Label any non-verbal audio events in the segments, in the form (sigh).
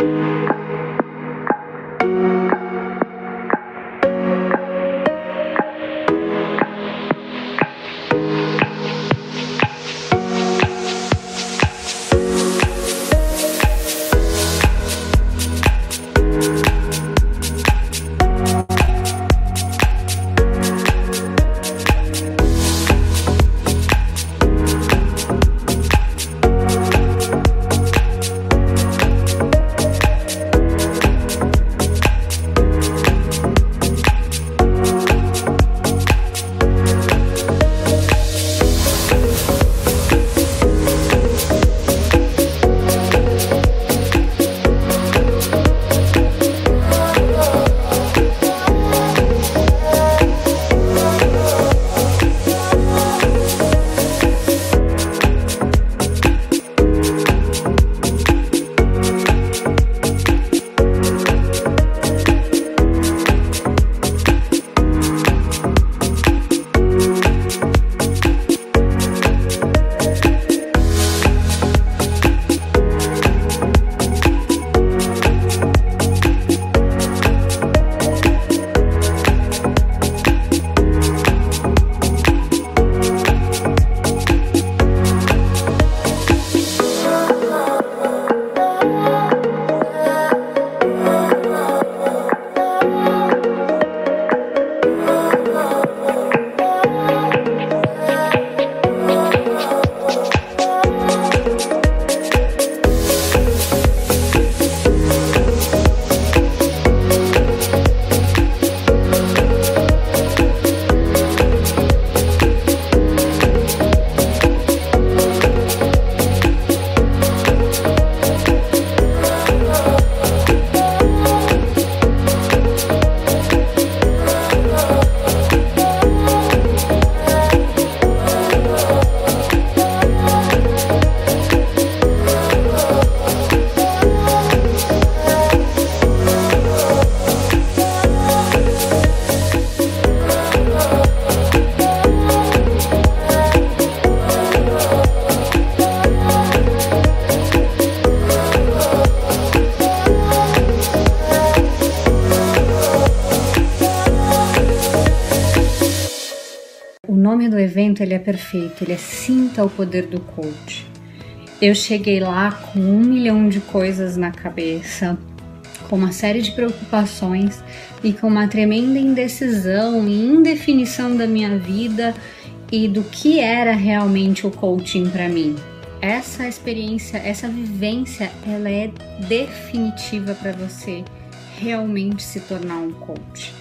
evento ele é perfeito, ele é Sinta o Poder do Coach. Eu cheguei lá com um milhão de coisas na cabeça, com uma série de preocupações e com uma tremenda indecisão e indefinição da minha vida e do que era realmente o coaching para mim. Essa experiência, essa vivência, ela é definitiva para você realmente se tornar um coach.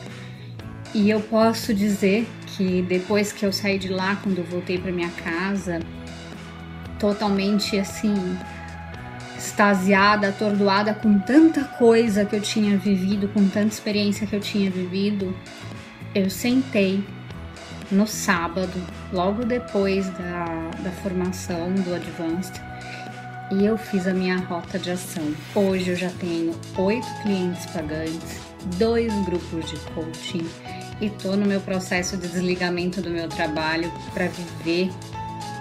E eu posso dizer que depois que eu saí de lá, quando eu voltei para minha casa, totalmente assim, extasiada, atordoada com tanta coisa que eu tinha vivido, com tanta experiência que eu tinha vivido, eu sentei no sábado, logo depois da, da formação do Advanced, e eu fiz a minha rota de ação. Hoje eu já tenho oito clientes pagantes, dois grupos de coaching e tô no meu processo de desligamento do meu trabalho para viver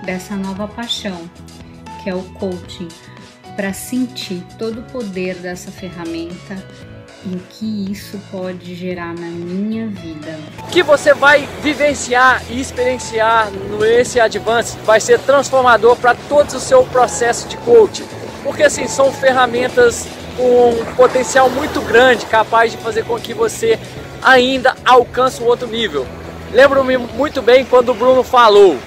dessa nova paixão, que é o coaching, para sentir todo o poder dessa ferramenta e o que isso pode gerar na minha vida. O que você vai vivenciar e experienciar no esse Advance vai ser transformador para todo o seu processo de coaching, porque assim são ferramentas com um potencial muito grande, capaz de fazer com que você ainda alcança um outro nível. Lembro-me muito bem quando o Bruno falou,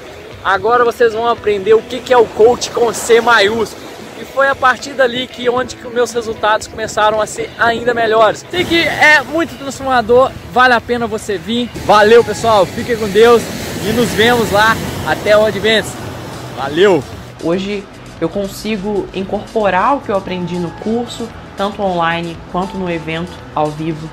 agora vocês vão aprender o que é o coach com C maiúsculo. E foi a partir dali que onde que meus resultados começaram a ser ainda melhores. Sei que é muito transformador, vale a pena você vir. Valeu pessoal, fiquem com Deus e nos vemos lá até o Advance. Valeu! Hoje eu consigo incorporar o que eu aprendi no curso, tanto online quanto no evento ao vivo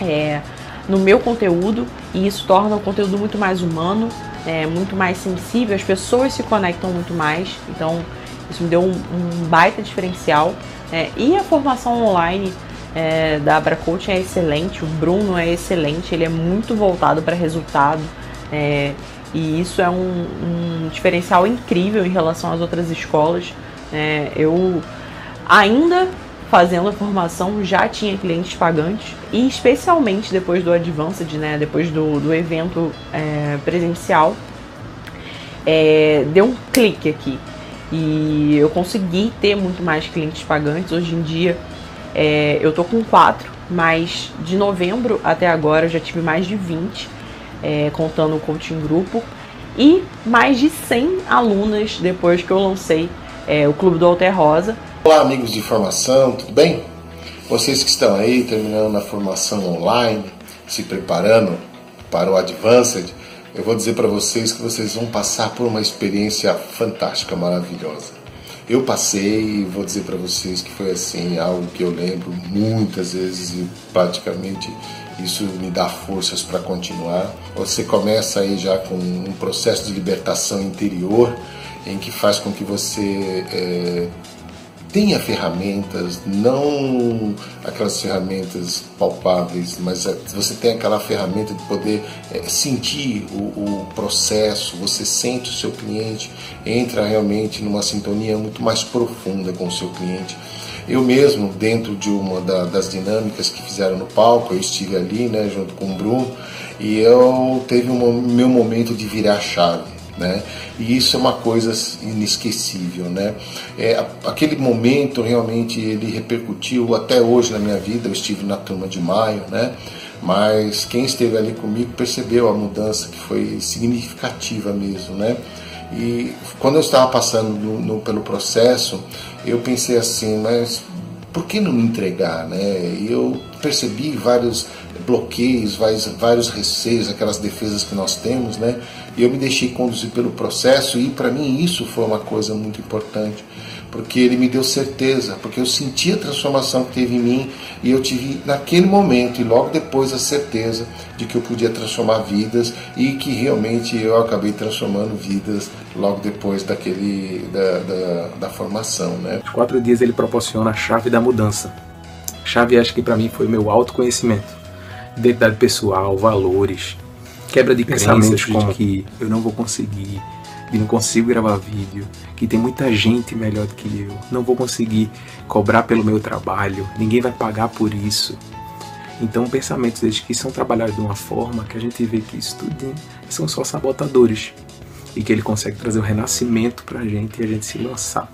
é, no meu conteúdo e isso torna o conteúdo muito mais humano, é, muito mais sensível, as pessoas se conectam muito mais, então isso me deu um, um baita diferencial. É, e a formação online é, da Abra Coaching é excelente, o Bruno é excelente, ele é muito voltado para resultado é, e isso é um, um, diferencial incrível em relação às outras escolas. É, eu ainda fazendo a formação já tinha clientes pagantes. E especialmente depois do Advanced, né, depois do, do evento é, presencial, é, deu um clique aqui. E eu consegui ter muito mais clientes pagantes. Hoje em dia é, eu tô com quatro, mas de novembro até agora eu já tive mais de 20, é, contando o coaching grupo. E mais de 100 alunas depois que eu lancei é, o Clube do Alter Rosa Olá, amigos de formação, tudo bem? Vocês que estão aí terminando a formação online, se preparando para o Advanced, eu vou dizer para vocês que vocês vão passar por uma experiência fantástica, maravilhosa. Eu passei e vou dizer para vocês que foi assim, algo que eu lembro muitas vezes e praticamente isso me dá forças para continuar. Você começa aí já com um processo de libertação interior em que faz com que você é, tenha ferramentas, não aquelas ferramentas palpáveis, mas é, você tem aquela ferramenta de poder é, sentir o, o, processo, você sente o seu cliente, entra realmente numa sintonia muito mais profunda com o seu cliente. Eu mesmo, dentro de uma da, das dinâmicas que fizeram no palco, eu estive ali, né, junto com o Bruno, e eu teve um meu momento de virar chave né? E isso é uma coisa inesquecível, né? É, aquele momento realmente ele repercutiu até hoje na minha vida. Eu estive na turma de maio, né? Mas quem esteve ali comigo percebeu a mudança que foi significativa mesmo, né? E quando eu estava passando no, no, pelo processo, eu pensei assim, mas por que não me entregar, né? Eu percebi vários bloqueios, vários, receios, aquelas defesas que nós temos, né? E eu me deixei conduzir pelo processo e para mim isso foi uma coisa muito importante, porque ele me deu certeza, porque eu senti a transformação que teve em mim e eu tive naquele momento e logo depois a certeza de que eu podia transformar vidas e que realmente eu acabei transformando vidas logo depois daquele da, da, da formação, né? Os quatro dias ele proporciona a chave da mudança. Chave acho que para mim foi meu autoconhecimento, identidade pessoal, valores, quebra de crenças como que eu não vou conseguir, que não consigo gravar vídeo, que tem muita gente melhor do que eu, não vou conseguir cobrar pelo meu trabalho, ninguém vai pagar por isso. Então, pensamentos desde que são trabalhados de uma forma que a gente vê que isso tudo são só sabotadores e que ele consegue trazer o renascimento para a gente e a gente se lançar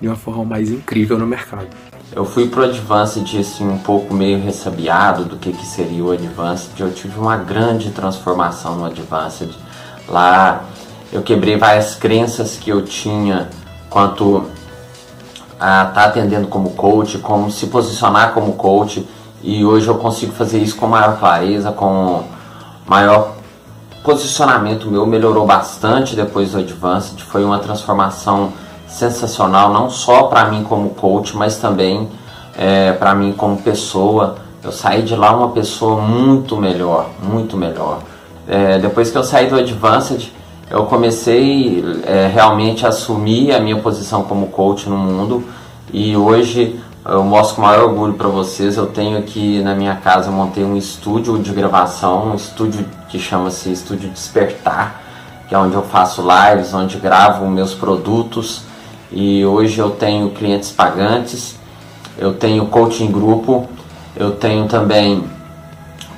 de uma forma mais incrível no mercado. Eu fui pro Advanced assim um pouco meio ressabiado do que, que seria o Advanced. Eu tive uma grande transformação no Advanced. Lá eu quebrei várias crenças que eu tinha quanto a estar tá atendendo como coach, como se posicionar como coach. E hoje eu consigo fazer isso com maior clareza, com maior posicionamento meu. Melhorou bastante depois do Advanced. Foi uma transformação sensacional, não só para mim como coach, mas também é, para mim como pessoa. Eu saí de lá uma pessoa muito melhor, muito melhor. É, depois que eu saí do Advanced, eu comecei é, realmente a assumir a minha posição como coach no mundo e hoje eu mostro com maior orgulho para vocês. Eu tenho aqui na minha casa, eu montei um estúdio de gravação, um estúdio que chama-se Estúdio Despertar, que é onde eu faço lives, onde gravo meus produtos e hoje eu tenho clientes pagantes, eu tenho coaching grupo, eu tenho também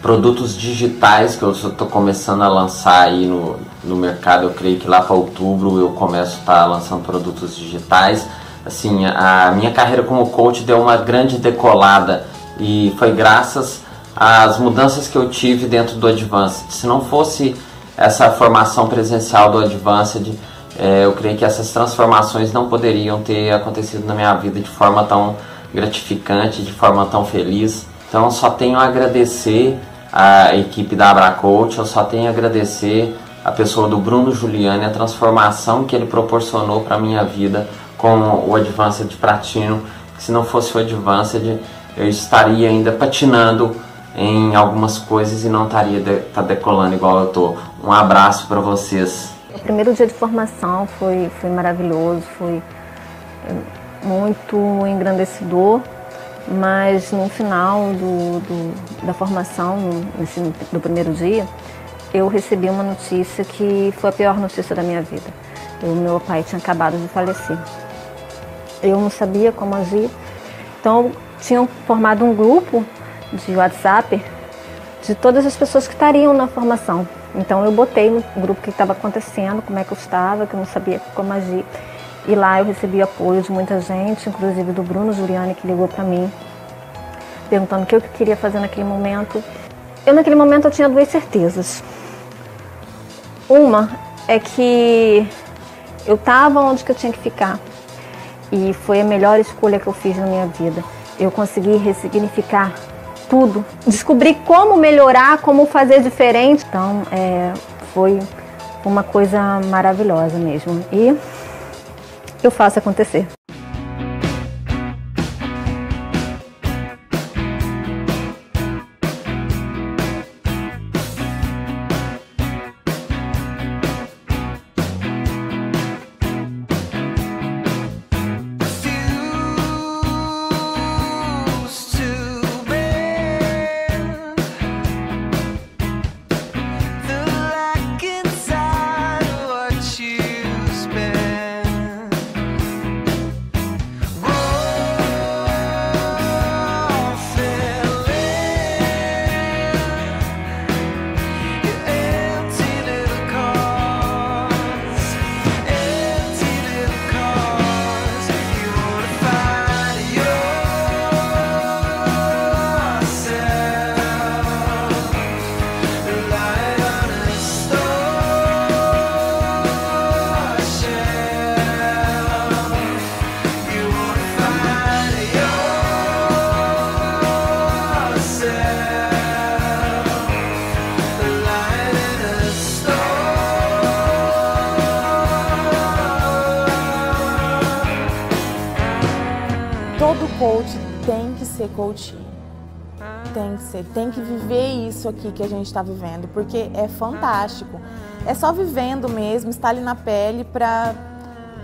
produtos digitais que eu estou começando a lançar aí no, no mercado. Eu creio que lá para outubro eu começo a estar tá lançando produtos digitais. Assim, a minha carreira como coach deu uma grande decolada e foi graças às mudanças que eu tive dentro do Advanced. Se não fosse essa formação presencial do Advanced, é, eu creio que essas transformações não poderiam ter acontecido na minha vida de forma tão gratificante, de forma tão feliz. Então, só tenho a agradecer a equipe da Abracoach, eu só tenho a agradecer a pessoa do Bruno Giuliani, a transformação que ele proporcionou para a minha vida com o Advanced Platino. Se não fosse o Advanced, eu estaria ainda patinando em algumas coisas e não estaria de, tá decolando igual eu tô. Um abraço para vocês. Primeiro dia de formação foi, foi maravilhoso, foi é, muito engrandecedor, mas no final do, do, da formação, nesse, do primeiro dia, eu recebi uma notícia que foi a pior notícia da minha vida. O meu pai tinha acabado de falecer. Eu não sabia como agir, então tinham formado um grupo de WhatsApp de todas as pessoas que estariam na formação. Então eu botei no grupo o que estava acontecendo, como é que eu estava, que eu não sabia como agir. E lá eu recebi apoio de muita gente, inclusive do Bruno Giuliani, que ligou para mim, perguntando o que eu queria fazer naquele momento. Eu naquele momento eu tinha duas certezas. Uma é que eu estava onde que eu tinha que ficar. E foi a melhor escolha que eu fiz na minha vida. Eu consegui ressignificar tudo, descobri como melhorar, como fazer diferente. Então, é, foi uma coisa maravilhosa mesmo. E eu faço acontecer. Coach tem que ser, tem que viver isso aqui que a gente está vivendo, porque é fantástico. É só vivendo mesmo, estar ali na pele para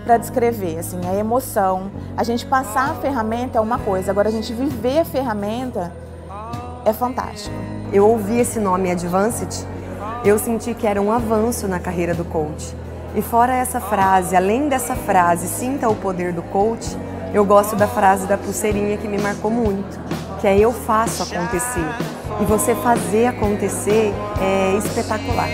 para descrever, assim, a emoção. A gente passar a ferramenta é uma coisa, agora a gente viver a ferramenta é fantástico. Eu ouvi esse nome Advanced, eu senti que era um avanço na carreira do coach. E fora essa frase, além dessa frase, sinta o poder do coach, eu gosto da frase da pulseirinha que me marcou muito, que é eu faço acontecer. E você fazer acontecer é espetacular.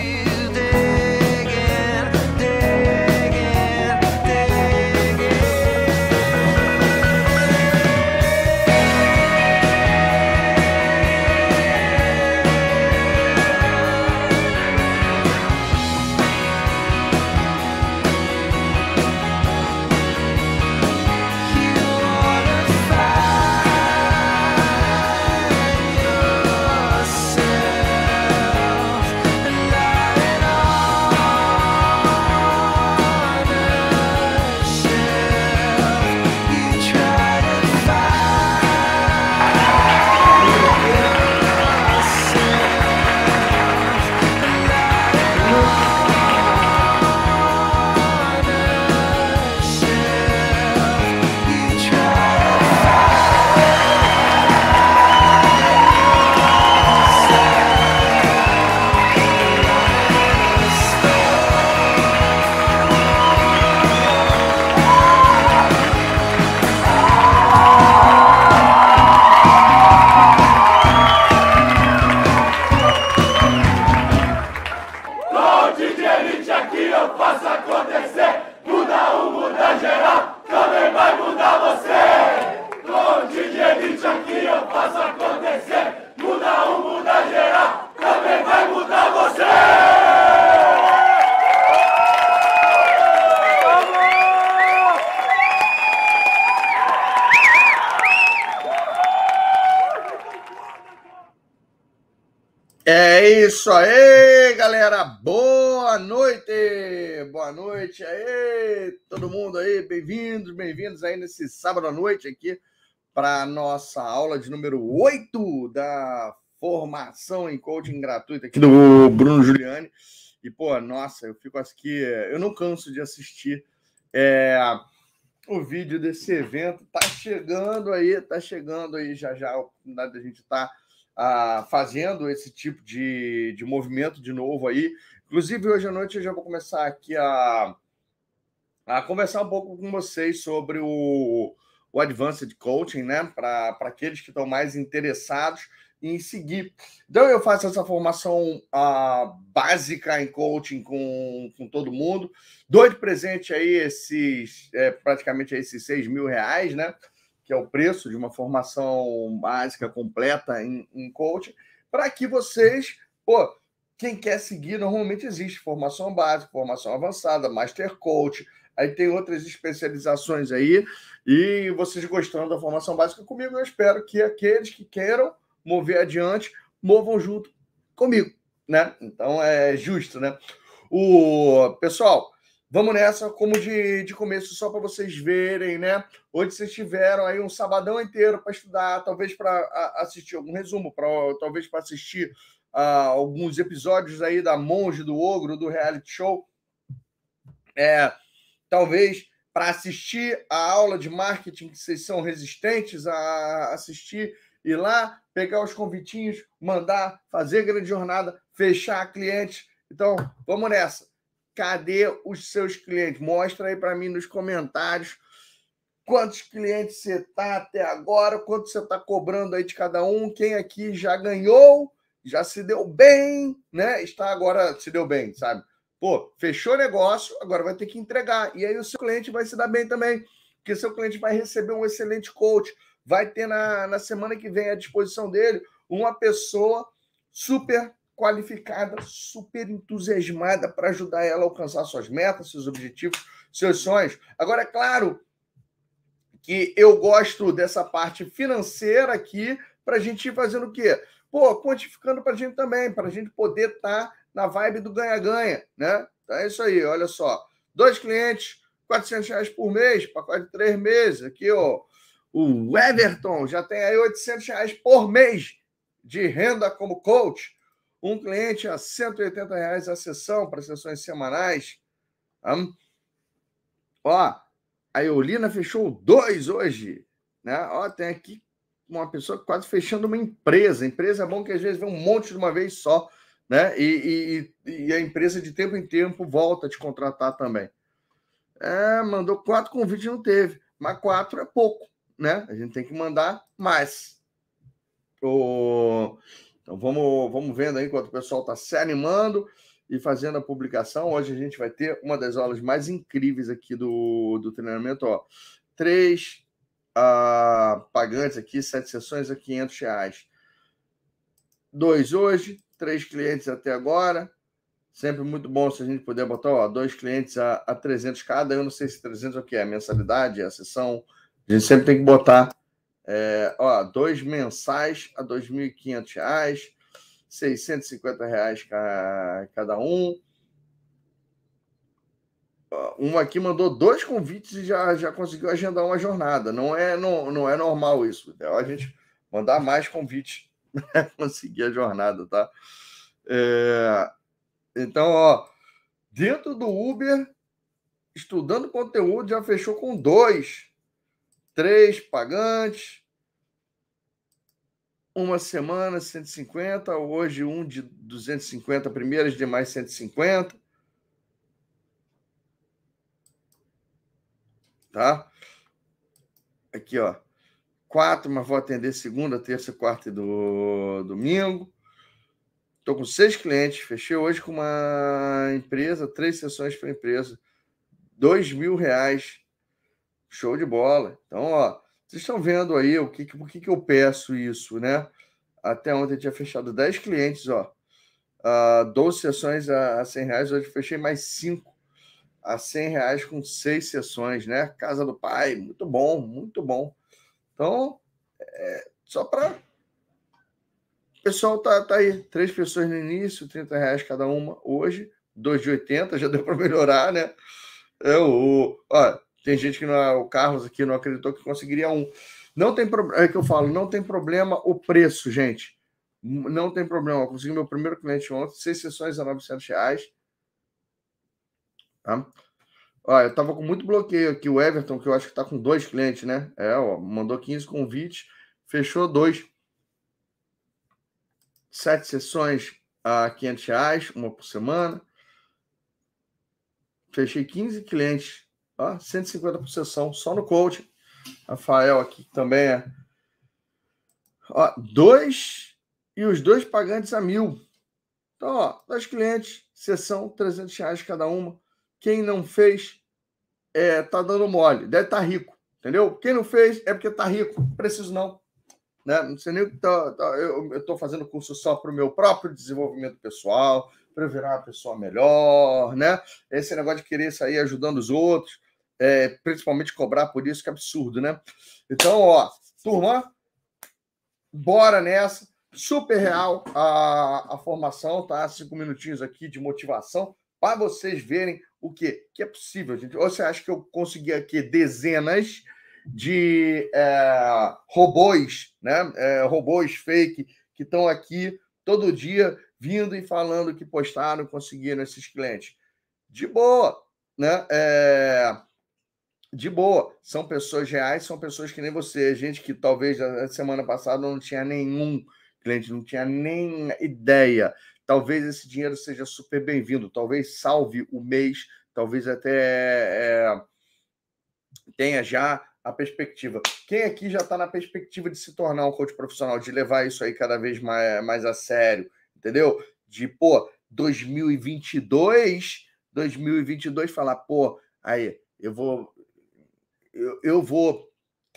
Nesse sábado à noite aqui para nossa aula de número 8 da formação em coaching gratuita aqui do Bruno Giuliani. E, pô, nossa, eu fico aqui, eu não canso de assistir é, o vídeo desse evento. Tá chegando aí, tá chegando aí já já a oportunidade da gente estar. Tá ah, fazendo esse tipo de, de movimento de novo aí. Inclusive, hoje à noite eu já vou começar aqui a, a conversar um pouco com vocês sobre o, o Advanced Coaching, né? Para aqueles que estão mais interessados em seguir. Então, eu faço essa formação uh, básica em coaching com, com todo mundo. Dou de presente aí esses, é, praticamente esses 6 mil reais, né? Que é o preço de uma formação básica completa em, em coaching, para que vocês, pô, quem quer seguir, normalmente existe formação básica, formação avançada, Master Coach, aí tem outras especializações aí, e vocês gostando da formação básica comigo, eu espero que aqueles que queiram mover adiante, movam junto comigo, né? Então é justo, né? O pessoal, vamos nessa como de, de começo só para vocês verem, né? Hoje vocês tiveram aí um sabadão inteiro para estudar, talvez para assistir algum resumo, para talvez para assistir uh, alguns episódios aí da Monge do Ogro do reality show. É, talvez para assistir a aula de marketing que vocês são resistentes a assistir ir lá, pegar os convitinhos, mandar, fazer grande jornada, fechar clientes. Então, vamos nessa. Cadê os seus clientes? Mostra aí para mim nos comentários quantos clientes você está até agora, quanto você está cobrando aí de cada um, quem aqui já ganhou, já se deu bem, né? Está agora se deu bem, sabe? Pô, fechou negócio, agora vai ter que entregar. E aí o seu cliente vai se dar bem também, porque seu cliente vai receber um excelente coach, vai ter na, na semana que vem à disposição dele uma pessoa super qualificada, super entusiasmada para ajudar ela a alcançar suas metas, seus objetivos, seus sonhos. Agora, é claro que eu gosto dessa parte financeira aqui para a gente ir fazendo o quê? Pô, quantificando para a gente também, para a gente poder estar tá na vibe do ganha-ganha, né? Então é isso aí, olha só. Dois clientes, 400 reais por mês, pacote de três meses. Aqui, ó, o Everton já tem aí 800 reais por mês de renda como coach. Um cliente a 180 reais a sessão para sessões semanais. Um, ó, a Eolina fechou dois hoje. Né? Ó, tem aqui uma pessoa quase fechando uma empresa. Empresa é bom que às vezes vem um monte de uma vez só. Né? E, e, e a empresa de tempo em tempo volta a te contratar também. É, mandou quatro convites não teve, mas quatro é pouco né? A gente tem que mandar mais. O... Então vamos, vamos vendo aí enquanto o pessoal está se animando e fazendo a publicação. Hoje a gente vai ter uma das aulas mais incríveis aqui do, do treinamento. Ó. Três uh, pagantes aqui, sete sessões a 500 reais. Dois hoje, três clientes até agora. Sempre muito bom se a gente puder botar ó, dois clientes a, a 300 cada. Eu não sei se 300 é o que é, a mensalidade, a sessão a gente sempre tem que botar é, ó, dois mensais a R$ 2.500, 650 reais cada um. Um aqui mandou dois convites e já, já conseguiu agendar uma jornada. Não é, não, não é normal isso. É a gente mandar mais convites (laughs) conseguir a jornada, tá? É, então, ó, dentro do Uber, estudando conteúdo, já fechou com dois três pagantes, uma semana 150, hoje um de 250 primeiras, demais 150. Tá? Aqui, ó. Quatro, mas vou atender segunda, terça, quarta e do domingo. Estou com seis clientes. Fechei hoje com uma empresa, três sessões para empresa. Dois mil reais Show de bola. Então, ó, vocês estão vendo aí o que, por que, que eu peço isso, né? Até ontem eu tinha fechado 10 clientes, ó. Uh, 12 sessões a, a 100 reais, hoje fechei mais 5 a 100 reais com seis sessões, né? Casa do Pai, muito bom, muito bom. Então, é, só para. O pessoal tá, tá aí, três pessoas no início, 30 reais cada uma. Hoje, 2 de 80, já deu para melhorar, né? É o, ó, tem gente que não, é, o Carlos aqui não acreditou que conseguiria um. Não tem problema, é que eu falo, não tem problema o preço, gente. Não tem problema. Eu consegui meu primeiro cliente ontem, seis sessões a 900 reais. Tá? Olha, eu tava com muito bloqueio aqui. O Everton, que eu acho que tá com dois clientes, né? É, ó, mandou 15 convites, fechou dois. Sete sessões a 500 reais, uma por semana. Fechei 15 clientes Ó, 150 por sessão, só no coaching. Rafael aqui também é. Ó, dois e os dois pagantes a mil. Então, ó, dois clientes, sessão, 300 reais cada uma. Quem não fez, é, tá dando mole. Deve estar tá rico, entendeu? Quem não fez é porque tá rico. Preciso não. Né? Não sei nem o que tá, tá eu estou fazendo curso só para o meu próprio desenvolvimento pessoal, para virar uma pessoa melhor, né? Esse negócio de querer sair ajudando os outros, é, principalmente cobrar por isso, que é absurdo, né? Então, ó, turma, bora nessa. Super real a, a formação, tá? Cinco minutinhos aqui de motivação para vocês verem o que que é possível, gente. Ou você acha que eu consegui aqui dezenas de é, robôs, né? É, robôs fake que estão aqui todo dia vindo e falando que postaram, conseguiram esses clientes. De boa, né? É, de boa. São pessoas reais, são pessoas que nem você, gente que talvez na semana passada não tinha nenhum cliente, não tinha nem ideia. Talvez esse dinheiro seja super bem-vindo, talvez salve o mês, talvez até é, tenha já a perspectiva. Quem aqui já está na perspectiva de se tornar um coach profissional, de levar isso aí cada vez mais, mais a sério, entendeu? De, pô, 2022, 2022 falar, pô, aí, eu vou eu, eu vou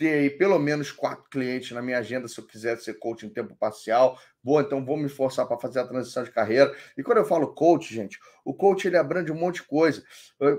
ter aí pelo menos quatro clientes na minha agenda se eu quiser ser coach em tempo parcial. Boa, então vou me forçar para fazer a transição de carreira. E quando eu falo coach, gente, o coach ele abrange um monte de coisa.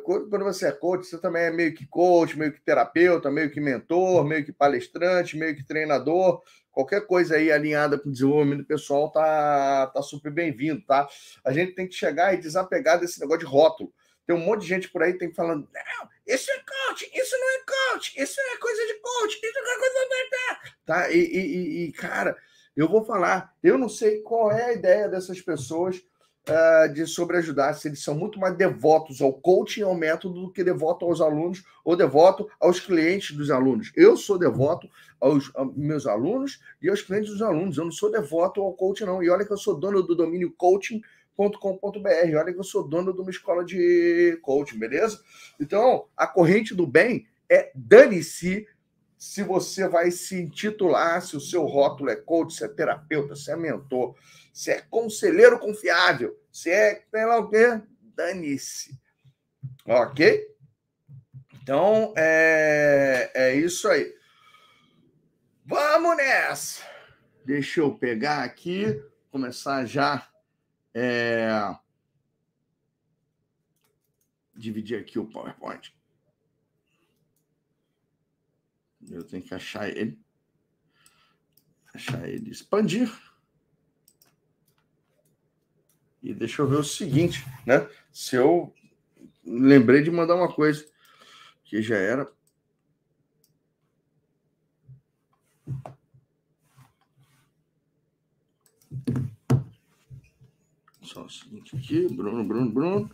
Quando você é coach, você também é meio que coach, meio que terapeuta, meio que mentor, meio que palestrante, meio que treinador. Qualquer coisa aí alinhada com o desenvolvimento pessoal tá, tá super bem-vindo, tá? A gente tem que chegar e desapegar desse negócio de rótulo. Tem um monte de gente por aí tem falando, não, isso é coach, isso não é coach, isso é coisa de coach, isso é coisa da tá? E, e, e, cara, eu vou falar, eu não sei qual é a ideia dessas pessoas uh, de sobre ajudar, se eles são muito mais devotos ao coaching ao método do que devoto aos alunos ou devoto aos clientes dos alunos. Eu sou devoto aos, aos meus alunos e aos clientes dos alunos. Eu não sou devoto ao coaching, não. E olha que eu sou dono do domínio coaching coaching.com.br. Olha que eu sou dono de uma escola de coaching, beleza? Então, a corrente do bem é dane-se se você vai se intitular, se o seu rótulo é coach, se é terapeuta, se é mentor, se é conselheiro confiável, se é, sei lá o quê, dane-se. Ok? Então, é, é isso aí. Vamos nessa! Deixa eu pegar aqui, começar já é... Dividir aqui o PowerPoint. Eu tenho que achar ele. Achar ele. Expandir. E deixa eu ver o seguinte, né? Se eu lembrei de mandar uma coisa que já era Só o seguinte aqui, Bruno, Bruno, Bruno.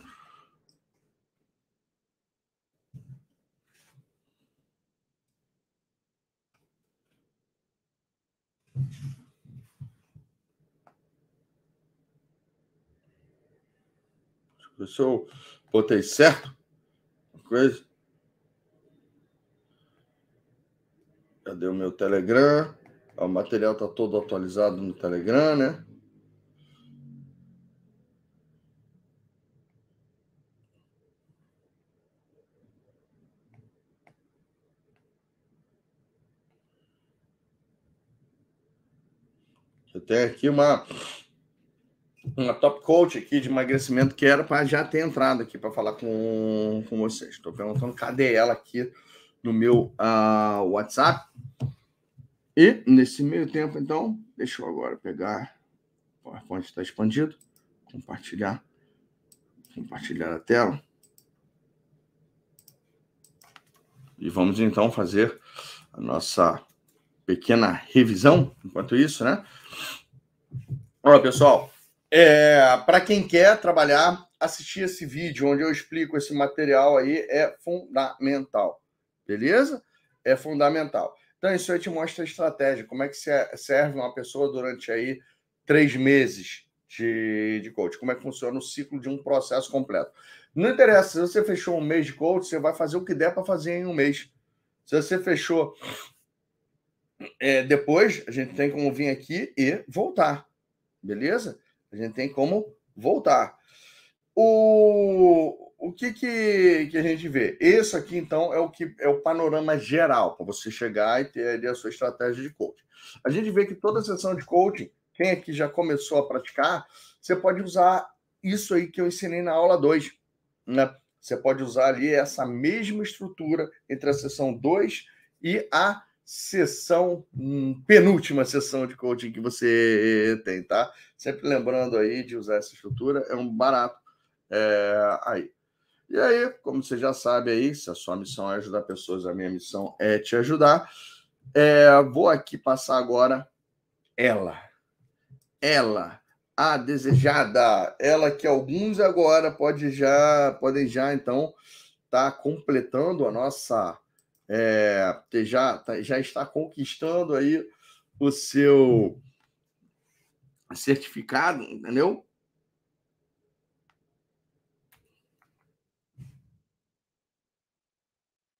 Se eu botei certo, coisa. Cadê o meu Telegram? O material está todo atualizado no Telegram, né? Eu tenho aqui uma, uma top coach aqui de emagrecimento que era para já ter entrado aqui para falar com, com vocês. Estou perguntando cadê ela aqui no meu uh, WhatsApp. E nesse meio tempo, então, deixa eu agora pegar. O PowerPoint está expandido. Compartilhar. Compartilhar a tela. E vamos então fazer a nossa pequena revisão enquanto isso, né? Olha, pessoal, é, para quem quer trabalhar, assistir esse vídeo onde eu explico esse material aí é fundamental, beleza? É fundamental. Então, isso aí te mostra a estratégia, como é que serve uma pessoa durante aí três meses de, de coach, como é que funciona o ciclo de um processo completo. Não interessa, se você fechou um mês de coach, você vai fazer o que der para fazer em um mês. Se você fechou é, depois a gente tem como vir aqui e voltar, beleza? A gente tem como voltar. O, o que, que, que a gente vê? Esse aqui, então, é o que é o panorama geral para você chegar e ter ali a sua estratégia de coaching. A gente vê que toda sessão de coaching, quem aqui já começou a praticar, você pode usar isso aí que eu ensinei na aula 2. Né? Você pode usar ali essa mesma estrutura entre a sessão 2 e a sessão, hum, penúltima sessão de coaching que você tem, tá? Sempre lembrando aí de usar essa estrutura, é um barato é, aí. E aí, como você já sabe aí, se a sua missão é ajudar pessoas, a minha missão é te ajudar. É, vou aqui passar agora ela. Ela, a desejada, ela que alguns agora pode já, podem já então tá completando a nossa é, já, tá, já está conquistando aí o seu certificado, entendeu?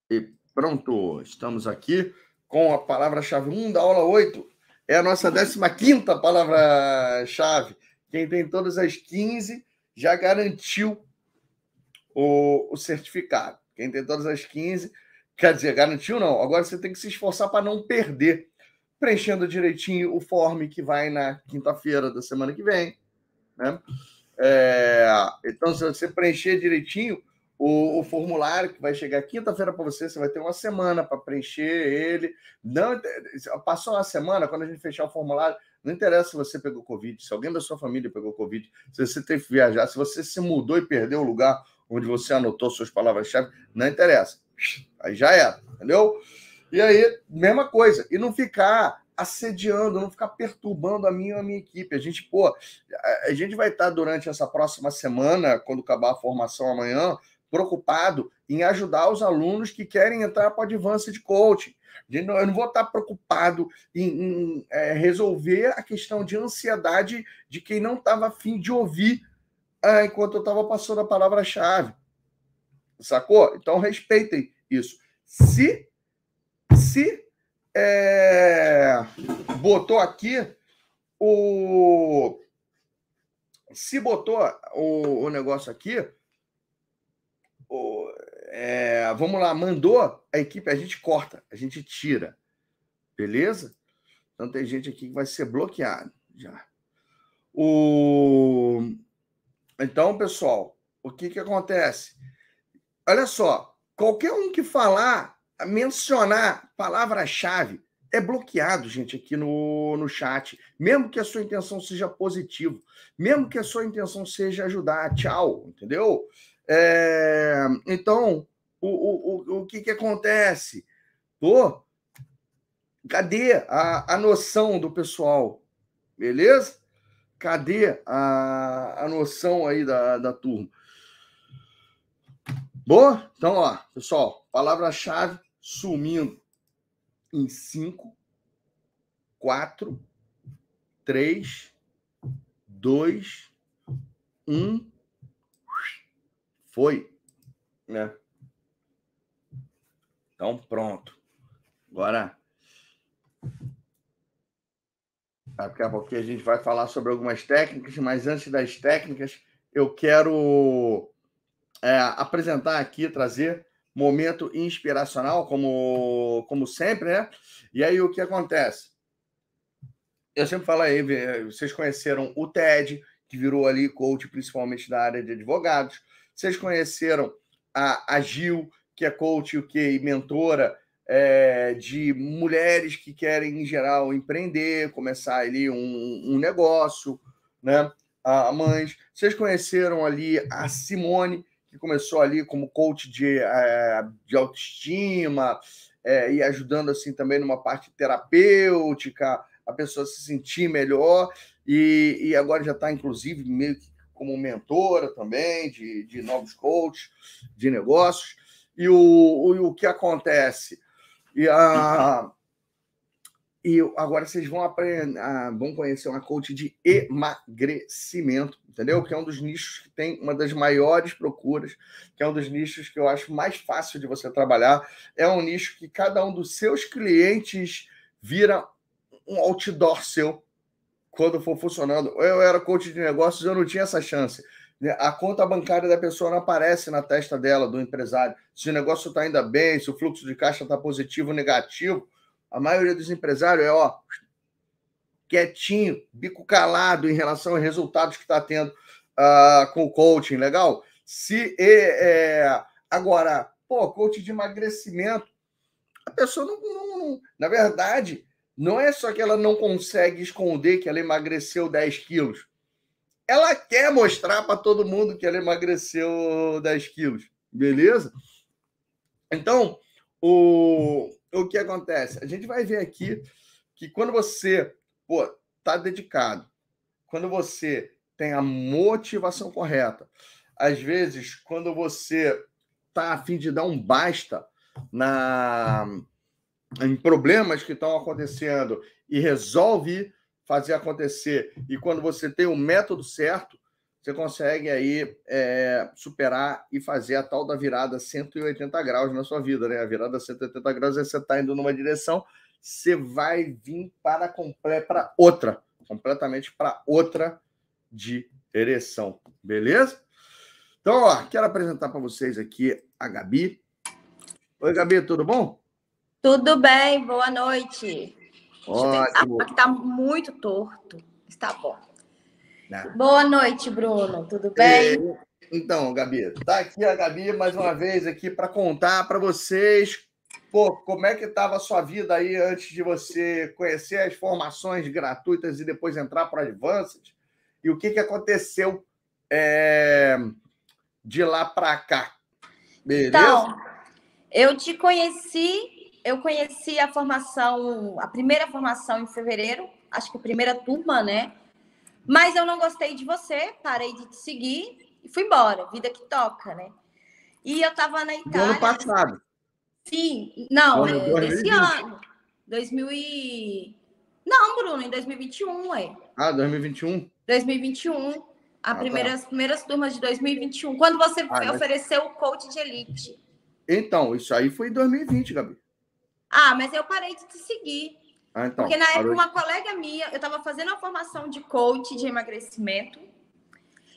E pronto, estamos aqui com a palavra-chave 1 da aula 8. É a nossa 15 palavra-chave. Quem tem todas as 15 já garantiu o, o certificado. Quem tem todas as 15 Quer dizer, garantiu não. Agora você tem que se esforçar para não perder, preenchendo direitinho o form que vai na quinta-feira da semana que vem. Né? É, então, se você preencher direitinho o, o formulário que vai chegar quinta-feira para você, você vai ter uma semana para preencher ele. Não passou uma semana, quando a gente fechar o formulário, não interessa se você pegou Covid, se alguém da sua família pegou Covid, se você teve que viajar, se você se mudou e perdeu o lugar onde você anotou suas palavras-chave, não interessa. Aí já era, entendeu? E aí, mesma coisa. E não ficar assediando, não ficar perturbando a minha a minha equipe. A gente, pô, a gente vai estar durante essa próxima semana, quando acabar a formação amanhã, preocupado em ajudar os alunos que querem entrar para o Advanced Coaching. Eu não vou estar preocupado em, em é, resolver a questão de ansiedade de quem não estava afim de ouvir é, enquanto eu estava passando a palavra-chave. Sacou? Então respeitem isso. Se se é, botou aqui o se botou o, o negócio aqui, o, é, vamos lá, mandou a equipe, a gente corta, a gente tira, beleza? Então tem gente aqui que vai ser bloqueado já. O então, pessoal, o que que acontece? Olha só, qualquer um que falar, mencionar palavra-chave, é bloqueado, gente, aqui no, no chat. Mesmo que a sua intenção seja positiva, mesmo que a sua intenção seja ajudar, tchau, entendeu? É, então, o, o, o, o que, que acontece? Pô, cadê a, a noção do pessoal? Beleza? Cadê a, a noção aí da, da turma? Boa? Então, ó, pessoal, palavra-chave sumindo em 5, 4, 3, 2, 1. Foi. Né? Então, pronto. Agora. Daqui a pouquinho a gente vai falar sobre algumas técnicas, mas antes das técnicas, eu quero é, apresentar aqui, trazer momento inspiracional, como, como sempre, né? E aí o que acontece? Eu sempre falo aí, vocês conheceram o TED, que virou ali coach principalmente da área de advogados. Vocês conheceram a, a Gil, que é coach o que mentora é, de mulheres que querem, em geral, empreender, começar ali um, um negócio, né? A mães. Vocês conheceram ali a Simone, que começou ali como coach de, é, de autoestima é, e ajudando assim também numa parte terapêutica, a pessoa se sentir melhor e, e agora já está inclusive meio que como mentora também de, de novos coaches de negócios. E o, o, o que acontece? E a e agora vocês vão aprender, ah, vão conhecer uma coach de emagrecimento, entendeu? Que é um dos nichos que tem uma das maiores procuras, que é um dos nichos que eu acho mais fácil de você trabalhar. É um nicho que cada um dos seus clientes vira um outdoor seu quando for funcionando. Eu era coach de negócios, eu não tinha essa chance. A conta bancária da pessoa não aparece na testa dela, do empresário. Se o negócio está ainda bem, se o fluxo de caixa está positivo ou negativo, a maioria dos empresários é ó, quietinho, bico calado em relação aos resultados que está tendo uh, com o coaching, legal? Se é, é, agora, pô, coach de emagrecimento, a pessoa não, não, não, na verdade, não é só que ela não consegue esconder que ela emagreceu 10 quilos. Ela quer mostrar para todo mundo que ela emagreceu 10 quilos, beleza? Então, o, o que acontece? A gente vai ver aqui que quando você pô, tá dedicado, quando você tem a motivação correta, às vezes, quando você tá a fim de dar um basta na em problemas que estão acontecendo e resolve fazer acontecer, e quando você tem o método certo, você consegue aí é, superar e fazer a tal da virada 180 graus na sua vida, né? A virada 180 graus é você estar tá indo numa direção, você vai vir para para outra, completamente para outra direção, beleza? Então, ó, quero apresentar para vocês aqui a Gabi. Oi, Gabi, tudo bom? Tudo bem, boa noite. Ótimo. Aqui está muito torto. Está bom. Não. Boa noite, Bruno. Tudo bem? É, então, Gabi, tá aqui a Gabi mais uma vez aqui para contar para vocês pô, como é que estava a sua vida aí antes de você conhecer as formações gratuitas e depois entrar para Advanced e o que, que aconteceu é, de lá para cá. Beleza? Então, eu te conheci, eu conheci a formação, a primeira formação em fevereiro, acho que a primeira turma, né? Mas eu não gostei de você, parei de te seguir e fui embora. Vida que toca, né? E eu tava na Itália. ano passado. Sim, não, ano, é, desse ano. 2000 e... Não, Bruno, em 2021, é. Ah, 2021? 2021. A ah, primeira, tá. As primeiras turmas de 2021. Quando você ah, ofereceu o coach de elite. Então, isso aí foi em 2020, Gabi. Ah, mas eu parei de te seguir. Ah, então, Porque na época, uma colega minha, eu estava fazendo uma formação de coach de emagrecimento.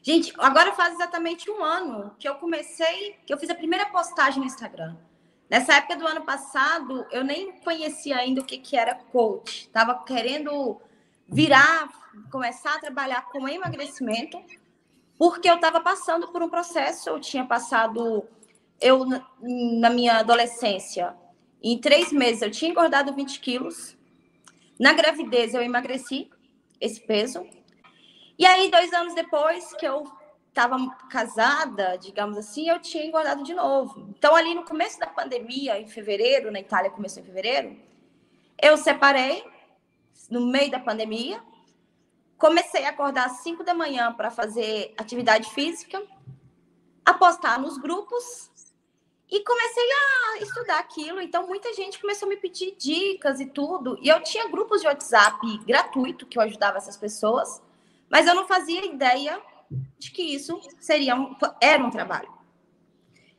Gente, agora faz exatamente um ano que eu comecei, que eu fiz a primeira postagem no Instagram. Nessa época do ano passado, eu nem conhecia ainda o que, que era coach. Estava querendo virar, começar a trabalhar com emagrecimento, porque eu estava passando por um processo. Eu tinha passado, eu na minha adolescência, em três meses eu tinha engordado 20 quilos. Na gravidez, eu emagreci esse peso. E aí, dois anos depois que eu estava casada, digamos assim, eu tinha engordado de novo. Então, ali no começo da pandemia, em fevereiro, na Itália começou em fevereiro, eu separei no meio da pandemia. Comecei a acordar às 5 da manhã para fazer atividade física, apostar nos grupos e comecei a estudar aquilo. Então, muita gente começou a me pedir dicas e tudo. E eu tinha grupos de WhatsApp gratuito que eu ajudava essas pessoas, mas eu não fazia ideia de que isso seria um, era um trabalho.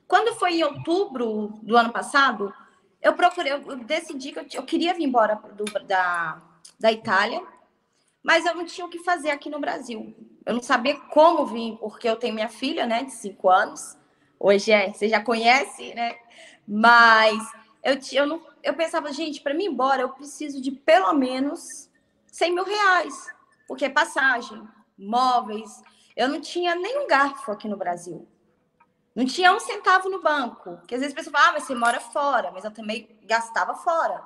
Quando foi em outubro do ano passado, eu procurei, eu decidi que eu, eu queria vir embora do, da, da Itália, mas eu não tinha o que fazer aqui no Brasil. Eu não sabia como vir, porque eu tenho minha filha, né, de cinco anos. Hoje é, você já conhece, né? Mas eu, eu, não, eu pensava, gente, para mim embora, eu preciso de pelo menos 100 mil reais, porque é passagem, móveis. Eu não tinha nenhum garfo aqui no Brasil. Não tinha um centavo no banco. Que às vezes a pessoa fala, ah, mas você mora fora, mas eu também gastava fora.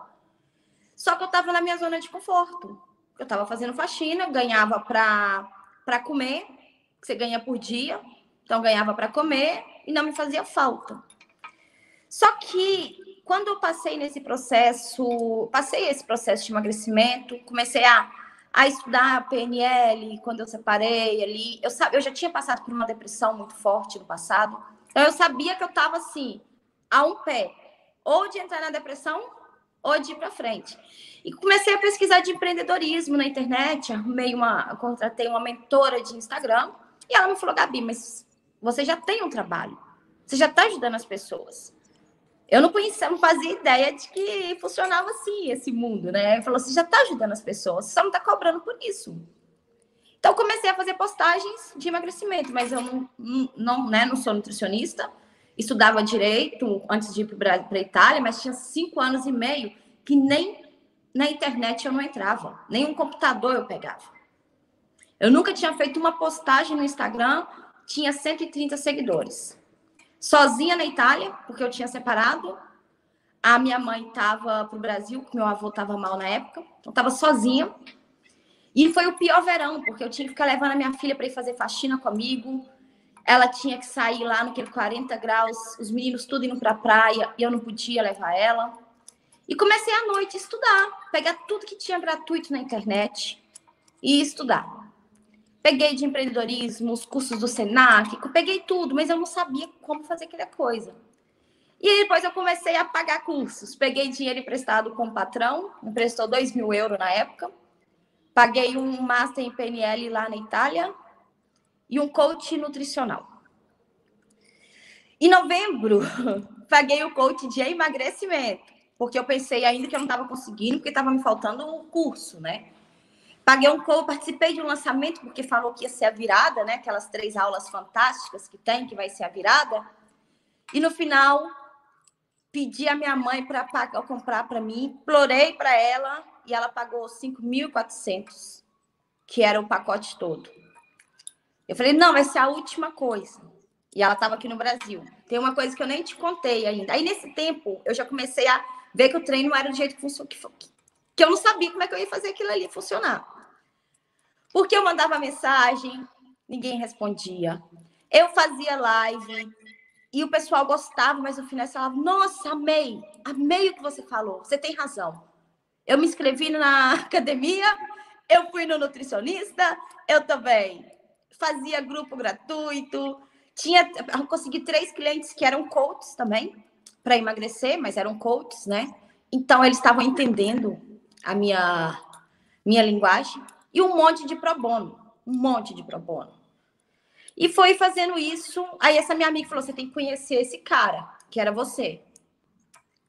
Só que eu estava na minha zona de conforto. Eu estava fazendo faxina, ganhava para comer, que você ganha por dia. Então, ganhava para comer e não me fazia falta. Só que quando eu passei nesse processo, passei esse processo de emagrecimento, comecei a, a estudar PNL quando eu separei ali. Eu, eu já tinha passado por uma depressão muito forte no passado. Então eu sabia que eu estava assim, a um pé, ou de entrar na depressão ou de ir para frente. E comecei a pesquisar de empreendedorismo na internet, arrumei uma, contratei uma mentora de Instagram, e ela me falou: "Gabi, mas você já tem um trabalho. Você já está ajudando as pessoas. Eu não conhecia, não fazia ideia de que funcionava assim esse mundo, né? Ele falou: você já está ajudando as pessoas, você só não está cobrando por isso. Então comecei a fazer postagens de emagrecimento, mas eu não, não, né, não sou nutricionista, estudava direito antes de ir para a Itália, mas tinha cinco anos e meio que nem na internet eu não entrava, nem um computador eu pegava. Eu nunca tinha feito uma postagem no Instagram, tinha 130 seguidores. Sozinha na Itália, porque eu tinha separado. A minha mãe estava para o Brasil, meu avô estava mal na época, então estava sozinha. E foi o pior verão, porque eu tinha que ficar levando a minha filha para ir fazer faxina comigo. Ela tinha que sair lá naquele 40 graus, os meninos tudo indo para a praia, e eu não podia levar ela. E comecei à noite a estudar, pegar tudo que tinha gratuito na internet e estudar. Peguei de empreendedorismo, os cursos do Senac, peguei tudo, mas eu não sabia como fazer aquela coisa. E depois eu comecei a pagar cursos. Peguei dinheiro emprestado com o patrão, emprestou 2 mil euros na época. Paguei um Master em PNL lá na Itália e um coach nutricional. Em novembro, (laughs) paguei o coach de emagrecimento, porque eu pensei ainda que eu não estava conseguindo, porque estava me faltando um curso, né? Paguei um coach, participei de um lançamento, porque falou que ia ser a virada, né? Aquelas três aulas fantásticas que tem, que vai ser a virada. E no final, pedi a minha mãe para comprar para mim, implorei para ela e ela pagou 5.400, que era o pacote todo. Eu falei, não, vai ser a última coisa. E ela estava aqui no Brasil. Tem uma coisa que eu nem te contei ainda. Aí, nesse tempo, eu já comecei a ver que o treino era do jeito que funcionava. Que eu não sabia como é que eu ia fazer aquilo ali funcionar. Porque eu mandava mensagem, ninguém respondia. Eu fazia live e o pessoal gostava, mas no final falava: Nossa, amei, amei o que você falou, você tem razão. Eu me inscrevi na (laughs) academia, eu fui no nutricionista, eu também fazia grupo gratuito, tinha, consegui três clientes que eram coaches também para emagrecer, mas eram coaches, né? Então eles estavam entendendo a minha minha linguagem e um monte de pro bono, um monte de pro bono. E foi fazendo isso, aí essa minha amiga falou: "Você tem que conhecer esse cara, que era você".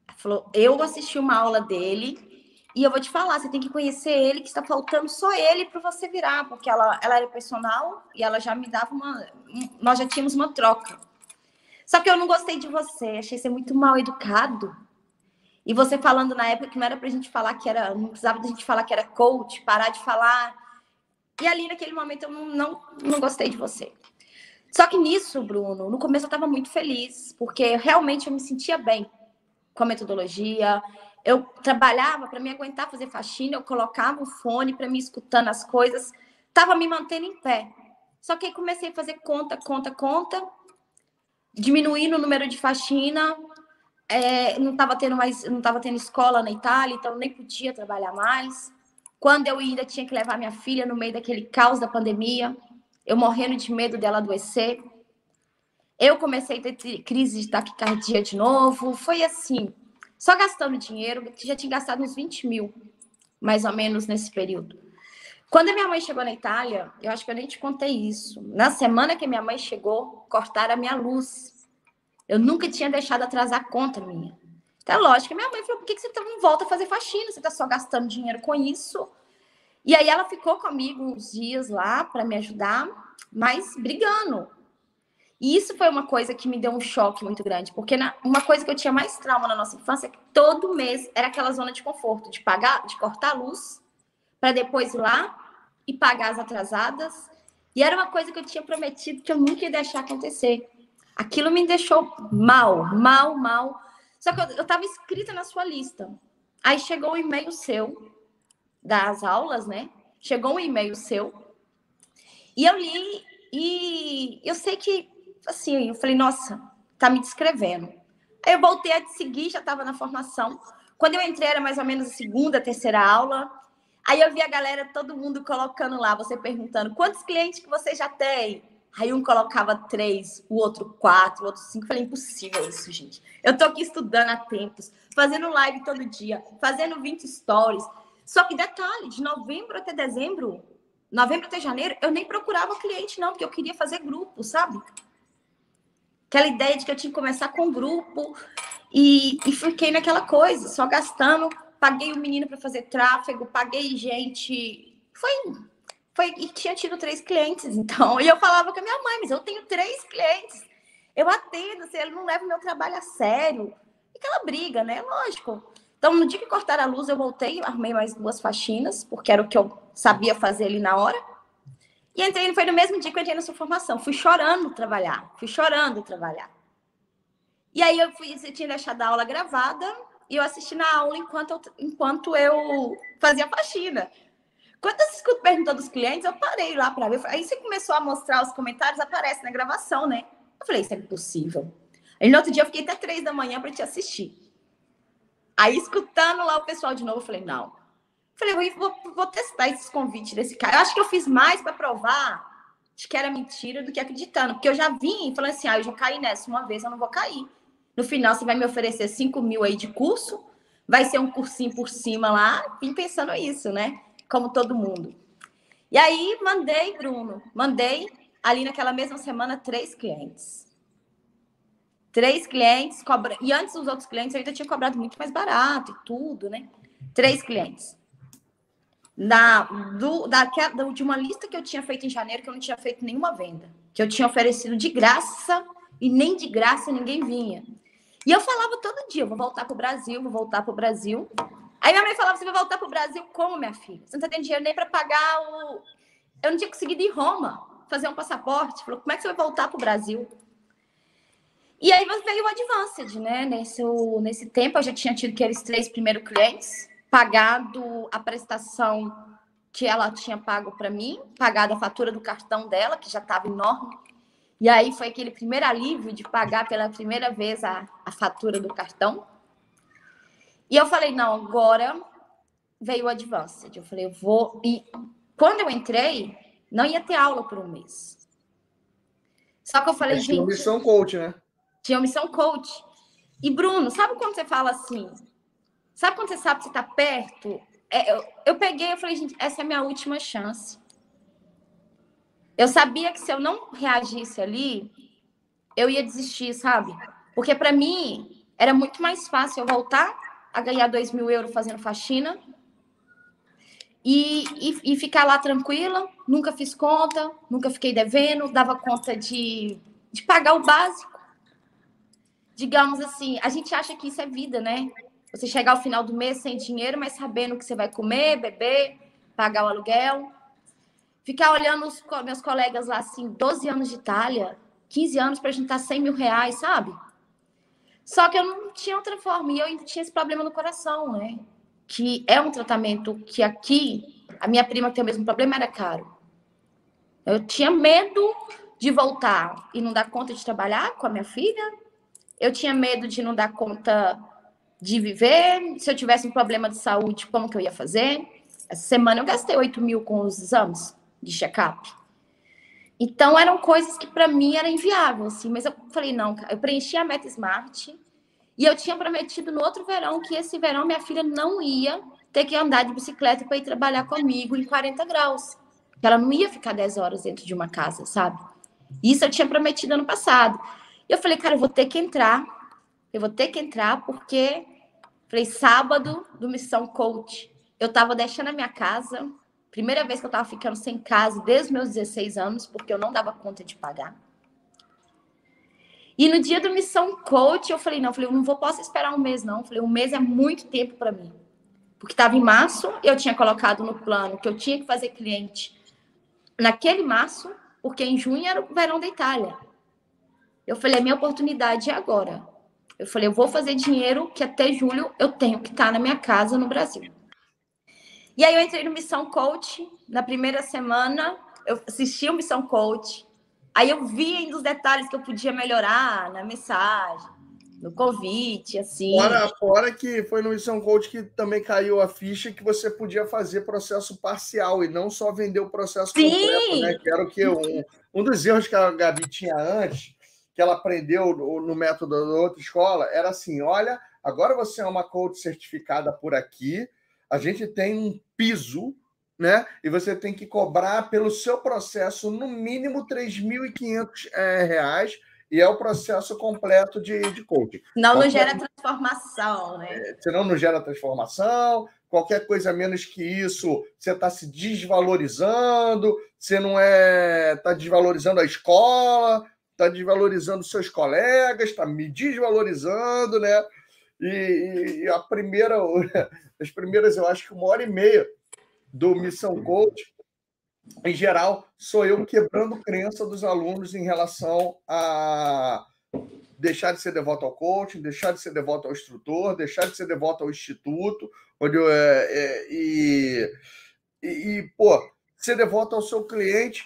Ela falou: "Eu assisti uma aula dele e eu vou te falar, você tem que conhecer ele, que está faltando só ele para você virar, porque ela, ela era personal e ela já me dava uma. Nós já tínhamos uma troca. Só que eu não gostei de você, achei você muito mal educado. E você falando na época que não era para a gente falar que era. Não precisava da gente falar que era coach, parar de falar. E ali naquele momento eu não, não, não gostei de você. Só que nisso, Bruno, no começo eu estava muito feliz, porque realmente eu me sentia bem com a metodologia, eu trabalhava para me aguentar fazer faxina, eu colocava o fone para me escutando as coisas, estava me mantendo em pé. Só que aí comecei a fazer conta, conta, conta, diminuindo o número de faxina, é, não estava tendo mais, não estava tendo escola na Itália, então nem podia trabalhar mais. Quando eu ainda tinha que levar minha filha no meio daquele caos da pandemia, eu morrendo de medo dela adoecer. Eu comecei a ter crise de taquicardia de novo. Foi assim, só gastando dinheiro, já tinha gastado uns 20 mil, mais ou menos, nesse período. Quando a minha mãe chegou na Itália, eu acho que eu nem te contei isso. Na semana que minha mãe chegou, cortaram a minha luz. Eu nunca tinha deixado atrasar a conta minha. Então, é lógico, minha mãe falou: por que você tá, não volta a fazer faxina? Você está só gastando dinheiro com isso. E aí ela ficou comigo uns dias lá para me ajudar, mas brigando. E isso foi uma coisa que me deu um choque muito grande, porque na, uma coisa que eu tinha mais trauma na nossa infância é que todo mês era aquela zona de conforto, de pagar, de cortar a luz, para depois ir lá e pagar as atrasadas. E era uma coisa que eu tinha prometido que eu nunca ia deixar acontecer. Aquilo me deixou mal, mal, mal. Só que eu estava inscrita na sua lista. Aí chegou um e-mail seu das aulas, né? Chegou um e-mail seu. E eu li e eu sei que assim, eu falei, nossa, tá me descrevendo. Aí eu voltei a te seguir, já estava na formação. Quando eu entrei, era mais ou menos a segunda, terceira aula. Aí eu vi a galera, todo mundo colocando lá, você perguntando quantos clientes que você já tem. Aí um colocava três, o outro quatro, o outro cinco. Eu falei, impossível isso, gente. Eu tô aqui estudando há tempos, fazendo live todo dia, fazendo 20 stories. Só que detalhe, de novembro até dezembro, novembro até janeiro, eu nem procurava cliente, não, porque eu queria fazer grupo, sabe? Aquela ideia de que eu tinha que começar com um grupo. E, e fiquei naquela coisa, só gastando. Paguei o menino para fazer tráfego, paguei gente. Foi foi, e tinha tido três clientes, então. E eu falava com a minha mãe, mas eu tenho três clientes. Eu atendo, se ele não leva o meu trabalho a sério. E aquela briga, né? Lógico. Então, no dia que cortaram a luz, eu voltei, armei mais duas faxinas, porque era o que eu sabia fazer ali na hora. E entrei, foi no mesmo dia que eu entrei na sua formação. Fui chorando trabalhar, fui chorando trabalhar. E aí eu fui, você tinha deixado a aula gravada e eu assisti na aula enquanto eu, enquanto eu fazia faxina. Quando eu escuto perguntando dos clientes, eu parei lá para ver. Aí você começou a mostrar os comentários, aparece na gravação, né? Eu falei, isso é impossível. Aí no outro dia eu fiquei até três da manhã para te assistir. Aí, escutando lá o pessoal de novo, eu falei, não. Eu falei, vou, vou testar esses convites desse cara. Eu acho que eu fiz mais para provar de que era mentira do que acreditando. Porque eu já vim falando assim, ah, eu já caí nessa uma vez, eu não vou cair. No final, você vai me oferecer 5 mil aí de curso, vai ser um cursinho por cima lá, vim pensando isso, né? Como todo mundo. E aí mandei, Bruno, mandei ali naquela mesma semana três clientes. Três clientes, cobra... e antes dos outros clientes eu ainda tinha cobrado muito mais barato e tudo, né? Três clientes. Na, do, da, de uma lista que eu tinha feito em janeiro, que eu não tinha feito nenhuma venda, que eu tinha oferecido de graça e nem de graça ninguém vinha. E eu falava todo dia: vou voltar para o Brasil, vou voltar para o Brasil. Aí minha mãe falava: você vai voltar para o Brasil como, minha filha? Você não está tendo dinheiro nem para pagar o. Eu não tinha conseguido ir em Roma fazer um passaporte. Falou: como é que você vai voltar para o Brasil? E aí veio o Advanced, né? Nesse, nesse tempo eu já tinha tido aqueles três primeiros clientes, pagado a prestação que ela tinha pago para mim, pagado a fatura do cartão dela, que já estava enorme. E aí foi aquele primeiro alívio de pagar pela primeira vez a, a fatura do cartão. E eu falei, não, agora veio o Advanced. Eu falei, eu vou. E quando eu entrei, não ia ter aula por um mês. Só que eu falei, Mas gente. Tinha missão coach, né? Tinha missão coach. E Bruno, sabe quando você fala assim? Sabe quando você sabe que você está perto? É, eu, eu peguei, eu falei, gente, essa é a minha última chance. Eu sabia que se eu não reagisse ali, eu ia desistir, sabe? Porque para mim era muito mais fácil eu voltar a ganhar 2 mil euros fazendo faxina e, e, e, ficar lá tranquila. Nunca fiz conta, nunca fiquei devendo, dava conta de, de pagar o básico. Digamos assim, a gente acha que isso é vida, né? Você chegar ao final do mês sem dinheiro, mas sabendo que você vai comer, beber, pagar o aluguel. Ficar olhando os meus colegas lá, assim, 12 anos de Itália, 15 anos para juntar 100 mil reais, sabe? Só que eu não tinha outra forma. E eu ainda tinha esse problema no coração, né? Que é um tratamento que aqui, a minha prima tem o mesmo problema era caro. Eu tinha medo de voltar e não dar conta de trabalhar com a minha filha. Eu tinha medo de não dar conta de viver. Se eu tivesse um problema de saúde, como que eu ia fazer? Essa semana eu gastei 8 mil com os exames de check-up. Então eram coisas que para mim era inviável, assim, mas eu falei, não, eu preenchi a meta Smart e eu tinha prometido no outro verão que esse verão minha filha não ia ter que andar de bicicleta para ir trabalhar comigo em 40 graus. Ela não ia ficar 10 horas dentro de uma casa, sabe? Isso eu tinha prometido ano passado. E eu falei, cara, eu vou ter que entrar. Eu vou ter que entrar porque falei, sábado do Missão Coach, eu tava deixando a minha casa, Primeira vez que eu estava ficando sem casa desde meus 16 anos, porque eu não dava conta de pagar. E no dia do Missão Coach, eu falei, não, eu falei, eu não vou posso esperar um mês, não. Eu falei, um mês é muito tempo para mim. Porque estava em março, eu tinha colocado no plano que eu tinha que fazer cliente naquele março, porque em junho era o verão da Itália. Eu falei, a minha oportunidade é agora. Eu falei, eu vou fazer dinheiro que até julho eu tenho que estar tá na minha casa no Brasil. E aí eu entrei no Missão Coach. Na primeira semana, eu assisti o Missão Coach. Aí eu vi ainda os detalhes que eu podia melhorar na mensagem, no convite, assim. Fora, fora que foi no Missão Coach que também caiu a ficha que você podia fazer processo parcial e não só vender o processo Sim. completo, né? Que era o que um, um dos erros que a Gabi tinha antes, que ela aprendeu no, no método da outra escola, era assim: olha, agora você é uma coach certificada por aqui, a gente tem um piso, né? E você tem que cobrar pelo seu processo no mínimo R$ 3.500 é, reais e é o processo completo de, de coaching. Não, não gera transformação, né? É, senão não gera transformação, qualquer coisa menos que isso, você está se desvalorizando, você não é. está desvalorizando a escola, está desvalorizando seus colegas, está me desvalorizando, né? E, e, a primeira, (laughs) as primeiras, eu acho que uma hora e meia do Missão Coach, em geral, sou eu quebrando crença dos alunos em relação a deixar de ser devoto ao coaching, deixar de ser devoto ao instrutor, deixar de ser devoto ao instituto, onde eu, é, é, e, e, pô, ser devoto ao seu cliente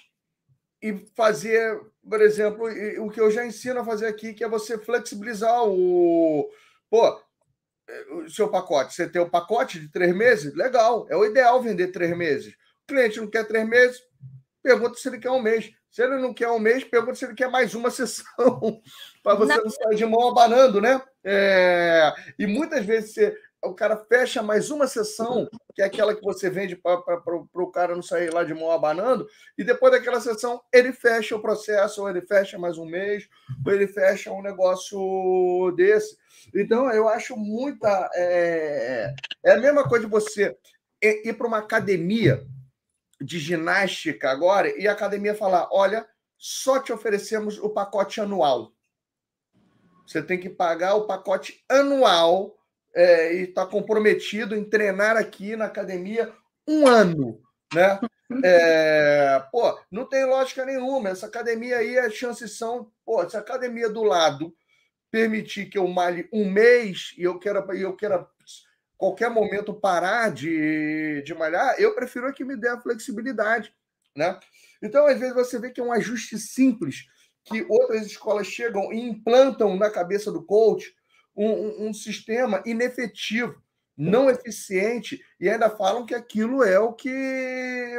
e fazer, por exemplo, o que eu já ensino a fazer aqui, que é você flexibilizar o, pô, o seu pacote. Você tem o pacote de três meses, legal, é o ideal vender três meses. O cliente não quer três meses, pergunta se ele quer um mês. Se ele não quer um mês, pergunta se ele quer mais uma (laughs) sessão, para você não. não sair de mão abanando, né? É... E muitas vezes você... o cara fecha mais uma sessão, que é aquela que você vende para o cara não sair lá de mão abanando, e depois daquela sessão ele fecha o processo, ou ele fecha mais um mês, ou ele fecha um negócio desse. Então, eu acho muita. É, é a mesma coisa de você ir para uma academia de ginástica agora e a academia falar: olha, só te oferecemos o pacote anual. Você tem que pagar o pacote anual é, e está comprometido em treinar aqui na academia um ano, né? (laughs) É, pô, não tem lógica nenhuma. Essa academia aí, as chances são, pô, se a academia do lado permitir que eu malhe um mês e eu quero, eu quero qualquer momento parar de, de malhar, eu prefiro que me dê a flexibilidade, né? Então, às vezes, você vê que é um ajuste simples que outras escolas chegam e implantam na cabeça do coach um, um, sistema inefetivo, não eficiente, e ainda falam que aquilo é o que,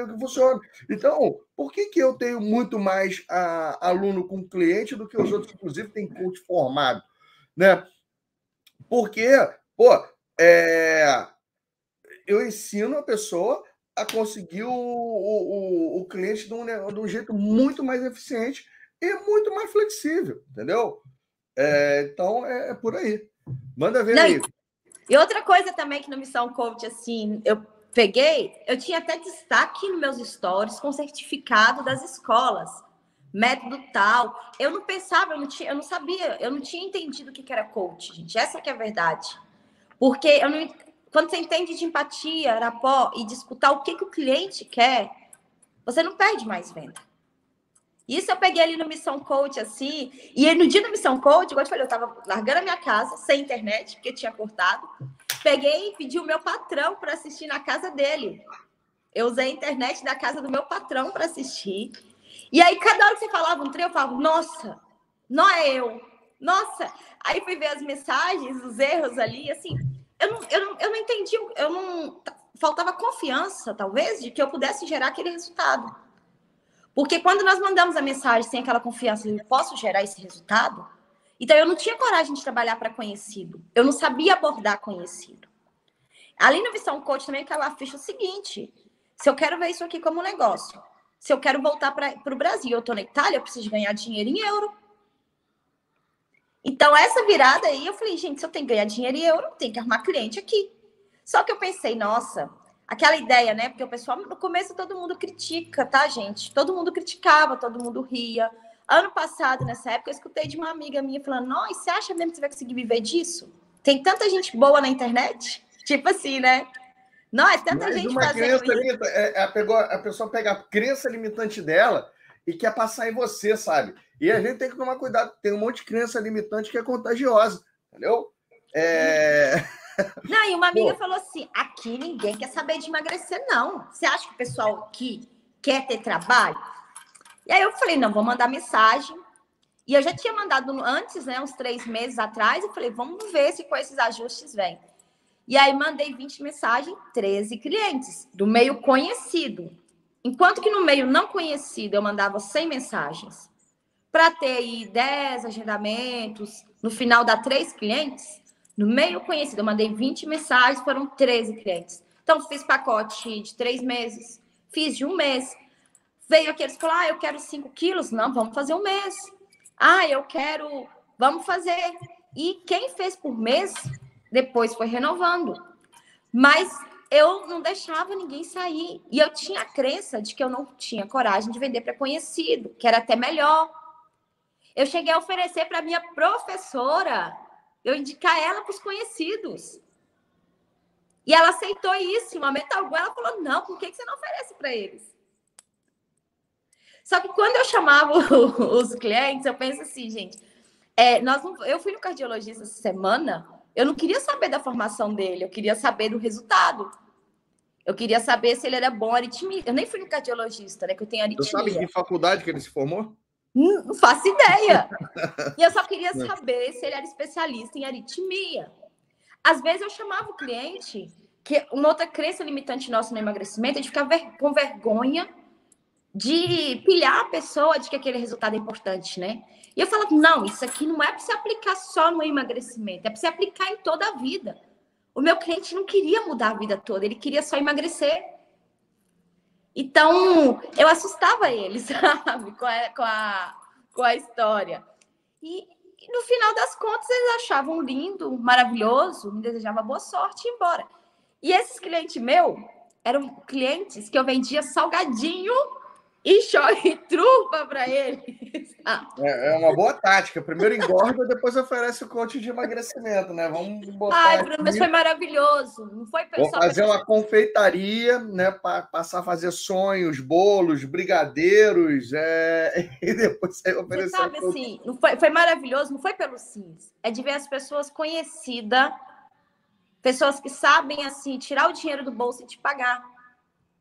o que funciona. Então, por que, que eu tenho muito mais a, aluno com cliente do que os outros, inclusive, tem coach formado? Né? Porque, pô, é, eu ensino a pessoa a conseguir o, o, o cliente de um, de um, jeito muito mais eficiente e muito mais flexível, entendeu? É, então é, é, por aí. Manda ver Não, aí. E outra coisa também que no Missão Coach, assim, eu peguei, eu tinha até destaque nos meus stories com certificado das escolas, método tal. Eu não pensava, eu não, tinha, eu não sabia, eu não tinha entendido o que era coach, gente. Essa que é a verdade. Porque eu não, quando você entende de empatia, arapó, e de escutar o que, que o cliente quer, você não perde mais venda. Isso eu peguei ali no Missão Coach, assim, e no dia do Missão Coach, igual eu te falei, eu tava largando a minha casa, sem internet, porque tinha cortado. Peguei e pedi o meu patrão para assistir na casa dele. Eu usei a internet da casa do meu patrão para assistir. E aí, cada hora que você falava um trem, eu falava, nossa, não é eu. Nossa. Aí fui ver as mensagens, os erros ali, assim, eu não, eu não, eu não entendi, eu não. Faltava confiança, talvez, de que eu pudesse gerar aquele resultado. Porque quando nós mandamos a mensagem sem aquela confiança, eu posso gerar esse resultado? Então eu não tinha coragem de trabalhar para conhecido. Eu não sabia abordar conhecido. Ali no Visão Coach também aquela ficha é o seguinte: se eu quero ver isso aqui como negócio, se eu quero voltar para o Brasil, eu estou na Itália, eu preciso ganhar dinheiro em euro. Então, essa virada aí, eu falei, gente, se eu tenho que ganhar dinheiro em euro, tem que arrumar cliente aqui. Só que eu pensei, nossa, aquela ideia, né? Porque o pessoal, no começo, todo mundo critica, tá, gente? Todo mundo criticava, todo mundo ria. Ano passado, nessa época, eu escutei de uma amiga minha falando: Nossa, você acha mesmo que você vai conseguir viver disso? Tem tanta gente boa na internet? (laughs) Tipo assim, né? Não, é tanta Mas gente uma fazendo isso. É, a, pegou, a pessoa pega a crença limitante dela e quer passar em você, sabe? E a gente tem que tomar cuidado, tem um monte de crença limitante que é contagiosa, entendeu? É... (laughs) Não, e uma amiga Pô. falou assim: aqui ninguém quer saber de emagrecer, não. Você acha que o pessoal aqui quer ter trabalho? E aí eu falei: não, vou mandar mensagem. E eu já tinha mandado antes, né, uns três meses atrás, eu falei: vamos ver se com esses ajustes vem. E aí mandei 20 mensagens, 13 clientes, do meio conhecido. Enquanto que no meio não conhecido eu mandava 100 mensagens para ter aí 10 agendamentos, no final dá 3 clientes, no meio conhecido eu mandei 20 mensagens, foram 13 clientes. Então, fiz pacote de 3 meses, fiz de um mês. Veio aqueles que falaram, ah, eu quero 5 quilos. Não, vamos fazer um mês. Ah, eu quero, vamos fazer. E quem fez por mês, depois foi renovando. Mas eu não deixava ninguém sair. E eu tinha a crença de que eu não tinha coragem de vender para conhecido, que era até melhor. Eu cheguei a oferecer para minha professora, eu indicar ela para os conhecidos. E ela aceitou isso. Em momento algum, ela falou: não, por que você não oferece para eles? Só que quando eu chamava (laughs) os clientes, eu penso assim, gente. É, nós não, eu fui no cardiologista essa semana, eu não queria saber da formação dele, eu queria saber do resultado. Eu queria saber se ele era bom aritmia. Eu nem fui no cardiologista, né? Que eu tenho aritmia. Você sabe que faculdade que ele se formou? Não, faço ideia. e eu só queria saber se ele era especialista em aritmia. Às vezes eu chamava o cliente, que uma outra crença limitante nossa no emagrecimento é de ficar ver, com vergonha de pilhar a pessoa de que aquele resultado é importante, né? E eu falo, não, isso aqui não é para se aplicar só no emagrecimento, é para se aplicar em toda a vida. O meu cliente não queria mudar a vida toda, ele queria só emagrecer. Então, eu assustava ele, (laughs) sabe, com a, com a, com a história. E, e, no final das contas, eles achavam lindo, maravilhoso, me desejavam boa sorte e embora. E esses clientes meus eram clientes que eu vendia salgadinho e choque (laughs) trufa para ele. É, é, uma boa tática. Primeiro engorda, depois oferece o coach de emagrecimento, né? Vamos botar. Ai, Bruno, mas foi maravilhoso. Não foi pessoal. Vou fazer uma confeitaria, né? Para passar a fazer sonhos, bolos, brigadeiros, é... (laughs) e depois sair oferecer. Você sabe assim, não foi, foi maravilhoso, não foi pelo SINS. É de ver as pessoas conhecidas, pessoas que sabem assim, tirar o dinheiro do bolso e te pagar.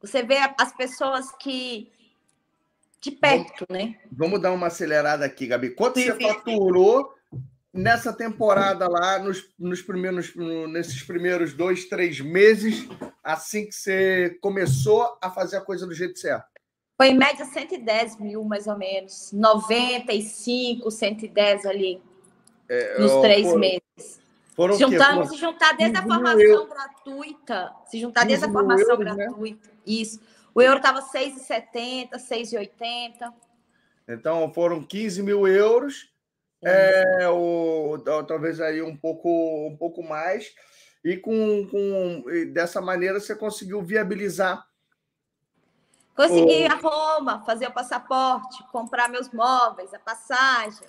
Você vê as pessoas que de perto, vamos, né? Vamos dar uma acelerada aqui, Gabi. Quanto sim, você sim, faturou sim. nessa temporada lá, nos, nos primeiros, nesses primeiros dois, três meses, assim que você começou a fazer a coisa do jeito certo? Foi em média 110 mil, mais ou menos. 95, 110 ali. É, nos três foram, meses. Foram Juntando, se juntar desde a formação gratuita. Se juntar desde a formação euros, né? gratuita. Né? Isso. O euro estava 6,70, 6,80. Então foram 15 mil euros. É, o, talvez aí um pouco, um pouco mais. E com, com dessa maneira você conseguiu viabilizar. Consegui ir a Roma, fazer o passaporte, comprar meus móveis, a passagem.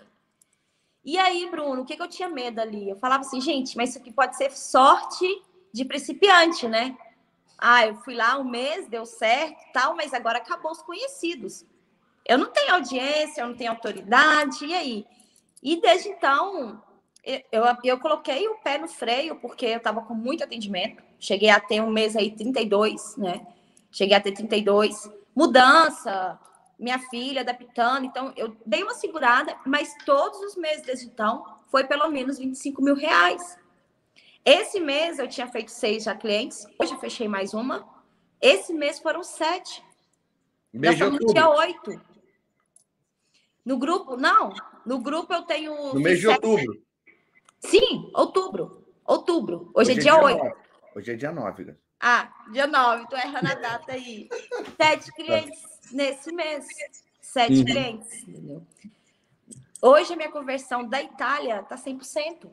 E aí, Bruno, o que, que eu tinha medo ali? Eu falava assim, gente, mas isso aqui pode ser sorte de principiante, né? Ah, eu fui lá um mês, deu certo, tal, mas agora acabou os conhecidos. Eu não tenho audiência, eu não tenho autoridade, e aí? E desde então, eu, eu, coloquei o pé no freio, porque eu estava com muito atendimento. Cheguei a ter um mês aí 32, né? Cheguei a ter 32. Mudança, minha filha adaptando. Então, eu dei uma segurada, mas todos os meses desde então foi pelo menos 25 mil reais. Esse mês eu tinha feito seis já clientes, hoje eu fechei mais uma. Esse mês foram sete. Mês Nós no dia oito. No grupo, não. No grupo eu tenho. No mês de outubro. Sim, outubro. Outubro. Hoje, é Hoje é, dia oito. Hoje é dia nove. Ah, dia nove. Tô errando a data aí. (laughs) Sete clientes nesse mês. Sete uhum. clientes, entendeu? Hoje a minha conversão da Itália tá 100%.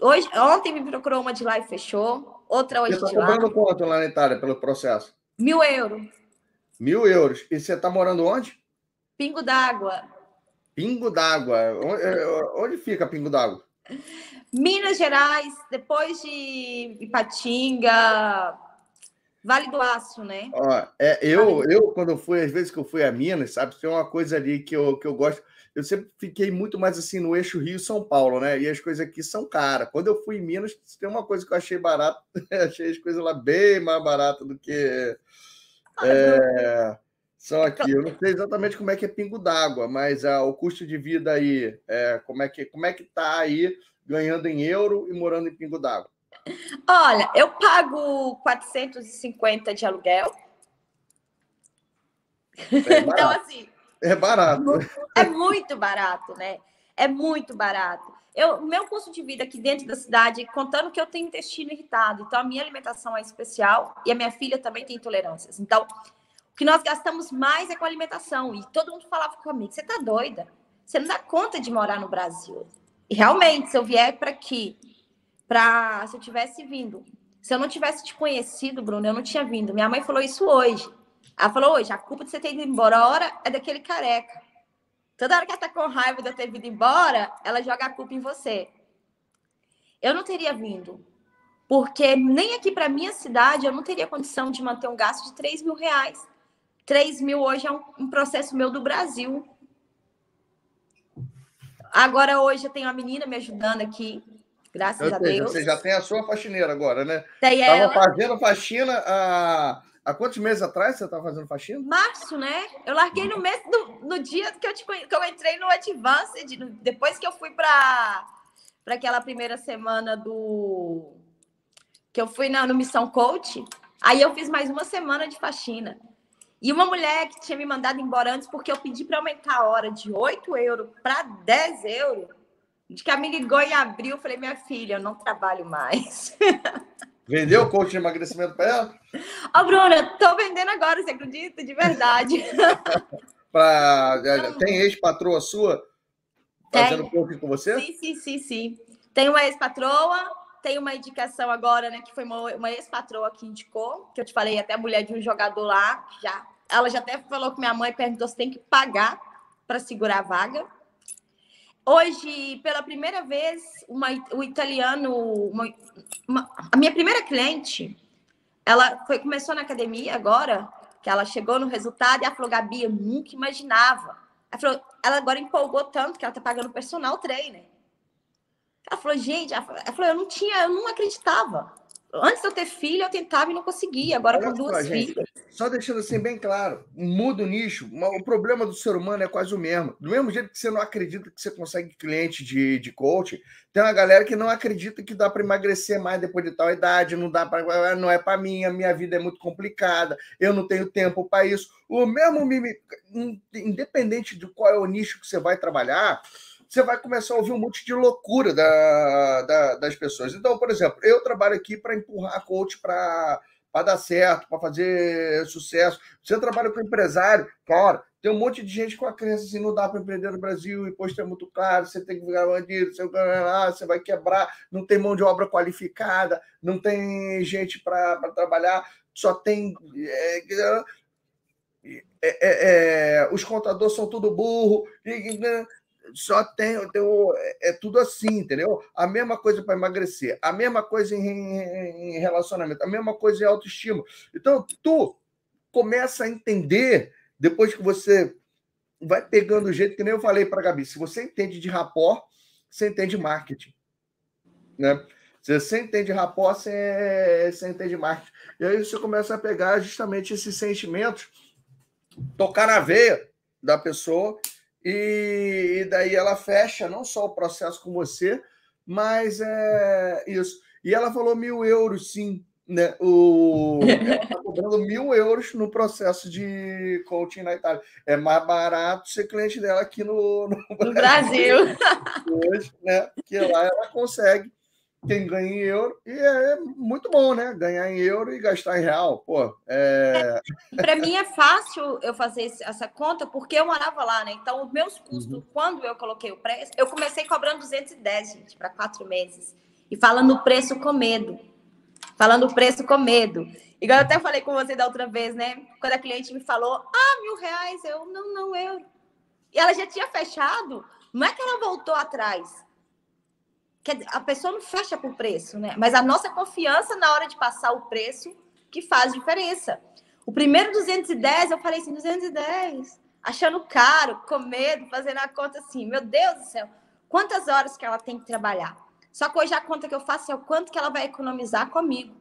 Hoje, ontem me procurou uma de lá e fechou. Outra hoje você tá de lá. Você está quanto lá na Itália pelo processo? Mil euros. Mil euros. E você está morando onde? Pingo d'Água. Pingo d'Água. Onde, onde fica Pingo d'Água? Minas Gerais, depois de Ipatinga, Vale do Aço, né? Ó, é, eu, vale. eu, quando fui, às vezes que eu fui a Minas, sabe, tem uma coisa ali que eu, que eu gosto eu sempre fiquei muito mais assim no eixo Rio-São Paulo, né? E as coisas aqui são caras. Quando eu fui em Minas, tem uma coisa que eu achei barata, (laughs) achei as coisas lá bem mais baratas do que é, são aqui. Eu não sei exatamente como é que é pingo d'água, mas ah, o custo de vida aí, é, como é que como é que tá aí ganhando em euro e morando em pingo d'água? Olha, eu pago 450 de aluguel. É então, assim, é barato. É muito barato, né? É muito barato. Eu, meu custo de vida aqui dentro da cidade, contando que eu tenho intestino irritado, então a minha alimentação é especial e a minha filha também tem intolerâncias. Então, o que nós gastamos mais é com alimentação. E todo mundo falava comigo: você tá doida? você não dá conta de morar no Brasil. E realmente, se eu vier para aqui, para se eu tivesse vindo, se eu não tivesse te conhecido, Bruno, eu não tinha vindo. Minha mãe falou isso hoje. Ela falou hoje, a culpa de você ter ido embora a hora é daquele careca. Toda hora que ela tá com raiva de eu ter vindo embora, ela joga a culpa em você. Eu não teria vindo. Porque nem aqui para minha cidade eu não teria condição de manter um gasto de 3 mil reais. 3 mil hoje é um, um processo meu do Brasil. Agora, hoje, eu tenho uma menina me ajudando aqui, graças a Deus. Você já tem a sua faxineira agora, né? Tem Estava ela. fazendo faxina há, há quantos meses atrás você estava fazendo faxina? Março, né? Eu larguei no mês do, no dia que eu, te, que eu entrei no Advanced, depois que eu fui para para aquela primeira semana do que eu fui na no Missão Coach, aí eu fiz mais uma semana de faxina. E uma mulher que tinha me mandado embora antes porque eu pedi para aumentar a hora de 8 euros para 10 euros, de que ela me ligou em abril, eu falei, minha filha, eu não trabalho mais. (laughs) Vendeu o coach de emagrecimento para ela? Ó, Bruna, tô vendendo agora, você acredita? De verdade. (laughs) Pra... Tem ex-patroa sua fazendo coaching com você? Sim, sim, sim, sim. Tem uma ex-patroa, tem uma indicação agora, né? Que foi uma, uma ex-patroa que indicou, que eu te falei, até a mulher de um jogador lá, já, ela já até falou com minha mãe, perguntou se tem que pagar para segurar a vaga. Hoje, pela primeira vez, uma, o italiano, uma- uma- a minha primeira cliente, ela foi, começou na academia agora, que ela chegou no resultado e ela falou, Gabi, eu nunca imaginava. Ela, falou, ela agora empolgou tanto que ela tá pagando personal trainer. Ela falou, gente, ela falou, eu não tinha, eu não acreditava. Antes de eu ter filho, eu tentava e não conseguia. Agora, Olha com duas filhas. Só deixando assim bem claro, muda o nicho, o problema do ser humano é quase o mesmo. Do mesmo jeito que você não acredita que você consegue cliente de, de coach, tem uma galera que não acredita que dá para emagrecer mais depois de tal idade, não dá para, não é para mim, a minha vida é muito complicada, eu não tenho tempo para isso. O mesmo independente de qual é o nicho que você vai trabalhar, você vai começar a ouvir um monte de loucura da- da- das pessoas. Então, por exemplo, eu trabalho aqui para empurrar coach para dar certo, para fazer sucesso. Você trabalha com empresário, cara, tem um monte de gente com a crença assim, não dá para empreender no Brasil, imposto é muito caro, você tem que virar bandido, você, você vai quebrar, não tem mão de obra qualificada, não tem gente para trabalhar, só tem. é, é, é, é, os contadores são tudo burro, e, né, só tem, tem o- é tudo assim, entendeu? A mesma coisa para emagrecer, a mesma coisa em, em relacionamento, a mesma coisa em autoestima. Então, tu começa a entender, depois que você vai pegando o jeito, que nem eu falei para Gabi, se você entende de rapport, você entende marketing. Né? Se você entende rapport, você, você entende marketing. E aí você começa a pegar justamente esses sentimentos, tocar na veia da pessoa, e, e daí ela fecha não só o processo com você, mas é isso. E ela falou mil euros, sim. Né? O, (laughs) ela está cobrando mil euros no processo de coaching na Itália. É mais barato ser cliente dela aqui no, no No Brasil. hoje, né? Porque lá ela consegue quem ganha em euro e é muito bom, né? Ganhar em euro e gastar em real, pô. É... Para mim é fácil eu fazer essa conta porque eu morava lá, né? Então, os meus custos, quando eu coloquei o preço, eu comecei cobrando 210, gente, para quatro meses. E falando o preço com medo. Falando o preço com medo. Igual eu até falei com você da outra vez, né? Quando a cliente me falou, ah, mil reais, eu, não, não, euro. E ela já tinha fechado, não é que ela voltou atrás. Dizer, a pessoa não fecha por preço, né? Mas a nossa confiança na hora de passar o preço que faz diferença. O primeiro 210, eu falei assim, 210, achando caro, com medo, fazendo a conta assim, meu Deus do céu, quantas horas que ela tem que trabalhar? Só que hoje a conta que eu faço é o quanto que ela vai economizar comigo.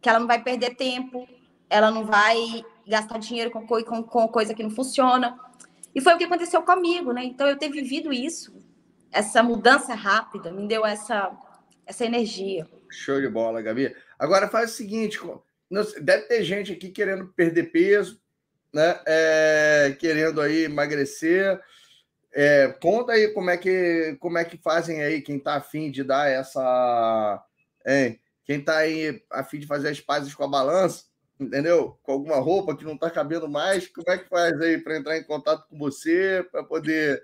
Que ela não vai perder tempo, ela não vai gastar dinheiro com, com, com coisa que não funciona. E foi o que aconteceu comigo, né? Então eu ter vivido isso, essa mudança rápida, me deu essa, essa energia. Show de bola, Gabi. Agora faz o seguinte: deve ter gente aqui querendo perder peso, né? É, querendo aí emagrecer. É, conta aí como é que como é que fazem aí quem tá afim de dar essa. Hein? Quem tá aí afim de fazer as pazes com a balança, entendeu? Com alguma roupa que não tá cabendo mais, como é que faz aí para entrar em contato com você, para poder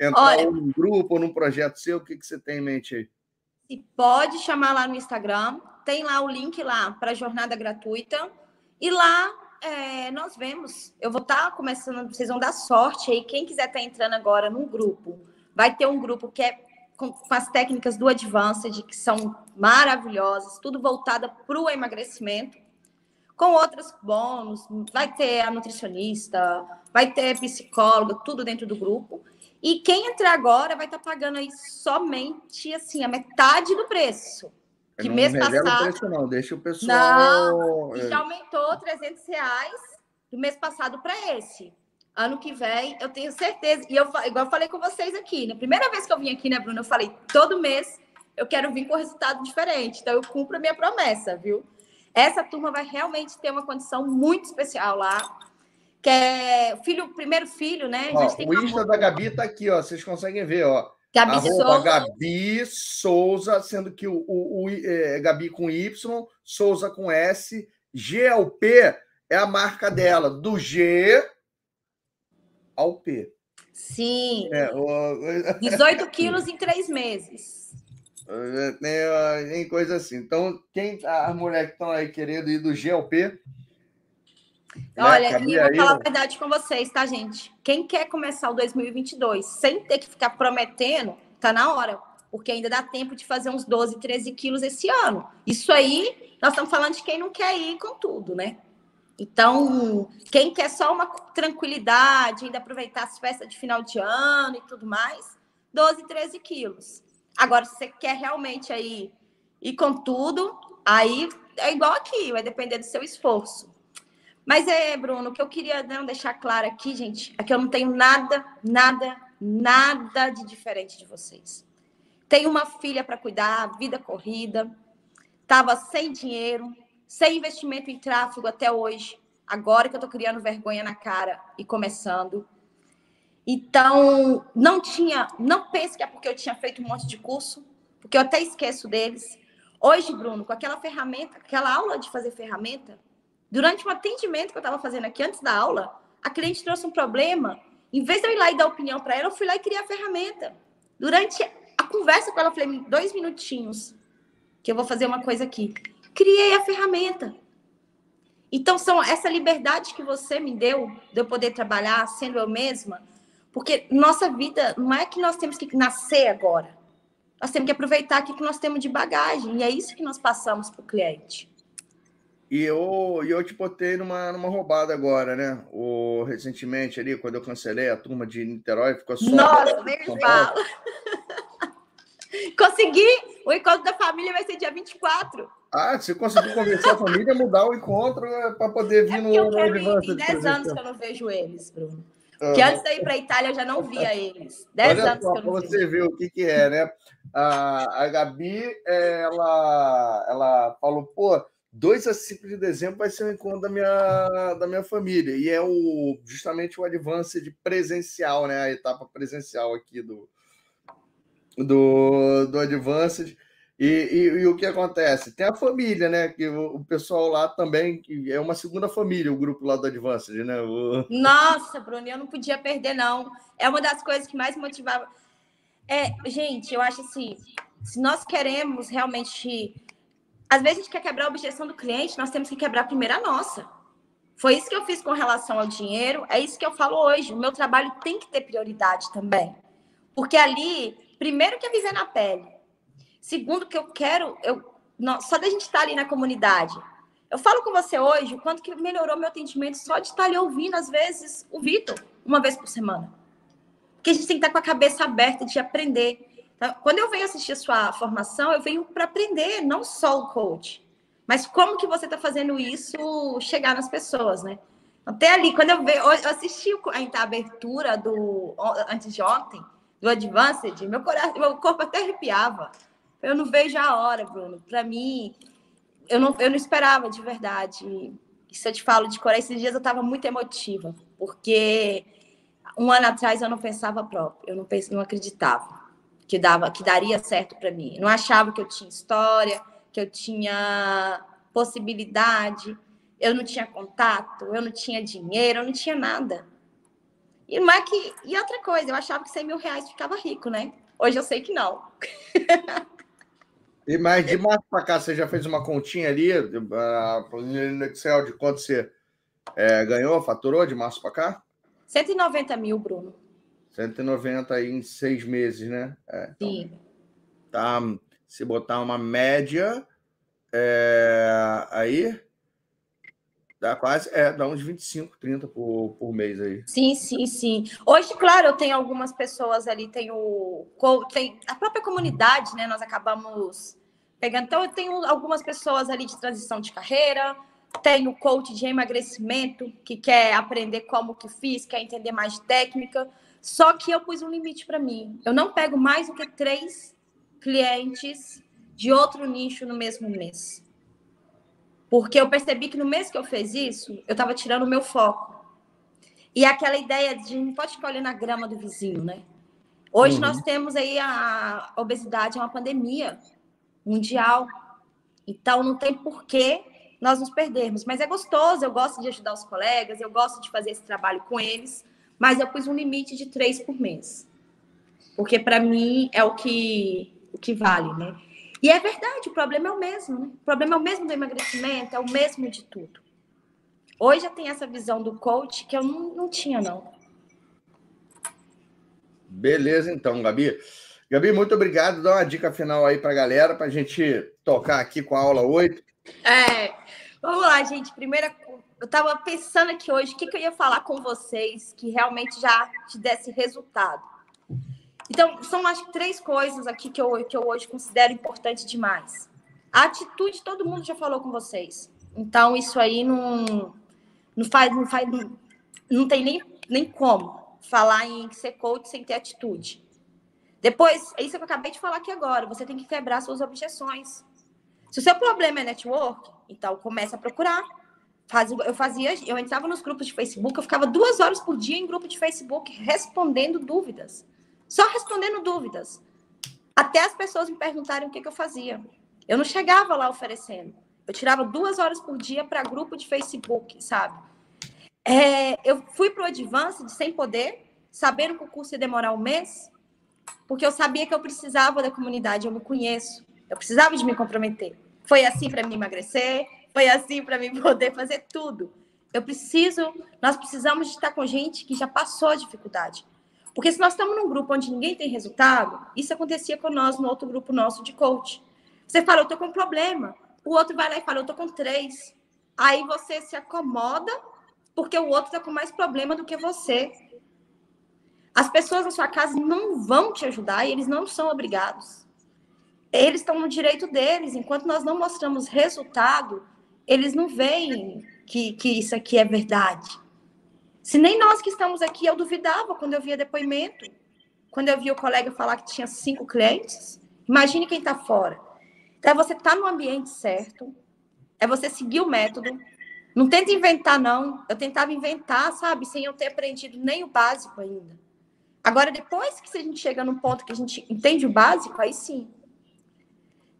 entrar Olha, num grupo ou num projeto seu? O que, que você tem em mente aí? Se pode chamar lá no Instagram, tem lá o link lá para a jornada gratuita. E lá é, nós vemos. Eu vou estar tá começando, vocês vão dar sorte aí. Quem quiser estar tá entrando agora num grupo, vai ter um grupo que é com, com as técnicas do Advanced, que são maravilhosas, tudo voltada para o emagrecimento, com outros bônus. Vai ter a nutricionista, vai ter psicóloga, tudo dentro do grupo. E quem entrar agora vai estar tá pagando aí somente assim a metade do preço. Que não mês passado. O preço, não, deixa o pessoal. Não, já aumentou 300 reais do mês passado para esse. Ano que vem, eu tenho certeza. E eu, igual eu falei com vocês aqui, na primeira vez que eu vim aqui, né, Bruno? Eu falei, todo mês eu quero vir com resultado diferente. Então, eu cumpro a minha promessa, viu? Essa turma vai realmente ter uma condição muito especial lá. Que é filho, primeiro filho, né? Ó, o Insta da Gabi tá aqui, ó. Vocês conseguem ver, ó. Gabi Souza. Gabi Souza, sendo que o, o, o é, Gabi com Y, Souza com S, GLP é a marca dela, do G ao P. Sim. É, (laughs) o... 18 quilos em três meses. Tem, tem coisa assim. Então, quem as mulheres que estão aí querendo ir do G ao P. Né, Olha, né? e eu vou falar a verdade com vocês, tá, gente? Quem quer começar o 2022 sem ter que ficar prometendo, tá na hora. Porque ainda dá tempo de fazer uns 12, 13 quilos esse ano. Isso aí, nós estamos falando de quem não quer ir com tudo, né? Então, quem quer só uma tranquilidade, ainda aproveitar as festas de final de ano e tudo mais, 12, 13 quilos. Agora, se você quer realmente aí ir com tudo, aí é igual aqui, vai depender do seu esforço. Mas é, Bruno, o que eu queria não deixar claro aqui, gente, é que eu não tenho nada, nada, nada de diferente de vocês. Tenho uma filha para cuidar, vida corrida, estava sem dinheiro, sem investimento em tráfego até hoje, agora que eu estou criando vergonha na cara e começando. Então, não tinha, não pense que é porque eu tinha feito um monte de curso, porque eu até esqueço deles. Hoje, Bruno, com aquela ferramenta, aquela aula de fazer ferramenta, durante um atendimento que eu estava fazendo aqui antes da aula, a cliente trouxe um problema. Em vez de eu ir lá e dar opinião para ela, eu fui lá e criei a ferramenta. Durante a conversa com ela, eu falei, dois minutinhos, que eu vou fazer uma coisa aqui criei a ferramenta. Então, são essa liberdade que você me deu de eu poder trabalhar sendo eu mesma, porque nossa vida não é que nós temos que nascer agora. Nós temos que aproveitar aquilo que nós temos de bagagem, e é isso que nós passamos para o cliente. E eu, eu te botei numa, numa roubada agora, né? O, recentemente ali, quando eu cancelei a turma de Niterói, ficou só. Nossa, nem fala. Consegui! O encontro da família vai ser dia 24. Ah, você conseguiu convencer a família a mudar o encontro é, para poder vir é no, eu no Advanced. Tem 10 anos que eu não vejo eles, Bruno. Porque antes de ir para a Itália eu já não via eles. 10 anos só, que eu não Você vê o que, que é, né? A, a Gabi, ela, ela falou, pô, 2 a 5 de dezembro vai ser o encontro da minha, da minha família. E é o, justamente o Advanced presencial, né? A etapa presencial aqui do, do, do Advanced. E, e, e, o que acontece? Tem a família, né? Que o, o, pessoal lá também, é uma segunda família, o grupo lá do Advanced, né? O... Nossa, Bruno, eu não podia perder, não. É uma das coisas que mais motivava. É, gente, eu acho assim, se nós queremos realmente. Às vezes a gente quer quebrar a objeção do cliente, nós temos que quebrar primeiro a nossa. Foi isso que eu fiz com relação ao dinheiro, é isso que eu falo hoje. O meu trabalho tem que ter prioridade também. Porque ali primeiro que é viver na pele. Segundo que eu quero, eu só da gente estar ali na comunidade. Eu falo com você hoje o quanto que melhorou meu atendimento só de estar ali ouvindo, às vezes, o Vitor, uma vez por semana. Porque a gente tem que estar com a cabeça aberta de aprender. Então, quando eu venho assistir a sua formação, eu venho para aprender, não só o coach, mas como que você está fazendo isso chegar nas pessoas, né? Até ali, quando eu, vejo, eu assisti a abertura do antes de ontem, do Advanced, meu, coração, meu corpo até arrepiava. Eu não vejo a hora, Bruno. Para mim, eu não, eu não esperava de verdade. Isso eu te falo de coração. Esses dias eu estava muito emotiva, porque um ano atrás eu não pensava próprio, eu não, pens, não acreditava que dava, que daria certo para mim. Não achava que eu tinha história, que eu tinha possibilidade, eu não tinha contato, eu não tinha dinheiro, eu não tinha nada. E, não é que, e outra coisa, eu achava que 100 mil reais ficava rico, né? Hoje eu sei que não. E mais de março para cá, você já fez uma continha ali, no Excel, de quanto você é, ganhou, faturou de março para cá? 190 mil, Bruno. 190 em seis meses, né? É, então, Sim. Tá, se botar uma média, é, aí dá quase, é, dá uns 25, 30 por, por mês aí. Sim, sim, sim. Hoje, claro, eu tenho algumas pessoas ali, tem o tem a própria comunidade, né? Nós acabamos pegando. Então, eu tenho algumas pessoas ali de transição de carreira, tenho coach de emagrecimento que quer aprender como que fiz, quer entender mais técnica. Só que eu pus um limite para mim. Eu não pego mais do que três clientes de outro nicho no mesmo mês. Porque eu percebi que no mês que eu fiz isso, eu estava tirando o meu foco. E aquela ideia de não pode ficar olhando a grama do vizinho, né? Hoje uhum. nós temos aí a obesidade, é uma pandemia mundial. Então não tem porquê nós nos perdermos. Mas é gostoso, eu gosto de ajudar os colegas, eu gosto de fazer esse trabalho com eles, mas eu pus um limite de três por mês. Porque para mim é o que, o que vale, né? E é verdade, o problema é o mesmo, né? O problema é o mesmo do emagrecimento, é o mesmo de tudo. Hoje eu tenho essa visão do coach que eu não, não tinha, não. Beleza, então, Gabi. Gabi, muito obrigado. Dá uma dica final aí para a galera, para a gente tocar aqui com a aula 8. É, vamos lá, gente. Primeira, eu estava pensando aqui hoje o que, que eu ia falar com vocês que realmente já te desse resultado. Então, são acho três coisas aqui que eu, que eu hoje considero importante demais. A atitude, todo mundo já falou com vocês. Então, isso aí não, não faz, não faz, não, não tem nem, nem como falar em ser coach sem ter atitude. Depois, é isso que eu acabei de falar aqui agora, você tem que quebrar suas objeções. Se o seu problema é network, então começa a procurar. Faz, eu fazia, eu entrava nos grupos de Facebook, eu ficava duas horas por dia em grupo de Facebook respondendo dúvidas. Só respondendo dúvidas. Até as pessoas me perguntarem o que, que eu fazia. Eu não chegava lá oferecendo. Eu tirava duas horas por dia para grupo de Facebook, sabe? É, eu fui para o Advanced sem poder, sabendo que o curso ia demorar um mês, porque eu sabia que eu precisava da comunidade, eu me conheço, eu precisava de me comprometer. Foi assim para me emagrecer, foi assim para mim (laughs) poder fazer tudo. Eu preciso, nós precisamos estar com gente que já passou a dificuldade. Porque se nós estamos num grupo onde ninguém tem resultado, isso acontecia com nós no outro grupo nosso de coach. Você fala, eu tô com um problema. O outro vai lá e fala, eu tô com três. Aí você se acomoda porque o outro está com mais problema do que você. As pessoas na sua casa não vão te ajudar e eles não são obrigados. Eles estão no direito deles. Enquanto nós não mostramos resultado, eles não veem que, que isso aqui é verdade. Se nem nós que estamos aqui, eu duvidava quando eu via depoimento. Quando eu via o colega falar que tinha cinco clientes. Imagine quem está fora. Então, é você estar tá no ambiente certo, é você seguir o método. Não tenta inventar, não. Eu tentava inventar, sabe, sem eu ter aprendido nem o básico ainda. Agora, depois que a gente chega num ponto que a gente entende o básico, aí sim.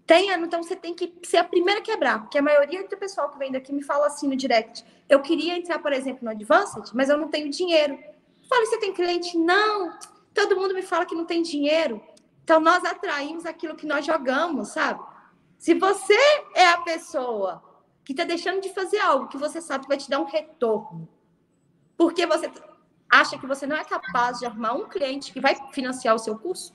Tenha, então você tem que ser a primeira a quebrar, porque a maioria do pessoal que vem daqui me fala assim no direct: eu queria entrar, por exemplo, no Advanced, mas eu não tenho dinheiro. Fala, você tem cliente? Não. Todo mundo me fala que não tem dinheiro. Então nós atraímos aquilo que nós jogamos, sabe? Se você é a pessoa que está deixando de fazer algo que você sabe que vai te dar um retorno, porque você acha que você não é capaz de arrumar um cliente que vai financiar o seu curso,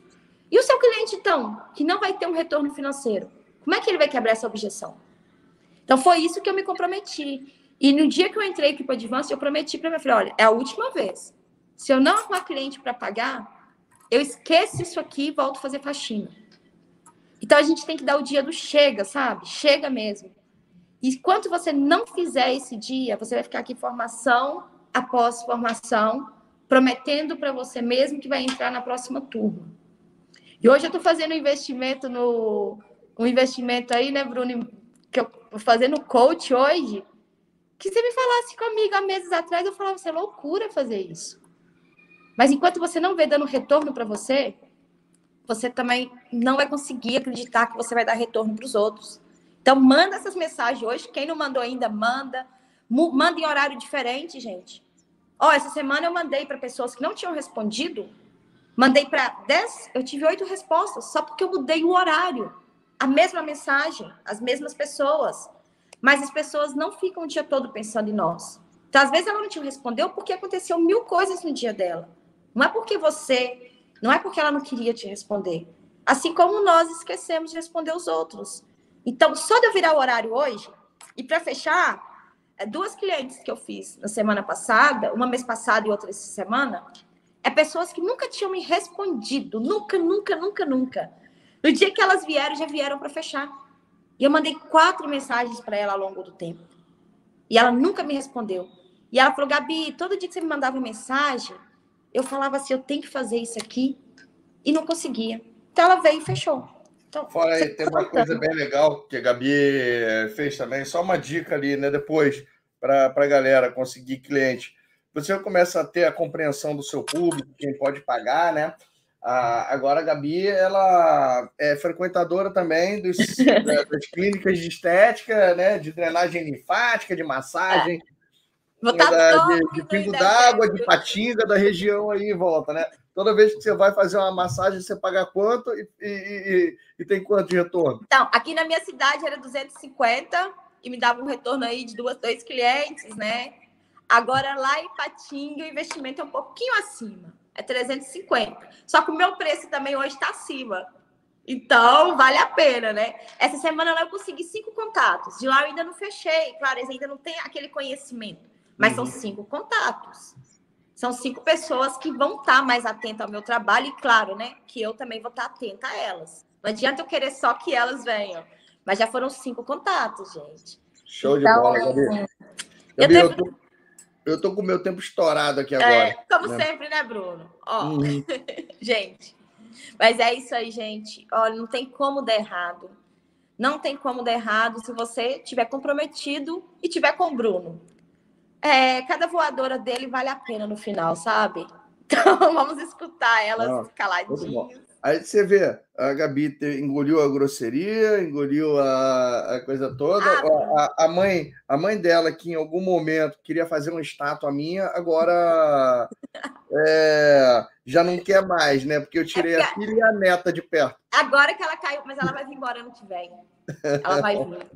e o seu cliente, então, que não vai ter um retorno financeiro, como é que ele vai quebrar essa objeção? Então, foi isso que eu me comprometi. E no dia que eu entrei aqui para o Advance, eu prometi para minha filha: olha, é a última vez. Se eu não arrumar cliente para pagar, eu esqueço isso aqui e volto a fazer faxina. Então, a gente tem que dar o dia do chega, sabe? Chega mesmo. E enquanto você não fizer esse dia, você vai ficar aqui formação após formação, prometendo para você mesmo que vai entrar na próxima turma. E hoje eu estou fazendo um investimento no. Um investimento aí, né, Bruno? Que eu vou fazendo coach hoje. Que se me falasse comigo há meses atrás, eu falava, você é loucura fazer isso. Mas enquanto você não vê dando retorno para você, você também não vai conseguir acreditar que você vai dar retorno para os outros. Então, manda essas mensagens hoje. Quem não mandou ainda, manda. Manda em horário diferente, gente. Ó, essa semana eu mandei para pessoas que não tinham respondido, mandei para 10, eu tive oito respostas, só porque eu mudei o horário. A mesma mensagem, as mesmas pessoas. Mas as pessoas não ficam o dia todo pensando em nós. Então, às vezes, ela não te respondeu porque aconteceu mil coisas no dia dela. Não é porque você, não é porque ela não queria te responder. Assim como nós esquecemos de responder os outros. Então, só de eu virar o horário hoje, e para fechar, é, duas clientes que eu fiz na semana passada, uma mês passada e outra essa semana, é pessoas que nunca tinham me respondido, nunca, nunca, nunca, nunca. No dia que elas vieram, já vieram para fechar. E eu mandei quatro mensagens para ela ao longo do tempo. E ela nunca me respondeu. E ela falou: Gabi, todo dia que você me mandava mensagem, eu falava assim: eu tenho que fazer isso aqui. E não conseguia. Então ela veio e fechou. Então, Fora aí, tem uma coisa bem legal que a Gabi fez também, só uma dica ali, né? Depois, para a galera conseguir cliente. Você começa a ter a compreensão do seu público, quem pode pagar, né? Ah, agora a Gabi, ela é frequentadora também dos, (laughs) das clínicas de estética, né? De drenagem linfática, de massagem. É. Da, de, de pingo d'água, de patinga da região aí em volta, né? Toda vez que você vai fazer uma massagem, você paga quanto e, e, e, e tem quanto de retorno? Então, aqui na minha cidade era 250 e me dava um retorno aí de duas, dois clientes, né? Agora lá em Patinga o investimento é um pouquinho acima, é 350. Só que o meu preço também hoje está acima. Então, vale a pena, né? Essa semana eu consegui cinco contatos. De lá eu ainda não fechei. Claro, eles ainda não têm aquele conhecimento. Mas uhum. são cinco contatos. São cinco pessoas que vão estar mais atentas ao meu trabalho e, claro, né, que eu também vou estar atenta a elas. Não adianta eu querer só que elas venham. Mas já foram cinco contatos, gente. Show então, de bola, Gabi. Gabi eu, tenho... eu, tô, eu tô com o meu tempo estourado aqui é, agora. É, como né? sempre, né, Bruno? Ó, uhum. (laughs) gente. Mas é isso aí, gente. Olha, não tem como dar errado. Não tem como dar errado se você tiver comprometido e tiver com o Bruno. É, cada voadora dele vale a pena no final, sabe? (laughs) Então vamos escutar elas ah, caladinhas. Aí você vê, a Gabi engoliu a grosseria, engoliu a, a coisa toda. Ah, a, a, mãe, a mãe dela, que em algum momento queria fazer uma estátua minha, agora (laughs) é, já não quer mais, né? Porque eu tirei é porque... a filha e a neta de perto. Agora que ela caiu, mas ela vai vir embora ano que vem. Ela vai vir.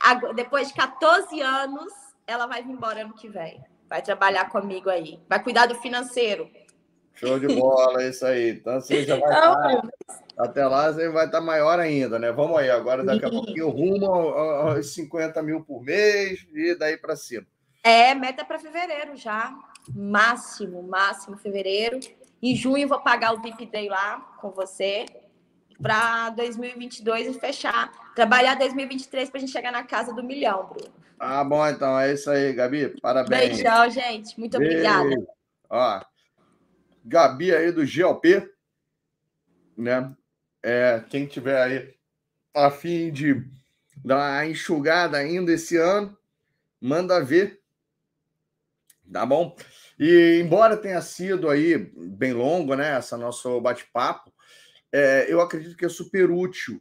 Agora, depois de 14 anos, ela vai vir embora ano que vem. Vai trabalhar comigo aí. Vai cuidar do financeiro. Show de bola, é isso aí. Então você já vai estar, até lá você vai estar maior ainda, né? Vamos aí, agora daqui a pouquinho rumo aos 50 mil por mês e daí para cima. É, meta para fevereiro já. Máximo, máximo fevereiro. Em junho vou pagar o VIP Day lá com você para 2022 e fechar. Trabalhar 2023 para a gente chegar na casa do milhão, Bruno. Ah, bom, então é isso aí, Gabi. Parabéns. Beijão, gente. Muito obrigada. Ó, Gabi aí do GLP, né? É, quem tiver aí a fim de dar uma enxugada ainda esse ano, manda ver. Tá bom? E embora tenha sido aí bem longo, né, essa nosso bate-papo, é, eu acredito que é super útil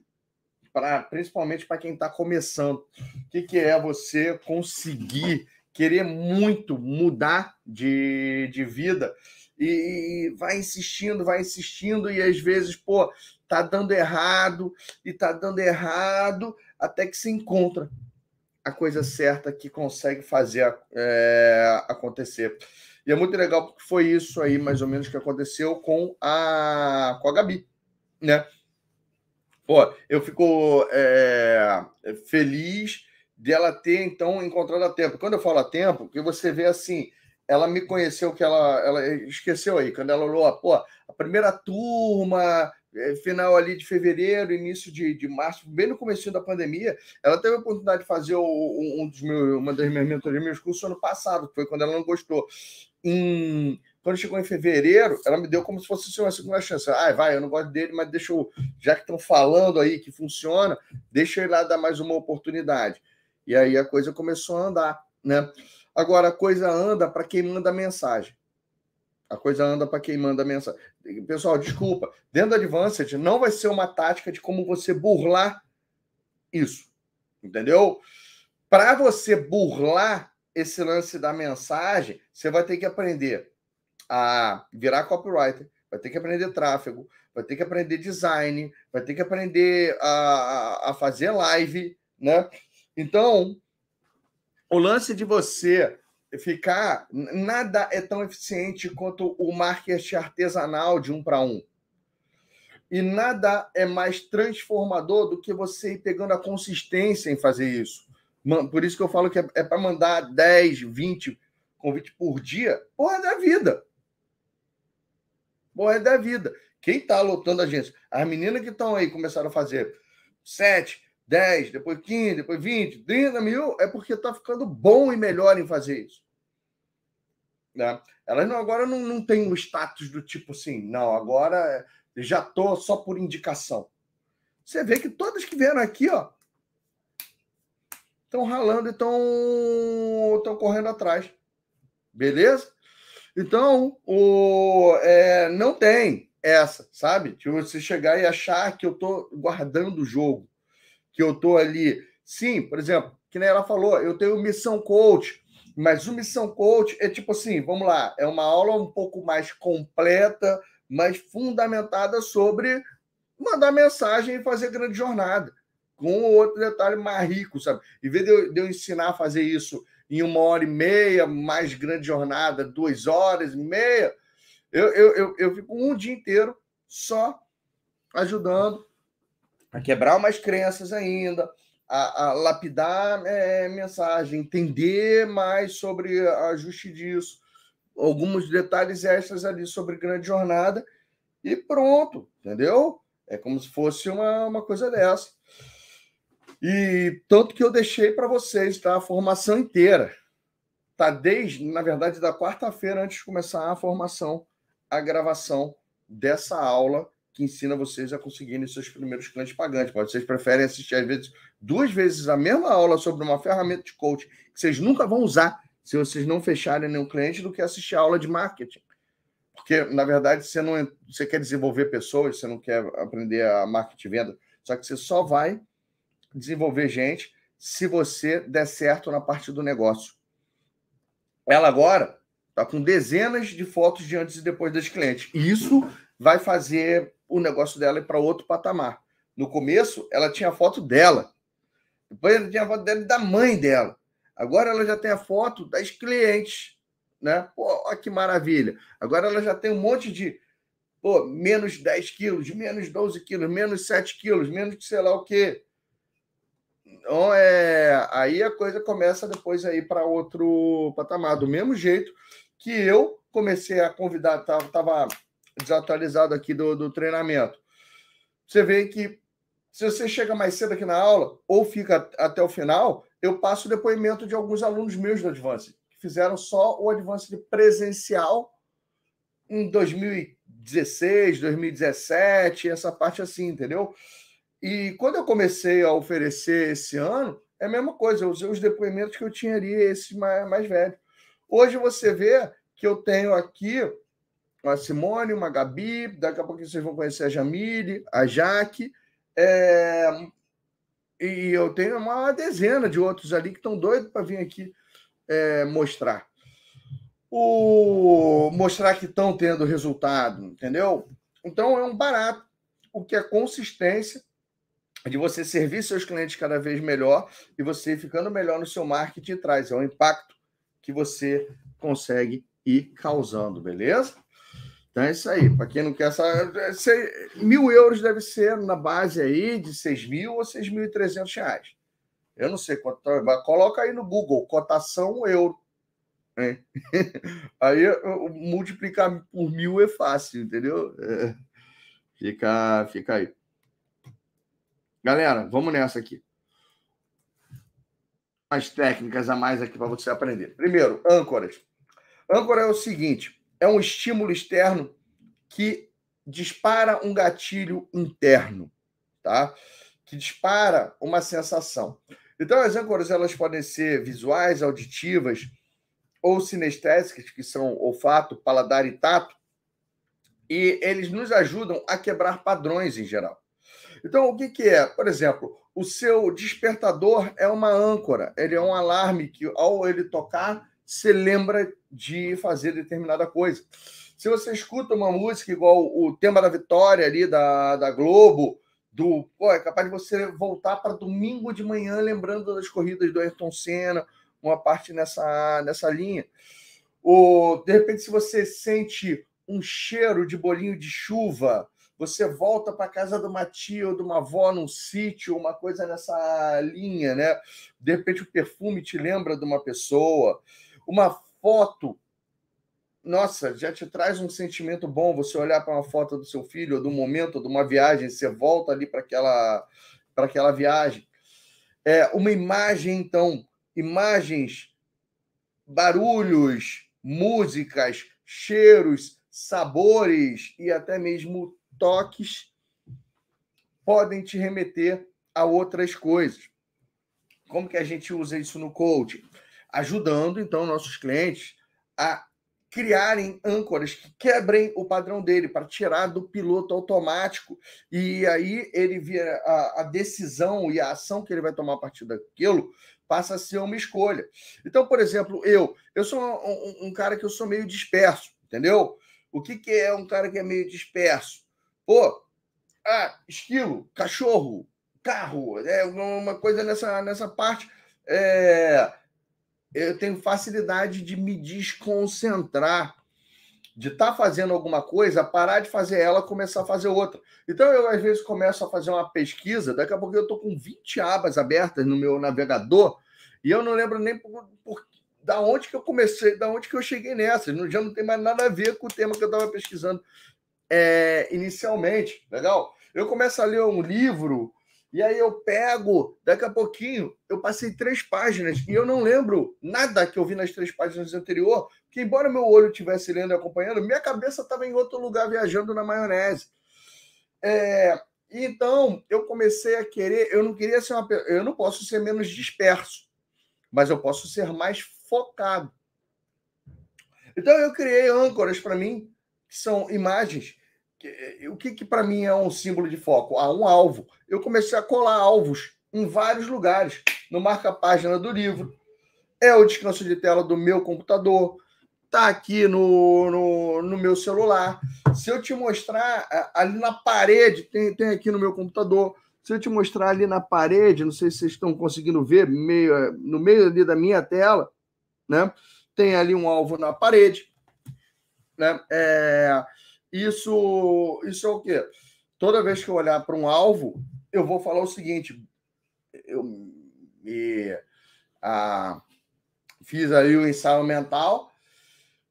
para principalmente para quem está começando. O que, que é você conseguir querer muito mudar de, de vida e, e vai insistindo, vai insistindo e às vezes, pô, tá dando errado e tá dando errado até que se encontra a coisa certa que consegue fazer é, acontecer. E é muito legal porque foi isso aí, mais ou menos, que aconteceu com a, com a Gabi, né? Pô, eu fico é, feliz dela ter, então, encontrado a tempo. Quando eu falo a tempo, que você vê assim, ela me conheceu que ela, ela esqueceu aí, quando ela olhou, pô, a primeira turma, é, final ali de fevereiro, início de, de março, bem no começo da pandemia, ela teve a oportunidade de fazer um dos meus, uma das minhas mentorias, meus cursos ano passado, que foi quando ela não gostou. Em quando chegou em fevereiro, ela me deu como se fosse uma segunda chance. Ah, vai, eu não gosto dele, mas deixa eu, já que estão falando aí que funciona, deixa eu ir lá dar mais uma oportunidade. E aí a coisa começou a andar, né? Agora, a coisa anda para quem manda mensagem. A coisa anda para quem manda mensagem. Pessoal, desculpa. Dentro da Advanced não vai ser uma tática de como você burlar isso. Entendeu? Para você burlar esse lance da mensagem, você vai ter que aprender a virar copywriter, vai ter que aprender tráfego, vai ter que aprender design, vai ter que aprender a, a fazer live, né? Então, o lance de você ficar. Nada é tão eficiente quanto o marketing artesanal de um para um. E nada é mais transformador do que você ir pegando a consistência em fazer isso. Por isso que eu falo que é, é para mandar 10, 20 convites por dia. Porra da vida. Porra da vida. Quem está lotando a agência? As meninas que estão aí começaram a fazer 7, 10, depois 15, depois 20, 30 mil, é porque está ficando bom e melhor em fazer isso. Né? Elas não, agora não, não tem o status do tipo assim, não, agora já tô só por indicação. Você vê que todas que vieram aqui, ó, estão ralando e estão correndo atrás. Beleza? Então, o, é, não tem essa, sabe? De você chegar e achar que eu tô guardando o jogo, que eu tô ali. Sim, por exemplo, que nem ela falou, eu tenho missão coach, mas o missão coach é tipo assim, vamos lá, é uma aula um pouco mais completa, mais fundamentada sobre mandar mensagem e fazer grande jornada, com outro detalhe mais rico, sabe? Em vez de eu, de eu ensinar a fazer isso em uma hora e meia, mais grande jornada, duas horas e meia, eu, eu, eu, eu fico um dia inteiro só ajudando a quebrar umas crenças ainda, a, a lapidar é, mensagem, entender mais sobre ajuste disso, alguns detalhes extras ali sobre grande jornada e pronto, entendeu? É como se fosse uma, uma coisa dessa. E tanto que eu deixei para vocês tá? a formação inteira. Tá desde, na verdade, da quarta-feira antes de começar a formação a gravação dessa aula que ensina vocês a conseguirem seus primeiros clientes pagantes. Pode vocês preferem assistir, às vezes, duas vezes a mesma aula sobre uma ferramenta de coaching que vocês nunca vão usar se vocês não fecharem nenhum cliente do que assistir a aula de marketing. Porque, na verdade, você não você quer desenvolver pessoas, você não quer aprender a marketing venda, só que você só vai desenvolver gente se você der certo na parte do negócio. Ela agora Está com dezenas de fotos de antes e depois das clientes. Isso vai fazer o negócio dela ir para outro patamar. No começo, ela tinha foto dela. Depois ela tinha a foto dela e da mãe dela. Agora ela já tem a foto das clientes. Né? Pô, olha que maravilha. Agora ela já tem um monte de pô, menos 10 quilos, menos 12 quilos, menos 7 quilos, menos sei lá o quê. Então, é, aí a coisa começa depois aí para outro patamar. Do mesmo jeito que eu comecei a convidar, estava desatualizado aqui do, do treinamento. Você vê que se você chega mais cedo aqui na aula ou fica até o final, eu passo o depoimento de alguns alunos meus do Advance, que fizeram só o Advance presencial em 2016, 2017, essa parte assim, entendeu? E quando eu comecei a oferecer esse ano, é a mesma coisa, eu usei os depoimentos que eu tinha ali, esse mais, mais velho. Hoje você vê que eu tenho aqui uma Simone, uma Gabi, daqui a pouco vocês vão conhecer a Jamile, a Jaque, é... e eu tenho uma dezena de outros ali que estão doidos para vir aqui é, mostrar. O... Mostrar que estão tendo resultado, entendeu? Então é um barato, o que é consistência de você servir seus clientes cada vez melhor e você ficando melhor no seu marketing traz. É um impacto que você consegue ir causando, beleza? Então é isso aí. Para quem não quer essa. Mil euros deve ser na base aí de 6 mil ou 6.300 reais. Eu não sei quanto. Tá, coloca aí no Google, cotação euro. Hein? (laughs) Aí multiplicar por mil é fácil, entendeu? É. Fica, fica aí. Galera, vamos nessa aqui as técnicas a mais aqui para você aprender. Primeiro, âncoras. Âncora é o seguinte: é um estímulo externo que dispara um gatilho interno, tá? Que dispara uma sensação. Então, as âncoras elas podem ser visuais, auditivas ou sinestésicas, que são olfato, paladar e tato, e eles nos ajudam a quebrar padrões em geral. Então, o que, que é? Por exemplo, o seu despertador é uma âncora, ele é um alarme que, ao ele tocar, você lembra de fazer determinada coisa. Se você escuta uma música igual o tema da vitória ali da, da Globo, do pô, é capaz de você voltar para domingo de manhã lembrando das corridas do Ayrton Senna, uma parte nessa, nessa linha. Ou, de repente, se você sente um cheiro de bolinho de chuva, você volta para casa de uma tia ou de uma avó num sítio, uma coisa nessa linha, né? De repente o perfume te lembra de uma pessoa, uma foto, nossa, já te traz um sentimento bom você olhar para uma foto do seu filho, do momento, de uma viagem, você volta ali para aquela, aquela viagem. É, uma imagem, então, imagens, barulhos, músicas, cheiros, sabores e até mesmo toques podem te remeter a outras coisas. Como que a gente usa isso no coaching? Ajudando, então, nossos clientes a criarem âncoras que quebrem o padrão dele para tirar do piloto automático e aí ele vira a, a, decisão e a ação que ele vai tomar a partir daquilo passa a ser uma escolha. Então, por exemplo, eu eu sou um, um cara que eu sou meio disperso, entendeu? O que, que é um cara que é meio disperso? Pô, ah, esquilo, cachorro, carro, é uma coisa nessa, nessa parte. É, eu tenho facilidade de me desconcentrar, de estar tá fazendo alguma coisa, parar de fazer ela, começar a fazer outra. Então, eu, às vezes, começo a fazer uma pesquisa, daqui a pouco eu estou com 20 abas abertas no meu navegador, e eu não lembro nem por, por, da onde que eu comecei, da onde que eu cheguei nessa. Já não tem mais nada a ver com o tema que eu estava pesquisando é, inicialmente. Legal? Eu começo a ler um livro e aí eu pego, daqui a pouquinho, eu passei três páginas e eu não lembro nada que eu vi nas três páginas anterior, que embora meu olho estivesse lendo e acompanhando, minha cabeça estava em outro lugar viajando na maionese. É, então, eu comecei a querer, eu não queria ser uma eu não posso ser menos disperso, mas eu posso ser mais focado. Então eu criei âncoras para mim, que são imagens o que, que para mim é um símbolo de foco? Ah, um alvo. Eu comecei a colar alvos em vários lugares, no marca-página do livro, é o descanso de tela do meu computador, tá aqui no, no, no, meu celular. Se eu te mostrar ali na parede, tem, tem aqui no meu computador. Se eu te mostrar ali na parede, não sei se vocês estão conseguindo ver, meio, no meio ali da minha tela, né? Tem ali um alvo na parede, né? É, isso, isso é o quê? Toda vez que eu olhar para um alvo, eu vou falar o seguinte: eu me, a, fiz aí o ensaio mental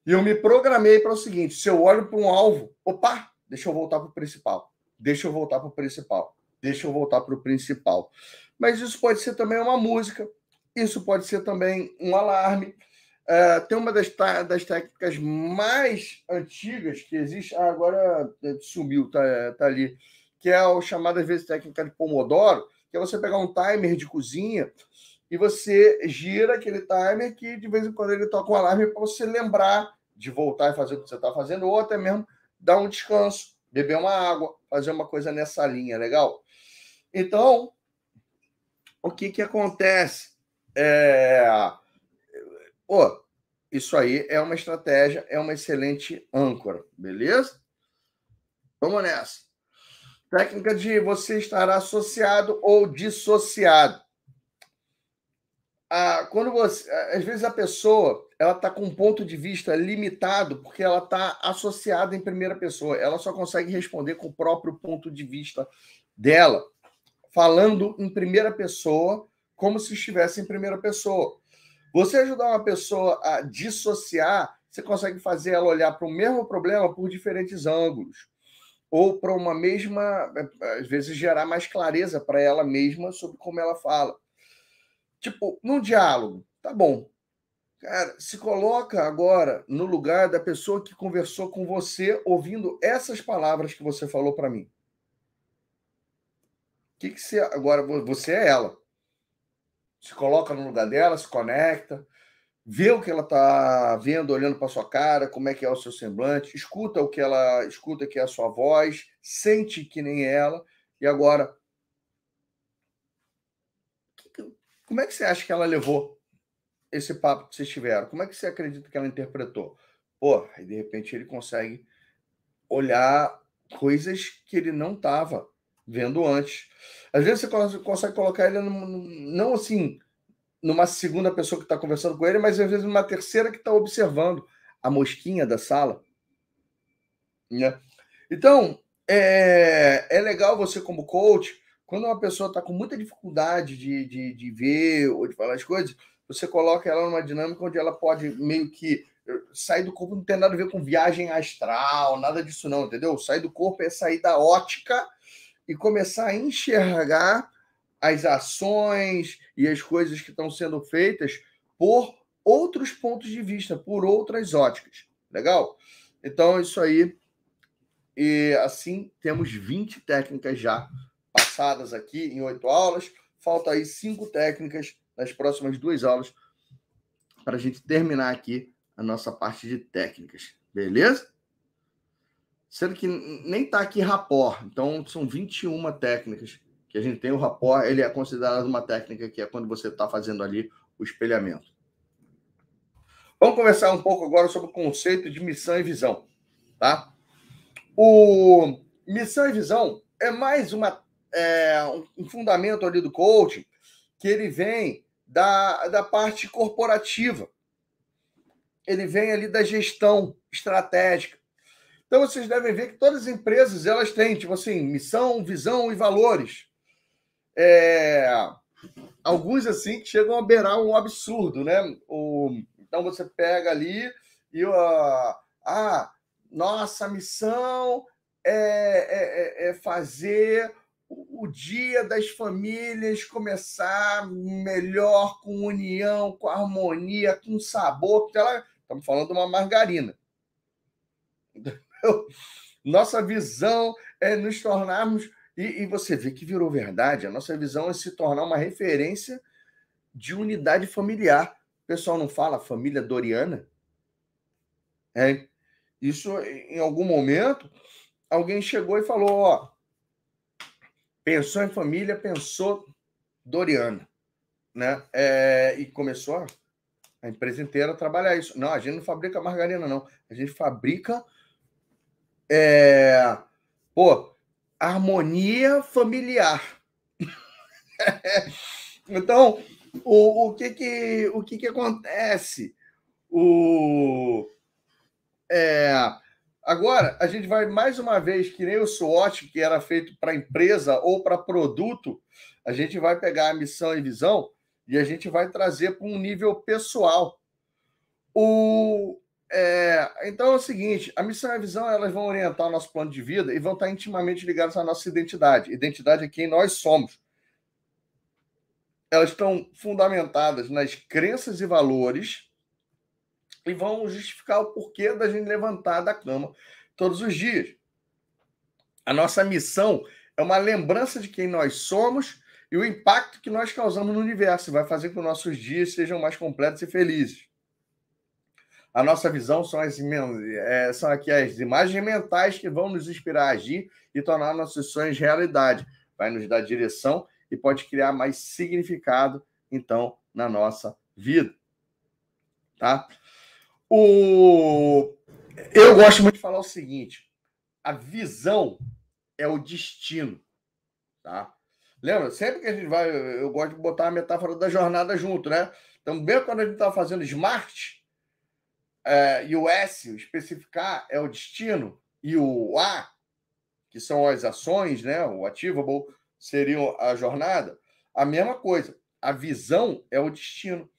e eu me programei para o seguinte: se eu olho para um alvo, opa, deixa eu voltar para o principal, deixa eu voltar para o principal, deixa eu voltar para o principal. Mas isso pode ser também uma música, isso pode ser também um alarme, é, tem uma das, das técnicas mais antigas que existe, ah, agora é, sumiu, tá, tá ali, que é a chamada, às vezes, técnica de Pomodoro, que é você pegar um timer de cozinha e você gira aquele timer que de vez em quando ele toca um alarme para você lembrar de voltar e fazer o que você está fazendo, ou até mesmo dar um descanso, beber uma água, fazer uma coisa nessa linha, legal? Então, o que, que acontece? É Pô, isso aí é uma estratégia, é uma excelente âncora, beleza? Vamos nessa. Técnica de você estar associado ou dissociado. Ah, quando você, às vezes a pessoa ela está com um ponto de vista limitado porque ela está associada em primeira pessoa. Ela só consegue responder com o próprio ponto de vista dela, falando em primeira pessoa, como se estivesse em primeira pessoa. Você ajudar uma pessoa a dissociar, você consegue fazer ela olhar para o mesmo problema por diferentes ângulos. Ou para uma mesma, às vezes, gerar mais clareza para ela mesma sobre como ela fala. Tipo, num diálogo, tá bom. Cara, se coloca agora no lugar da pessoa que conversou com você, ouvindo essas palavras que você falou para mim. O que, que você. Agora, você é ela se coloca no lugar dela, se conecta, vê o que ela está vendo, olhando para sua cara, como é que é o seu semblante, escuta o que ela escuta que é a sua voz, sente que nem ela, e agora como é que você acha que ela levou esse papo que vocês tiveram? Como é que você acredita que ela interpretou? Pô, aí de repente ele consegue olhar coisas que ele não estava vendo antes. Às vezes você consegue colocar ele não assim numa segunda pessoa que está conversando com ele, mas às vezes numa terceira que está observando a mosquinha da sala. Né? Então, é, é legal você, como coach, quando uma pessoa está com muita dificuldade de, de, de ver ou de falar as coisas, você coloca ela numa dinâmica onde ela pode meio que eh, sair do corpo, não tem nada a ver com viagem astral, nada disso não, entendeu? Sair do corpo é sair da ótica e começar a enxergar as ações e as coisas que estão sendo feitas por outros pontos de vista, por outras óticas. Legal? Então, isso aí. E assim, temos 20 técnicas já passadas aqui em oito aulas. Falta aí cinco técnicas nas próximas duas aulas para a gente terminar aqui a nossa parte de técnicas. Beleza? Sendo que nem está aqui rapport. Então, são 21 técnicas que a gente tem. O rapport ele é considerado uma técnica que é quando você está fazendo ali o espelhamento. Vamos conversar um pouco agora sobre o conceito de missão e visão, tá? O missão e visão é mais uma, é, um fundamento ali do coaching que ele vem da, da parte corporativa. Ele vem ali da gestão estratégica. Então vocês devem ver que todas as empresas elas têm, tipo assim, missão, visão e valores. É, alguns assim que chegam a beirar um absurdo, né? O, então você pega ali e uh, ah, nossa missão é, é, é, é fazer o dia das famílias começar melhor, com união, com harmonia, com sabor. Estamos falando de uma margarina. Nossa visão é nos tornarmos. E, e, você vê que virou verdade. A nossa visão é se tornar uma referência de unidade familiar pessoal não fala família Doriana? É. Isso, em algum momento, alguém chegou e falou: ó, pensou em família, pensou Doriana, né? É, e começou a empresa inteira a trabalhar isso. Não, a gente não fabrica margarina, não. A gente fabrica. É, pô, harmonia familiar. (laughs) então, o, o, que, que, o que, que acontece? O, é, agora, a gente vai mais uma vez, que nem o SWOT, que era feito para empresa ou para produto, a gente vai pegar a missão e visão e a gente vai trazer para um nível pessoal. O, é, então é o seguinte: a missão e a visão elas vão orientar o nosso plano de vida e vão estar intimamente ligadas à nossa identidade. Identidade é quem nós somos elas estão fundamentadas nas crenças e valores e vão justificar o porquê da gente levantar da cama todos os dias. A nossa missão é uma lembrança de quem nós somos e o impacto que nós causamos no universo. Vai fazer com que nossos dias sejam mais completos e felizes. A nossa visão são, as, é, são aqui as imagens mentais que vão nos inspirar a agir e tornar nossos sonhos realidade. Vai nos dar direção e pode criar mais significado, então, na nossa vida. Tá? O... Eu gosto muito de falar o seguinte: a visão é o destino. Tá? Lembra? Sempre que a gente vai, eu gosto de botar a metáfora da jornada junto, né? Também quando a gente está fazendo smart, é, e o S, o especificar, é o destino, e o A, que são as ações, né? O achievable, seriam a jornada, a mesma coisa. A visão é o destino.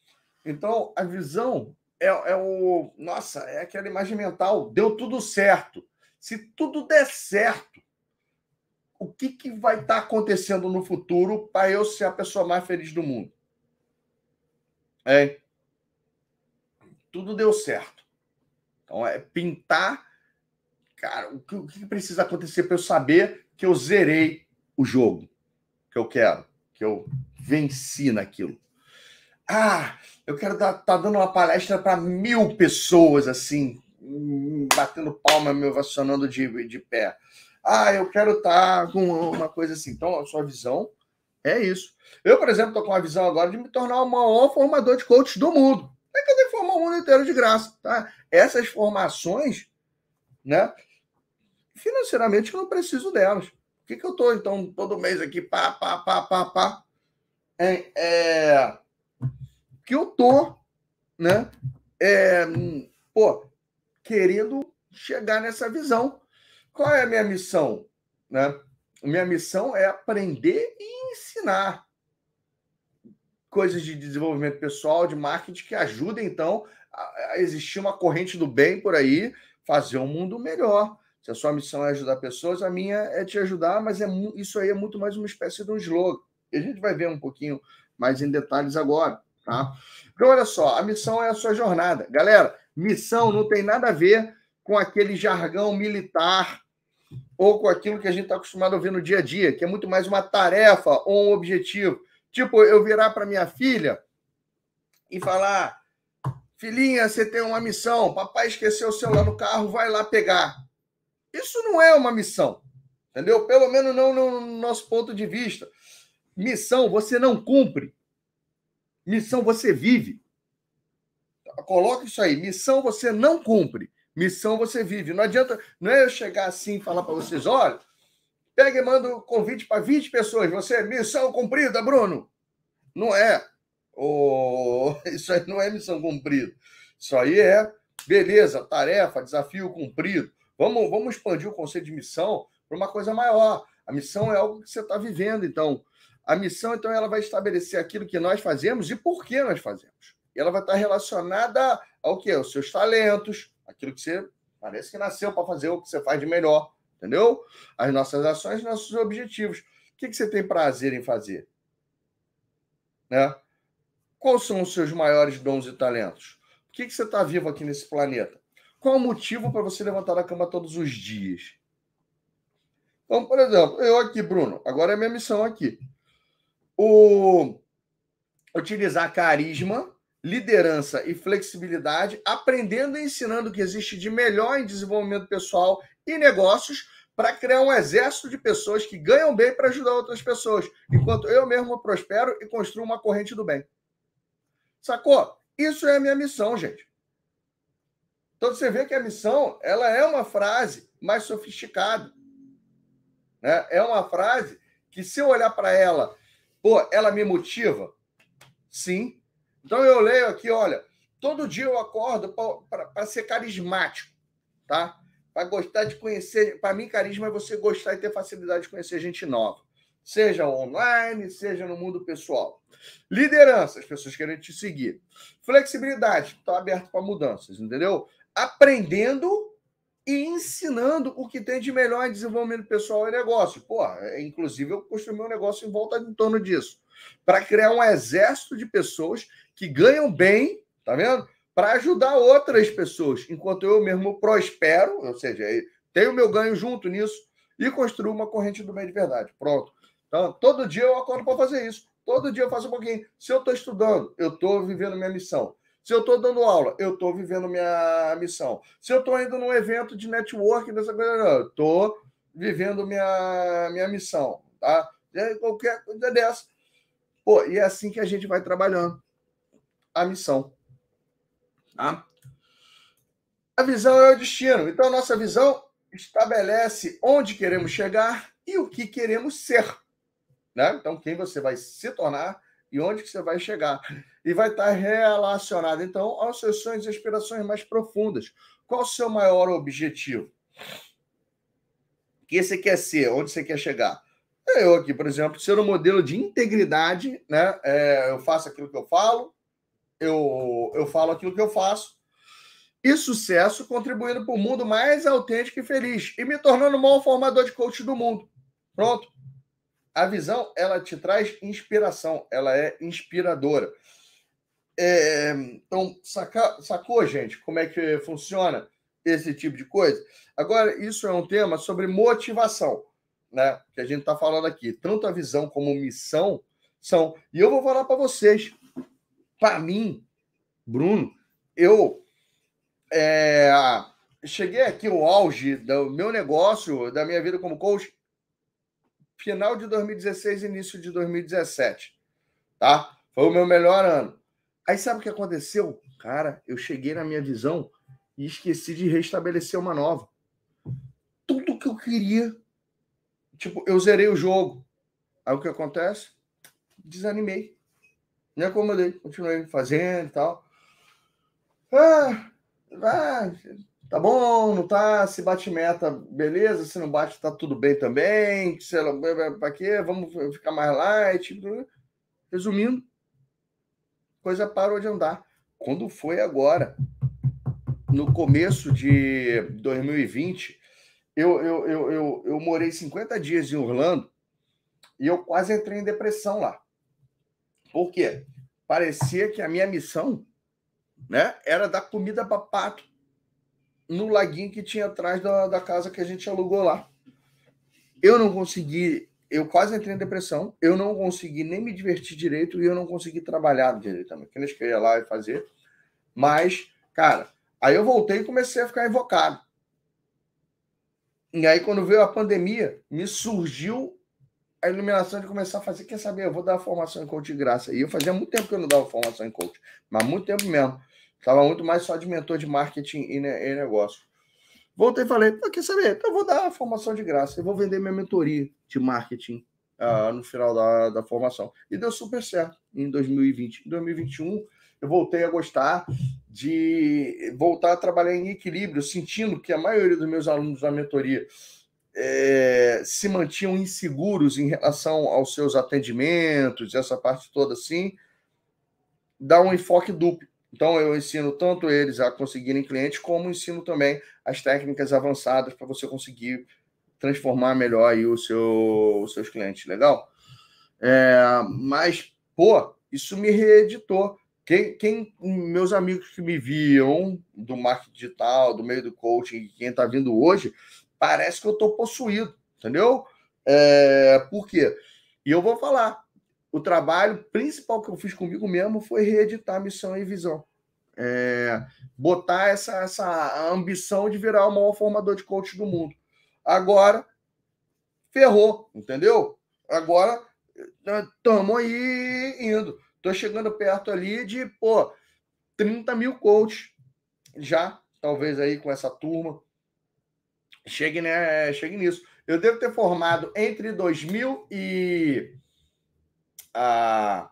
Então, a visão é, é o. Nossa, é aquela imagem mental. Deu tudo certo. Se tudo der certo, o que, que vai estar tá acontecendo no futuro para eu ser a pessoa mais feliz do mundo? É. Tudo deu certo. Então, é pintar. Cara, o que, o que precisa acontecer para eu saber que eu zerei o jogo? que eu quero, que eu venci naquilo. Ah, eu quero estar tá dando uma palestra para mil pessoas, assim, batendo palma, me ovacionando de, de pé. Ah, eu quero estar tá com uma coisa assim. Então, a sua visão É isso. Eu, por exemplo, estou com a visão agora de me tornar o maior formador de coaches do mundo. É que eu o mundo inteiro de graça. Tá? Essas formações, né? Financeiramente, eu não preciso delas. Por que, que eu estou, então, todo mês aqui, pá, pá, pá, pá, pá? É, é... Que eu tô, né? É, pô, querendo chegar nessa visão. Qual é a minha missão? Né? Minha missão é aprender e ensinar coisas de desenvolvimento pessoal, de marketing que ajudem, então, a existir uma corrente do bem por aí, fazer um mundo melhor. Se a sua missão é ajudar pessoas, a minha é te ajudar, mas é, isso aí é muito mais uma espécie de um slogan. E a gente vai ver um pouquinho mais em detalhes agora, tá? Então, olha só, a missão é a sua jornada. Galera, missão não tem nada a ver com aquele jargão militar ou com aquilo que a gente está acostumado a ver no dia a dia, que é muito mais uma tarefa ou um objetivo. Tipo, eu virar para minha filha e falar: Filhinha, você tem uma missão, papai esqueceu o celular no carro, vai lá pegar. Isso não é uma missão, entendeu? Pelo menos não no nosso ponto de vista. Missão você não cumpre, missão você vive. Coloca isso aí: missão você não cumpre, Missão você vive. Não adianta, não é eu chegar assim e falar para vocês: olha, pega e manda um convite para 20 pessoas. Você, missão cumprida, Bruno. Não é. Oh, (laughs) isso aí não é missão cumprida. Isso aí é, beleza, tarefa, desafio cumprido. Vamos, vamos expandir o conceito de missão para uma coisa maior. A missão é algo que você está vivendo, então. A missão, então, ela vai estabelecer aquilo que nós fazemos e por que nós fazemos. E ela vai estar relacionada ao que? Aos seus talentos, aquilo que você parece que nasceu para fazer o que você faz de melhor, entendeu? As nossas ações, nossos objetivos. O que, que você tem prazer em fazer? Né? Quais são os seus maiores dons e talentos? Por que, que você está vivo aqui nesse planeta? Qual o motivo para você levantar da cama todos os dias? Então, por exemplo, eu aqui, Bruno, agora é minha missão aqui. O utilizar carisma liderança e flexibilidade, aprendendo e ensinando o que existe de melhor em desenvolvimento pessoal e negócios para criar um exército de pessoas que ganham bem para ajudar outras pessoas, enquanto eu mesmo prospero e construo uma corrente do bem. Sacou? Isso é a minha missão, gente. Então você vê que a missão, ela é uma frase mais sofisticada. Né? É uma frase que se eu olhar para ela, pô, ela me motiva? Sim, então eu leio aqui, olha, todo dia eu acordo para ser carismático, tá? Para gostar de conhecer. Para mim, carisma é você gostar e ter facilidade de conhecer gente nova, seja online, seja no mundo pessoal. Liderança, as pessoas querem te seguir. Flexibilidade, estou aberto para mudanças, entendeu? Aprendendo e ensinando o que tem de melhor em desenvolvimento pessoal e negócio. Pô, é, inclusive eu construí meu negócio em volta em torno disso. Para criar um exército de pessoas que ganham bem, tá vendo? Para ajudar outras pessoas, enquanto eu mesmo prospero, ou seja, tenho meu ganho junto nisso e construo uma corrente do bem de verdade. Pronto. Então, todo dia eu acordo para fazer isso. Todo dia eu faço um pouquinho. Se eu estou estudando, eu estou vivendo minha missão. Se eu estou dando aula, eu estou vivendo minha missão. Se eu estou indo num evento de network, dessa coisa, eu estou vivendo minha, minha missão. Tá? Qualquer coisa dessa. Pô, e é assim que a gente vai trabalhando a missão. Tá? A visão é o destino. Então, a nossa visão estabelece onde queremos chegar e o que queremos ser. Né? Então, quem você vai se tornar e onde que você vai chegar. E vai estar relacionado, então, aos seus sonhos e aspirações mais profundas. Qual o seu maior objetivo? O que você quer ser? Onde você quer chegar? Eu aqui, por exemplo, ser um modelo de integridade, né? É, eu faço aquilo que eu falo, eu, eu falo aquilo que eu faço. E sucesso contribuindo para o mundo mais autêntico e feliz. E me tornando o maior formador de coach do mundo. Pronto. A visão, ela te traz inspiração. Ela é inspiradora. É, então, saca, sacou, gente, como é que funciona esse tipo de coisa? Agora, isso é um tema sobre motivação, né? Que a gente está falando aqui. Tanto a visão como missão são. E eu vou falar para vocês para mim, Bruno, eu é, cheguei aqui ao auge do meu negócio, da minha vida como coach, final de 2016 início de 2017. Tá? Foi o meu melhor ano. Aí sabe o que aconteceu? Cara, eu cheguei na minha visão e esqueci de restabelecer uma nova. Tudo que eu queria. Tipo, eu zerei o jogo. Aí o que acontece? Desanimei. Me acomodei, continuei fazendo e tal. Ah, ah, tá bom, não tá? Se bate meta, beleza. Se não bate, tá tudo bem também. Pra quê? Vamos ficar mais light. Resumindo, coisa parou de andar. Quando foi agora, no começo de 2020, eu, eu, eu, eu, eu morei 50 dias em Orlando e eu quase entrei em depressão lá. Por quê? Parecia que a minha missão né, era dar comida para pato no laguinho que tinha atrás da, da casa que a gente alugou lá. Eu não consegui, eu quase entrei em depressão, eu não consegui nem me divertir direito e eu não consegui trabalhar direito também. Que eles queriam lá e fazer. Mas, cara, aí eu voltei e comecei a ficar invocado. E aí, quando veio a pandemia, me surgiu a iluminação de começar a fazer, quer saber, eu vou dar formação em coach de graça. E eu fazia muito tempo que eu não dava formação em coach, mas muito tempo mesmo. Estava muito mais só de mentor de marketing e, e negócio. Voltei e falei, quer saber, então eu vou dar formação de graça, eu vou vender minha mentoria de marketing uh, no final da, da formação. E deu super certo em 2020. Em 2021, eu voltei a gostar de voltar a trabalhar em equilíbrio, sentindo que a maioria dos meus alunos da mentoria é, se mantinham inseguros em relação aos seus atendimentos, essa parte toda assim, dá um enfoque duplo. Então, eu ensino tanto eles a conseguirem clientes, como ensino também as técnicas avançadas para você conseguir transformar melhor aí o seu, os seus clientes. Legal? É, mas, pô, isso me reeditou. Quem, quem, meus amigos que me viam do marketing digital, do meio do coaching, quem está vindo hoje, parece que eu estou possuído, entendeu? É, por quê? E eu vou falar, o trabalho principal que eu fiz comigo mesmo foi reeditar missão e visão. É, botar essa, essa ambição de virar o maior formador de coach do mundo. Agora, ferrou, entendeu? Agora, estamos aí indo. Estou chegando perto ali de, pô, 30 mil coaches já, talvez aí com essa turma. Chegue, né, chegue nisso. Eu devo ter formado entre 2000 e. Ah,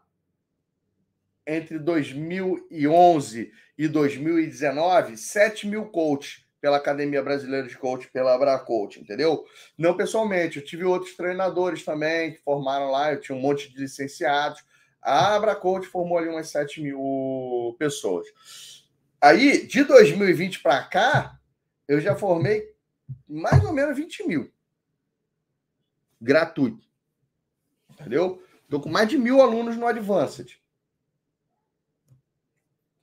entre 2011 e 2019, 7 mil coaches pela Academia Brasileira de Coach, pela Abracoach, entendeu? Não pessoalmente, eu tive outros treinadores também que formaram lá, eu tinha um monte de licenciados. A Abracoach formou ali umas 7 mil pessoas. Aí, de 2020 para cá, eu já formei mais ou menos 20 mil. Gratuito. Entendeu? Estou com mais de mil alunos no Advanced.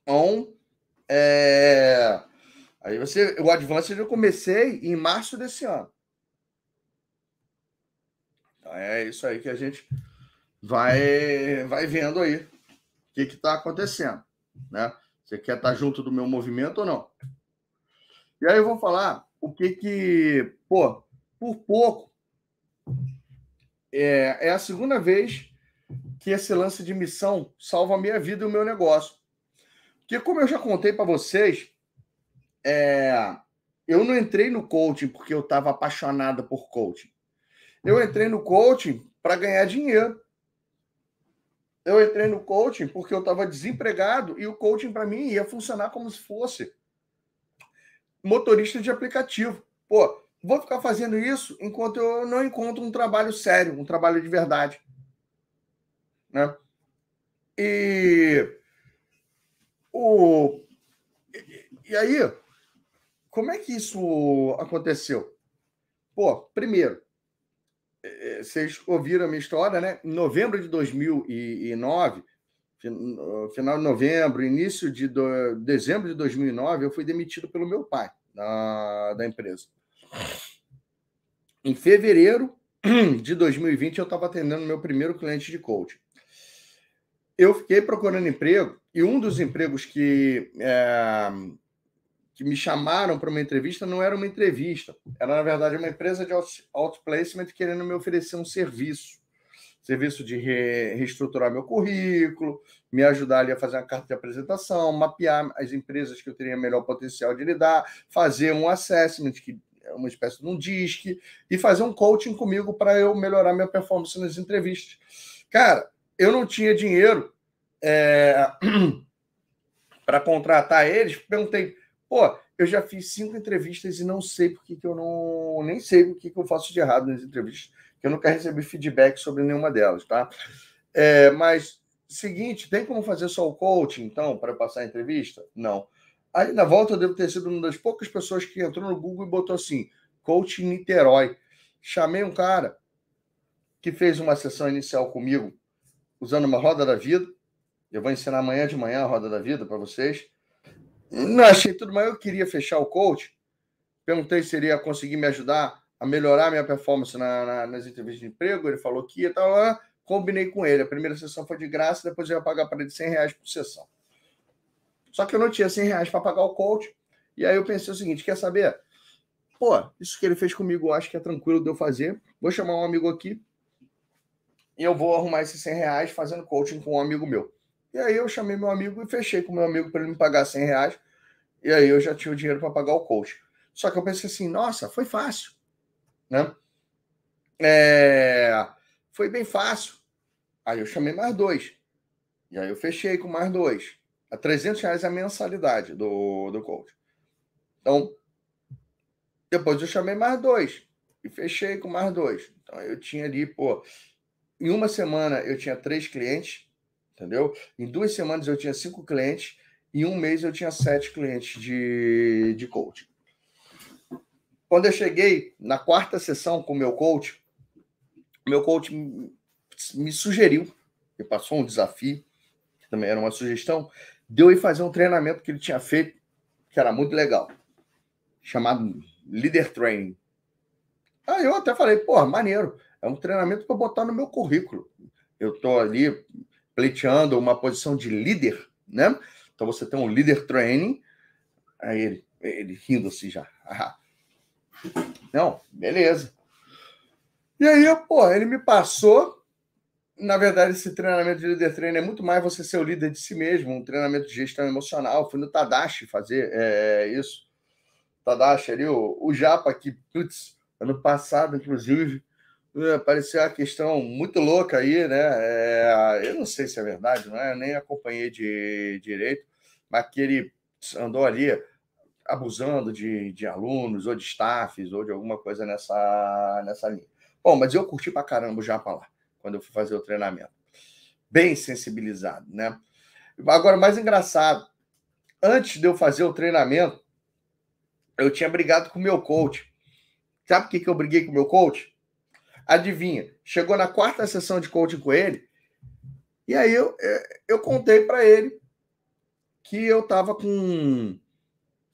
Então, é... aí você, o Advanced eu comecei em março desse ano. Então é isso aí que a gente vai, vai vendo aí o que está acontecendo. Né? Você quer estar tá junto do meu movimento ou não? E aí eu vou falar o que que, pô, por pouco, é, é a segunda vez que esse lance de missão salva a minha vida e o meu negócio. Porque, como eu já contei para vocês, é, eu não entrei no coaching porque eu estava apaixonada por coaching. Eu entrei no coaching para ganhar dinheiro. Eu entrei no coaching porque eu estava desempregado e o coaching para mim ia funcionar como se fosse motorista de aplicativo. Pô, vou ficar fazendo isso enquanto eu não encontro um trabalho sério, um trabalho de verdade. Né? E o e aí, como é que isso aconteceu? Pô, primeiro, é, vocês ouviram a minha história, né? Em novembro de 2009, final de novembro, início de do, dezembro de 2009, eu fui demitido pelo meu pai da, da empresa. Em fevereiro (clears throat) de 2020, eu estava atendendo meu primeiro cliente de coaching. Eu fiquei procurando emprego e um dos empregos que, é, que me chamaram para uma entrevista não era uma entrevista, era na verdade uma empresa de outplacement querendo me oferecer um serviço. Serviço de re reestruturar meu currículo, me ajudar ali a fazer uma carta de apresentação, mapear as empresas que eu teria melhor potencial de lidar, fazer um assessment, que é uma espécie de um DISC, e fazer um coaching comigo para eu melhorar minha performance nas entrevistas. Cara, eu não tinha dinheiro é... (clears throat) para contratar eles, perguntei Pô, eu já fiz cinco entrevistas e não sei por que, que eu não. Nem sei o que, que eu faço de errado nas entrevistas, que eu nunca recebi feedback sobre nenhuma delas, tá? É, mas, seguinte, tem como fazer só o coaching, então, para passar a entrevista? Não. Aí, na volta, eu devo ter sido uma das poucas pessoas que entrou no Google e botou assim: coaching Niterói. Chamei um cara que fez uma sessão inicial comigo, usando uma roda da vida. Eu vou ensinar amanhã de manhã a roda da vida para vocês. Não achei tudo, mas eu queria fechar o coach. Perguntei se ele ia conseguir me ajudar a melhorar minha performance na, na, nas entrevistas de emprego. Ele falou que ia, tava, combinei com ele. A primeira sessão foi de graça, depois eu ia pagar para ele 100 reais por sessão. Só que eu não tinha 100 reais para pagar o coach. E aí eu pensei o seguinte: quer saber? Pô, isso que ele fez comigo eu acho que é tranquilo de eu fazer. Vou chamar um amigo aqui e eu vou arrumar esses 100 reais fazendo coaching com um amigo meu. E aí eu chamei meu amigo e fechei com meu amigo para ele me pagar 100 reais. E aí eu já tinha o dinheiro para pagar o coach. Só que eu pensei assim, nossa, foi fácil. Né? É... Foi bem fácil. Aí eu chamei mais dois. E aí eu fechei com mais dois. A 300 reais a mensalidade do, do coach. Então, depois eu chamei mais dois. E fechei com mais dois. Então eu tinha ali, pô, em uma semana eu tinha três clientes entendeu? Em duas semanas eu tinha cinco clientes, em um mês eu tinha sete clientes de, de coaching. Quando eu cheguei na quarta sessão com o meu coach, meu coach me sugeriu, me passou um desafio, que também era uma sugestão, de eu ir fazer um treinamento que ele tinha feito, que era muito legal, chamado Leader Training. Aí eu até falei, pô, maneiro, é um treinamento para botar no meu currículo. Eu estou ali pleiteando uma posição de líder, né? Então você tem um líder training. Aí ele, ele rindo assim já. (laughs) Não, beleza. E aí, pô, ele me passou. Na verdade, esse treinamento de líder training é muito mais você ser o líder de si mesmo, um treinamento de gestão emocional. Fui no Tadashi fazer é, isso. Tadashi ali, o, o Japa que, putz, ano passado, inclusive, é, apareceu uma questão muito louca aí, né? É, eu não sei se é verdade, não é? Eu nem acompanhei de, direito, mas que ele andou ali abusando de, de alunos, ou de staffs, ou de alguma coisa nessa, nessa linha. Bom, mas eu curti pra caramba o Japa lá, quando eu fui fazer o treinamento. Bem sensibilizado, né? Agora, mais engraçado, antes de eu fazer o treinamento, eu tinha brigado com o meu coach. Sabe por que, que eu briguei com o meu coach? Adivinha? Chegou na quarta sessão de coaching com ele, e aí eu, é, eu contei para ele que eu estava com,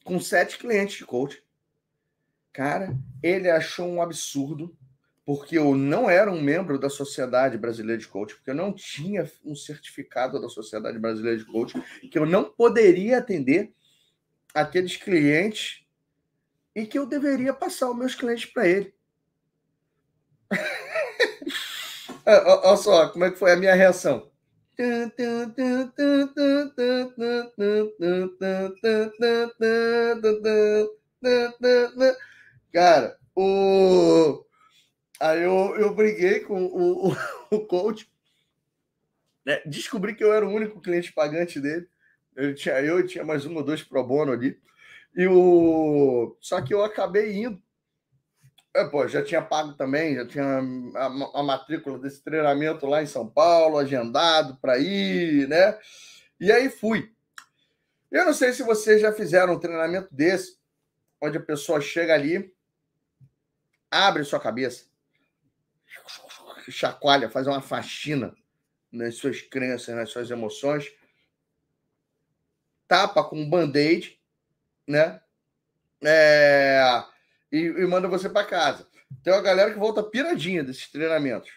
com sete clientes de coaching. Cara, ele achou um absurdo, porque eu não era um membro da Sociedade Brasileira de Coaching, porque eu não tinha um certificado da Sociedade Brasileira de Coaching, que eu não poderia atender aqueles clientes e que eu deveria passar os meus clientes para ele. (laughs) Olha só, como é que foi a minha reação. Cara, o... aí eu, eu briguei com o, o, o coach. Né? Descobri que eu era o único cliente pagante dele. Eu tinha eu tinha mais um ou dois pro bono ali. E o... Só que eu acabei indo é, pô, já tinha pago também, já tinha a, a, matrícula desse treinamento lá em São Paulo, agendado para ir, né? E aí fui. Eu não sei se vocês já fizeram um treinamento desse, onde a pessoa chega ali, abre sua cabeça, chacoalha, faz uma faxina nas suas crenças, nas suas emoções, tapa com um band-aid, né? É e, e manda você para casa. Tem uma galera que volta piradinha desses treinamentos.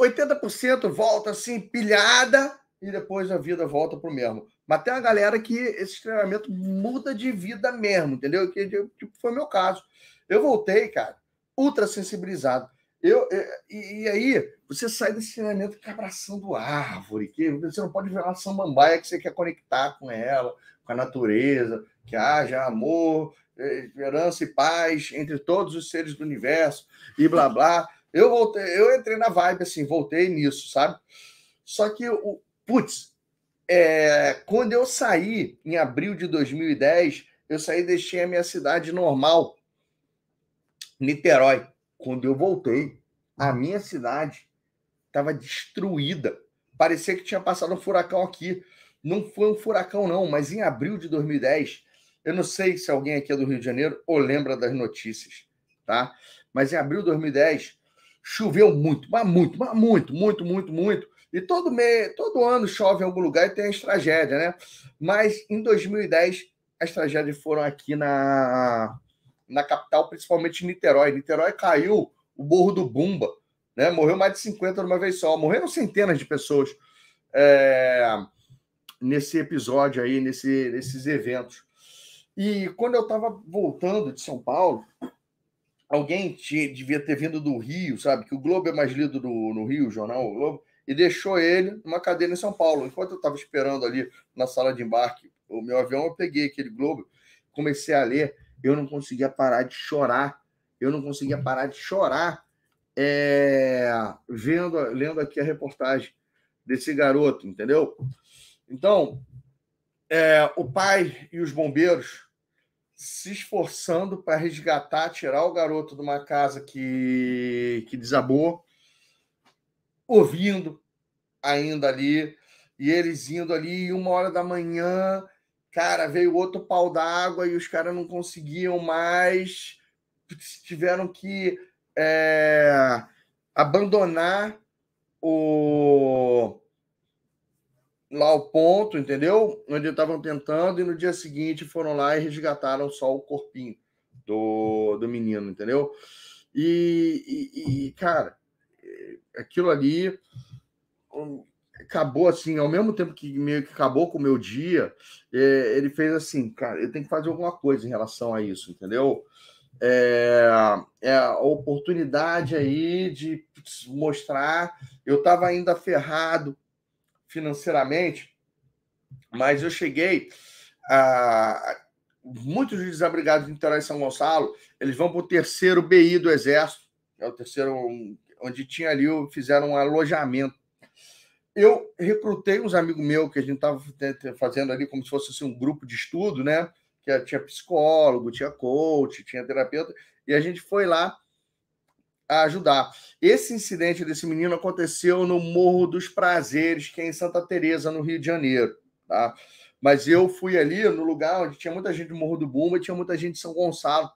80% volta assim, pilhada, e depois a vida volta para o mesmo. Mas tem uma galera que esse treinamento muda de vida mesmo, entendeu? Que tipo, foi meu caso. Eu voltei, cara, ultra sensibilizado. Eu, e, e, aí, você sai desse treinamento abraçando árvore, que você não pode ver uma samambaia que você quer conectar com ela, com a natureza, que haja amor, esperança e paz entre todos os seres do universo, e blá blá. Eu voltei, eu entrei na vibe assim, voltei nisso, sabe? Só que o putz, é, quando eu saí em abril de 2010, eu saí e deixei a minha cidade normal, Niterói. Quando eu voltei, a minha cidade estava destruída. Parecia que tinha passado um furacão aqui. Não foi um furacão, não, mas em abril de 2010, eu não sei se alguém aqui é do Rio de Janeiro ou lembra das notícias, tá? Mas em abril de 2010, choveu muito, mas muito, mas muito, muito, muito, muito. E todo, mês, todo ano chove em algum lugar e tem as tragédias, né? Mas em 2010, as tragédias foram aqui na, na capital, principalmente em Niterói. Niterói caiu o Morro do Bumba, né? Morreu mais de 50 de uma vez só. Morreram centenas de pessoas é, nesse episódio aí, nesse, nesses eventos. E quando eu estava voltando de São Paulo, alguém tinha, devia ter vindo do Rio, sabe? Que o Globo é mais lido no, no Rio, o jornal o Globo, e deixou ele numa cadeira em São Paulo. Enquanto eu estava esperando ali na sala de embarque o meu avião, eu peguei aquele Globo, comecei a ler, eu não conseguia parar de chorar. Eu não conseguia parar de chorar é, vendo, lendo aqui a reportagem desse garoto, entendeu? Então, é, o pai e os bombeiros se esforçando para resgatar, tirar o garoto de uma casa que, que desabou, ouvindo ainda ali, e eles indo ali, uma hora da manhã, cara, veio outro pau d'água e os caras não conseguiam mais, tiveram que é, abandonar o lá o ponto, entendeu? Onde estavam tentando, e no dia seguinte foram lá e resgataram só o corpinho do, do menino, entendeu? E, e, e cara, aquilo ali acabou assim, ao mesmo tempo que meio que acabou com o meu dia, é, ele fez assim, cara, eu tenho que fazer alguma coisa em relação a isso, entendeu? É, é a oportunidade aí de mostrar. Eu estava ainda ferrado, financeiramente, mas eu cheguei a. Muitos desabrigados de Niterói e São Gonçalo, eles vão para o terceiro BI do Exército, é o terceiro, onde tinha ali, fizeram um alojamento. Eu recrutei uns amigos meus que a gente estava fazendo ali como se fosse assim, um grupo de estudo, né? Que tinha psicólogo, tinha coach, tinha terapeuta, e a gente foi lá a ajudar. Esse incidente desse menino aconteceu no Morro dos Prazeres, que é em Santa Teresa, no Rio de Janeiro, tá? Mas eu fui ali no lugar onde tinha muita gente do Morro do Bumba tinha muita gente de São Gonçalo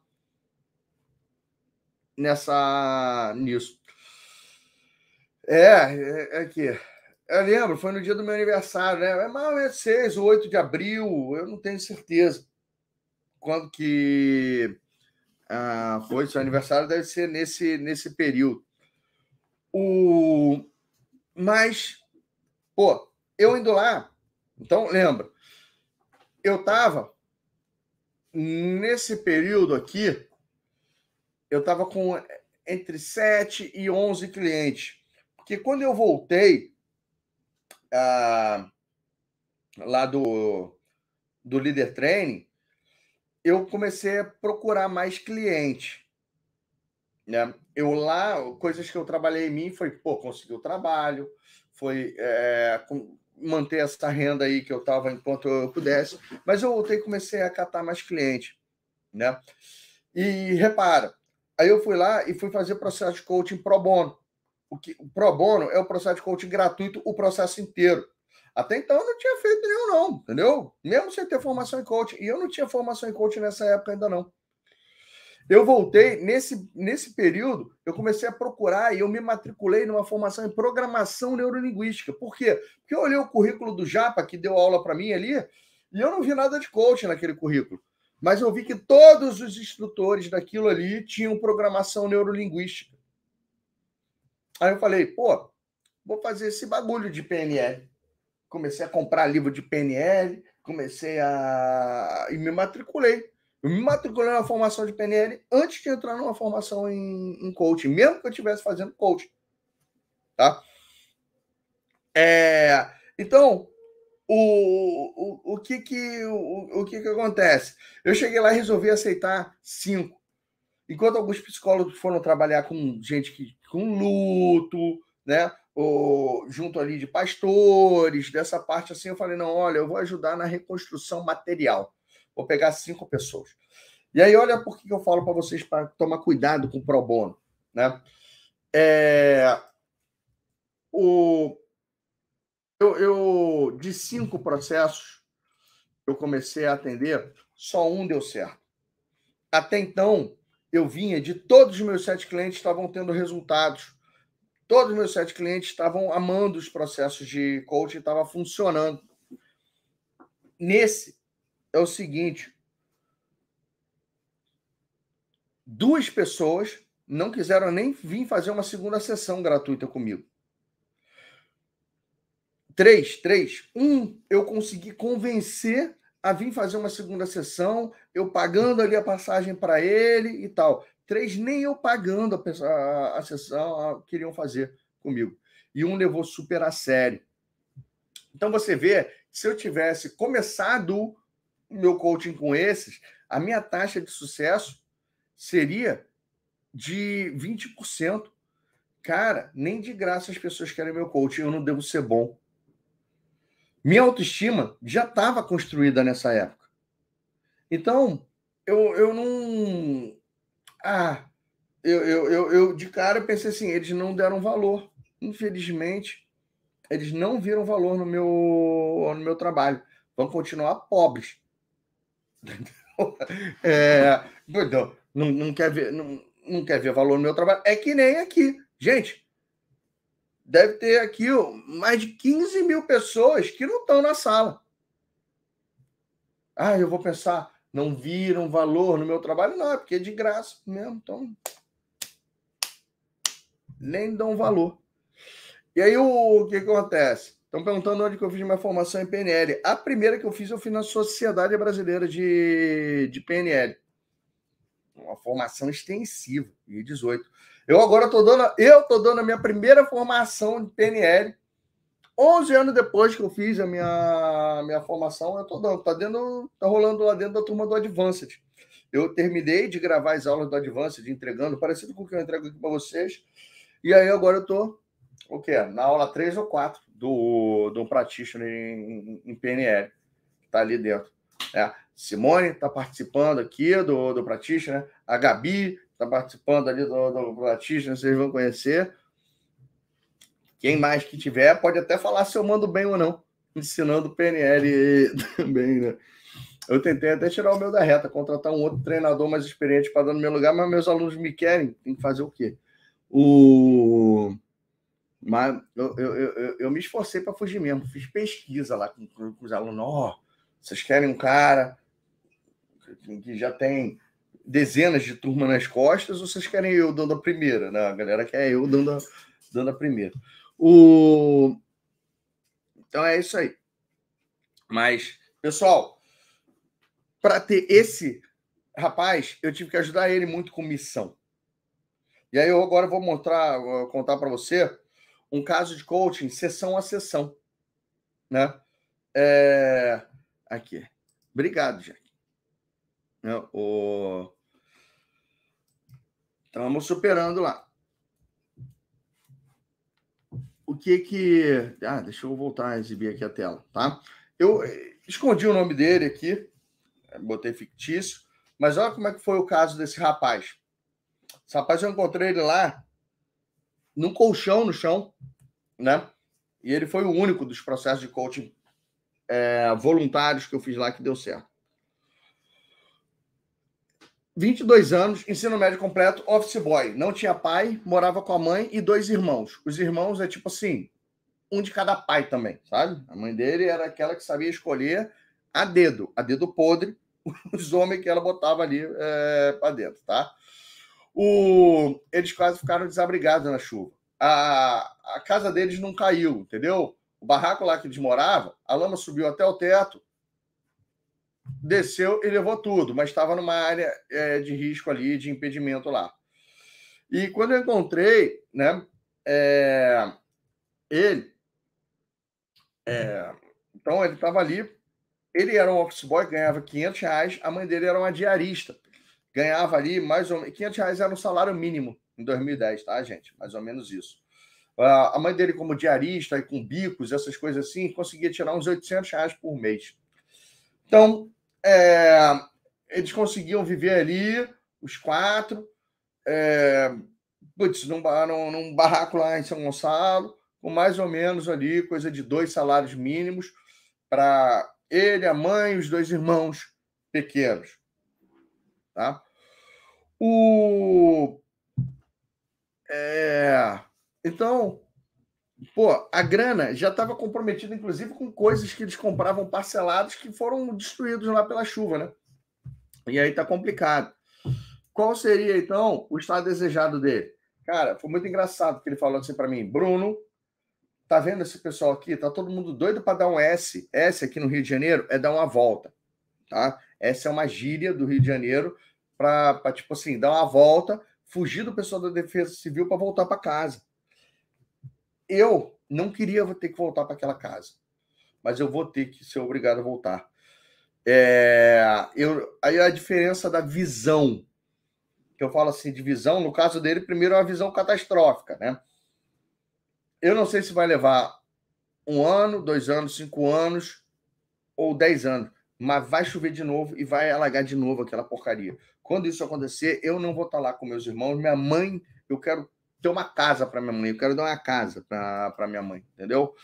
nessa nisso. É, é, é que eu lembro, foi no dia do meu aniversário, né? É mais 6 ou 8 de abril, eu não tenho certeza quando que ah, foi seu aniversário, deve ser nesse, nesse período. O... Mas, pô, eu indo lá, então lembra, eu estava nesse período aqui, eu estava com entre 7 e 11 clientes. Porque quando eu voltei ah, lá do, do Leader Training, eu comecei a procurar mais cliente. Né? Eu lá, coisas que eu trabalhei em mim foi, pô, conseguir o trabalho, foi é, manter essa renda aí que eu estava enquanto eu pudesse, mas eu voltei e comecei a catar mais cliente, né? E repara, aí eu fui lá e fui fazer processo de coaching pro bono. O, que, o pro bono é o processo de coaching gratuito, o processo inteiro. Até então eu não tinha feito nenhum, não, entendeu? Mesmo sem ter formação em coaching. E eu não tinha formação em coaching nessa época ainda, não. Eu voltei, nesse, nesse período, eu comecei a procurar e eu me matriculei numa formação em programação neurolinguística. Por quê? Porque eu olhei o currículo do Japa, que deu aula para mim ali, e eu não vi nada de coaching naquele currículo. Mas eu vi que todos os instrutores daquilo ali tinham programação neurolinguística. Aí eu falei, pô, vou fazer esse bagulho de PNL. Comecei a comprar livro de PNL, comecei a. e me matriculei. Eu me matriculei na formação de PNL antes de entrar numa formação em, em coaching, mesmo que eu estivesse fazendo coaching. Tá? É, então, o, o, o, que, que, o, o que, que acontece? Eu cheguei lá e resolvi aceitar cinco. Enquanto alguns psicólogos foram trabalhar com gente que, com luto, né? Ou, junto ali de pastores, dessa parte assim, eu falei, não, olha, eu vou ajudar na reconstrução material. Vou pegar cinco pessoas. E aí, olha por que eu falo para vocês para tomar cuidado com o pro bono. Né? É, o, eu, eu, de cinco processos, eu comecei a atender, só um deu certo. Até então, eu vinha de todos os meus sete clientes estavam tendo resultados. Todos os meus sete clientes estavam amando os processos de coaching, estava funcionando. Nesse é o seguinte: duas pessoas não quiseram nem vir fazer uma segunda sessão gratuita comigo. Três, três. Um, eu consegui convencer a vir fazer uma segunda sessão, eu pagando ali a passagem para ele e tal. Três, nem eu pagando a, a, a sessão a, queriam fazer comigo. E um levou super a sério. Então você vê, se eu tivesse começado meu coaching com esses, a minha taxa de sucesso seria de 20%. Cara, nem de graça as pessoas querem meu coaching, eu não devo ser bom. Minha autoestima já estava construída nessa época. Então, eu, eu não. Ah, eu, eu, eu, eu de cara pensei assim: eles não deram valor. Infelizmente, eles não viram valor no meu, no meu trabalho. Vão continuar pobres. (laughs) é, não, não, quer ver, não, não quer ver valor no meu trabalho. É que nem aqui. Gente, deve ter aqui mais de 15 mil pessoas que não estão na sala. Ah, eu vou pensar, não viram valor no meu trabalho? Não, é porque é de graça mesmo. Então, nem dão valor. E aí, o, o que, acontece? Estão perguntando onde que eu fiz minha formação em PNL. A primeira que eu fiz, eu fiz na Sociedade Brasileira de, de PNL. Uma formação extensiva, em 18. Eu agora estou dando, eu tô dando a minha primeira formação de PNL. 11 anos depois que eu fiz a minha, minha formação, eu estou dando, tá dentro, tá rolando lá dentro da turma do Advanced. Eu terminei de gravar as aulas do Advanced, entregando, parecido com o que eu entrego aqui para vocês. E aí agora eu estou o quê? Na aula 3 ou 4 do, do Practitioner em, em PNL, que está ali dentro. É, Simone está participando aqui do, do Practitioner, a Gabi está participando ali do, do Platismo, vocês vão conhecer. Quem mais que tiver, pode até falar se eu mando bem ou não, ensinando PNL (laughs) também, né? Eu tentei até tirar o meu da reta, contratar um outro treinador mais experiente para dar no meu lugar, mas meus alunos me querem, tem que fazer o quê? O... Mas eu, eu, eu, eu me esforcei para fugir mesmo, fiz pesquisa lá com, com os alunos. Ó, oh, vocês querem um cara que já tem dezenas de turma nas costas ou vocês querem eu dando a primeira? Né? A galera quer eu dando a, dando a primeira. O... Então é isso aí. Mas, pessoal, para ter esse rapaz, eu tive que ajudar ele muito com missão. E aí eu agora vou mostrar, contar para você um caso de coaching, sessão a sessão, né? É... Aqui. Obrigado, Jack. O... Estamos superando lá. O que que. Ah, deixa eu voltar a exibir aqui a tela, tá? Eu eh, escondi o nome dele aqui, botei fictício, mas olha como é que foi o caso desse rapaz. Esse rapaz eu encontrei ele lá num colchão no chão, né? E ele foi o único dos processos de coaching é, voluntários que eu fiz lá que deu certo. 22 anos, ensino médio completo, office boy. Não tinha pai, morava com a mãe e dois irmãos. Os irmãos é tipo assim, um de cada pai também, sabe? A mãe dele era aquela que sabia escolher a dedo, a dedo podre, (laughs) os homens que ela botava ali é, para dentro, tá? O... Eles quase ficaram desabrigados na chuva. A... a casa deles não caiu, entendeu? O barraco lá que eles moravam, a lama subiu até o teto, desceu e levou tudo, mas estava numa área é, de risco ali, de impedimento lá. E quando eu encontrei, né, é, ele, é, então ele estava ali, ele era um office boy, ganhava 500 reais, a mãe dele era uma diarista, ganhava ali mais ou menos, 500 reais era um salário mínimo em 2010, tá, gente? Mais ou menos isso. A mãe dele, como diarista e com bicos, essas coisas assim, conseguia tirar uns 800 reais por mês. Então, é, eles conseguiam viver ali, os quatro, é, putz, num, num, num barraco lá em São Gonçalo, com mais ou menos ali coisa de dois salários mínimos para ele, a mãe e os dois irmãos pequenos. Tá? O... É... Então, pô, a grana já estava comprometida, inclusive, com coisas que eles compravam parcelados que foram destruídos lá pela chuva, né? E aí tá complicado. Qual seria, então, o estado desejado dele? Cara, foi muito engraçado que ele falou assim para mim, Bruno, tá vendo esse pessoal aqui? Tá todo mundo doido para dar um S. S aqui no Rio de Janeiro é dar uma volta, tá? Essa é uma gíria do Rio de Janeiro para, tipo assim, dar uma volta, fugir do pessoal da Defesa Civil para voltar para casa. Eu não queria ter que voltar para aquela casa, mas eu vou ter que ser obrigado a voltar. É, eu, aí a diferença da visão que eu falo assim de visão, no caso dele, primeiro é uma visão catastrófica, né? Eu não sei se vai levar um ano, dois anos, cinco anos ou dez anos, mas vai chover de novo e vai alagar de novo aquela porcaria. Quando isso acontecer, eu não vou estar lá com meus irmãos. Minha mãe, eu quero ter uma casa para minha mãe, eu quero dar uma casa para minha mãe, entendeu?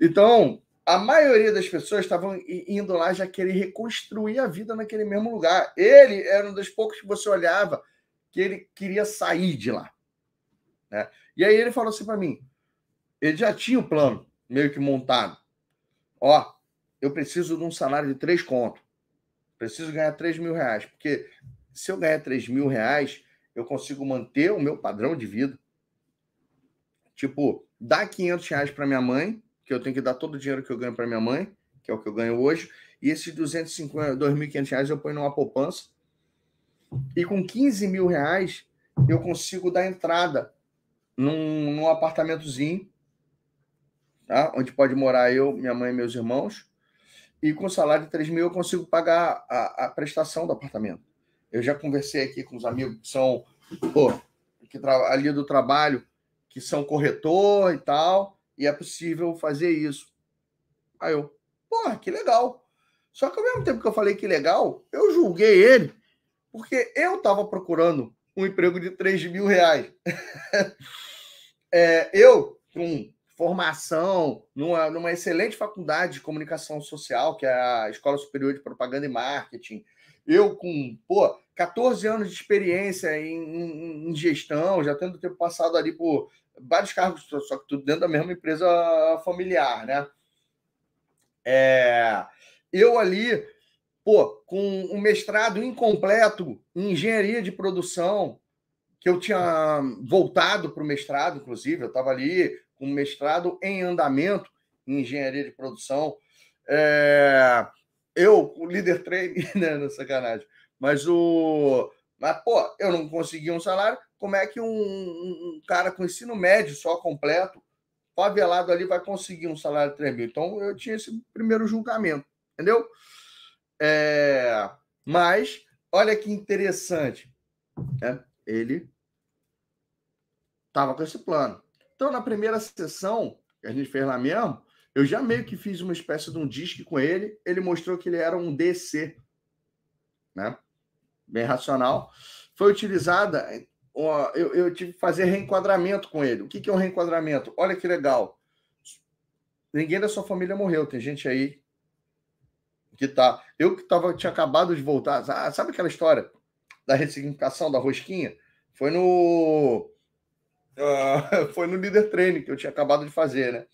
Então, a maioria das pessoas estavam indo lá já querer reconstruir a vida naquele mesmo lugar. Ele era um dos poucos que você olhava que ele queria sair de lá. Né? E aí ele falou assim para mim: ele já tinha o plano meio que montado. Ó, eu preciso de um salário de três contos. Preciso ganhar três mil reais. Porque se eu ganhar três mil reais, eu consigo manter o meu padrão de vida. Tipo, dar 500 reais para minha mãe, que eu tenho que dar todo o dinheiro que eu ganho para minha mãe, que é o que eu ganho hoje, e esses 250, 2.500 reais eu ponho numa poupança e com 15 mil reais, eu consigo dar entrada num, num apartamentozinho, tá? onde pode morar eu, minha mãe e meus irmãos. E com salário de 3 mil, eu consigo pagar a, a prestação do apartamento. Eu já conversei aqui com os amigos que são pô, que ali do trabalho, que são corretor e tal, e é possível fazer isso. Aí eu, porra, que legal. Só que ao mesmo tempo que eu falei que legal, eu julguei ele porque eu estava procurando um emprego de 3 mil reais. (laughs) é, eu, com formação numa, numa excelente faculdade de comunicação social, que é a Escola Superior de Propaganda e Marketing, eu com, pô, 14 anos de experiência em, em, em gestão, já tendo tempo passado ali por vários cargos, só que tudo dentro da mesma empresa familiar, né? É, eu ali pô, com um mestrado incompleto em engenharia de produção, que eu tinha voltado para o mestrado, inclusive, eu estava ali com um mestrado em andamento em engenharia de produção. É, eu, o líder training, (laughs) né, na sacanagem, mas o. Mas, pô, eu não conseguia um salário. Como é que um, um cara com ensino médio só completo, favelado ali, vai conseguir um salário de 3 mil? Então, eu tinha esse primeiro julgamento, entendeu? É, mas, olha que interessante. Né? Ele estava com esse plano. Então, na primeira sessão que a gente fez lá mesmo, eu já meio que fiz uma espécie de um disque com ele. Ele mostrou que ele era um DC, né? Bem racional. Foi utilizada. Eu, eu tive que fazer reenquadramento com ele. O que, que é um reenquadramento? Olha que legal. Ninguém da sua família morreu. Tem gente aí que tá. Eu que tava, tinha acabado de voltar. Ah, sabe aquela história da ressignificação da rosquinha? Foi no. Uh, (laughs) foi no líder training que eu tinha acabado de fazer, né?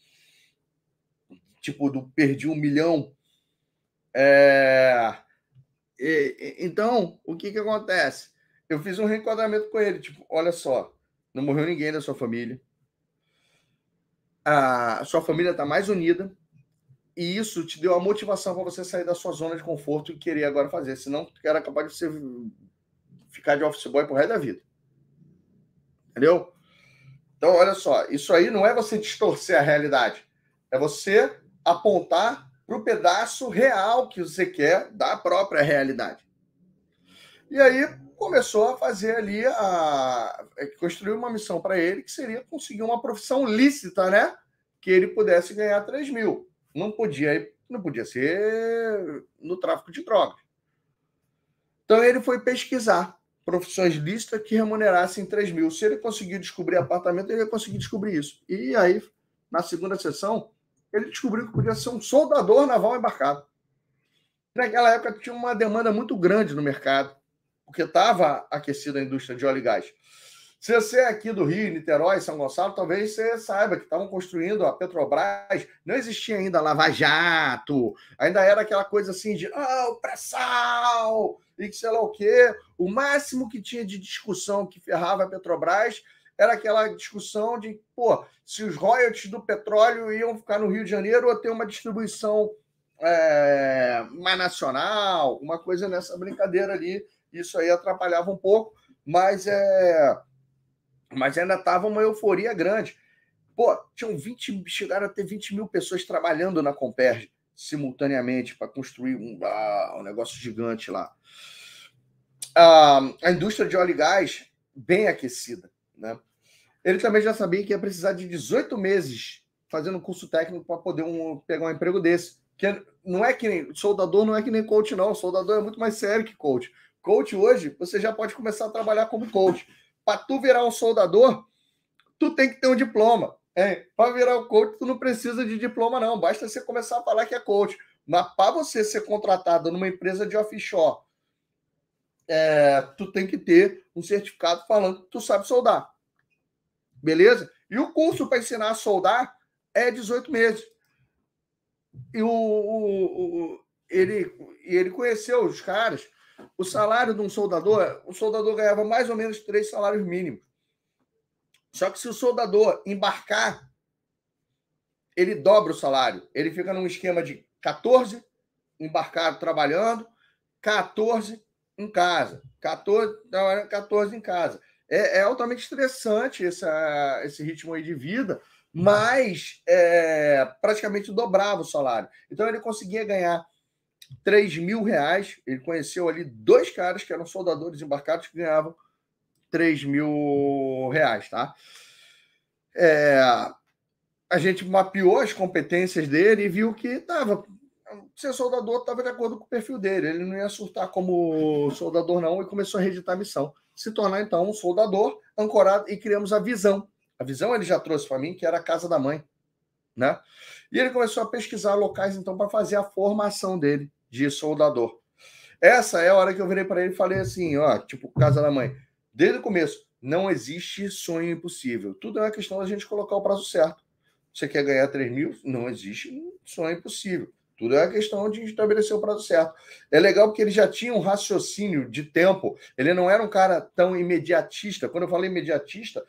Tipo, do perdi um milhão. É... E, então, o que que acontece? Eu fiz um reenquadramento com ele. Tipo, olha só, não morreu ninguém da sua família. a sua família está mais unida e isso te deu a motivação para você sair da sua zona de conforto e querer agora fazer. Senão, era capaz de você ficar de office boy pro resto da vida. Entendeu? Então, olha só, isso aí não é você distorcer a realidade, é você apontar para o pedaço real que você quer da própria realidade. E aí começou a fazer ali a é, construir uma missão para ele que seria conseguir uma profissão lícita, né? Que ele pudesse ganhar 3 mil. Não podia, não podia ser no tráfico de drogas. Então ele foi pesquisar profissões lícitas que remunerassem 3 mil. Se ele conseguir descobrir apartamento, ele ia conseguir descobrir isso. E aí, na segunda sessão, ele descobriu que podia ser um soldador naval embarcado. Naquela época tinha uma demanda muito grande no mercado, porque estava aquecida a indústria de óleo e gás. Se você é aqui do Rio, Niterói, São Gonçalo, talvez você saiba que estavam construindo a Petrobras, não existia ainda Lava Jato, ainda era aquela coisa assim de ah, oh, pré-sal, e que sei lá o quê. O máximo que tinha de discussão que ferrava a Petrobras era aquela discussão de, pô, se os royalties do petróleo iam ficar no Rio de Janeiro ou ter uma distribuição é, mais nacional, uma coisa nessa brincadeira ali. Isso aí atrapalhava um pouco, mas é mas ainda estava uma euforia grande. Pô, tinham 20, chegaram a ter 20 mil pessoas trabalhando na Comperge simultaneamente para construir um, ah, um negócio gigante lá. Ah, a indústria de óleo e gás bem aquecida. Né? Ele também já sabia que ia precisar de 18 meses fazendo curso técnico para poder um, pegar um emprego desse. Que não é que nem soldador, não é que nem coach, não. Soldador é muito mais sério que coach. Coach hoje, você já pode começar a trabalhar como coach para tu virar um soldador, tu tem que ter um diploma. É, para virar um coach, tu não precisa de diploma, não. Basta você começar a falar que é coach. Mas para você ser contratado numa empresa de offshore, é, tu tem que ter um certificado falando que tu sabe soldar. Beleza? E o curso para ensinar a soldar é 18 meses. E o, o, o, ele, ele conheceu os caras o salário de um soldador, o soldador ganhava mais ou menos três salários mínimos. Só que se o soldador embarcar, ele dobra o salário. Ele fica num esquema de 14 embarcado trabalhando, 14 em casa. 14 trabalhando, 14 em casa. É, é altamente estressante essa, esse ritmo aí de vida, mas é, praticamente dobrava o salário. Então ele conseguia ganhar 3 mil reais. Ele conheceu ali dois caras que eram soldadores embarcados que ganhavam 3 mil reais, tá? É, a gente mapeou as competências dele e viu que estava. Ser soldador estava de acordo com o perfil dele. Ele não ia surtar como soldador, não, e começou a reeditar a missão. Se tornar, então, um soldador ancorado e criamos a visão. A visão ele já trouxe para mim, que era a casa da mãe. Né? E ele começou a pesquisar locais, então, para fazer a formação dele de soldador. Essa é a hora que eu virei para ele e falei assim, ó, tipo, casa da mãe. Desde o começo, não existe sonho impossível. Tudo é uma questão da gente colocar o prazo certo. Você quer ganhar 3 mil? Não existe sonho impossível. Tudo é uma questão de estabelecer o prazo certo. É legal porque ele já tinha um raciocínio de tempo. Ele não era um cara tão imediatista. Quando eu falei imediatista,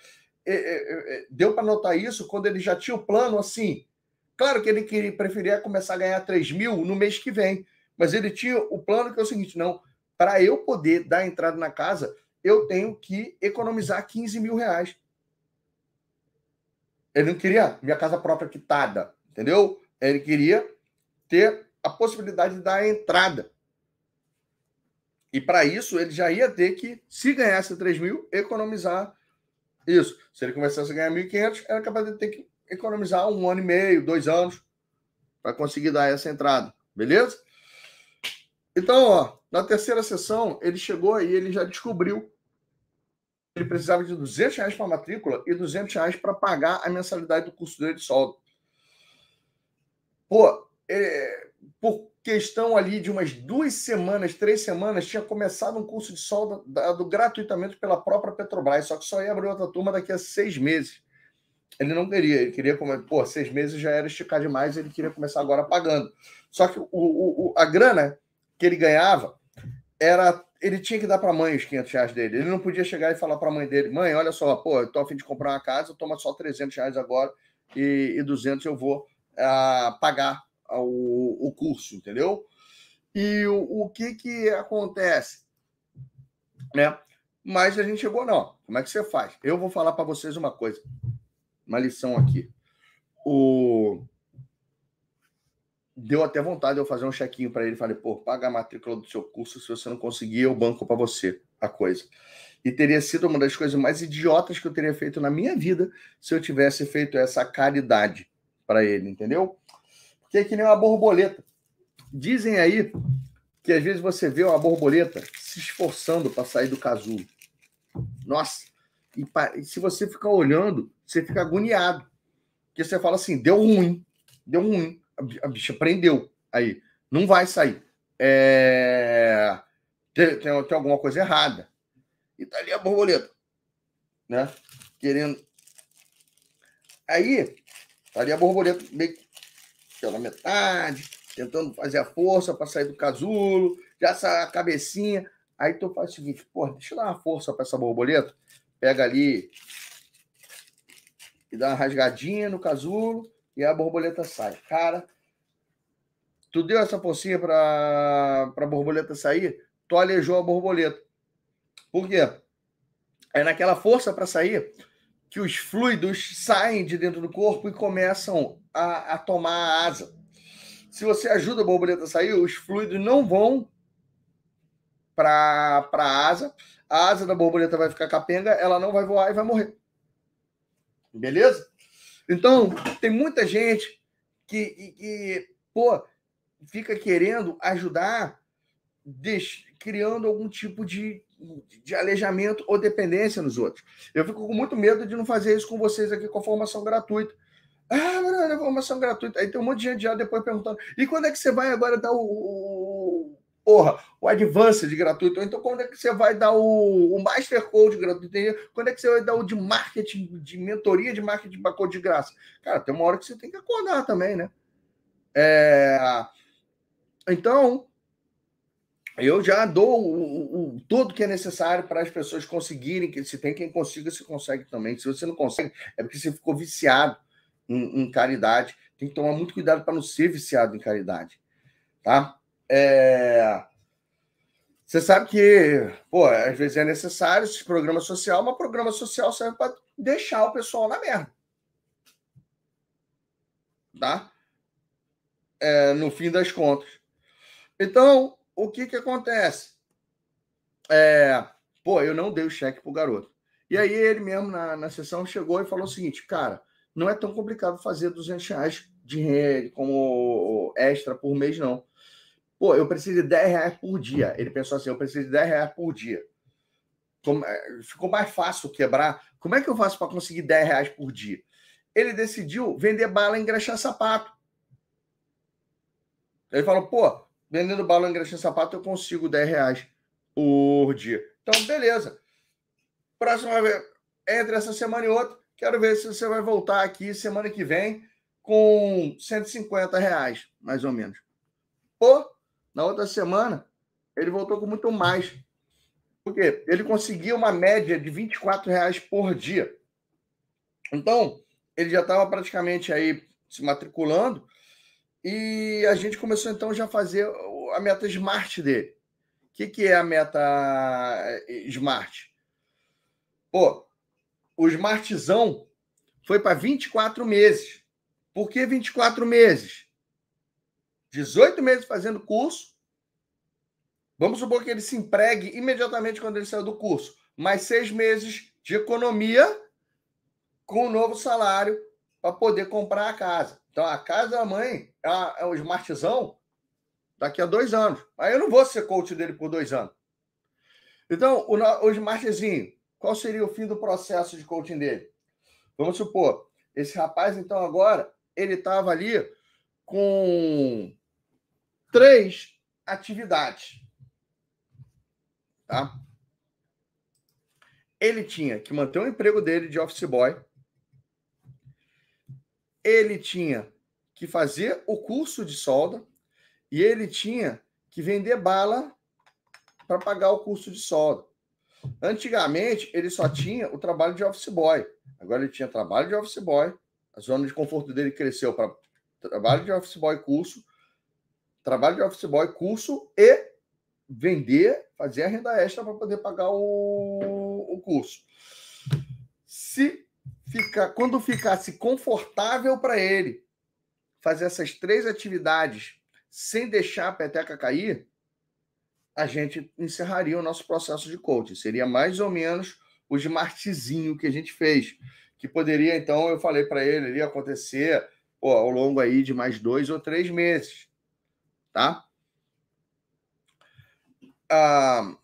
é, é, é, deu para notar isso quando ele já tinha o plano assim. Claro que ele queria, preferia começar a ganhar 3 mil no mês que vem. Mas ele tinha o plano que é o seguinte: não, para eu poder dar entrada na casa, eu tenho que economizar 15 mil reais. Ele não queria minha casa própria quitada, entendeu? Ele queria ter a possibilidade de dar entrada. E para isso, ele já ia ter que, se ganhasse 3 mil, economizar isso. Se ele começasse a ganhar 1.500, era capaz de ter que economizar um ano e meio, dois anos, para conseguir dar essa entrada. Beleza? Então, ó, na terceira sessão, ele chegou e ele já descobriu ele precisava de 200 reais para matrícula e 200 reais para pagar a mensalidade do curso dele de solda. Pô, é, por questão ali de umas duas semanas, três semanas, tinha começado um curso de solda dado gratuitamente pela própria Petrobras, só que só ia abrir outra turma daqui a seis meses. Ele não queria, ele queria, pô, seis meses já era esticar demais, ele queria começar agora pagando. Só que o, o, a grana que ele ganhava era ele tinha que dar para a mãe os 500 reais dele. Ele não podia chegar e falar para a mãe dele: mãe, olha só, pô, eu tô a fim de comprar uma casa, toma só 300 reais agora e, e 200 eu vou uh, pagar o, o curso, entendeu? E o, o que que acontece? Né? Mas a gente chegou, não. Como é que você faz? Eu vou falar para vocês uma coisa, uma lição aqui. O deu até vontade de eu fazer um chequinho para ele. Falei, pô, paga a matrícula do seu curso. Se você não conseguir, eu banco para você a coisa. E teria sido uma das coisas mais idiotas que eu teria feito na minha vida se eu tivesse feito essa caridade para ele, entendeu? Porque é que nem uma borboleta. Dizem aí que às vezes você vê uma borboleta se esforçando para sair do casulo. Nossa, e, e se você ficar olhando, você fica agoniado. Porque você fala assim: deu ruim, deu ruim. A bicha prendeu aí, não vai sair. É... Tem, tem, tem alguma coisa errada. E tá ali a borboleta, né? Querendo. Aí, tá ali a borboleta meio pela metade, tentando fazer a força para sair do casulo, já sai a cabecinha. Aí tu faz o seguinte, pô, deixa eu dar uma força para essa borboleta. Pega ali e dá uma rasgadinha no casulo e a borboleta sai. Cara, tu deu essa forcinha para a borboleta sair, tu alejou a borboleta. Por quê? É naquela força para sair que os fluidos saem de dentro do corpo e começam a, a tomar a asa. Se você ajuda a borboleta a sair, os fluidos não vão para a asa, a asa da borboleta vai ficar capenga, ela não vai voar e vai morrer. Beleza? Então, tem muita gente que, que, pô, fica querendo ajudar, criando algum tipo de, de aleijamento ou dependência nos outros. Eu fico com muito medo de não fazer isso com vocês aqui com a formação gratuita. Ah, mano, formação gratuita. Aí tem um monte de gente já depois perguntando: e quando é que você vai agora dar o, o, porra, o Advanced gratuito? Então quando é que você vai dar o, o Master Code gratuito? Quando é que você vai dar o de marketing, de mentoria de marketing para de graça? Cara, tem uma hora que você tem que acordar também, né? É... Então, eu já dou o, o, tudo que é necessário para as pessoas conseguirem, que se tem quem consiga, se consegue também. Se você não consegue, é porque você ficou viciado em, em caridade. Tem que tomar muito cuidado para não ser viciado em caridade. Tá? É... Você sabe que, pô, às vezes é necessário esse programa social, mas programa social serve para deixar o pessoal na merda. Tá? É, no fim das contas. Então, o que que acontece? É, pô, eu não dei o cheque pro garoto. E aí ele mesmo na, na sessão chegou e falou o seguinte, cara, não é tão complicado fazer 200 reais de como extra por mês, não. Pô, eu preciso de 10 reais por dia. Ele pensou assim, eu preciso de 10 reais por dia. Como, é, ficou mais fácil quebrar. Como é que eu faço para conseguir 10 reais por dia? Ele decidiu vender bala e engraxar sapato. Ele falou, pô, vendendo bala, engraxando sapato, eu consigo 10 reais por dia. Então, beleza. Próxima vez, entre essa semana e outra, quero ver se você vai voltar aqui semana que vem com 150 reais, mais ou menos. Pô, na outra semana, ele voltou com muito mais. Por quê? Ele conseguia uma média de 24 reais por dia. Então, ele já estava praticamente aí se matriculando e a gente começou então já a fazer a meta smart dele. O que, que é a meta eh, smart? Pô, o smartzão foi para 24 meses. Por que 24 meses? 18 meses fazendo curso. Vamos supor que ele se empregue imediatamente quando ele saiu do curso. Mais seis meses de economia com o um novo salário para poder comprar a casa. Então, a casa da mãe é, é o smartzão daqui a dois anos. Aí eu não vou ser coach dele por dois aanos. Então, o, o smartzinho, qual seria o fim do processo de coaching dele? Vamos supor, esse rapaz, então, agora, ele estava ali com três atividades. Tá? Ele tinha que manter o emprego dele de office boy, ele tinha que fazer o curso de solda e ele tinha que vender bala para pagar o curso de solda. Antigamente, ele só tinha o trabalho de office boy. Agora ele tinha trabalho de office boy, A zona de conforto dele cresceu para trabalho de office boy curso, trabalho de office boy curso e vender, fazer a renda extra para poder pagar o, o curso. Se ficar, quando ficasse confortável para ele fazer essas três atividades sem deixar a peteca cair, a gente encerraria o nosso processo de coaching. Seria mais ou menos o smartzinho que a gente fez, que poderia, então, eu falei para ele, ali acontecer pô, ao longo aí de mais dois ou três meses, tá? Ah,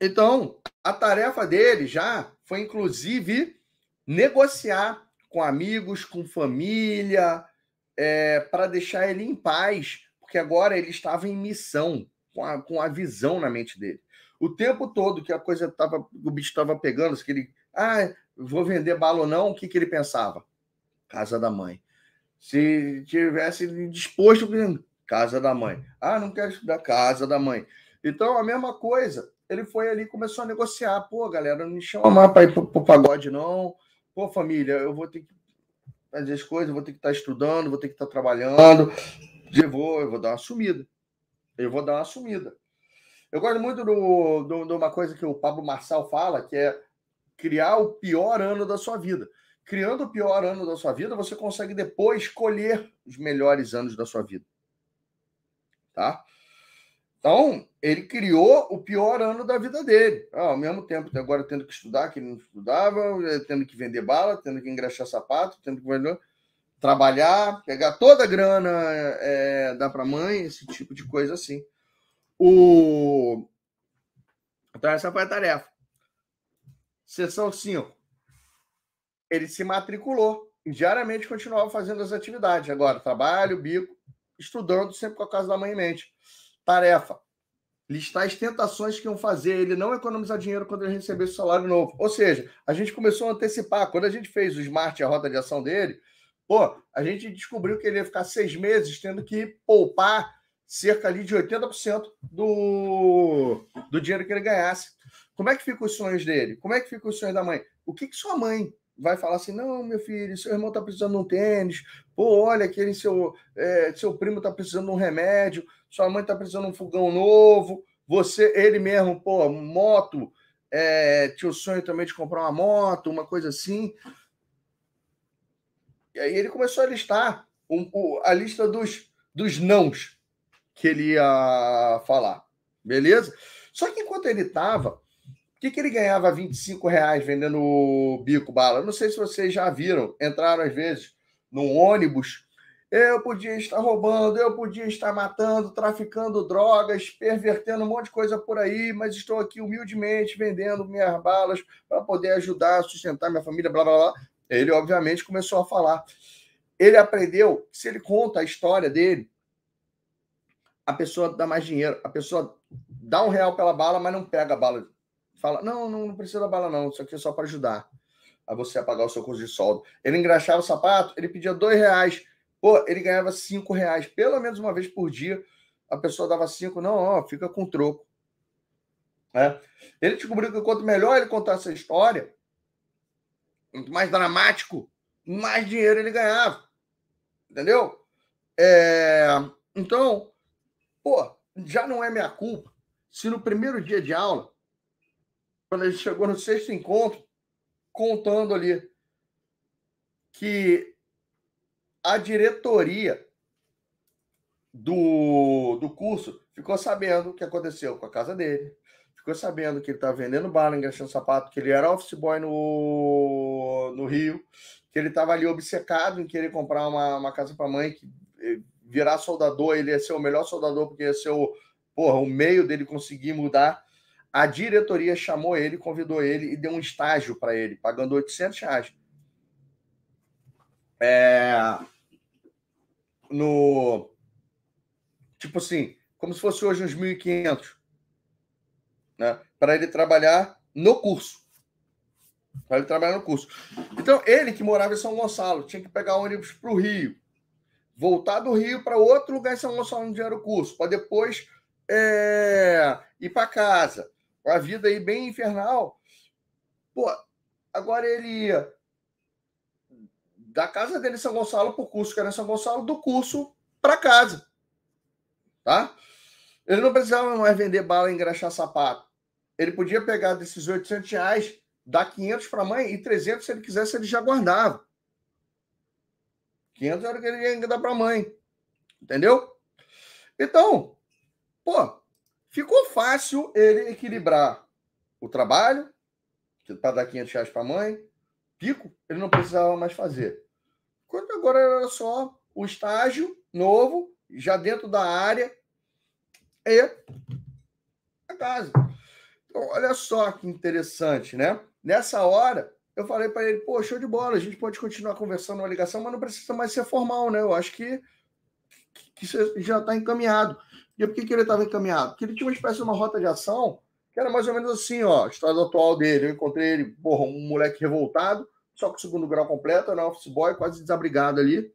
então, a tarefa dele já foi, inclusive, negociar com amigos, com família, é, para deixar ele em paz, porque agora ele estava em missão, com a, com a visão na mente dele. O tempo todo que a coisa tava, o bicho estava pegando, que ele, ah, vou vender bala ou não, o que, que ele pensava? Casa da mãe. Se tivesse disposto, casa da mãe. Ah, não quero estudar casa da mãe. Então, a mesma coisa. Ele foi ali começou a negociar. Pô, galera, não me chama para ir para o pagode, não. Pô, família, eu vou ter que fazer as coisas, vou ter que estar estudando, vou ter que estar trabalhando. Eu vou, eu vou dar uma sumida. Eu vou dar uma sumida. Eu gosto muito do, do, de uma coisa que o Pablo Marçal fala, que é criar o pior ano da sua vida. Criando o pior ano da sua vida, você consegue depois escolher os melhores anos da sua vida. Tá? Então, ele criou o pior ano da vida dele. Ao mesmo tempo, agora tendo que estudar, que ele não estudava, eh, tendo que vender bala, tendo que engraxar sapato, tendo que trabalhar, pegar toda a grana, é, dar para a mãe, esse tipo de coisa assim. O... Então, essa foi a tarefa. Sessão 5. Ele se matriculou e diariamente continuava fazendo as atividades. Agora, trabalho, bico, estudando, sempre com a casa da mãe em mente. Tarefa: listar as tentações que iam fazer ele não economizar dinheiro quando ele recebesse o salário novo. Ou seja, a gente começou a antecipar. Quando a gente fez o Smart a rota de ação dele, pô, a gente descobriu que ele ia ficar seis meses tendo que poupar cerca ali de 80% do, do dinheiro que ele ganhasse. Como é que ficam os sonhos dele? Como é que ficam os sonhos da mãe? O que, que sua mãe vai falar assim: não, meu filho, seu irmão está precisando de um tênis, pô, olha, aquele seu, é, seu primo está precisando de um remédio, sua mãe está precisando de um fogão novo, você, ele mesmo, pô, moto, é, tinha o sonho também de comprar uma moto, uma coisa assim. E aí ele começou a listar um, um, a lista dos, dos nãos que ele ia falar, beleza? Só que enquanto ele estava que, que ele ganhava 25 reais vendendo bico bala? Não sei se vocês já viram, entraram às vezes num ônibus. Eu podia estar roubando, eu podia estar matando, traficando drogas, pervertendo um monte de coisa por aí, mas estou aqui humildemente vendendo minhas balas para poder ajudar a sustentar minha família, blá blá blá. Ele, obviamente, começou a falar. Ele aprendeu se ele conta a história dele, a pessoa dá mais dinheiro, a pessoa dá um real pela bala, mas não pega a bala fala: não, não, precisa da bala, não, isso aqui é só para ajudar a você a pagar o seu custo de soldo. Ele engraxava o sapato, ele pedia dois reais. Pô, ele ganhava cinco reais, pelo menos uma vez por dia. A pessoa dava cinco, não, ó, fica com troco. É. Ele descobriu que quanto melhor ele contasse essa história, quanto mais dramático, mais dinheiro ele ganhava. Entendeu? É... Então, pô, já não é minha culpa se no primeiro dia de aula quando ele chegou no sexto encontro, contando ali que a diretoria do, do curso ficou sabendo o que aconteceu com a casa dele, ficou sabendo que ele estava vendendo bala, engraxando sapato, que ele era office boy no, no Rio, que ele estava ali obcecado em querer comprar uma, uma casa para a mãe, que eh, virar soldador, ele ia ser o melhor soldador, porque ia ser o, porra, o meio dele conseguir mudar a diretoria chamou ele, convidou ele e deu um estágio para ele, pagando 800 reais. É, no tipo assim, como se fosse hoje uns 1.500, né? Para ele trabalhar no curso. Para ele trabalhar no curso. Então, ele que morava em São Gonçalo, tinha que pegar ônibus para o Rio, voltar do Rio para outro lugar em São Gonçalo onde era o curso, para depois é, ir para casa a vida aí bem infernal. Pô, agora ele ia da casa dele em São Gonçalo para o curso que era em São Gonçalo, do curso para casa. Tá? Ele não precisava mais vender bala e engraxar sapato. Ele podia pegar desses 800 reais, dar 500 para a mãe e 300, se ele quisesse, ele já guardava. 500 era o que ele ia dar para a mãe. Entendeu? Então, pô, ficou fácil ele equilibrar o trabalho, para dar 500 reais para a mãe, pico, ele não precisava mais fazer. Enquanto agora era só o estágio novo, já dentro da área, e a casa. Então, olha só que interessante, né? Nessa hora, eu falei para ele, pô, show de bola, a gente pode continuar conversando na ligação, mas não precisa mais ser formal, né? Eu acho que, que, que já está encaminhado. E por que, que ele estava encaminhado? Porque ele tinha uma espécie de uma rota de ação que era mais ou menos assim, ó, a história atual dele. Eu encontrei ele, porra, um moleque revoltado, só com o segundo grau completo, era um office boy, quase desabrigado ali.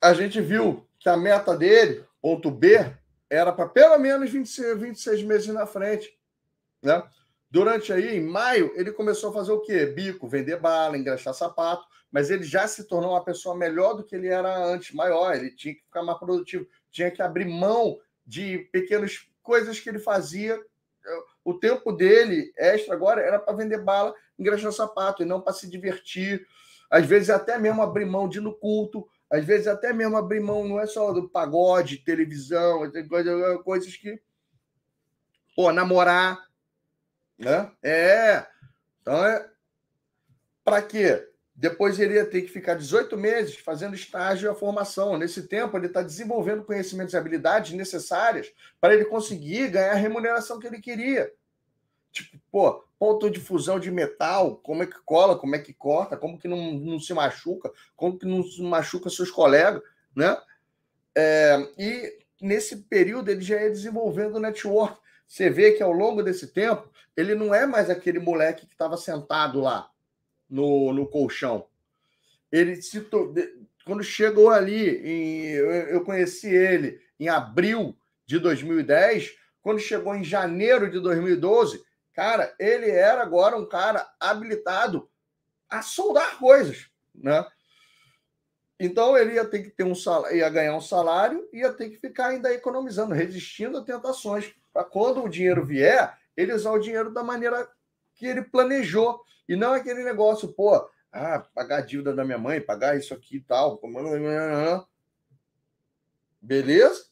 A gente viu que a meta dele, ponto B, era para pelo menos 26, 26 meses na frente, né? Durante aí, em maio, ele começou a fazer o quê? Bico, vender bala, engraxar sapato, mas ele já se tornou uma pessoa melhor do que ele era antes, maior, ele tinha que ficar mais produtivo, tinha que abrir mão de pequenas coisas que ele fazia. O tempo dele, extra agora, era para vender bala, engraxar sapato, e não para se divertir. Às vezes até mesmo abrir mão de ir no culto, às vezes até mesmo abrir mão, não é só do pagode, televisão, coisas que. Pô, namorar, né? É. Então é. Para quê? Depois ele ia ter que ficar 18 meses fazendo estágio e a formação. Nesse tempo, ele está desenvolvendo conhecimentos e habilidades necessárias para ele conseguir ganhar a remuneração que ele queria. Tipo, pô, ponto de fusão de metal, como é que cola, como é que corta, como que não, não se machuca, como que não machuca seus colegas, né? É, e nesse período ele já ia desenvolvendo o network. Você vê que ao longo desse tempo, ele não é mais aquele moleque que estava sentado lá no, no colchão. Ele se quando chegou ali, em, eu conheci ele em abril de 2010, quando chegou em janeiro de 2012, cara, ele era agora um cara habilitado a soldar coisas, né? Então ele ia ter que ter um salário, ia ganhar um salário, ia ter que ficar ainda economizando, resistindo a tentações, para quando o dinheiro vier, ele usar o dinheiro da maneira que ele planejou. E não aquele negócio, pô, ah, pagar a dívida da minha mãe, pagar isso aqui e tal. Beleza?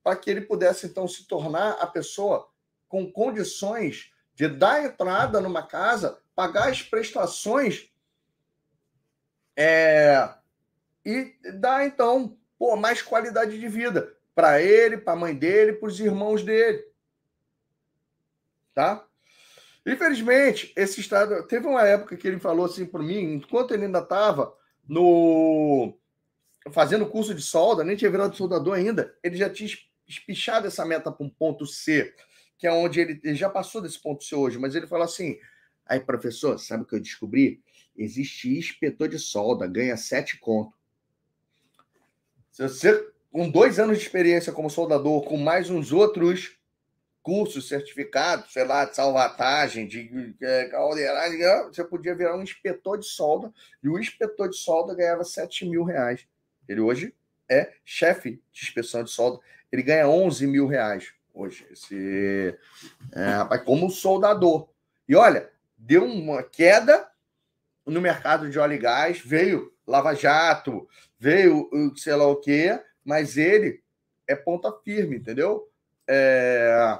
Para que ele pudesse, então, se tornar a pessoa com condições de dar entrada numa casa, pagar as prestações é, e dar, então, pô, mais qualidade de vida para ele, para a mãe dele, para os irmãos dele. Tá? Infelizmente, esse estado. Teve uma época que ele falou assim para mim, enquanto ele ainda estava no fazendo curso de solda, nem tinha virado soldador ainda, ele já tinha espichado essa meta para um ponto C, que é onde ele, ele já passou desse ponto C hoje, mas ele falou assim: aí, professor, sabe o que eu descobri? Existe inspetor de solda, ganha sete conto. Se você, com dois anos de experiência como soldador, com mais uns outros curso, certificado, sei lá, de salvatagem, de é, caldeiragem, você podia virar um inspetor de solda, e o inspetor de solda ganhava 7 mil reais. Ele hoje é chefe de inspeção de solda, ele ganha 11 mil reais hoje, esse é, rapaz, como soldador. E olha, deu uma queda no mercado de óleo e gás, veio Lava Jato, veio sei lá o quê, mas ele é ponta firme, entendeu? É,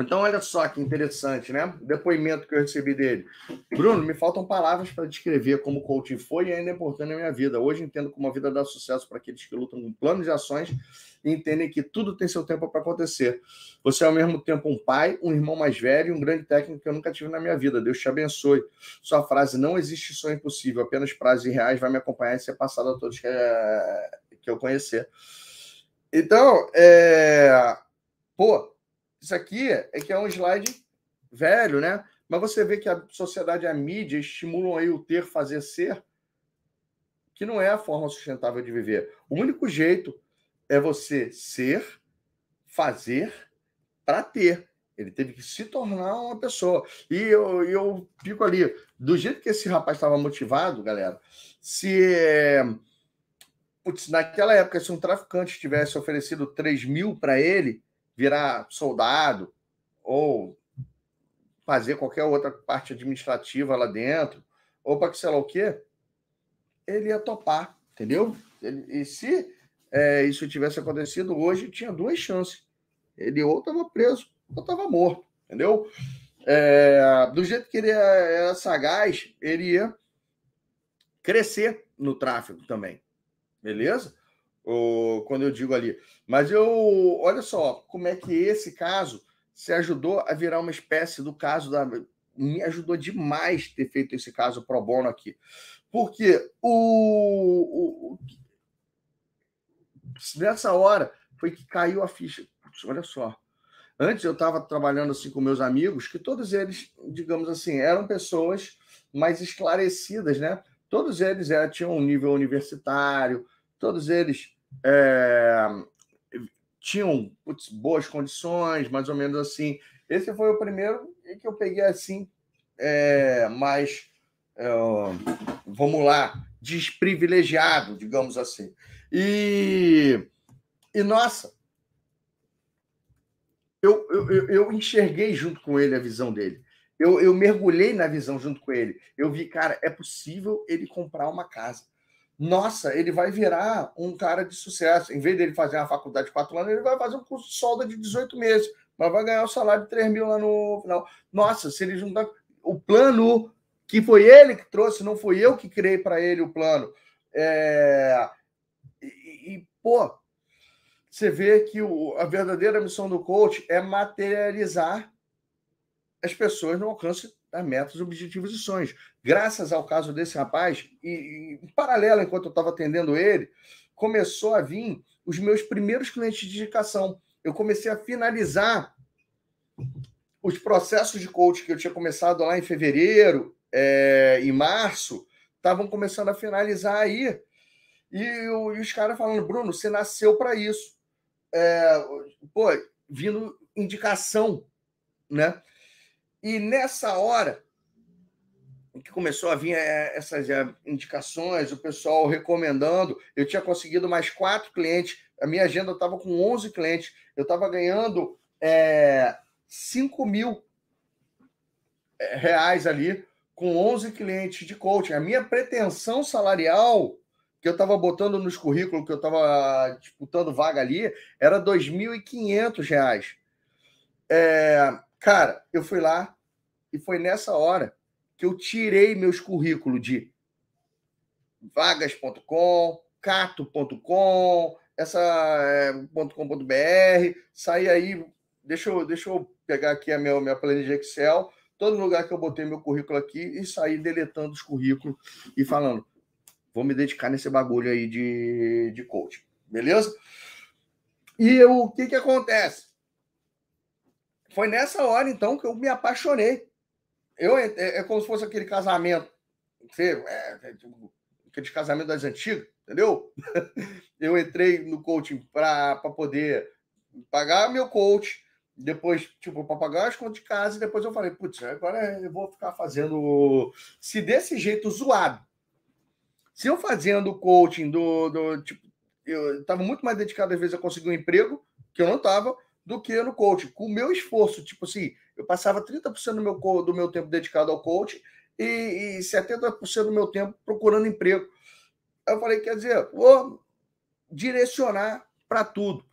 então, olha só que interessante, né? O depoimento que eu recebi dele. Bruno, me faltam palavras para descrever como o coaching foi e ainda é importante na minha vida. Hoje entendo como a vida dá sucesso para aqueles que lutam com planos de ações e entendem que tudo tem seu tempo para acontecer. Você é ao mesmo tempo um pai, um irmão mais velho e um grande técnico que eu nunca tive na minha vida. Deus te abençoe. Sua frase não existe sonho impossível, apenas prazer reais vai me acompanhar e ser passado a todos que, é... que eu conhecer. Então, é... pô, isso aqui é que é um slide velho, né? Mas você vê que a sociedade e a mídia estimulam aí o ter, fazer, ser, que não é a forma sustentável de viver. O único jeito é você ser, fazer para ter. Ele teve que se tornar uma pessoa. E eu, eu fico ali, do jeito que esse rapaz estava motivado, galera, se. Putz, naquela época, se um traficante tivesse oferecido 3 mil para ele virar soldado ou fazer qualquer outra parte administrativa lá dentro, ou para que sei lá o quê, ele ia topar, entendeu? Ele, e se é, isso tivesse acontecido hoje, tinha duas chances. Ele ou estava preso ou estava morto, entendeu? É, do jeito que ele era sagaz, ele ia crescer no tráfego também, beleza? Ou, quando eu digo ali. Mas eu, olha só, como é que esse caso se ajudou a virar uma espécie do caso da. Me ajudou demais ter feito esse caso pro bono aqui. Porque o, o nessa hora foi que caiu a ficha. Putz, olha só. Antes eu estava trabalhando assim com meus amigos, que todos eles, digamos assim, eram pessoas mais esclarecidas, né? Todos eles é, tinham um nível universitário, todos eles é, tinham putz, boas condições, mais ou menos assim. Esse foi o primeiro que eu peguei assim, é, mais, é, vamos lá, desprivilegiado, digamos assim. E, e nossa, eu, eu, eu enxerguei junto com ele a visão dele. Eu, eu mergulhei na visão junto com ele. Eu vi, cara, é possível ele comprar uma casa. Nossa, ele vai virar um cara de sucesso. Em vez dele fazer uma faculdade de quatro anos, ele vai fazer um curso de solda de 18 meses, mas vai ganhar o salário de 3 mil lá no final. Nossa, se ele juntar. O plano que foi ele que trouxe, não foi eu que criei para ele o plano. É... E, e, pô, você vê que o, a verdadeira missão do coach é materializar as pessoas no alcance das metas, objetivos e sonhos. Graças ao caso desse rapaz, e, e em paralelo, enquanto eu estava atendendo ele, começou a vir os meus primeiros clientes de indicação. Eu comecei a finalizar os processos de coach que eu tinha começado lá em fevereiro, é, em março, estavam começando a finalizar aí. E, e os caras falando, Bruno, você nasceu para isso. É, pô, vindo indicação, né? E nessa hora que começou a vir é, essas é, indicações, o pessoal recomendando, eu tinha conseguido mais quatro clientes, a minha agenda estava com 11 clientes, eu estava ganhando é, 5 mil reais ali com 11 clientes de coaching. A minha pretensão salarial que eu estava botando nos currículos, que eu estava disputando vaga ali, era R$ 2.500. É, cara, eu fui lá e foi nessa hora que eu tirei meus currículos de vagas.com, cato.com, essa é, .com.br, saí aí, deixa eu, deixa eu pegar aqui a minha, minha planilha de Excel, todo lugar que eu botei meu currículo aqui e saí deletando os currículos e falando, vou me dedicar nesse bagulho aí de, de coaching, beleza? E eu, o que que acontece? Foi nessa hora, então, que eu me apaixonei. Eu, é, é como se fosse aquele casamento, você, é, é, tipo, aquele casamento das antigas, entendeu? (laughs) Eu entrei no coaching para poder pagar meu coach, depois, tipo, para pagar as contas de casa, e depois eu falei, putz, agora eu vou ficar fazendo. Se desse jeito zoado, se eu fazendo coaching do. do tipo, eu estava muito mais dedicado, às vezes, a conseguir um emprego, que eu não estava, do que no coaching. Com o meu esforço, tipo assim, eu passava 30% do meu, do meu tempo dedicado ao coaching e, e 70% do meu tempo procurando emprego. Aí eu falei, quer dizer, vou direcionar para tudo.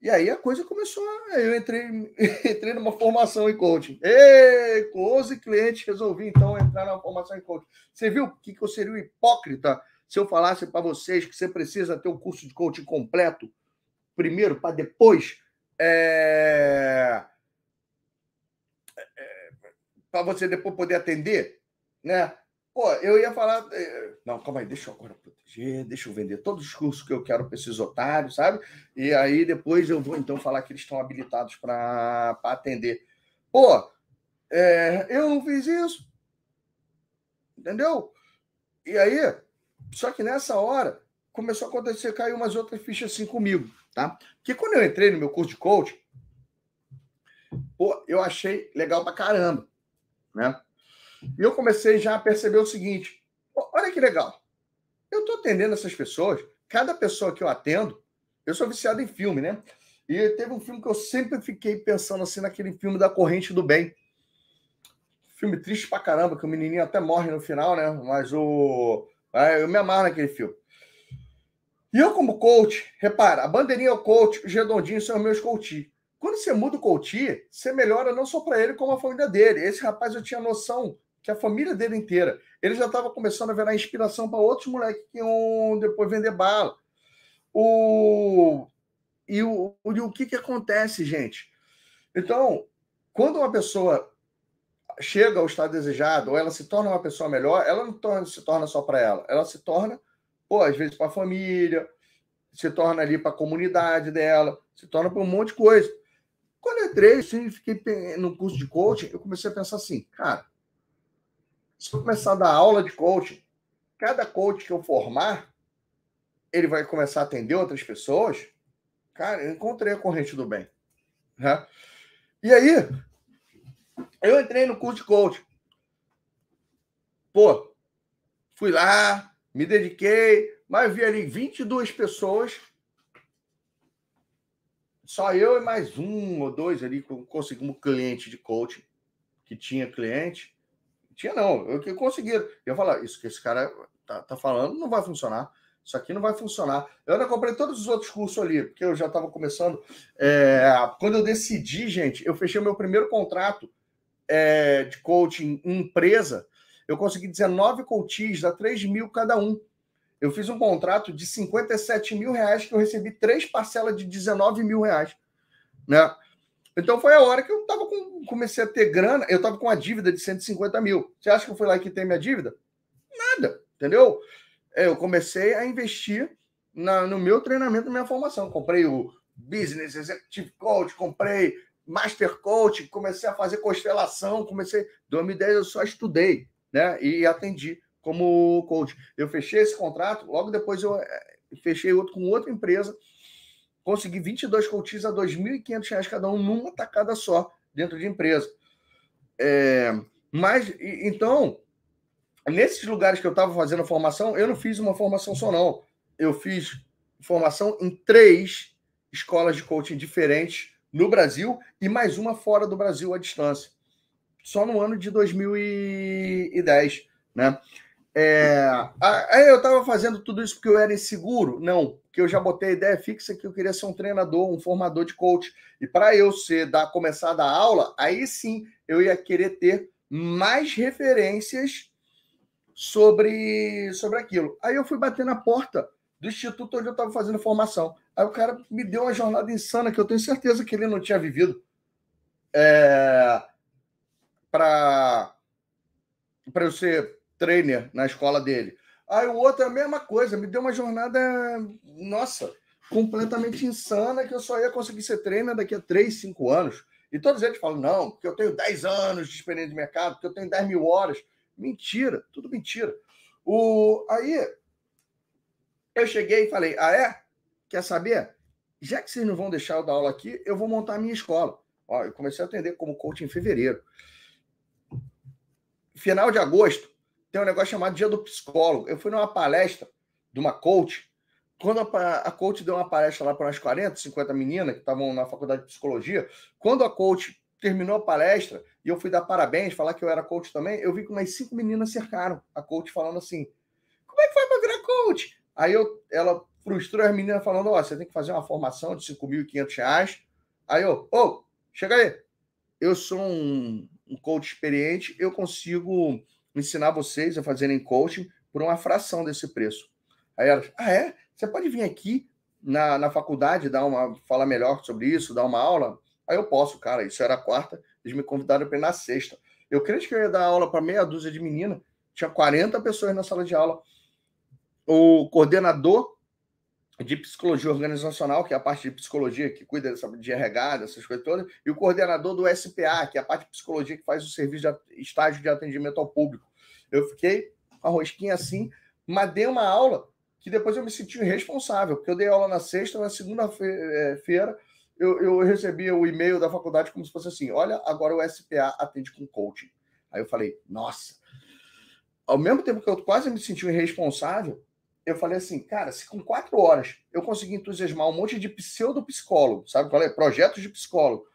E aí a coisa começou. Eu entrei, (laughs) entrei numa formação em coaching. Ei, com 11 clientes, resolvi então entrar na formação em coaching. Você viu que, que eu seria um hipócrita se eu falasse para vocês que você precisa ter um curso de coaching completo primeiro, para depois. É... É... para você depois poder atender, né? Pô, eu ia falar. É, não, calma aí, deixa eu agora proteger, deixa eu vender todos os cursos que eu quero para esses otários, sabe? E aí depois eu vou então falar que eles estão habilitados para atender. Pô, é, eu não fiz isso. Entendeu? E aí, só que nessa hora começou a acontecer, caiu umas outras fichas assim comigo, tá? Porque quando eu entrei no meu curso de coaching, pô, eu achei legal pra caramba, né? E eu comecei já a perceber o seguinte: olha que legal. Eu tô atendendo essas pessoas, cada pessoa que eu atendo, eu sou viciado em filme, né? E teve um filme que eu sempre fiquei pensando assim naquele filme da Corrente do Bem. Filme triste pra caramba, que o menininho até morre no final, né? Mas o. Eu me amarro naquele filme. E eu, como coach, repara, a bandeirinha é o coach, os redondinhos são os meus coach. Quando você muda o coach, você melhora não só para ele, como a família dele. Esse rapaz eu tinha noção que a família dele inteira, ele já estava começando a virar inspiração para outros moleques que iam depois vender bala. O... E, o... e o que, que acontece, gente? Então, quando uma pessoa chega ao estado desejado, ou ela se torna uma pessoa melhor, ela não torna, se torna só para ela, ela se torna, pô, às vezes para a família, se torna ali para a comunidade dela, se torna para um monte de coisa. Quando eu entrei, assim, fiquei no curso de coaching, eu comecei a pensar assim, cara, se eu começar a dar aula de coaching, cada coach que eu formar, ele vai começar a atender outras pessoas. Cara, eu encontrei a corrente do bem. Né? E aí, eu entrei no curso de coaching. Pô, fui lá, me dediquei, mas vi ali 22 pessoas só eu e mais um ou dois ali conseguimos cliente de coaching, que tinha cliente. Tinha não, eu que consegui. Eu falar, isso que esse cara tá, tá falando não vai funcionar. Isso aqui não vai funcionar. Eu ainda comprei todos os outros cursos ali, porque eu já estava começando. É, quando eu decidi, gente, eu fechei meu primeiro contrato é, de coaching em empresa. Eu consegui 19 coaches, dá 3 mil cada um eu fiz um contrato de 57 mil reais que eu recebi três parcelas de 19 mil reais. Né? Então foi a hora que eu tava com, comecei a ter grana, eu tava com a dívida de 150 mil. Você acha que eu fui lá e quitei minha dívida? Nada, entendeu? É, eu comecei a investir na, no meu treinamento, na minha formação. Comprei o Business Executive Coach, comprei Master Coach, comecei a fazer constelação, comecei. 2010 eu só estudei, né? E atendi como coach. Eu fechei esse contrato, logo depois eu eh, fechei outro com outra empresa, consegui 22 coaches a R$ 2.500 cada um numa tacada só dentro de empresa. É, mas, então, nesses lugares que eu estava fazendo a formação, eu não fiz uma formação só, não. Eu fiz formação em três escolas de coaching diferentes no Brasil e mais uma fora do Brasil à distância. Só no ano de 2010, né? É, aí eu estava fazendo tudo isso porque eu era inseguro? Não, porque eu já botei a ideia fixa que eu queria ser um treinador, um formador de coach. E para eu ser, dar, começar a dar aula, aí sim eu ia querer ter mais referências sobre, sobre aquilo. Aí eu fui bater na porta do instituto onde eu estava fazendo formação. Aí o cara me deu uma jornada insana que eu tenho certeza que ele não tinha vivido. É, para eu ser trainer na escola dele. Aí o outro é a mesma coisa, me deu uma jornada, nossa, completamente insana, que eu só ia conseguir ser trainer daqui a 3, 5 anos. E todos eles falam, não, porque eu tenho 10 anos de experiência de mercado, porque eu tenho 10 mil horas. Mentira, tudo mentira. O... Aí eu cheguei e falei, ah é? Quer saber? Já que vocês não vão deixar eu dar aula aqui, eu vou montar a minha escola. Ó, eu comecei a atender como coach em fevereiro. Final de agosto, tem um negócio chamado Dia do Psicólogo. Eu fui numa palestra de uma coach. Quando a, a coach deu uma palestra lá para umas 40, 50 meninas que estavam na faculdade de psicologia, quando a coach terminou a palestra e eu fui dar parabéns, falar que eu era coach também, eu vi que umas cinco meninas cercaram a coach falando assim: como é que foi para virar coach? Aí eu, ela frustrou as meninas falando: ó, oh, você tem que fazer uma formação de 5.500 reais. Aí eu, ô, oh, chega aí. Eu sou um, um coach experiente, eu consigo ensinar vocês a fazerem coaching por uma fração desse preço. Aí elas, ah, é? Você pode vir aqui na, na faculdade dar uma, falar melhor sobre isso, dar uma aula? Aí eu posso, cara. Isso era quarta, eles me convidaram para ir na sexta. Eu creio que eu ia dar aula para meia dúzia de menina, tinha 40 pessoas na sala de aula. O coordenador de psicologia organizacional, que é a parte de psicologia que cuida de RH, dessas coisas todas, e o coordenador do SPA, que é a parte de psicologia que faz o serviço de estágio de atendimento ao público. Eu fiquei com a rosquinha assim, mas dei uma aula que depois eu me senti irresponsável, porque eu dei aula na sexta, na segunda-feira eu, eu recebi o e-mail da faculdade como se fosse assim: olha, agora o SPA atende com coaching. Aí eu falei, nossa. Ao mesmo tempo que eu quase me senti irresponsável, eu falei assim, cara, se com quatro horas eu conseguir entusiasmar um monte de pseudo-psicólogo, sabe qual é? Projetos de psicólogo,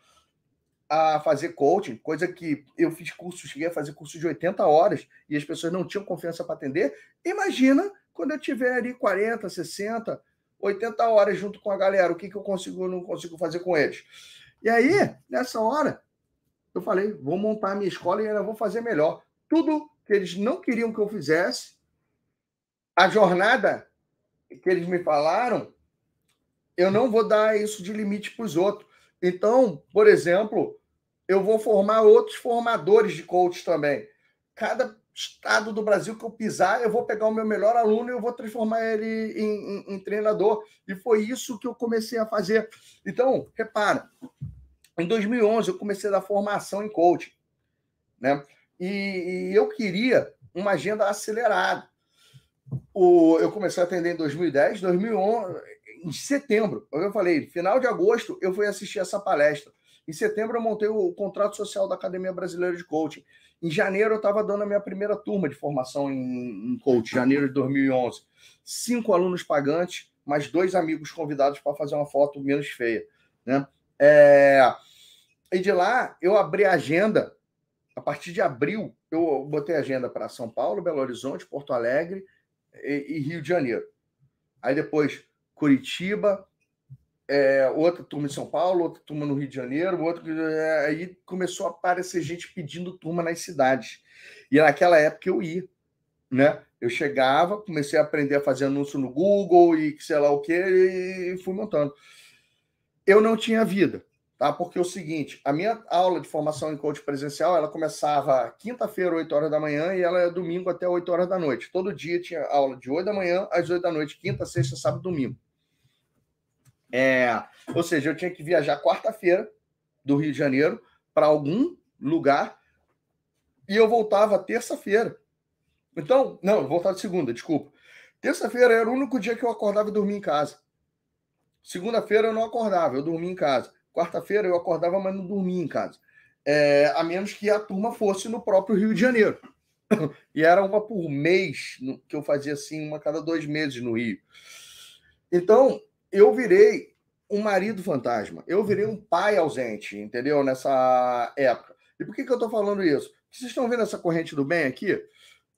a fazer coaching, coisa que eu fiz curso, cheguei a fazer curso de 80 horas e as pessoas não tinham confiança para atender. Imagina quando eu tiver ali 40, 60, 80 horas junto com a galera, o que, que eu consigo não consigo fazer com eles? E aí, nessa hora, eu falei, vou montar a minha escola e ainda vou fazer melhor. Tudo que eles não queriam que eu fizesse, a jornada que eles me falaram, eu não vou dar isso de limite para os outros. Então, por exemplo, eu vou formar outros formadores de coach também. Cada estado do Brasil que eu pisar, eu vou pegar o meu melhor aluno e eu vou transformar ele em, em, em treinador. E foi isso que eu comecei a fazer. Então, repara, em 2011 eu comecei a dar formação em coaching, né? E, e eu queria uma agenda acelerada. O, eu comecei a atender em 2010, 2011, em setembro, eu falei, final de agosto eu fui assistir essa palestra. Em setembro eu montei o contrato social da Academia Brasileira de Coaching. Em janeiro eu estava dando a minha primeira turma de formação em, em coaching, janeiro de 2011. Cinco alunos pagantes, mais dois amigos convidados para fazer uma foto menos feia, né? É... E de lá eu abri a agenda. A partir de abril eu botei agenda para São Paulo, Belo Horizonte, Porto Alegre e, e Rio de Janeiro. Aí depois Curitiba, é, outra turma em São Paulo, outra turma no Rio de Janeiro, outra, é, aí começou a aparecer gente pedindo turma nas cidades. E naquela época eu ia, né? Eu chegava, comecei a aprender a fazer anúncio no Google e sei lá o que, e fui montando. Eu não tinha vida, tá? Porque é o seguinte, a minha aula de formação em coach presencial, ela começava quinta-feira, 8 horas da manhã, e ela é domingo até 8 horas da noite. Todo dia tinha aula de 8 da manhã às 8 da noite, quinta, sexta, sábado, domingo. É, ou seja, eu tinha que viajar quarta-feira do Rio de Janeiro para algum lugar e eu voltava terça-feira. Então, não, eu voltava de segunda, desculpa. Terça-feira era o único dia que eu acordava e dormia em casa. Segunda-feira eu não acordava, eu dormia em casa. Quarta-feira eu acordava, mas não dormia em casa. É, a menos que a turma fosse no próprio Rio de Janeiro. e era uma por mês, que eu fazia assim, uma cada dois meses no Rio. Então, eu virei um marido fantasma, eu virei um pai ausente, entendeu? Nessa época. E por que, que eu estou falando isso? Vocês estão vendo essa corrente do bem aqui?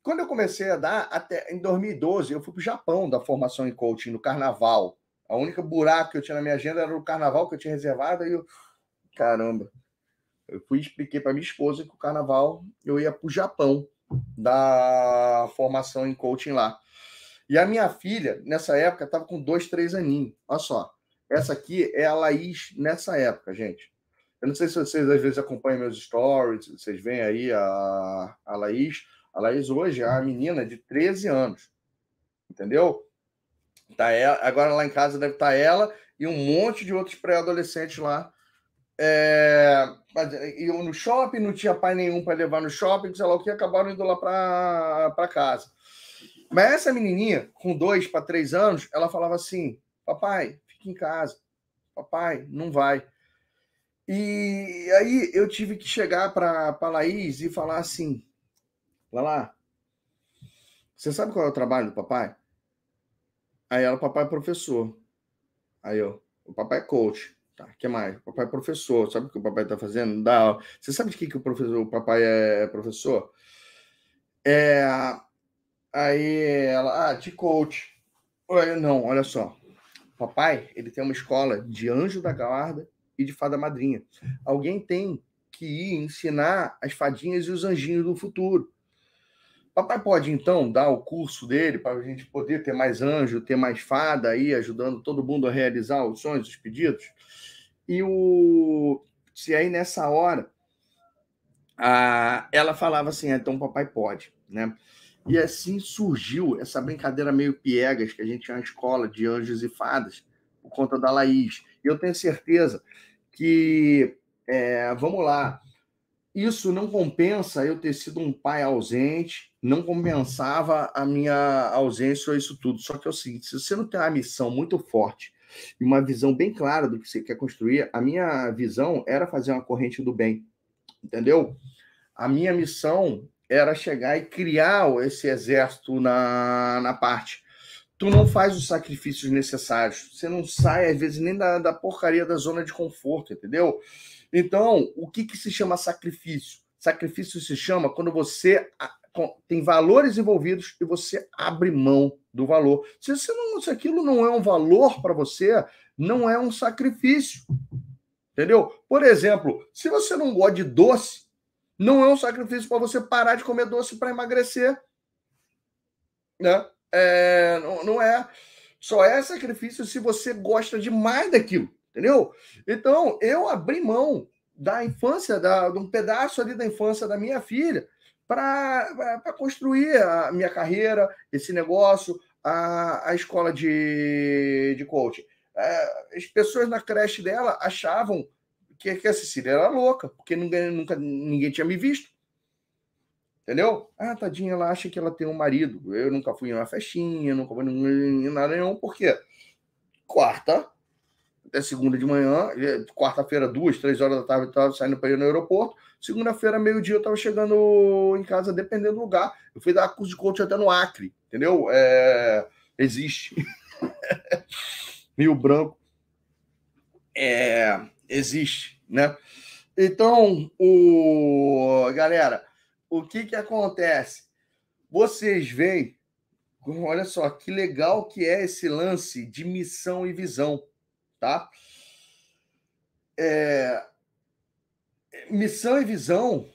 Quando eu comecei a dar, até em 2012, eu fui para o Japão da formação em coaching no carnaval. A única buraco que eu tinha na minha agenda era o carnaval que eu tinha reservado. E eu, caramba, eu fui expliquei para minha esposa que o carnaval eu ia para o Japão da formação em coaching lá. E a minha filha, nessa época, estava com dois, três aninhos. Olha só. Essa aqui é a Laís nessa época, gente. Eu não sei se vocês às vezes acompanham meus stories, vocês veem aí a, a Laís. A Laís hoje é uma menina de 13 anos. Entendeu? Tá ela, agora lá em casa deve estar tá ela e um monte de outros pré-adolescentes lá. É, iam no shopping, não tinha pai nenhum para levar no shopping, sei lá o que, acabaram indo lá para casa. Mas essa menininha, com dois para três anos, ela falava assim: Papai, fica em casa. Papai, não vai. E aí eu tive que chegar para a Laís e falar assim: lá, você sabe qual é o trabalho do papai? Aí ela, papai é professor. Aí eu, o papai é coach. Tá, que mais? O papai é professor. Sabe o que o papai está fazendo? Dá Você sabe de que, que o, professor, o papai é professor? É, Aí ela, ah, de coach. Não, olha só. Papai, ele tem uma escola de anjo da guarda e de fada madrinha. Alguém tem que ir ensinar as fadinhas e os anjinhos do futuro. Papai pode, então, dar o curso dele para a gente poder ter mais anjo, ter mais fada aí, ajudando todo mundo a realizar os sonhos, os pedidos? E o. Se aí nessa hora a... ela falava assim, ah, então papai pode, né? E assim surgiu essa brincadeira meio piegas que a gente tinha na escola de anjos e fadas, por conta da Laís. E eu tenho certeza que, é, vamos lá, isso não compensa eu ter sido um pai ausente, não compensava a minha ausência ou isso tudo. Só que é o seguinte: se você não tem uma missão muito forte e uma visão bem clara do que você quer construir, a minha visão era fazer uma corrente do bem, entendeu? A minha missão era chegar e criar esse exército na, na parte. Tu não faz os sacrifícios necessários. Você não sai, às vezes, nem da, da porcaria da zona de conforto, entendeu? Então, o que, que se chama sacrifício? Sacrifício se chama quando você tem valores envolvidos e você abre mão do valor. Se, você não, se aquilo não é um valor para você, não é um sacrifício. Entendeu? Por exemplo, se você não gosta de doce, não é um sacrifício para você parar de comer doce para emagrecer. Né? É, não, não é. Só é sacrifício se você gosta demais daquilo. Entendeu? Então, eu abri mão da infância, da, de um pedaço ali da infância da minha filha, para construir a minha carreira, esse negócio, a, a escola de, de coaching. É, as pessoas na creche dela achavam que, que a Cecília era louca, porque nunca, nunca ninguém tinha me visto. Entendeu? Ah, tadinha, ela acha que ela tem um marido. Eu nunca fui em uma festinha, nunca fui em nada nenhum, por quê? Quarta, até segunda de manhã, quarta-feira, duas, três horas da tarde, eu estava saindo para ir no aeroporto. Segunda-feira, meio-dia, eu estava chegando em casa, dependendo do lugar. Eu fui dar curso de coach até no Acre, entendeu? É... Existe. (laughs) Rio Branco. É... Existe, né? Então, o... galera, o que que acontece? Vocês veem, olha só, que legal que é esse lance de missão e visão tá? É... Missão e visão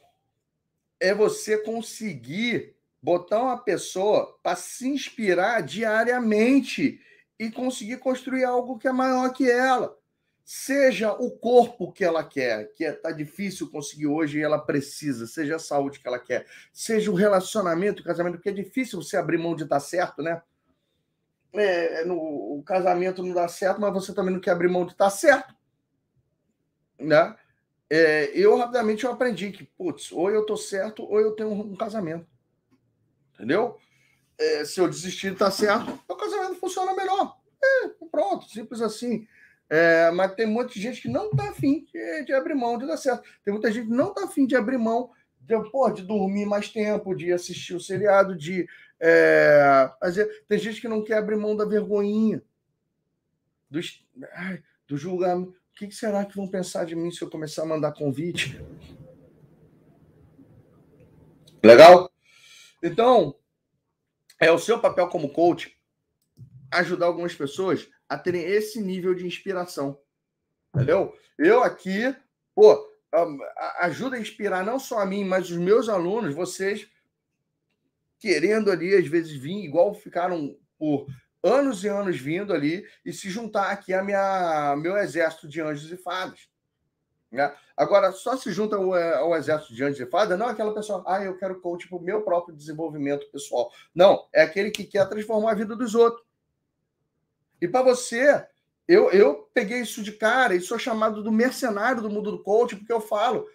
é você conseguir botar uma pessoa para se inspirar diariamente e conseguir construir algo que é maior que ela. Seja o corpo que ela quer, que está é, difícil conseguir hoje e ela precisa, seja a saúde que ela quer, seja o relacionamento, o casamento, porque é difícil você abrir mão de estar certo, né? É, no, o casamento não dá certo, mas você também não quer abrir mão de estar certo. Né? É, eu rapidamente eu aprendi que, putz, ou eu tô certo ou eu tenho um, um casamento. Entendeu? É, se eu desistir de estar certo, o casamento funciona melhor. É, pronto, simples assim. É, mas tem muita gente que não está afim de, de, abrir mão de dar certo. Tem muita gente que não está afim de abrir mão de, pô, de dormir mais tempo, de assistir o seriado, de é, tem gente que não quer abrir mão da vergonhinha, do, do julgamento. O que será que vão pensar de mim se eu começar a mandar convite? Legal? Então, é o seu papel como coach ajudar algumas pessoas a terem esse nível de inspiração. Entendeu? Eu aqui, pô, ajuda a inspirar não só a mim, mas os meus alunos, vocês querendo ali, às vezes, vir, igual ficaram por anos e anos vindo ali e se juntar aqui a minha meu exército de anjos e fadas. Né? Agora, só se junta ao, ao exército de anjos e fadas, não é aquela pessoa, ah, eu quero coach para o meu próprio desenvolvimento pessoal. Não, é aquele que quer transformar a vida dos outros. E para você, eu, eu peguei isso de cara e sou chamado do mercenário do mundo do coach, porque eu falo,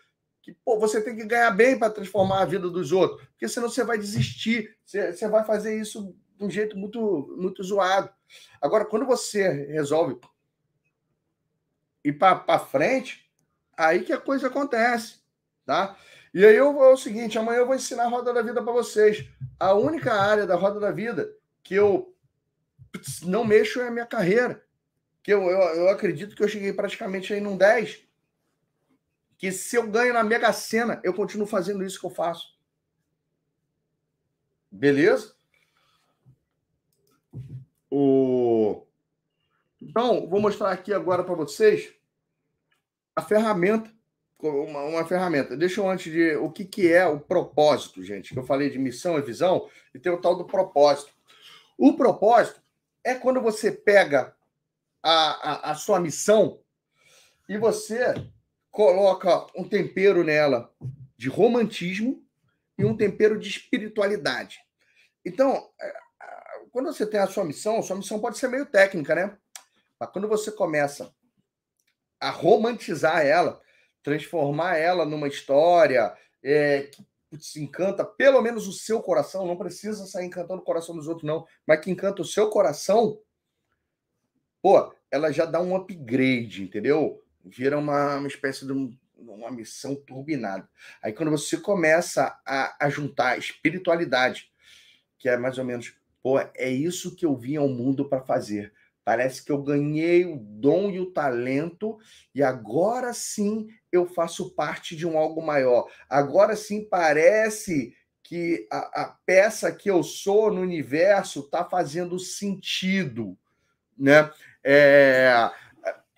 que pô, você tem que ganhar bem para transformar a vida dos outros, porque senão você vai desistir, você, você vai fazer isso de um jeito muito, muito zoado. Agora, quando você resolve ir para frente, aí que a coisa acontece, tá? E aí eu é o seguinte, amanhã eu vou ensinar a roda da vida para vocês. A única área da roda da vida que eu não mexo é a minha carreira. Que eu, eu, eu acredito que eu cheguei praticamente aí num 10 que se eu ganho na Mega Sena, eu continuo fazendo isso que eu faço. Beleza? O... Então, vou mostrar aqui agora para vocês a ferramenta, uma, uma, ferramenta. Deixa eu antes de o que, que é o propósito, gente. Que eu falei de missão e visão, e tem o tal do propósito. O propósito é quando você pega a, a, a sua missão e você coloca um tempero nela de romantismo e um tempero de espiritualidade. Então, é, quando você tem a sua missão, a sua missão pode ser meio técnica, né? Mas quando você começa a romantizar ela, transformar ela numa história é, que se encanta pelo menos o seu coração, não precisa sair encantando o coração dos outros, não, mas que encanta o seu coração, pô, ela já dá um upgrade, entendeu? Vira uma, uma espécie de um, uma missão turbinada. Aí quando você começa a, a juntar espiritualidade, que é mais ou menos, pô, é isso que eu vim ao mundo para fazer. Parece que eu ganhei o dom e o talento e agora sim eu faço parte de um algo maior. Agora sim parece que a, a peça que eu sou no universo está fazendo sentido, né? É,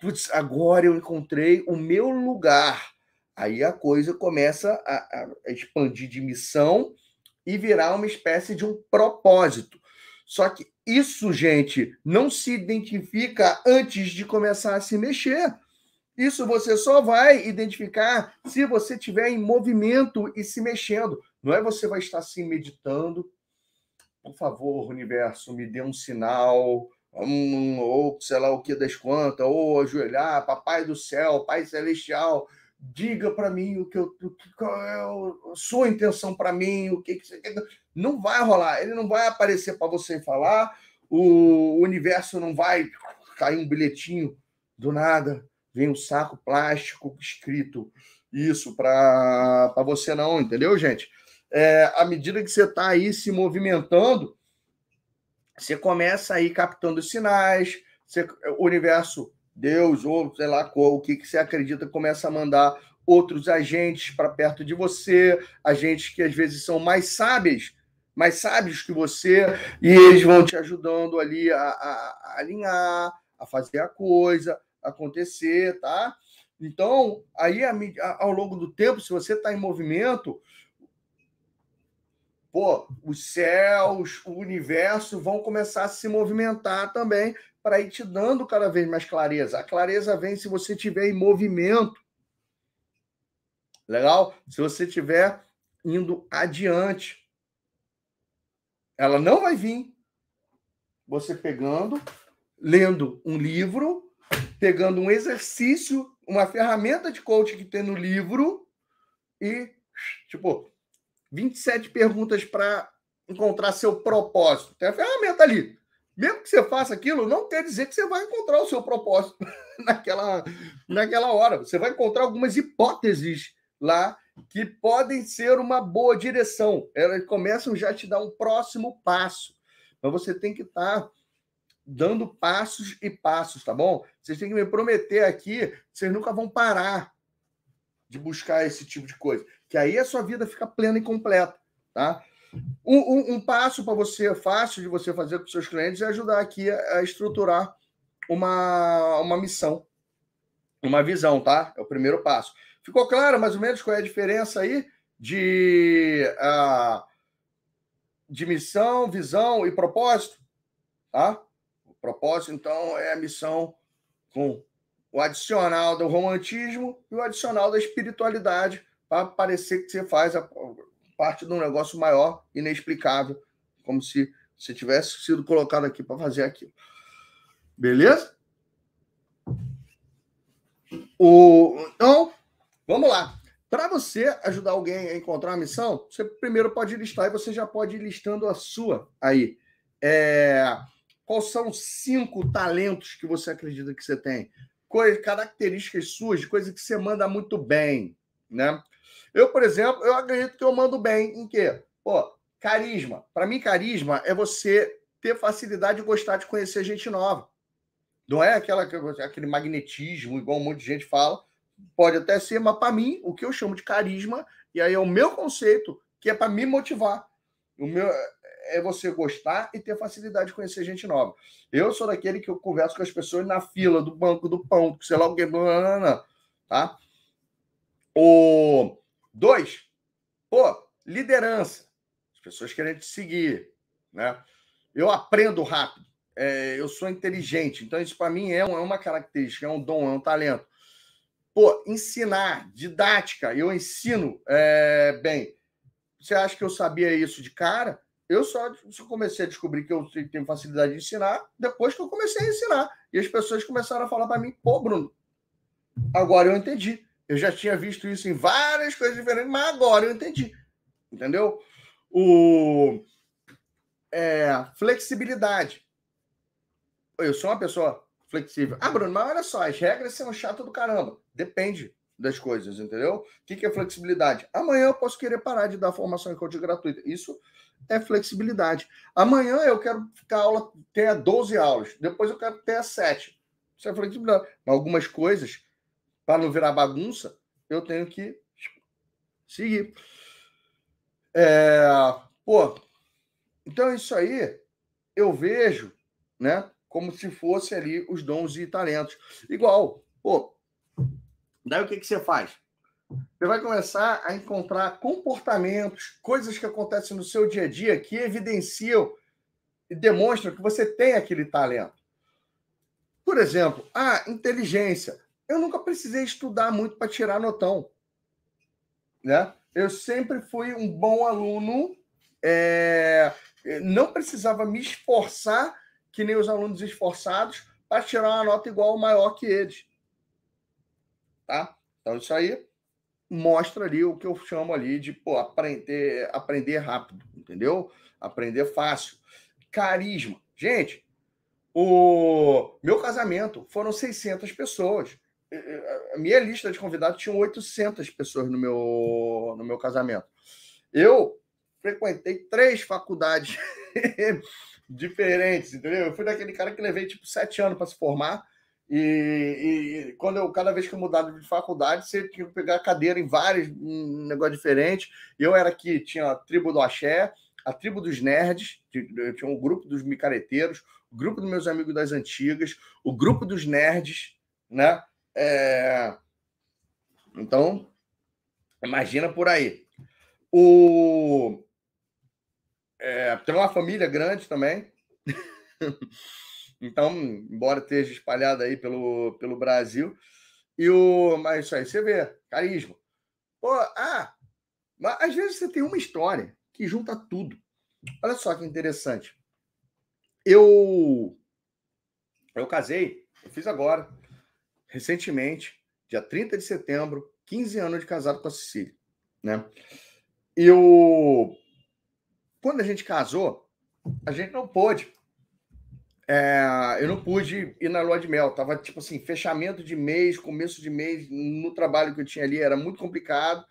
putz, agora eu encontrei o meu lugar. Aí a coisa começa a, a expandir de missão e virar uma espécie de um propósito. Só que isso, gente, não se identifica antes de começar a se mexer. Isso você só vai identificar se você estiver em movimento e se mexendo. Não é você vai estar assim meditando. Por favor, universo, me dê um sinal, um, ou sei lá o que das quantas, ou ajoelhar, papai do céu, pai celestial, diga para mim o que eu, qual é a sua intenção para mim, o que, que você quer. Não vai rolar, ele não vai aparecer para você falar, o universo não vai cair um bilhetinho do nada, vem um saco plástico escrito isso para você não, entendeu, gente? é, à medida que você está aí se movimentando, você começa aí captando sinais, você, o universo, Deus, ou sei lá qual, o que, que você acredita, começa a mandar outros agentes para perto de você, agentes que às vezes são mais sábios, mais sábios que você, e eles vão te ajudando ali a, a, a alinhar, a fazer a coisa acontecer, tá? Então, aí ao longo do tempo, se você está em movimento, pô, os céus, o universo vão começar a se movimentar também para ir te dando cada vez mais clareza. A clareza vem se você estiver em movimento. Legal? Se você estiver indo adiante. Ela não vai vir você pegando, lendo um livro, pegando um exercício, uma ferramenta de coaching que tem no livro e, tipo, 27 perguntas para encontrar seu propósito. Tem a ferramenta ali. Mesmo que você faça aquilo, não quer dizer que você vai encontrar o seu propósito (laughs) naquela, naquela hora. Você vai encontrar algumas hipóteses lá que podem ser uma boa direção. Elas começam já a te dar um próximo passo. Mas você tem que estar tá dando passos e passos, tá bom? Vocês têm que me prometer aqui, vocês nunca vão parar de buscar esse tipo de coisa que aí a sua vida fica plena e completa, tá? Um, um, um passo para você, fácil de você fazer com seus clientes, é ajudar aqui a, a, estruturar uma, uma missão, uma visão, tá? É o primeiro passo. Ficou claro mais ou menos qual é a diferença aí de, uh, de missão, visão e propósito, tá? O propósito, então, é a missão com o adicional do romantismo e o adicional da espiritualidade para parecer que você faz a, parte de um negócio maior, inexplicável, como se você tivesse sido colocado aqui para fazer aquilo. Beleza? O, então, vamos lá. Para você ajudar alguém a encontrar uma missão, você primeiro pode listar e você já pode ir listando a sua aí. É, quais são os cinco talentos que você acredita que você tem? Coisa, características suas, de coisa que você manda muito bem, né? Eu, por exemplo, eu acredito que eu mando bem em quê? Pô, carisma. Para mim, carisma é você ter facilidade de gostar de conhecer gente nova. Não é aquela, aquele magnetismo, igual um monte de gente fala. Pode até ser, mas para mim, o que eu chamo de carisma, e aí é o meu conceito, que é para me motivar. O meu é você gostar e ter facilidade de conhecer gente nova. Eu sou daquele que eu converso com as pessoas na fila do banco do pão, sei lá o que, tá? O Dois, pô, liderança. As pessoas querem te seguir, né? Eu aprendo rápido, é, eu sou inteligente, então isso para mim é, é uma característica, é um dom, é um talento. Pô, ensinar, didática, eu ensino é, bem. Você acha que eu sabia isso de cara? Eu só, só comecei a descobrir que eu tenho facilidade de ensinar depois que eu comecei a ensinar. E as pessoas começaram a falar para mim, pô, Bruno, agora eu entendi. Eu já tinha visto isso em várias coisas diferentes, mas agora eu entendi. Entendeu? O é, flexibilidade. Eu sou uma pessoa flexível. Ah, Bruno, mas olha só, as regras são chatas do caramba. Depende das coisas, entendeu? O que é flexibilidade? Amanhã eu posso querer parar de dar formação em coach gratuita. Isso é flexibilidade. Amanhã eu quero ficar aula, ter 12 aulas. Depois eu quero ter 7. Isso é flexibilidade. Mas algumas coisas, para não virar bagunça, eu tenho que seguir. É, pô, então é isso aí eu vejo, né, como se fosse ali os dons e talentos. Igual, pô, daí o que, que você faz? Você vai começar a encontrar comportamentos, coisas que acontecem no seu dia a dia que evidenciam e demonstram que você tem aquele talento. Por exemplo, a inteligência. Eu nunca precisei estudar muito para tirar notão. Né? Eu sempre fui um bom aluno, é... não precisava me esforçar que nem os alunos esforçados para tirar uma nota igual ou maior que eles. Tá? Então, isso aí mostra ali o que eu chamo ali de pô, aprender, aprender rápido, entendeu? Aprender fácil. Carisma. Gente, o meu casamento foram 600 pessoas. A minha lista de convidados tinha 800 pessoas no meu, no meu casamento. Eu frequentei três faculdades (laughs) diferentes, entendeu? Eu fui daquele cara que levei tipo sete anos para se formar e, e, quando eu, cada vez que eu mudava de faculdade, você tinha que pegar cadeira em vários um negócios diferentes. Eu era aqui, tinha a tribo do Axé, a tribo dos nerds, eu tinha um grupo dos micareteiros, o grupo dos meus amigos das antigas, o grupo dos nerds, né? É... Então, imagina por aí. O... É, tem uma família grande também. (laughs) Então, embora esteja espalhado aí pelo, pelo Brasil. E o. Mas isso aí, você vê, carisma. Pô, ah, mas às vezes você tem uma história que junta tudo. Olha só que interessante. Eu. Eu casei, eu fiz agora, recentemente, dia 30 de setembro, 15 anos de casado com a Cecília, né? Eu. Quando a gente casou, a gente não pôde é, eu não pude ir na lua de mel. Tava tipo assim, fechamento de mês, começo de mês, no trabalho que eu tinha ali era muito complicado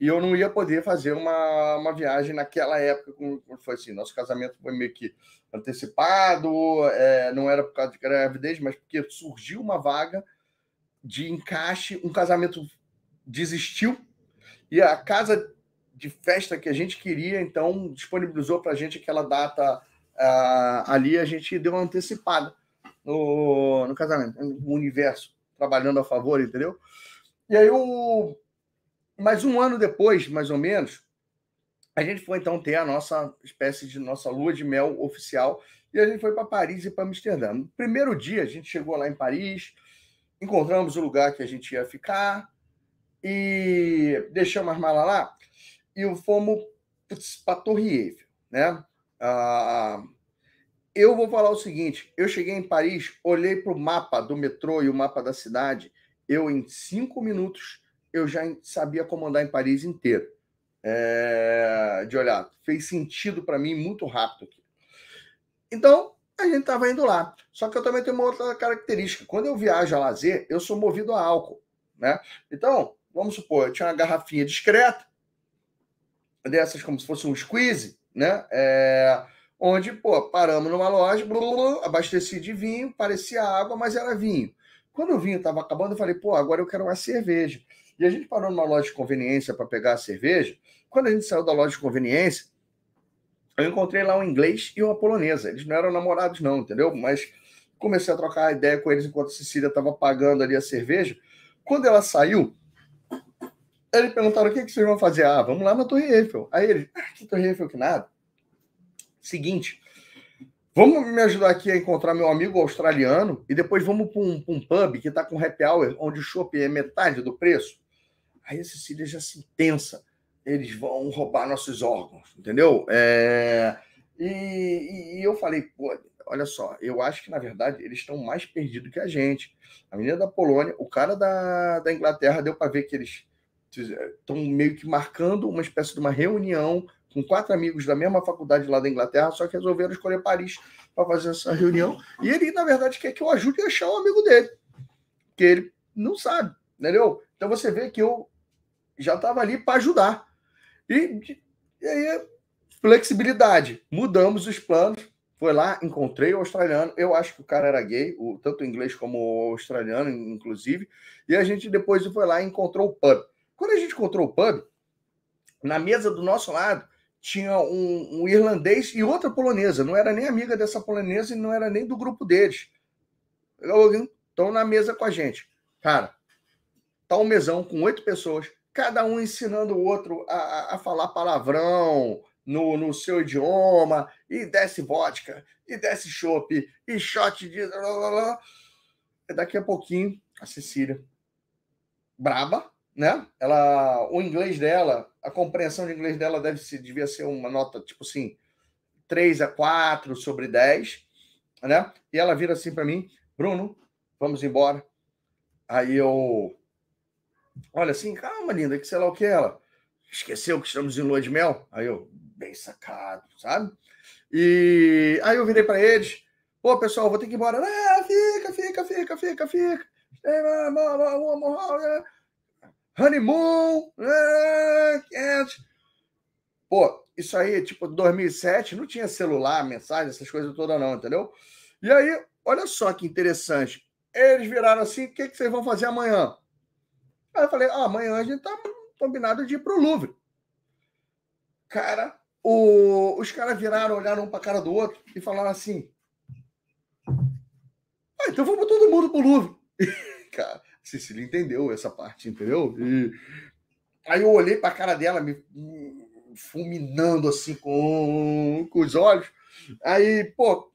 e eu não ia poder fazer uma, uma viagem naquela época, como, foi assim. Nosso casamento foi meio que antecipado, é, não era por causa de gravidez, mas porque surgiu uma vaga de encaixe, um casamento desistiu e a casa de festa que a gente queria, então disponibilizou para a gente aquela data uh, ali a gente deu uma antecipada no, no casamento, no universo, trabalhando a favor, entendeu? E aí, o, mais um ano depois, mais ou menos, a gente foi então ter a nossa espécie de nossa lua de mel oficial e a gente foi para Paris e para Amsterdã. No primeiro dia, a gente chegou lá em Paris, encontramos o lugar que a gente ia ficar e deixamos as malas lá e fomos para Torre Eiffel, né? Ah, eu vou falar o seguinte: eu cheguei em Paris, olhei para o mapa do metrô e o mapa da cidade, eu em cinco minutos eu já sabia como andar em Paris inteiro. É, de olhar, fez sentido para mim muito rápido aqui. Então, a gente estava indo lá. Só que eu também tenho uma outra característica. Quando eu viajo a lazer, eu sou movido a álcool. Né? Então, vamos supor, eu tinha uma garrafinha discreta, dessas como se fosse um squeeze, né? É, onde, pô, paramos numa loja, blá, abasteci de vinho, parecia água, mas era vinho. Quando o vinho estava acabando, eu falei, pô, agora eu quero uma cerveja. E a gente parou numa loja de conveniência para pegar a cerveja. Quando a gente saiu da loja de conveniência, eu encontrei lá um inglês e uma polonesa. Eles não eram namorados, não, entendeu? Mas comecei a trocar ideia com eles enquanto a Cecília estava pagando ali a cerveja. Quando ela saiu, eles perguntaram o que, que vocês vão fazer. Ah, vamos lá na Torre Eiffel. Aí eles, ah, que Torre Eiffel que nada. Seguinte, vamos me ajudar aqui a encontrar meu amigo australiano e depois vamos para um, um, pub que está com happy hour, onde o shopping é metade do preço. Aí a Cecília já se tensa. Eles vão roubar nossos órgãos, entendeu? É... E, e, eu falei, pô, olha só, eu acho que na verdade eles estão mais perdidos que a gente. A menina da Polônia, o cara da, da Inglaterra deu para ver que eles estão meio que marcando uma espécie de uma reunião com com quatro amigos da mesma faculdade lá da Inglaterra, só que resolveram escolher Paris para fazer essa reunião. E ele, na verdade, quer que eu ajude a achar um amigo dele, que ele não sabe, entendeu? Então você vê que eu já estava ali para ajudar. E, e aí, flexibilidade. Mudamos os planos. Foi lá, encontrei o australiano. Eu acho que o cara era gay, o, tanto o inglês como o australiano, inclusive. E a gente depois foi lá e encontrou o pub. Quando a gente encontrou o pub, na mesa do nosso lado tinha um, um irlandês e outra polonesa. Não era nem amiga dessa polonesa e não era nem do grupo deles. Estão na mesa com a gente. Cara, tá um mesão com oito pessoas, cada um ensinando o outro a, a falar palavrão no, no seu idioma, e desce vodka, e desce chopp, e shot de. Daqui a pouquinho, a Cecília, braba, né? Ela, o inglês dela, a compreensão de inglês dela deve ser, devia ser uma nota tipo assim, 3 a 4 sobre 10, né? E ela vira assim para mim, Bruno, vamos embora. Aí eu olha assim, calma, linda, que sei lá o que ela. Esqueceu que estamos em lua de mel? Aí eu, bem sacado, sabe? E aí eu virei para eles, pô, pessoal, vou ter que ir embora. Ah, fica, fica, fica, fica, fica. Honeymoon, Pô, isso aí, tipo, 2007, não tinha celular, mensagem, essas coisas todas não, entendeu? E aí, olha só que interessante. Eles viraram assim, o que, que vocês vão fazer amanhã? Aí eu falei, ah, amanhã a gente tá combinado de ir pro Louvre. Cara, o... os caras viraram, olharam um pra cara do outro e falaram assim: ah, então vamos todo mundo pro Louvre. (laughs) cara, Cecília entendeu essa parte, entendeu? E aí eu olhei pra cara dela, me fulminando assim com, com os olhos. Aí, pô,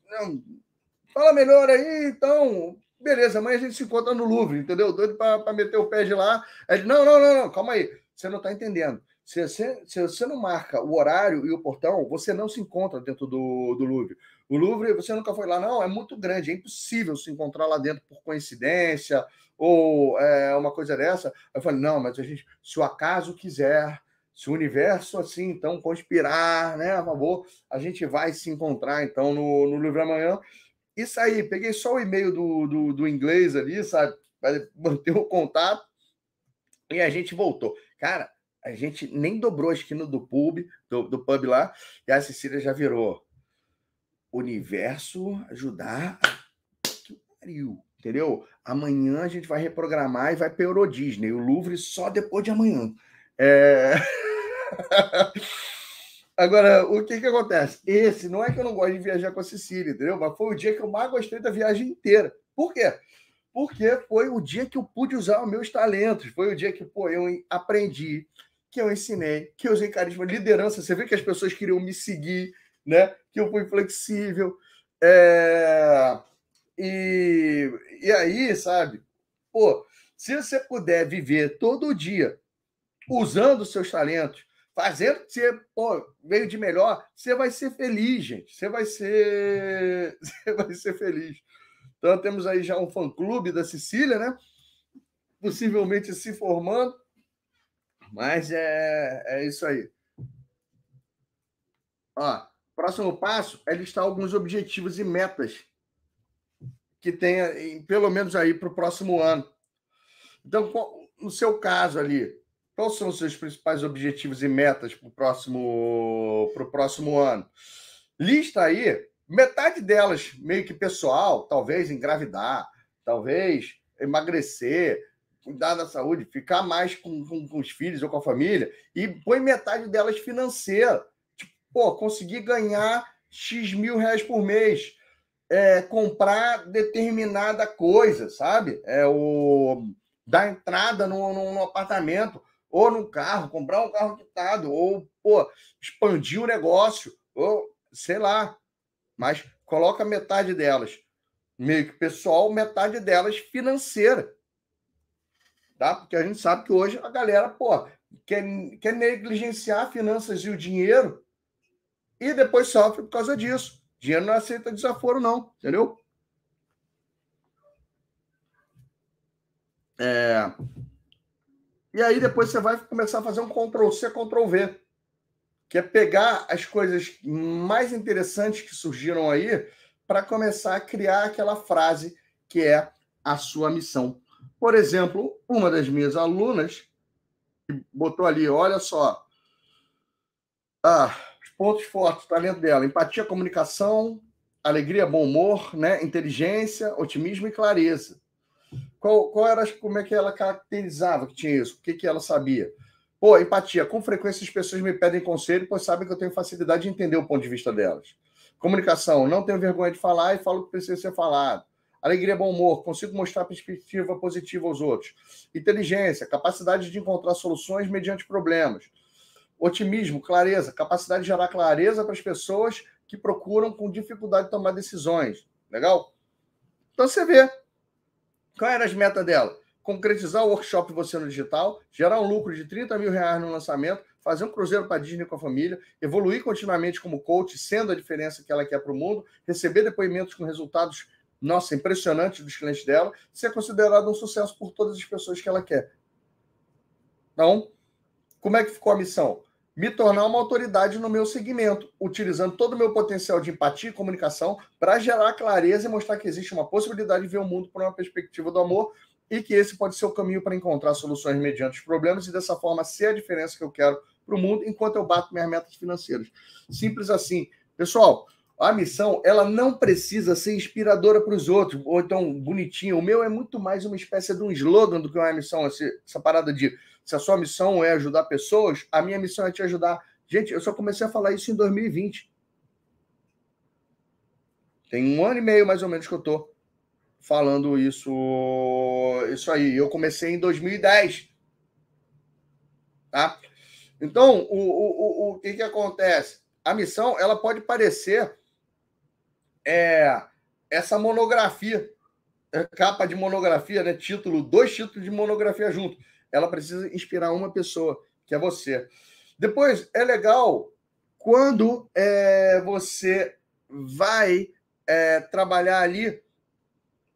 fala melhor aí, então beleza, amanhã a gente se encontra no Louvre, entendeu? Doido para meter o pé de lá. Aí, não, não, não, não, calma aí. Você não está entendendo. Se você, se você não marca o horário e o portão, você não se encontra dentro do, do Louvre. O Louvre, você nunca foi lá, não, é muito grande, é impossível se encontrar lá dentro por coincidência ou é, uma coisa dessa. Eu falei, não, mas a gente, se o acaso quiser, se o universo assim, então conspirar, né, a favor, a gente vai se encontrar então no, no Louvre amanhã. Isso aí, peguei só o e-mail do, do, do inglês ali, sabe? Para manter o contato. E a gente voltou. Cara, a gente nem dobrou a esquina do pub, do, do pub lá, e a Cecília já virou. Universo ajudar. Que pariu, entendeu? Amanhã a gente vai reprogramar e vai para Euro Disney. O Louvre só depois de amanhã. É. (laughs) Agora, o que que acontece? Esse não é que eu não gosto de viajar com a Cecília, entendeu? Mas foi o dia que eu mais gostei da viagem inteira. Por quê? Porque foi o dia que eu pude usar os meus talentos. Foi o dia que, pô, eu aprendi, que eu ensinei, que eu usei carisma, liderança. Você vê que as pessoas queriam me seguir, né? Que eu fui flexível. É... E, e aí, sabe? Pô, se você puder viver todo dia usando os seus talentos, fazendo que você veio de melhor, você vai ser feliz, gente. Você vai ser, (laughs) você vai ser feliz. Então temos aí já um fã-clube da Sicília, né? Possivelmente se formando. Mas é, é isso aí. Ó, próximo passo é listar alguns objetivos e metas que tenha, pelo menos aí para o próximo ano. Então, no seu caso ali, Quais são os seus principais objetivos e metas para o próximo, próximo ano? Lista aí, metade delas meio que pessoal, talvez engravidar, talvez emagrecer, cuidar da saúde, ficar mais com, com, com, os filhos ou com a família, e põe metade delas financeira. Tipo, pô, conseguir ganhar X mil reais por mês, é, comprar determinada coisa, sabe? É o dar entrada no apartamento ou num carro, comprar um carro quitado, ou pô, expandir o negócio, ou sei lá. Mas coloca metade delas meio que pessoal, metade delas financeira. Tá? Porque a gente sabe que hoje a galera, pô, quer, quer negligenciar finanças e o dinheiro e depois sofre por causa disso. Dinheiro não aceita desaforo, não, entendeu? É, e aí depois você vai começar a fazer um Ctrl C, Ctrl V. que é pegar as coisas mais interessantes que surgiram aí para começar a criar aquela frase que é a sua missão. Por exemplo, uma das minhas alunas botou ali, olha só, ah, os pontos fortes, talento dela, empatia, comunicação, alegria, bom humor, né? inteligência, otimismo e clareza. Qual, qual era, como é que ela caracterizava que tinha isso? O que, que ela sabia? Pô, empatia. Com frequência as pessoas me pedem conselho, pois sabem que eu tenho facilidade de entender o ponto de vista delas. Comunicação. Não tenho vergonha de falar e falo o que precisa ser falado. Alegria, bom humor. Consigo mostrar perspectiva positiva aos outros. Inteligência. Capacidade de encontrar soluções mediante problemas. Otimismo, clareza. Capacidade de gerar clareza para as pessoas que procuram com dificuldade de tomar decisões. Legal? Então você vê. Qual era as metas dela? Concretizar o workshop Você no Digital, gerar um lucro de 30 mil reais no lançamento, fazer um cruzeiro para Disney com a família, evoluir continuamente como coach, sendo a diferença que ela quer para o mundo, receber depoimentos com resultados, nossa, impressionantes dos clientes dela, ser considerado um sucesso por todas as pessoas que ela quer. Então, como é que ficou a missão? Me tornar uma autoridade no meu segmento, utilizando todo o meu potencial de empatia e comunicação para gerar clareza e mostrar que existe uma possibilidade de ver o mundo por uma perspectiva do amor e que esse pode ser o caminho para encontrar soluções mediante os problemas e dessa forma ser a diferença que eu quero para o mundo enquanto eu bato minhas metas financeiras. Simples assim. Pessoal, a missão ela não precisa ser inspiradora para os outros, ou então bonitinho. O meu é muito mais uma espécie de um slogan do que uma missão, essa parada de se a sua missão é ajudar pessoas, a minha missão é te ajudar. Gente, eu só comecei a falar isso em 2020. Tem um ano e meio, mais ou menos, que eu estou falando isso, isso aí. Eu comecei em 2010. Tá? Então, o, o, o, o que, que acontece? A missão ela pode parecer é, essa monografia, é, capa de monografia, né? Título, dois títulos de monografia junto ela precisa inspirar uma pessoa, que é você. Depois, é legal quando é, você vai é, trabalhar ali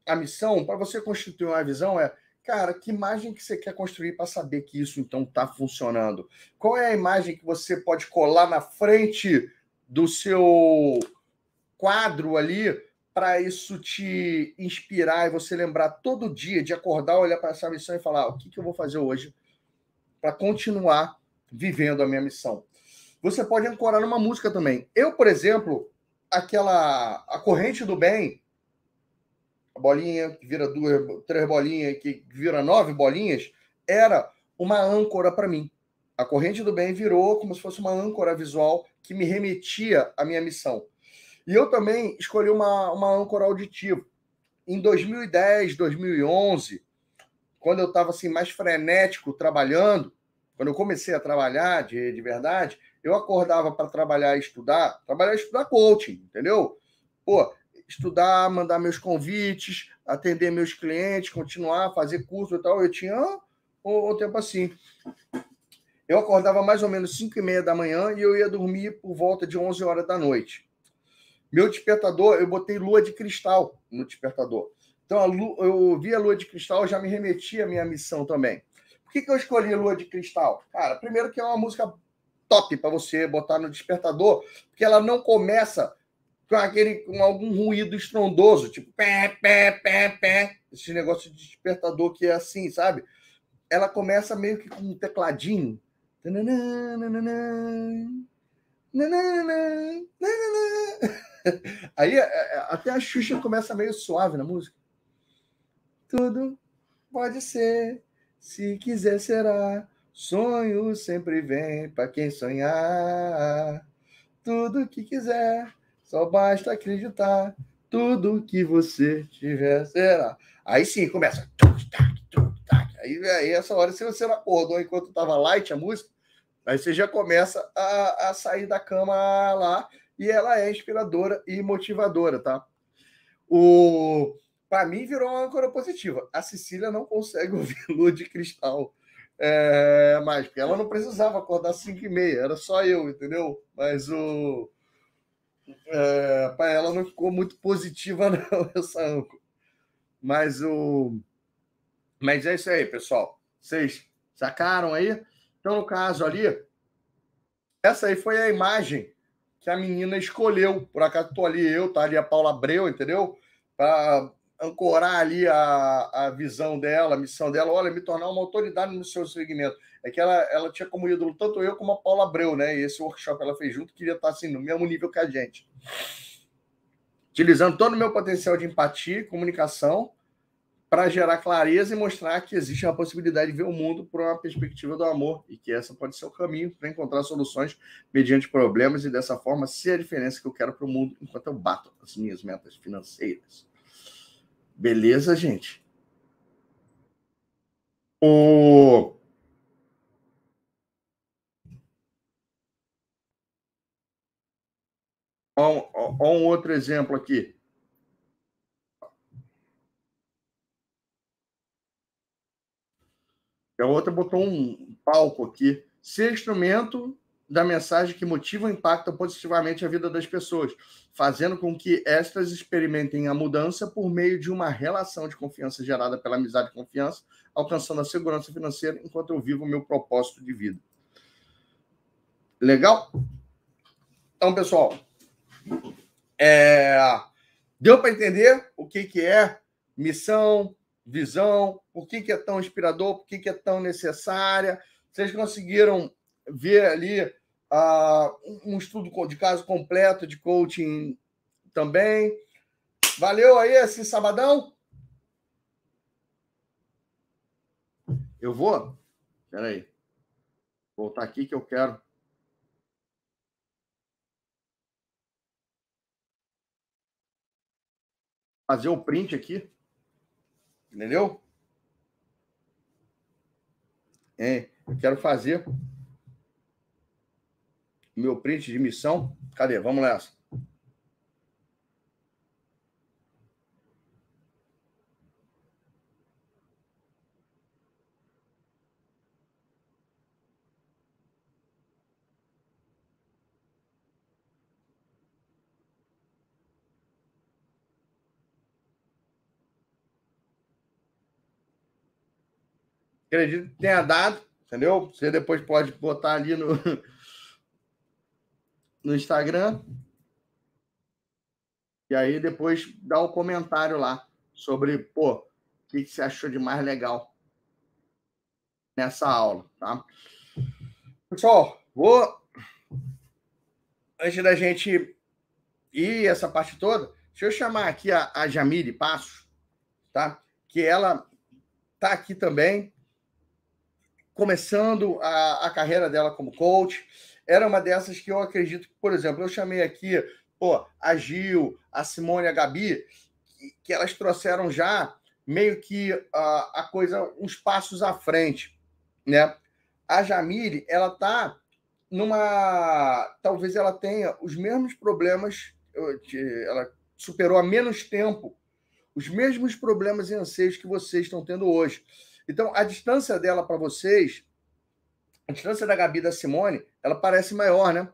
a missão, para você constituir uma visão, é, cara, que imagem que você quer construir para saber que isso então está funcionando? Qual é a imagem que você pode colar na frente do seu quadro ali para isso te inspirar e você lembrar todo dia de acordar, olhar para essa missão e falar: o que, que eu vou fazer hoje para continuar vivendo a minha missão? Você pode ancorar numa música também. Eu, por exemplo, aquela a corrente do bem, a bolinha que vira duas, três bolinhas, que vira nove bolinhas, era uma âncora para mim. A corrente do bem virou como se fosse uma âncora visual que me remetia à minha missão. E eu também escolhi uma, uma âncora auditiva. Em 2010, 2011, quando eu estava assim, mais frenético trabalhando, quando eu comecei a trabalhar de, de verdade, eu acordava para trabalhar e estudar, trabalhar e estudar coaching, entendeu? Pô, estudar, mandar meus convites, atender meus clientes, continuar, fazer curso e tal. Eu tinha um, um tempo assim. Eu acordava mais ou menos 5 e meia da manhã e eu ia dormir por volta de 11 horas da noite. Meu despertador, eu botei lua de cristal no despertador. Então, lua, eu vi a lua de cristal, já me remetia à minha missão também. Por que, que eu escolhi lua de cristal? Cara, primeiro que é uma música top para você botar no despertador, porque ela não começa com aquele com algum ruído estrondoso, tipo pé, pé, pé, pé, esse negócio de despertador que é assim, sabe? Ela começa meio que com um tecladinho. (laughs) Aí é, é, até a Xuxa começa meio suave na música. Tudo pode ser, se quiser será. Sonho sempre vem para quem sonhar. Tudo que quiser, só basta acreditar. Tudo que você tiver será. Aí sim, começa. Aí, aí essa hora, se você não acordou enquanto estava light a música, aí você já começa a, a sair da cama lá e ela é inspiradora e motivadora, tá? O para mim virou uma âncora positiva. A Cecília não consegue (laughs) ouvir Lua de Cristal é, mais, porque ela não precisava acordar às 5 e meia, era só eu, entendeu? Mas o é, para ela não ficou muito positiva (laughs) não essa âncora. Mas o mas é isso aí, pessoal. Vocês sacaram aí? Então, no caso ali, Essa aí foi a imagem que a menina escolheu. Por acaso estou ali eu, tá ali a Paula Abreu, entendeu? Para ancorar ali a, a visão dela, a missão dela, olha, me tornar uma autoridade no seu segmento. É que ela, ela tinha como ídolo tanto eu como a Paula Abreu, né? E esse workshop ela fez junto, queria estar assim, no mesmo nível que a gente. Utilizando todo o meu potencial de empatia e comunicação para gerar clareza e mostrar que existe uma possibilidade de ver o mundo por uma perspectiva do amor e que essa pode ser o caminho para encontrar soluções mediante problemas e dessa forma ser a diferença que eu quero para o mundo enquanto eu bato as minhas metas financeiras. Beleza, gente? O... Olha um outro exemplo aqui. A outra botou um palco aqui. Ser instrumento da mensagem que motiva e impacta positivamente a vida das pessoas, fazendo com que estas experimentem a mudança por meio de uma relação de confiança gerada pela amizade e confiança, alcançando a segurança financeira enquanto eu vivo o meu propósito de vida. Legal? Então, pessoal, é... deu para entender o que, que é missão, visão, por que, que é tão inspirador, por que, que é tão necessária. Vocês conseguiram ver ali uh, um estudo de caso completo de coaching também. Valeu aí esse sabadão? Eu vou? Espera aí. Voltar aqui que eu quero. Fazer o print aqui. Entendeu? É, eu quero fazer meu print de missão. Cadê? Vamos nessa. Acredito que tenha dado, entendeu? Você depois pode botar ali no, no Instagram. E aí depois dá um comentário lá sobre, pô, o que, você achou de mais legal nessa aula, tá? Pessoal, vou antes da gente ir essa parte toda, deixa eu chamar aqui a, a Jamile Passos, tá? Que ela tá aqui também, começando a, a carreira dela como coach. Era uma dessas que eu acredito que, por exemplo, eu chamei aqui pô, a Gil, a Simone, a Gabi, que, que elas trouxeram já meio que a, a coisa uns passos à frente, né? A Jamile, ela tá numa, talvez ela tenha os mesmos problemas, ela superou há menos tempo os mesmos problemas e anseios que vocês estão tendo hoje. Então, a distância dela para vocês, a distância da Gabi da Simone, ela parece maior, né?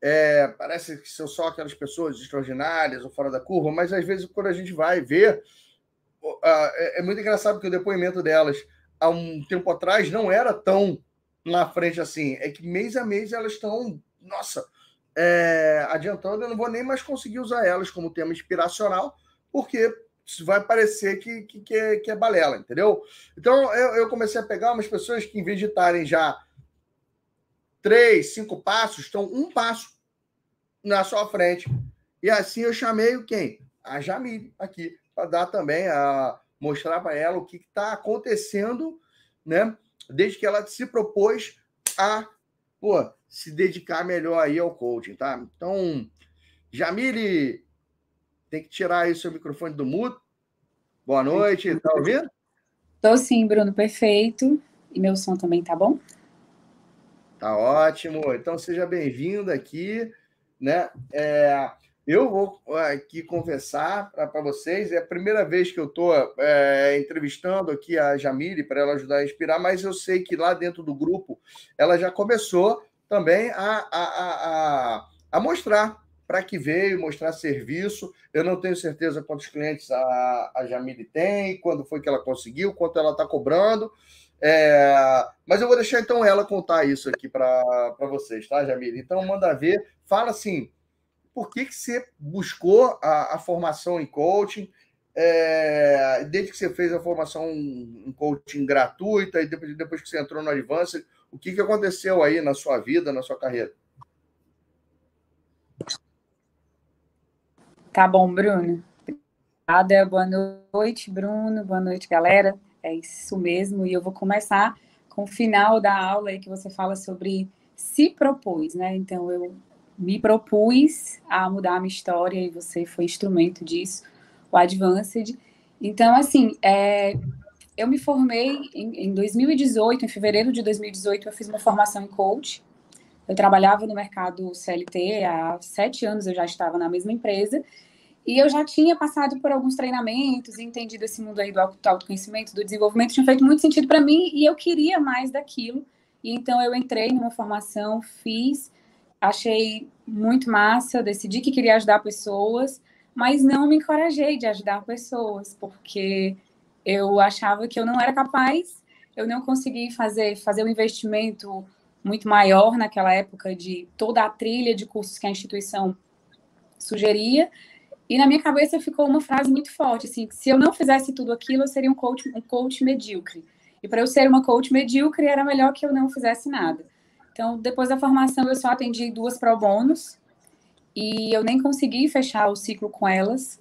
É, parece que são só aquelas pessoas extraordinárias ou fora da curva, mas às vezes quando a gente vai ver, é, é muito engraçado porque o depoimento delas há um tempo atrás não era tão na frente assim. É que mês a mês elas estão, nossa, é, adiantando. Eu não vou nem mais conseguir usar elas como tema inspiracional, porque vai parecer que, que, que, é, que é balela, entendeu? Então eu, eu comecei a pegar umas pessoas que, em vez de estarem já três, cinco passos, estão um passo na sua frente. E assim eu chamei o quem? A Jamile aqui, para dar também a mostrar para ela o que está acontecendo, né? Desde que ela se propôs a pô, se dedicar melhor aí ao coaching, tá? Então, Jamile, tem que tirar aí o seu microfone do mudo. Boa noite, tá ouvindo? Tô sim, Bruno, perfeito. E meu som também tá bom? Tá ótimo. Então seja bem-vindo aqui, né? É, eu vou aqui confessar para vocês, é a primeira vez que eu estou é, entrevistando aqui a Jamile para ela ajudar a inspirar, mas eu sei que lá dentro do grupo ela já começou também a, a, a, a mostrar para que veio mostrar serviço. Eu não tenho certeza quantos clientes a, a Jamile tem, quando foi que ela conseguiu, quanto ela está cobrando. É, mas eu vou deixar então ela contar isso aqui para vocês, tá, Jamila? Então manda ver, fala assim, por que, que você buscou a, a formação em coaching? É, desde que você fez a formação em coaching gratuita e depois, depois que você entrou no Advance, o que, que aconteceu aí na sua vida, na sua carreira? Tá bom, Bruno. Obrigada. Boa noite, Bruno. Boa noite, galera. É isso mesmo. E eu vou começar com o final da aula aí que você fala sobre se propôs, né? Então, eu me propus a mudar a minha história e você foi instrumento disso, o Advanced. Então, assim, é, eu me formei em, em 2018, em fevereiro de 2018, eu fiz uma formação em coach. Eu trabalhava no mercado CLT, há sete anos eu já estava na mesma empresa, e eu já tinha passado por alguns treinamentos, entendido esse mundo aí do autoconhecimento, do desenvolvimento, tinha feito muito sentido para mim, e eu queria mais daquilo. E então eu entrei numa formação, fiz, achei muito massa, decidi que queria ajudar pessoas, mas não me encorajei de ajudar pessoas, porque eu achava que eu não era capaz, eu não consegui fazer, fazer um investimento muito maior naquela época de toda a trilha de cursos que a instituição sugeria. E na minha cabeça ficou uma frase muito forte, assim, que se eu não fizesse tudo aquilo, eu seria um coach, um coach medíocre. E para eu ser uma coach medíocre, era melhor que eu não fizesse nada. Então, depois da formação, eu só atendi duas pro bônus e eu nem consegui fechar o ciclo com elas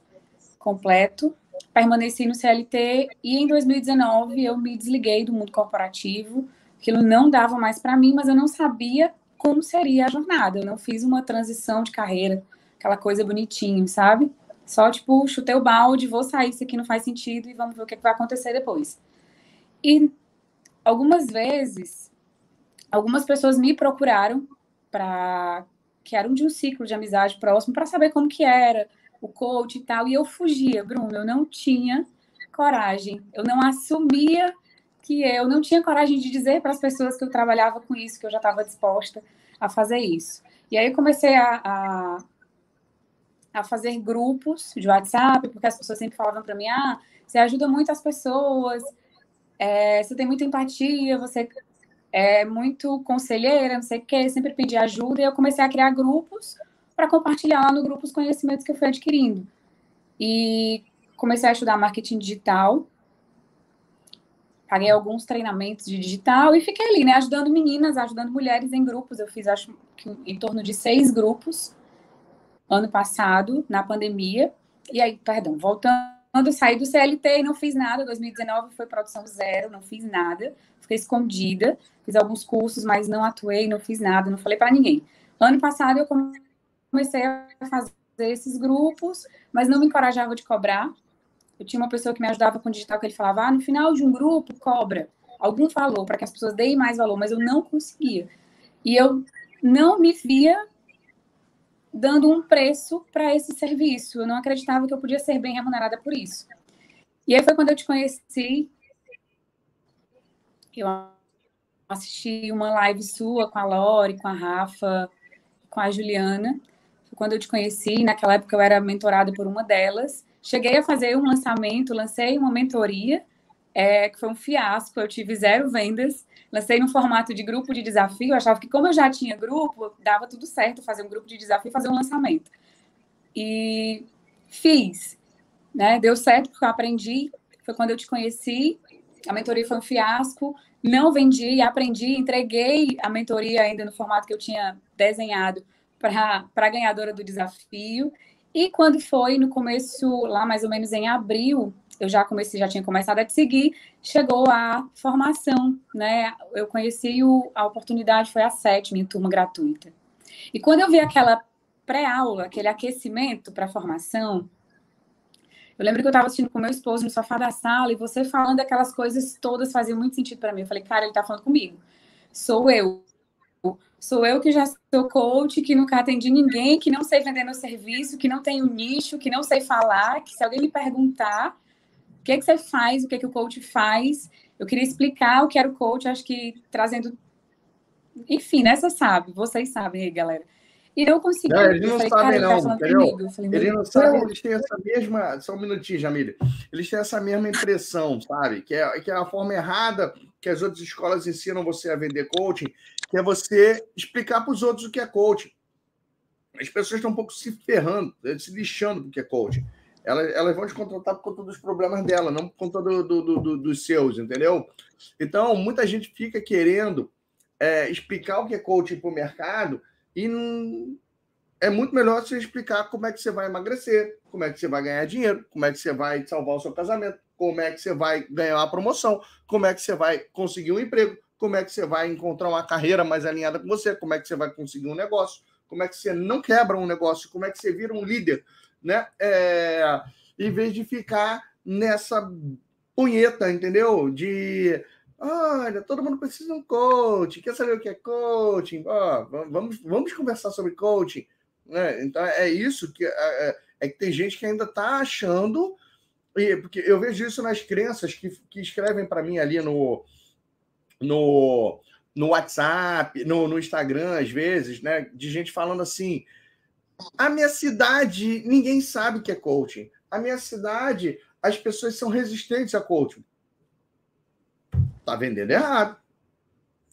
completo. Permaneci no CLT e em 2019 eu me desliguei do mundo corporativo. Aquilo não dava mais para mim, mas eu não sabia como seria a jornada. Eu não fiz uma transição de carreira, aquela coisa bonitinho, sabe? Só tipo, chutei o balde, vou sair, isso aqui não faz sentido e vamos ver o que vai acontecer depois. E algumas vezes algumas pessoas me procuraram para que eram de um ciclo de amizade próximo para saber como que era o coach e tal, e eu fugia, Bruno, eu não tinha coragem, eu não assumia que eu não tinha coragem de dizer para as pessoas que eu trabalhava com isso, que eu já estava disposta a fazer isso. E aí comecei a, a, a, fazer grupos de WhatsApp, porque as pessoas sempre falavam para mim, ah, você ajuda muito as pessoas, é, você tem muita empatia, você é muito conselheira, não sei o quê, sempre pedi ajuda, e eu comecei a criar grupos para compartilhar lá no grupo os conhecimentos que eu fui adquirindo. E comecei a estudar marketing digital, paguei alguns treinamentos de digital e fiquei ali, né, ajudando meninas, ajudando mulheres em grupos. Eu fiz, acho que em torno de seis grupos ano passado, na pandemia. E aí, perdão, voltando, saí do CLT e não fiz nada. 2019 foi produção zero, não fiz nada fiquei escondida, fiz alguns cursos, mas não atuei, não fiz nada, não falei para ninguém. Ano passado eu comecei a fazer esses grupos, mas não me encorajava de cobrar. Eu tinha uma pessoa que me ajudava com digital que ele falava: "Ah, no final de um grupo cobra". Algum falou para que as pessoas deem mais valor, mas eu não conseguia. E eu não me via dando um preço para esse serviço. Eu não acreditava que eu podia ser bem remunerada por isso. E aí foi quando eu te conheci, eu assisti uma live sua com a Lori, com a Rafa, com a Juliana. Quando eu te conheci, naquela época eu era mentorada por uma delas. Cheguei a fazer um lançamento, lancei uma mentoria, é, que foi um fiasco, eu tive zero vendas. Lancei no formato de grupo de desafio, achava que como eu já tinha grupo, dava tudo certo fazer um grupo de desafio fazer um lançamento. E fiz, né? Deu certo porque eu aprendi, foi quando eu te conheci a mentoria foi um fiasco, não vendi, aprendi, entreguei a mentoria ainda no formato que eu tinha desenhado para a ganhadora do desafio. E quando foi no começo, lá mais ou menos em abril, eu já comecei, já tinha começado a te seguir, chegou a formação, né? Eu conheci o, a oportunidade, foi a sétima em turma gratuita. E quando eu vi aquela pré-aula, aquele aquecimento para a formação, eu lembro que eu estava assistindo com meu esposo no sofá da sala e você falando aquelas coisas todas faziam muito sentido para mim. Eu falei, cara, ele está falando comigo. Sou eu. Sou eu que já sou coach, que nunca atendi ninguém, que não sei vender meu serviço, que não tenho nicho, que não sei falar, que se alguém me perguntar o que, é que você faz, o que, é que o coach faz, eu queria explicar o que era o coach, acho que trazendo. Enfim, né? Você sabe, vocês sabem aí, galera. E não consegui. Não, eles não sabem, tá não, entendeu? Falei, eles não sabem, eles têm essa mesma. Só um minutinho, Jamília. Eles têm essa mesma impressão, sabe? Que é, que é a forma errada que as outras escolas ensinam você a vender coaching, que é você explicar para os outros o que é coaching. As pessoas estão um pouco se ferrando, se lixando do que é coaching. Elas, elas vão te contratar por conta dos problemas dela, não por conta do, do, do, dos seus, entendeu? Então, muita gente fica querendo é, explicar o que é coaching para o mercado e não, é muito melhor você explicar como é que você vai emagrecer, como é que você vai ganhar dinheiro, como é que você vai salvar o seu casamento, como é que você vai ganhar uma promoção, como é que você vai conseguir um emprego, como é que você vai encontrar uma carreira mais alinhada com você, como é que você vai conseguir um negócio, como é que você não quebra um negócio, como é que você vira um líder, né? É, em vez de ficar nessa punheta, entendeu? De olha, todo mundo precisa de um coach, quer saber o que é coaching? Oh, vamos, vamos conversar sobre coaching. Né? Então é isso que é, é, é que tem gente que ainda está achando, e, porque eu vejo isso nas crenças que, que escrevem para mim ali no, no, no WhatsApp, no, no Instagram, às vezes, né? De gente falando assim: a minha cidade, ninguém sabe que é coaching. A minha cidade, as pessoas são resistentes a coaching. Tá vendendo errado.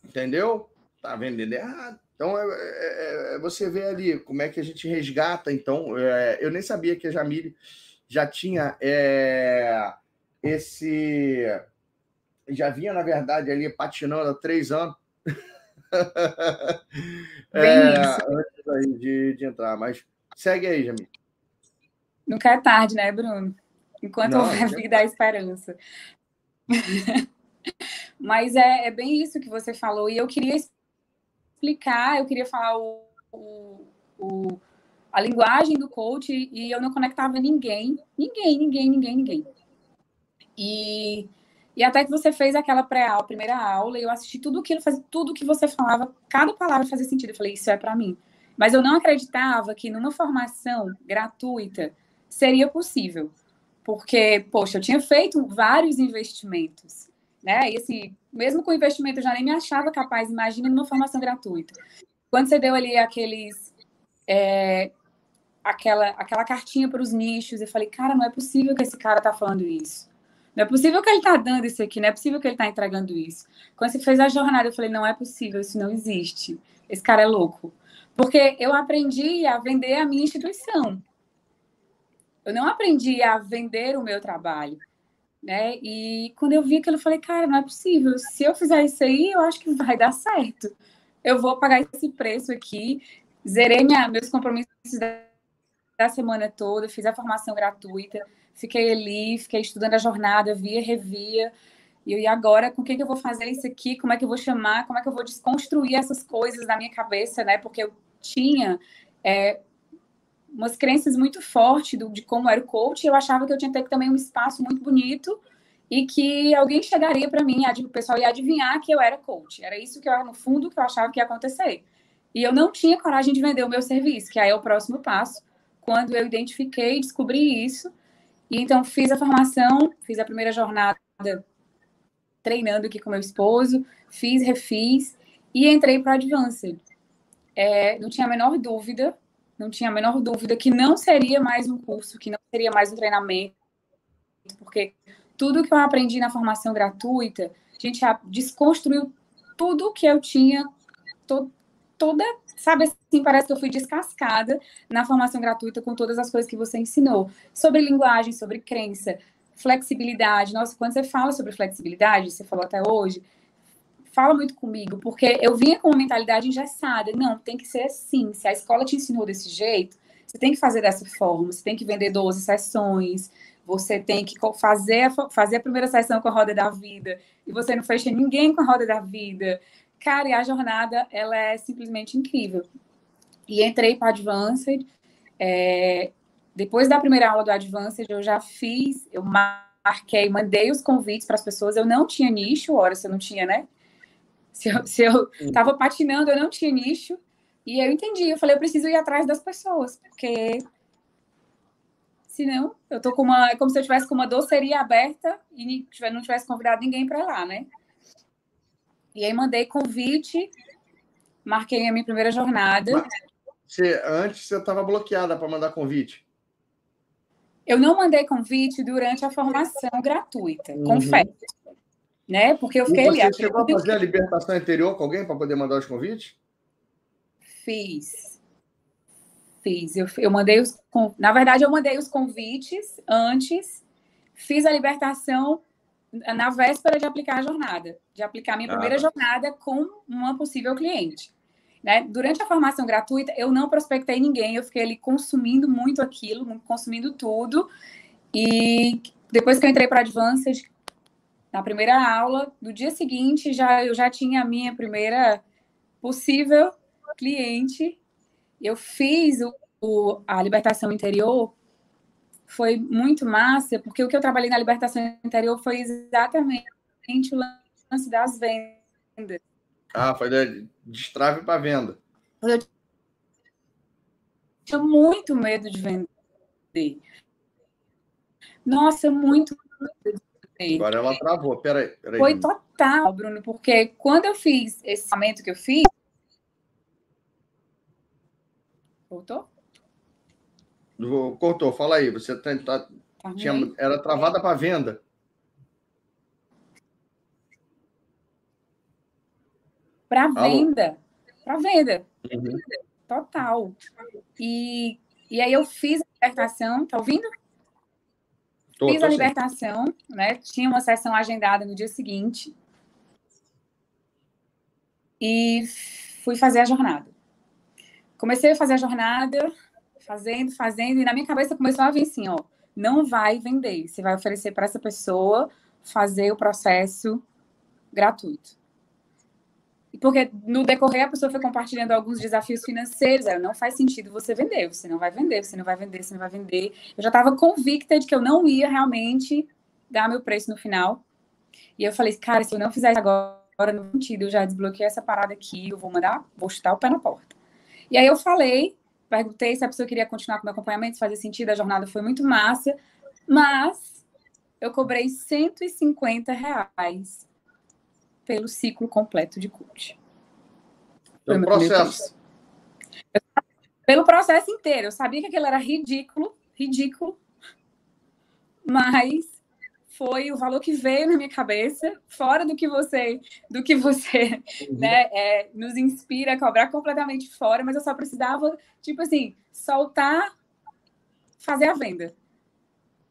Entendeu? Tá vendendo errado. Então, é, é, é, você vê ali como é que a gente resgata. Então, é, eu nem sabia que a Jamile já tinha é, esse. Já vinha, na verdade, ali patinando há três anos. (laughs) É, antes aí de, de entrar. Mas segue aí, Jamile. Nunca é tarde, né, Bruno? Enquanto Não, houver vida, há esperança. (laughs) Mas é, é bem isso que você falou. E eu queria explicar, eu queria falar o, o, o, a linguagem do coach e eu não conectava ninguém, ninguém, ninguém, ninguém, ninguém. E, e até que você fez aquela pré-aula, primeira aula, e eu assisti tudo aquilo, fazia tudo que você falava, cada palavra fazia sentido. Eu falei, isso é para mim. Mas eu não acreditava que numa formação gratuita seria possível. Porque, poxa, eu tinha feito vários investimentos né? E assim, mesmo com investimento, eu já nem me achava capaz, imagina numa formação gratuita. Quando você deu ali aqueles. É, aquela, aquela cartinha para os nichos, eu falei, cara, não é possível que esse cara tá falando isso. Não é possível que ele tá dando isso aqui, não é possível que ele tá entregando isso. Quando você fez a jornada, eu falei, não é possível, isso não existe. Esse cara é louco. Porque eu aprendi a vender a minha instituição. Eu não aprendi a vender o meu trabalho né? E quando eu vi aquilo, eu falei, cara, não é possível. Se eu fizer isso aí, eu acho que vai dar certo. Eu vou pagar esse preço aqui. Zerei minha, meus compromissos da, da semana toda, fiz a formação gratuita, fiquei ali, fiquei estudando a jornada, via, revia. E, e agora, com quem que eu vou fazer isso aqui? Como é que eu vou chamar? Como é que eu vou desconstruir essas coisas na minha cabeça, né? Porque eu tinha é, umas crenças muito fortes do, de como era o coach, eu achava que eu tinha que ter também um espaço muito bonito e que alguém chegaria para mim, o pessoal ia adivinhar que eu era coach. Era isso que eu, no fundo, que eu achava que ia acontecer. E eu não tinha coragem de vender o meu serviço, que aí é o próximo passo. Quando eu identifiquei e descobri isso, e então fiz a formação, fiz a primeira jornada treinando aqui com meu esposo, fiz, refiz e entrei para Advanced. É, não tinha a menor dúvida não tinha a menor dúvida que não seria mais um curso, que não seria mais um treinamento, porque tudo que eu aprendi na formação gratuita, a gente desconstruiu tudo que eu tinha, to, toda, sabe assim, parece que eu fui descascada na formação gratuita com todas as coisas que você ensinou, sobre linguagem, sobre crença, flexibilidade. Nossa, quando você fala sobre flexibilidade, você falou até hoje, fala muito comigo, porque eu vinha com uma mentalidade engessada. Não, tem que ser assim. Se a escola te ensinou desse jeito, você tem que fazer dessa forma. Você tem que vender 12 sessões. Você tem que fazer a, fazer a primeira sessão com a roda da vida. E você não fecha ninguém com a roda da vida. Cara, e a jornada, ela é simplesmente incrível. E entrei para Advanced. É, depois da primeira aula do Advanced, eu já fiz, eu marquei, mandei os convites para as pessoas. Eu não tinha nicho, hora se eu não tinha, né? Se eu, se eu tava patinando, eu não tinha nicho. E eu entendi. Eu falei, eu preciso ir atrás das pessoas, porque senão eu tô com uma. É como se eu tivesse com uma doceria aberta e não tivesse convidado ninguém para lá, né? E aí mandei convite, marquei a minha primeira jornada. Você, antes você estava bloqueada para mandar convite? Eu não mandei convite durante a formação gratuita, uhum. confesso. né? Porque eu fiquei e você ali. chegou a fazer a libertação interior com alguém para poder mandar os convites? Fiz. Fiz. Eu, eu mandei os. Na verdade, eu mandei os convites antes, fiz a libertação na véspera de aplicar a jornada, de aplicar a minha ah, primeira tá. jornada com uma possível cliente. Né? Durante a formação gratuita, eu não prospectei ninguém, eu fiquei ali consumindo muito aquilo, consumindo tudo. E depois que eu entrei para Advanced, na primeira aula, no dia seguinte, já, eu já tinha a minha primeira possível cliente. Eu fiz o, o, a libertação interior, foi muito massa, porque o que eu trabalhei na libertação interior foi exatamente o lance das vendas. Ah, foi de destrave para venda. Eu tinha muito medo de vender. Nossa, muito medo Agora ela travou, peraí. peraí Foi total, Bruno, porque quando eu fiz esse orçamento que eu fiz. Voltou? Cortou, fala aí. Você tá, tá, tá tinha, era travada para venda. Para venda. Para venda. Uhum. Total. E, e aí eu fiz a libertação, tá ouvindo? Tô, fiz tô a libertação, sim. né? Tinha uma sessão agendada no dia seguinte. E fui fazer a jornada. Comecei a fazer a jornada, fazendo, fazendo, e na minha cabeça começou a vir assim, ó, não vai vender, você vai oferecer para essa pessoa fazer o processo gratuito. Porque no decorrer a pessoa foi compartilhando alguns desafios financeiros. Aí não faz sentido você vender, você não vai vender, você não vai vender, você não vai vender. Eu já estava convicta de que eu não ia realmente dar meu preço no final. E eu falei, cara, se eu não fizer isso agora, no sentido, eu já desbloqueei essa parada aqui, eu vou mandar, vou chutar o pé na porta. E aí eu falei, perguntei se a pessoa queria continuar com o meu acompanhamento, se fazia sentido, a jornada foi muito massa, mas eu cobrei 150 reais pelo ciclo completo de coach. Pelo processo. Pelo processo inteiro. Eu sabia que aquilo era ridículo, ridículo, mas foi o valor que veio na minha cabeça, fora do que você, do que você, uhum. né, é, nos inspira a cobrar completamente fora, mas eu só precisava, tipo assim, soltar, fazer a venda.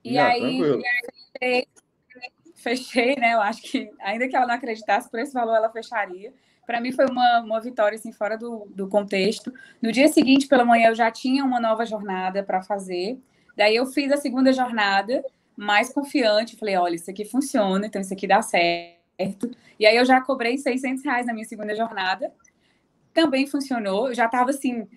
E Não, aí, e aí fechei, né? Eu acho que, ainda que ela não acreditasse por esse valor, ela fecharia. Para mim foi uma, uma vitória, assim, fora do, do contexto. No dia seguinte, pela manhã, eu já tinha uma nova jornada para fazer. Daí eu fiz a segunda jornada, mais confiante. Falei, olha, isso aqui funciona, então isso aqui dá certo. E aí eu já cobrei 600 reais na minha segunda jornada. Também funcionou. Eu já estava, assim,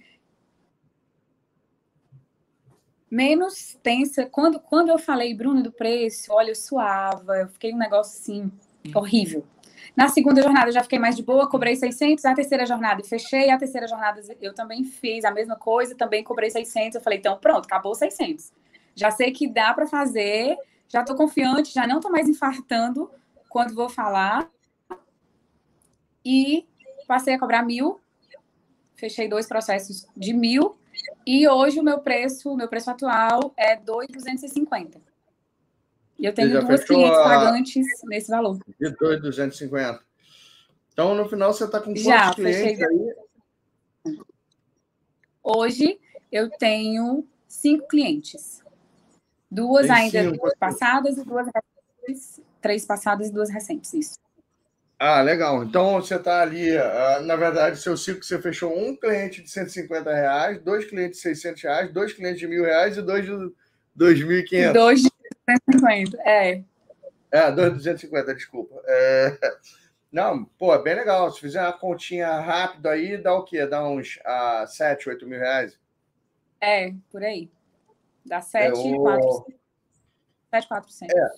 menos tensa. Quando, quando eu falei, Bruno, do preço, olha, eu suava, eu fiquei um negócio assim, horrível. Na segunda jornada eu já fiquei mais de boa, cobrei 600. A terceira jornada e fechei. A terceira jornada eu também fiz a mesma coisa, também cobrei 600. Eu falei, então pronto, acabou 600. Já sei que dá para fazer, já estou confiante, já não estou mais infartando quando vou falar. E passei a cobrar mil. Fechei dois processos de mil e hoje o meu preço, o meu preço atual é 2,250. E eu tenho duas clientes a... pagantes nesse valor. De 2,250. Então, no final, você está com quantos Já, clientes fechei... aí? Hoje, eu tenho cinco clientes. Duas Tem ainda cinco. passadas e duas recentes. Três passadas e duas recentes, isso. Ah, legal. Então você está ali, uh, na verdade, seu ciclo você fechou um cliente de 150 reais, dois clientes de 600 reais, dois clientes de mil reais e dois de 2.500. Dois de 250, é. É, dois de 250, desculpa. É... (laughs) Não, pô, é bem legal. Se fizer uma continha rápida aí, dá o quê? Dá uns uh, 7, 8 mil reais? É, por aí. Dá 7, é, o... 4, 7, 4%. É.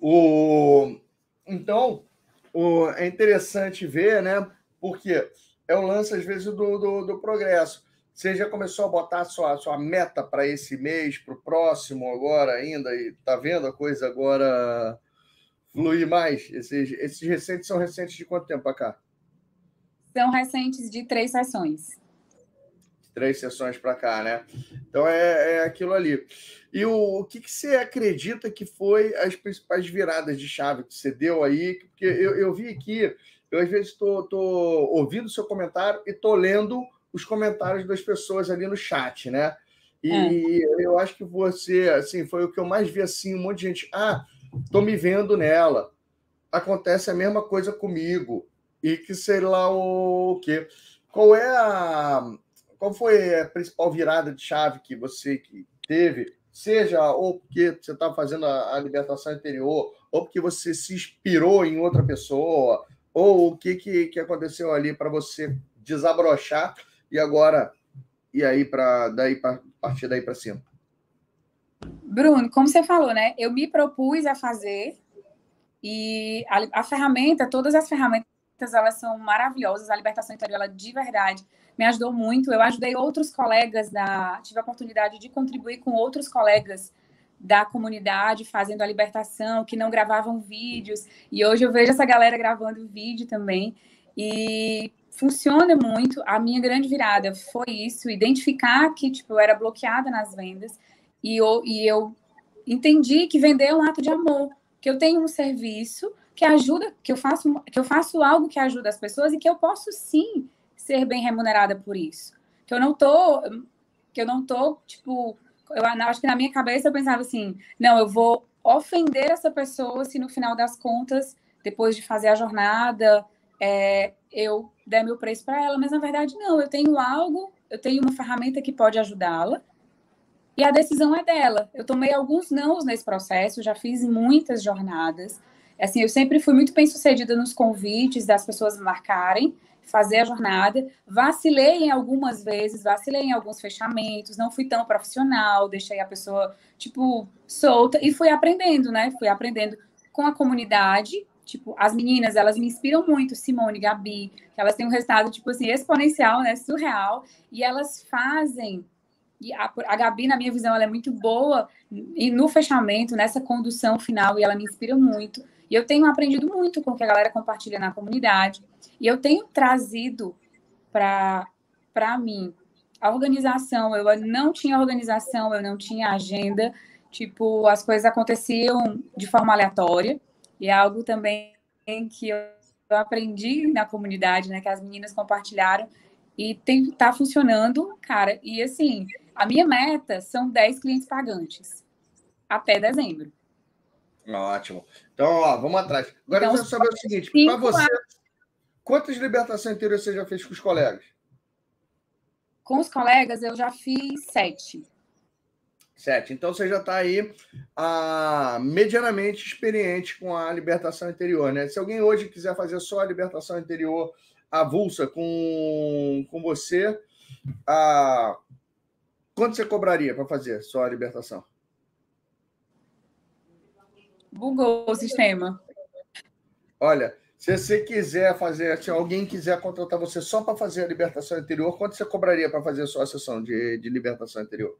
O... Então, o, é interessante ver, né? Porque é o lance, às vezes, do, do, do progresso. Você já começou a botar a sua, a sua meta para esse mês, para o próximo agora ainda, e tá vendo a coisa agora fluir mais? Esses, esses recentes são recentes de quanto tempo para cá? São recentes de três sessões. Três sessões para cá, né? Então é, é aquilo ali. E o, o que, que, você acredita que foi as principais viradas de chave que você deu aí? Porque eu, eu vi aqui, eu às vezes estou ouvindo o seu comentário e estou lendo os comentários das pessoas ali no chat, né? E é. eu acho que você, assim, foi o que eu mais vi assim, um monte de gente, ah, tô me vendo nela. Acontece a mesma coisa comigo. E que sei lá o quê. Qual é a qual foi a principal virada de chave que você que teve? Seja ou porque você estava fazendo a, a libertação anterior, ou porque você se inspirou em outra pessoa, ou o que, que, que aconteceu ali para você desabrochar e agora e aí para daí para partir daí para cima. Bruno, como você falou, né? Eu me propus a fazer e a, a ferramenta, todas as ferramentas, elas são maravilhosas. A libertação interior, ela de verdade me ajudou muito. Eu ajudei outros colegas da, tive a oportunidade de contribuir com outros colegas da comunidade fazendo a libertação, que não gravavam vídeos. E hoje eu vejo essa galera gravando vídeo também. E funciona muito. A minha grande virada foi isso, identificar que tipo eu era bloqueada nas vendas e eu, e eu entendi que vender é um ato de amor, que eu tenho um serviço que ajuda, que eu faço que eu faço algo que ajuda as pessoas e que eu posso sim ser bem remunerada por isso. Que eu não tô que eu não tô tipo eu acho que na minha cabeça eu pensava assim, não, eu vou ofender essa pessoa se no final das contas, depois de fazer a jornada, é, eu der meu preço para ela, mas na verdade não, eu tenho algo, eu tenho uma ferramenta que pode ajudá-la e a decisão é dela. Eu tomei alguns nãos nesse processo, já fiz muitas jornadas. Assim, eu sempre fui muito bem sucedida nos convites das pessoas marcarem, fazer a jornada. Vacilei em algumas vezes, vacilei em alguns fechamentos, não fui tão profissional, deixei a pessoa, tipo, solta e fui aprendendo, né? Fui aprendendo com a comunidade, Tipo, as meninas, elas me inspiram muito, Simone, Gabi, que elas têm um resultado, tipo assim, exponencial, né? Surreal. E elas fazem. E a, a Gabi, na minha visão, ela é muito boa e no fechamento, nessa condução final, e ela me inspira muito. E eu tenho aprendido muito com o que a galera compartilha na comunidade. E eu tenho trazido para mim a organização. Eu não tinha organização, eu não tinha agenda. Tipo, as coisas aconteciam de forma aleatória. E é algo também que eu aprendi na comunidade, né? Que as meninas compartilharam e tem, tá funcionando, cara. E assim, a minha meta são 10 clientes pagantes até dezembro. Ótimo. Então, ó, vamos atrás. Agora então, eu quero saber o seguinte: para você, quantas libertações interior você já fez com os colegas? Com os colegas, eu já fiz sete. Sete. Então você já está aí ah, medianamente experiente com a libertação interior, né? Se alguém hoje quiser fazer só a libertação interior avulsa com, com você, ah, quanto você cobraria para fazer só a libertação? Bugou o sistema. Olha, se você quiser fazer, se alguém quiser contratar você só para fazer a libertação interior, quanto você cobraria para fazer a sessão de, de libertação interior?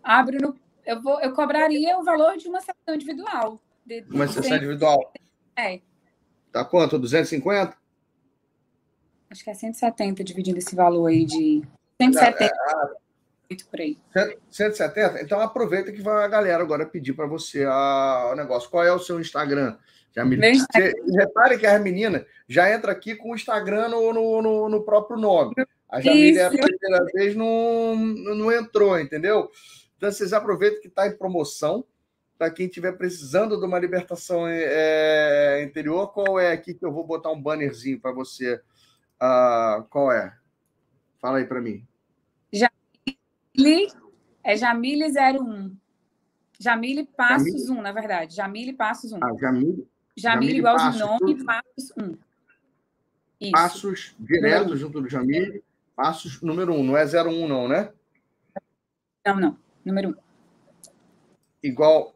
abre no. Eu, vou, eu cobraria o valor de uma sessão individual. De, de uma sessão individual? É. Tá quanto? 250? Acho que é 170 dividindo esse valor aí de. 170. É, é, por aí. 170? Então aproveita que vai a galera agora pedir para você a, o negócio. Qual é o seu Instagram? Instagram. Você, repare que a menina já entra aqui com o Instagram no, no, no, no próprio nome. A Jamile, a primeira vez, não, não entrou, entendeu? Então, vocês aproveitam que está em promoção. Para quem estiver precisando de uma libertação é, interior, qual é aqui que eu vou botar um bannerzinho para você? Uh, qual é? Fala aí para mim. Jamile, é Jamile 01. Jamile Passos Jamile? 1, na verdade. Jamile Passos 1. Ah, Jamile. Jamile, igual Passos, de nome, tudo. Passos 1. Isso. Passos direto junto do Jamile. Passos número 1, não é 01 não, né? Não, não número um. Igual.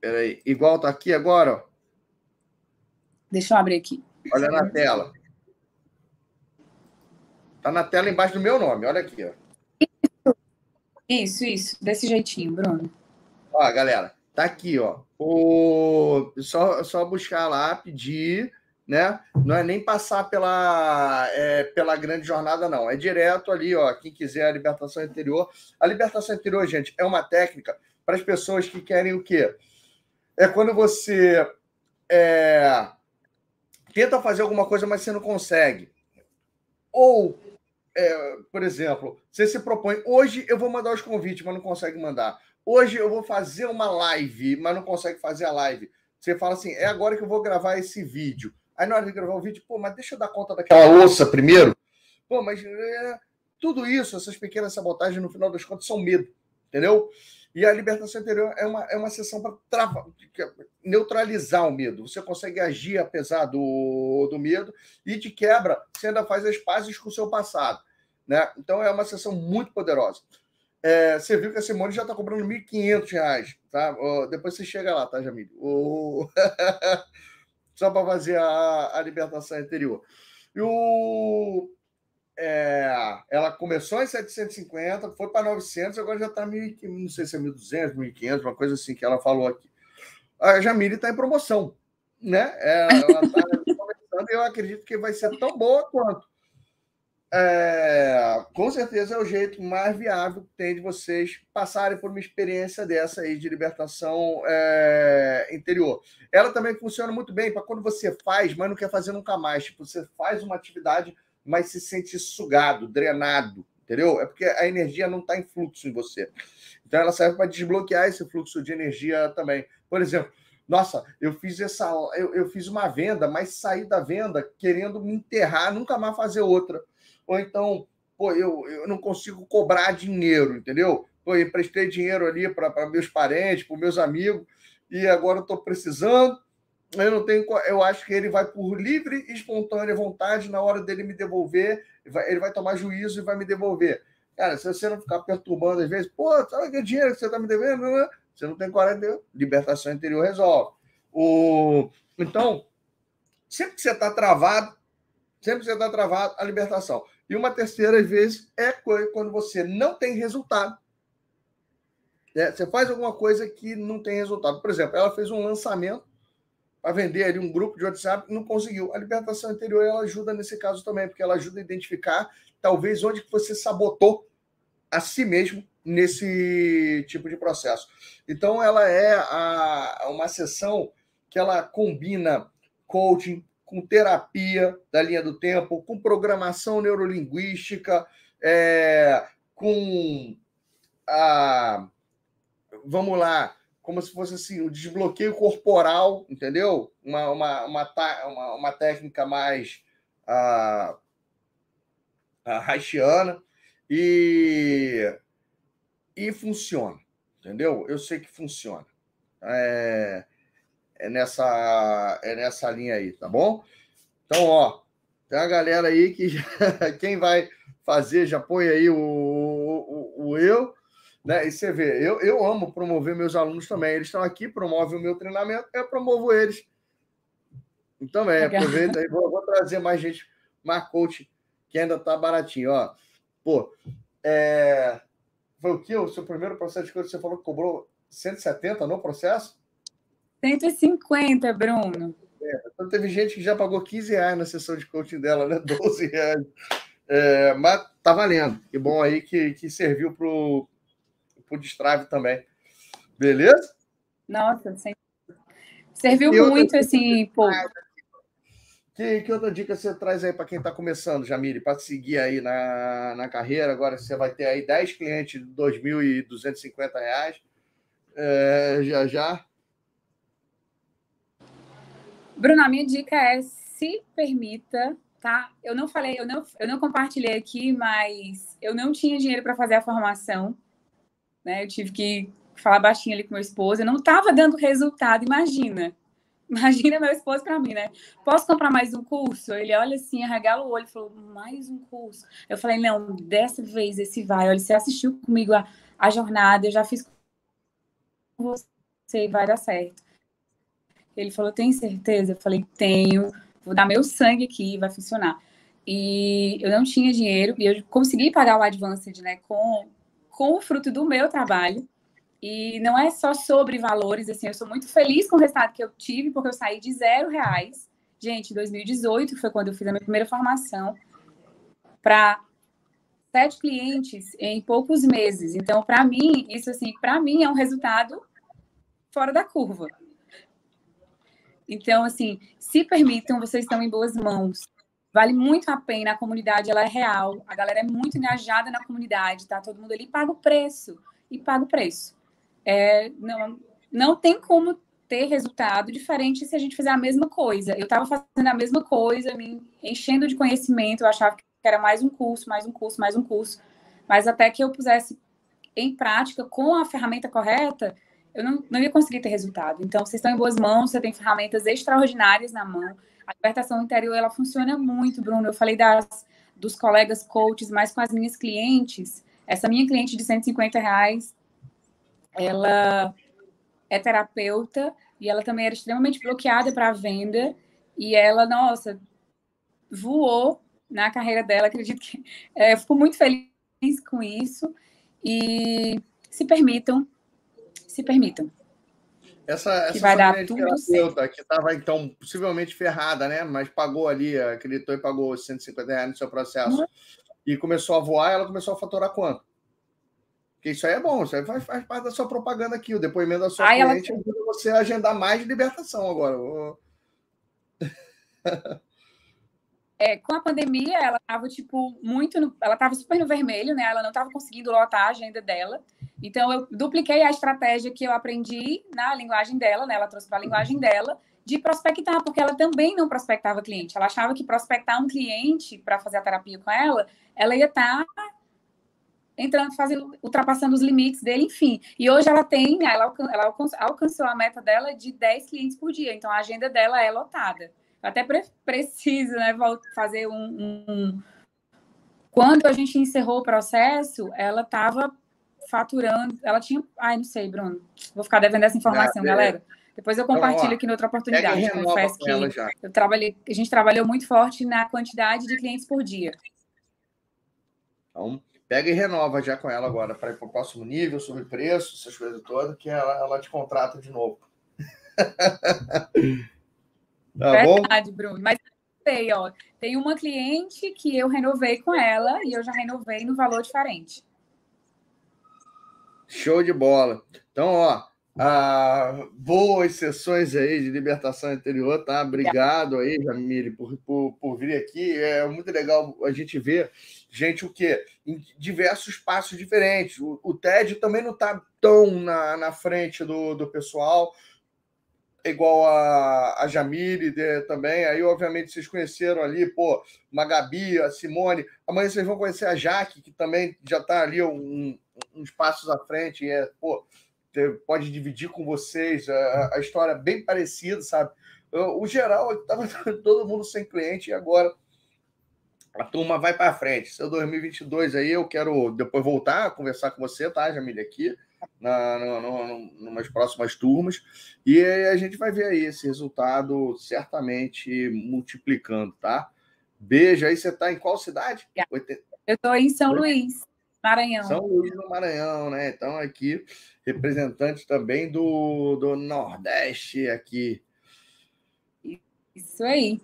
Peraí. Igual tá aqui agora, ó. Deixa eu abrir aqui. Olha na tela. Tá na tela embaixo do meu nome. Olha aqui, ó. Isso, isso. Desse jeitinho, Bruno. Ó, galera. Tá aqui, ó. O... Só, só buscar lá, pedir né? Não é nem passar pela, é, pela grande jornada, não. É direto ali, ó. Quem quiser a libertação interior. A libertação interior, gente, é uma técnica para as pessoas que querem o quê? É quando você é, tenta fazer alguma coisa, mas você não consegue. Ou, é, por exemplo, você se propõe, hoje eu vou mandar os convites, mas não consegue mandar. Hoje eu vou fazer uma live, mas não consegue fazer a live. Você fala assim, é agora que eu vou gravar esse vídeo. Aí na hora de gravar o vídeo, pô, mas deixa eu dar conta daquela louça primeiro. Pô, mas é, tudo isso, essas pequenas sabotagens, no final das contas, são medo, entendeu? E a libertação interior é uma, é uma sessão para neutralizar o medo. Você consegue agir apesar do, do medo e de quebra, você ainda faz as pazes com o seu passado. Né? Então é uma sessão muito poderosa. É, você viu que a Simone já está cobrando R$ 1.500, tá? depois você chega lá, tá, Jamil? (laughs) Só para fazer a, a libertação interior. E o, é, ela começou em 750, foi para 900, agora já está, não sei se é 1.200, 1.500, uma coisa assim que ela falou aqui. A Jamile está em promoção, né? É, ela está (laughs) começando e eu acredito que vai ser tão boa quanto. É, com certeza é o jeito mais viável que tem de vocês passarem por uma experiência dessa aí de libertação é, interior. Ela também funciona muito bem para quando você faz, mas não quer fazer nunca mais. Tipo, você faz uma atividade mas se sente sugado, drenado, entendeu? É porque a energia não está em fluxo em você. Então ela serve para desbloquear esse fluxo de energia também. Por exemplo, nossa, eu fiz essa, eu, eu fiz uma venda, mas saí da venda querendo me enterrar, nunca mais fazer outra. Ou então, pô, eu, eu não consigo cobrar dinheiro, entendeu? Pô, eu emprestei dinheiro ali para meus parentes, para meus amigos, e agora estou precisando eu não tenho. Eu acho que ele vai por livre e espontânea vontade, na hora dele me devolver, ele vai tomar juízo e vai me devolver. Cara, se você não ficar perturbando às vezes, pô, sabe que dinheiro que você está me devendo? Você não tem coragem de libertação interior resolve. O... Então, sempre que você está travado, sempre que você está travado, a libertação. E uma terceira vez é quando você não tem resultado. É, você faz alguma coisa que não tem resultado. Por exemplo, ela fez um lançamento para vender ali um grupo de WhatsApp, não conseguiu. A libertação anterior ela ajuda nesse caso também, porque ela ajuda a identificar talvez onde que você sabotou a si mesmo nesse tipo de processo. Então ela é a, uma sessão que ela combina coaching com terapia da linha do tempo, com programação neurolinguística, é, com a vamos lá, como se fosse assim, o desbloqueio corporal, entendeu? Uma, uma, uma, uma, uma técnica mais uh, haitiana e, e funciona, entendeu? Eu sei que funciona. É, é, nessa, é nessa linha aí, tá bom? Então, ó, tem a galera aí que já, (laughs) quem vai fazer já põe aí o, o, o eu né? E você vê, eu, eu amo promover meus alunos também. Eles estão aqui, promovem o meu treinamento, eu promovo eles. Então, é, aproveita aí, vou, vou, trazer mais gente, mais coach, que ainda tá baratinho. Ó. Pô, é... foi o que? O seu primeiro processo de coaching, você falou que cobrou 170 no processo? 150, Bruno. É, então teve gente que já pagou 15 reais na sessão de coaching dela, né? (laughs) 12 reais. É, mas tá valendo. Que bom aí que, que serviu pro, por destrave também. Beleza? Nossa, sempre. serviu muito, assim, pô. Que, que outra dica você traz aí para quem está começando, Jamile, para seguir aí na, na carreira? Agora você vai ter aí 10 clientes de R$ 2.250 é, já já. Bruno, a minha dica é se permita, tá? Eu não falei, eu não, eu não compartilhei aqui, mas eu não tinha dinheiro para fazer a formação né? Eu tive que falar baixinho ali com meu esposo, eu não estava dando resultado, imagina. Imagina meu esposo para mim, né? Posso comprar mais um curso? Ele olha assim, arregala o olho e falou: mais um curso. Eu falei: não, dessa vez esse vai. Olha, você assistiu comigo a, a jornada, eu já fiz com você, vai dar certo. Ele falou: tem certeza? Eu falei: tenho, vou dar meu sangue aqui, vai funcionar. E eu não tinha dinheiro, e eu consegui pagar o Advanced, né, com com o fruto do meu trabalho. E não é só sobre valores, assim, eu sou muito feliz com o resultado que eu tive, porque eu saí de zero reais, Gente, 2018 foi quando eu fiz a minha primeira formação para sete clientes em poucos meses. Então, para mim, isso assim, para mim é um resultado fora da curva. Então, assim, se permitam, vocês estão em boas mãos. Vale muito a pena, a comunidade ela é real, a galera é muito engajada na comunidade, tá? Todo mundo ali paga o preço e paga o preço. É, não, não tem como ter resultado diferente se a gente fizer a mesma coisa. Eu estava fazendo a mesma coisa, me enchendo de conhecimento, eu achava que era mais um curso, mais um curso, mais um curso, mas até que eu pusesse em prática com a ferramenta correta, eu não, não ia conseguir ter resultado. Então, vocês estão em boas mãos, você tem ferramentas extraordinárias na mão. A libertação interior, ela funciona muito, Bruno. Eu falei das, dos colegas coaches, mas com as minhas clientes. Essa minha cliente de 150 reais, ela é terapeuta e ela também era extremamente bloqueada para venda. E ela, nossa, voou na carreira dela. Acredito que é, eu fico muito feliz com isso. E se permitam, se permitam. Essa, que vai dar que estava, então, possivelmente ferrada, né? Mas pagou ali, acreditou e pagou 150 reais no seu processo. Uhum. E começou a voar, ela começou a faturar quanto? Porque isso aí é bom, isso aí faz, faz parte da sua propaganda aqui. O depoimento da sua Ai, cliente ela... ajuda você a agendar mais de libertação agora. (laughs) É, com a pandemia, ela estava tipo muito, no, ela estava super no vermelho, né? Ela não estava conseguindo lotar a agenda dela. Então eu dupliquei a estratégia que eu aprendi na linguagem dela, né? Ela trouxe para a linguagem dela de prospectar, porque ela também não prospectava cliente. Ela achava que prospectar um cliente para fazer a terapia com ela, ela ia estar tá entrando, fazendo, ultrapassando os limites dele, enfim. E hoje ela tem, ela, ela alcançou a meta dela de 10 clientes por dia, então a agenda dela é lotada até pre preciso né, fazer um, um, Quando a gente encerrou o processo, ela estava faturando, ela tinha. Ai, não sei, Bruno. Vou ficar devendo essa informação, ah, galera. Depois eu compartilho então, aqui em outra oportunidade. Confesso que eu trabalhei, a gente trabalhou muito forte na quantidade de clientes por dia. Então, pega e renova já com ela agora para ir para o próximo nível, sobre preço, essas coisas todas, que ela, ela te contrata de novo. (laughs) Tá Verdade, bom? Bruno. Mas sei, ó, tem uma cliente que eu renovei com ela e eu já renovei no valor diferente. Show de bola. Então, ó, ah, boas sessões aí de libertação interior, tá? Obrigado aí, Jamile, por, por, por vir aqui. É muito legal a gente ver gente o quê? Em diversos passos diferentes. O, o TED também não está tão na, na frente do, do pessoal igual a, a Jamile de, também. Aí, obviamente, vocês conheceram ali, pô, uma Gabi, a Simone. Amanhã vocês vão conhecer a Jaque, que também já está ali um, uns passos à frente. E é, pô, pode dividir com vocês a, a história bem parecida, sabe? O geral estava (laughs) todo mundo sem cliente e agora a turma vai para frente. Seu 2022 aí, eu quero depois voltar a conversar com você, tá, Jamile, aqui na, no, no, numas próximas turmas, e a gente vai ver aí esse resultado certamente multiplicando, tá? Beijo. Aí você está em qual cidade? Eu estou em São Luís, Maranhão. São Luís do Maranhão, né? Então, aqui, representante também do, do Nordeste aqui. Isso aí.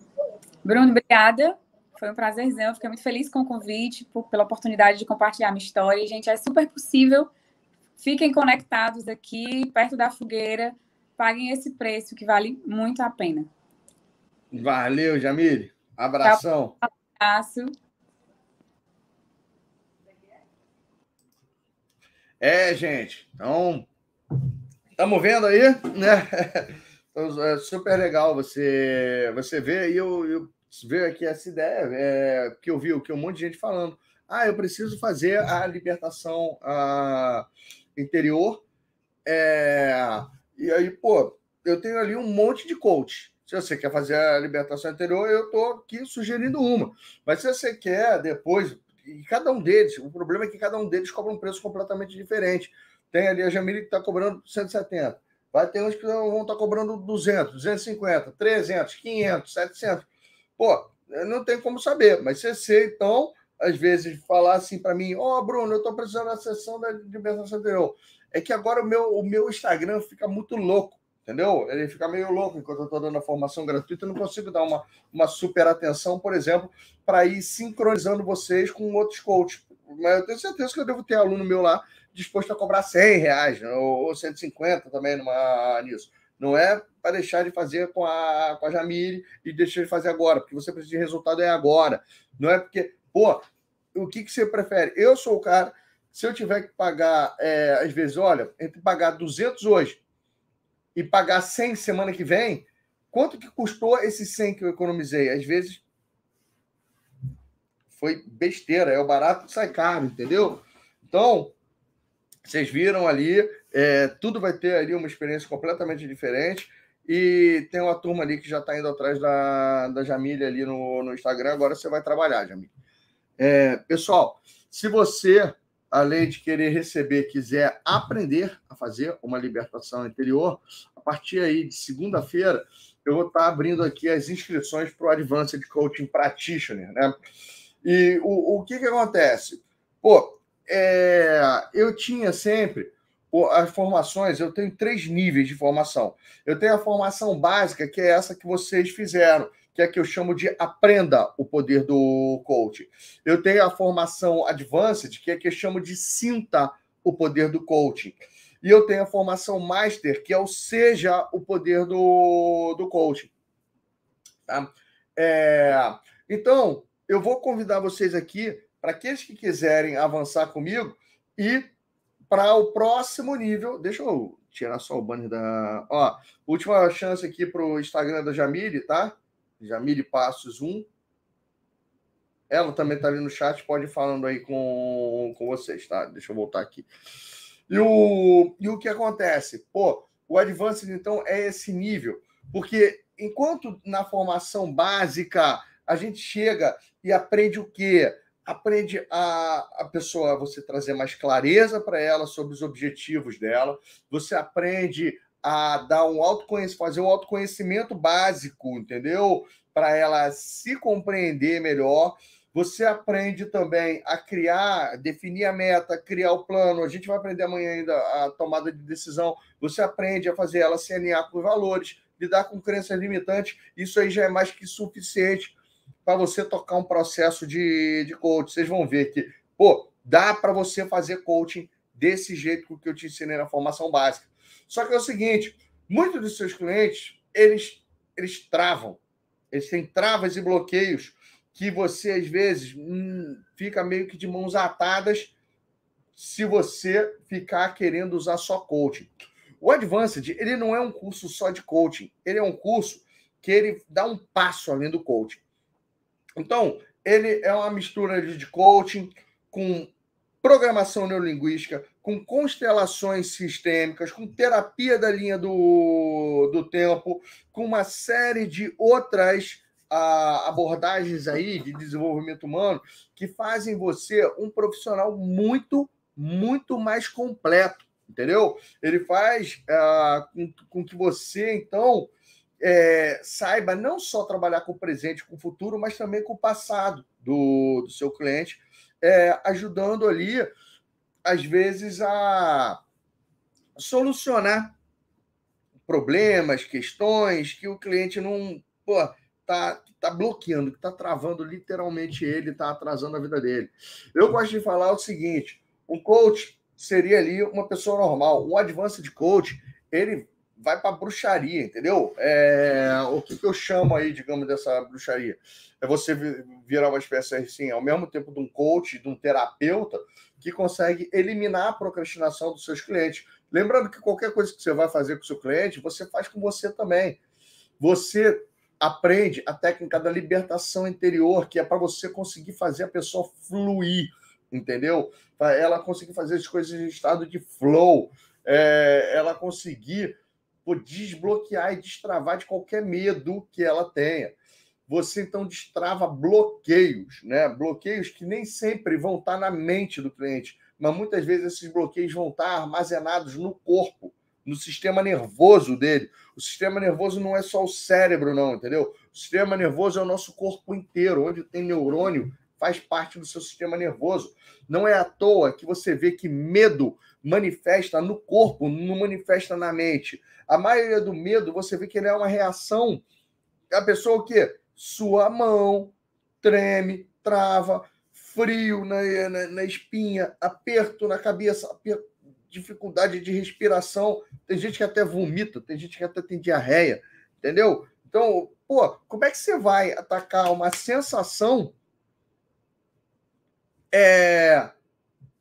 Bruno, obrigada. Foi um prazerzão. Fiquei muito feliz com o convite, por, pela oportunidade de compartilhar minha história. Gente, é super possível Fiquem conectados aqui, perto da fogueira. Paguem esse preço que vale muito a pena. Valeu, Jamile. Abração. Abraço. É, gente. Então, estamos vendo aí, né? (laughs) Então, é super legal você você ver e eu, eu ver aqui essa ideia é, que eu vi que um monte de gente falando. Ah, eu preciso fazer a libertação a, interior. É... E aí, pô, eu tenho ali um monte de coach. Se você quer fazer a libertação interior, eu estou aqui sugerindo uma. Mas se você quer depois, e cada um deles, o problema é que cada um deles cobra um preço completamente diferente. Tem ali a Jamile que está cobrando 170. Vai ter uns que vão estar tá cobrando 200, 250, 300, 500, 700. Pô, não tem como saber. Mas você, então, às vezes, falar assim para mim: Ó, oh, Bruno, eu estou precisando da sessão da libertação anterior. É que agora o meu, o meu Instagram fica muito louco, entendeu? Ele fica meio louco enquanto eu estou dando a formação gratuita. Eu não consigo dar uma, uma super atenção, por exemplo, para ir sincronizando vocês com outros coaches. Mas eu tenho certeza que eu devo ter aluno meu lá disposto a cobrar 100 reais né? ou 150 também numa, nisso. Não é para deixar de fazer com a, com a Jamile e deixar de fazer agora, porque você precisa de resultado é agora. Não é porque, pô, o que, que você prefere? Eu sou o cara, se eu tiver que pagar, é, às vezes, olha, entre pagar 200 hoje e pagar 100 semana que vem, quanto que custou esse 100 que eu economizei? Às vezes foi besteira, é o barato sai caro, entendeu? Então, vocês viram ali, é, tudo vai ter ali uma experiência completamente diferente. E tem uma turma ali que já está indo atrás da, da Jamília ali no, no Instagram. Agora você vai trabalhar, Jamília. É, pessoal, se você, além de querer receber, quiser aprender a fazer uma libertação interior, a partir aí de segunda-feira, eu vou estar abrindo aqui as inscrições para o Advanced Coaching Practitioner, né? E o, o que, que acontece? Pô, é, eu tinha sempre as formações, eu tenho três níveis de formação. Eu tenho a formação básica, que é essa que vocês fizeram, que é que eu chamo de aprenda o poder do coach. Eu tenho a formação advanced, que é que eu chamo de sinta o poder do coaching. E eu tenho a formação master, que é o seja o poder do, do coaching. Tá? É, então, eu vou convidar vocês aqui para aqueles que quiserem avançar comigo e para o próximo nível. Deixa eu tirar só o banner da. Ó, última chance aqui para o Instagram da Jamile, tá? Jamile Passos 1. Ela também está ali no chat, pode ir falando aí com, com vocês, tá? Deixa eu voltar aqui. E o, e o que acontece? Pô, o Advanced, então, é esse nível. Porque enquanto na formação básica a gente chega e aprende o quê? aprende a, a pessoa, você trazer mais clareza para ela sobre os objetivos dela, você aprende a dar um autoconhecimento, fazer um autoconhecimento básico, entendeu? Para ela se compreender melhor. Você aprende também a criar, definir a meta, criar o plano. A gente vai aprender amanhã ainda a tomada de decisão. Você aprende a fazer ela se alinhar com valores, lidar com crenças limitantes. Isso aí já é mais que suficiente para você tocar um processo de, de coaching. Vocês vão ver que, pô, dá para você fazer coaching desse jeito que eu te ensinei na formação básica. Só que é o seguinte, muitos dos seus clientes, eles, eles travam. Eles têm travas e bloqueios que você, às vezes, hum, fica meio que de mãos atadas se você ficar querendo usar só coaching. O Advanced, ele não é um curso só de coaching. Ele é um curso que ele dá um passo além do coaching. Então, ele é uma mistura de coaching com programação neurolinguística, com constelações sistêmicas, com terapia da linha do, do tempo, com uma série de outras ah, abordagens aí de desenvolvimento humano que fazem você um profissional muito, muito mais completo, entendeu? Ele faz ah, com, com que você, então, é, saiba não só trabalhar com o presente, com o futuro, mas também com o passado do, do seu cliente, é, ajudando ali, às vezes, a solucionar problemas, questões que o cliente não pô, tá, tá bloqueando, que está travando literalmente ele, está atrasando a vida dele. Eu gosto de falar o seguinte: um coach seria ali uma pessoa normal, um advanced coach, ele vai para bruxaria, entendeu? É, o que, que, eu chamo aí, digamos, dessa bruxaria? É você virar uma espécie assim, ao mesmo tempo de um coach, de um terapeuta, que consegue eliminar a procrastinação dos seus clientes. Lembrando que qualquer coisa que você vai fazer com o seu cliente, você faz com você também. Você aprende a técnica da libertação interior, que é para você conseguir fazer a pessoa fluir, entendeu? Para ela conseguir fazer as coisas em estado de flow, é, ela conseguir por desbloquear e destravar de qualquer medo que ela tenha. Você então destrava bloqueios, né? Bloqueios que nem sempre vão estar na mente do cliente, mas muitas vezes esses bloqueios vão estar armazenados no corpo, no sistema nervoso dele. O sistema nervoso não é só o cérebro, não, entendeu? O sistema nervoso é o nosso corpo inteiro, onde tem neurônio, faz parte do seu sistema nervoso. Não é à toa que você vê que medo manifesta no corpo, não manifesta na mente. A maioria do medo, você vê que ele é uma reação. A pessoa o quê? Sua mão, treme, trava, frio na, na, na espinha, aperto na cabeça, dificuldade de respiração. Tem gente que até vomita, tem gente que até tem diarreia, entendeu? Então, pô, como é que você vai atacar uma sensação é,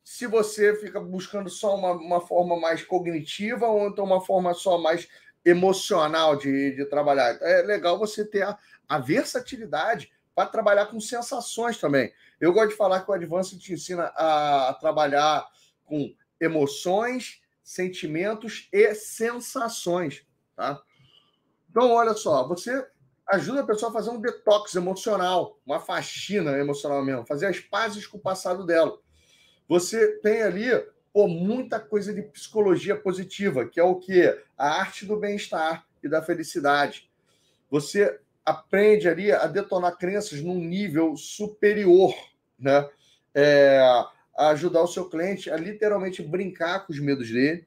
se você fica buscando só uma, uma forma mais cognitiva ou então uma forma só mais emocional de, de trabalhar? É legal você ter a, a versatilidade para trabalhar com sensações também. Eu gosto de falar que o Advance te ensina a, a trabalhar com emoções, sentimentos e sensações, tá? Então, olha só, você ajuda a pessoa a fazer um detox emocional, uma faxina emocional mesmo, fazer as pazes com o passado dela. Você tem ali pô, muita coisa de psicologia positiva, que é o que? A arte do bem-estar e da felicidade. Você aprende ali a detonar crenças num nível superior, né? É, a ajudar o seu cliente a literalmente brincar com os medos dele,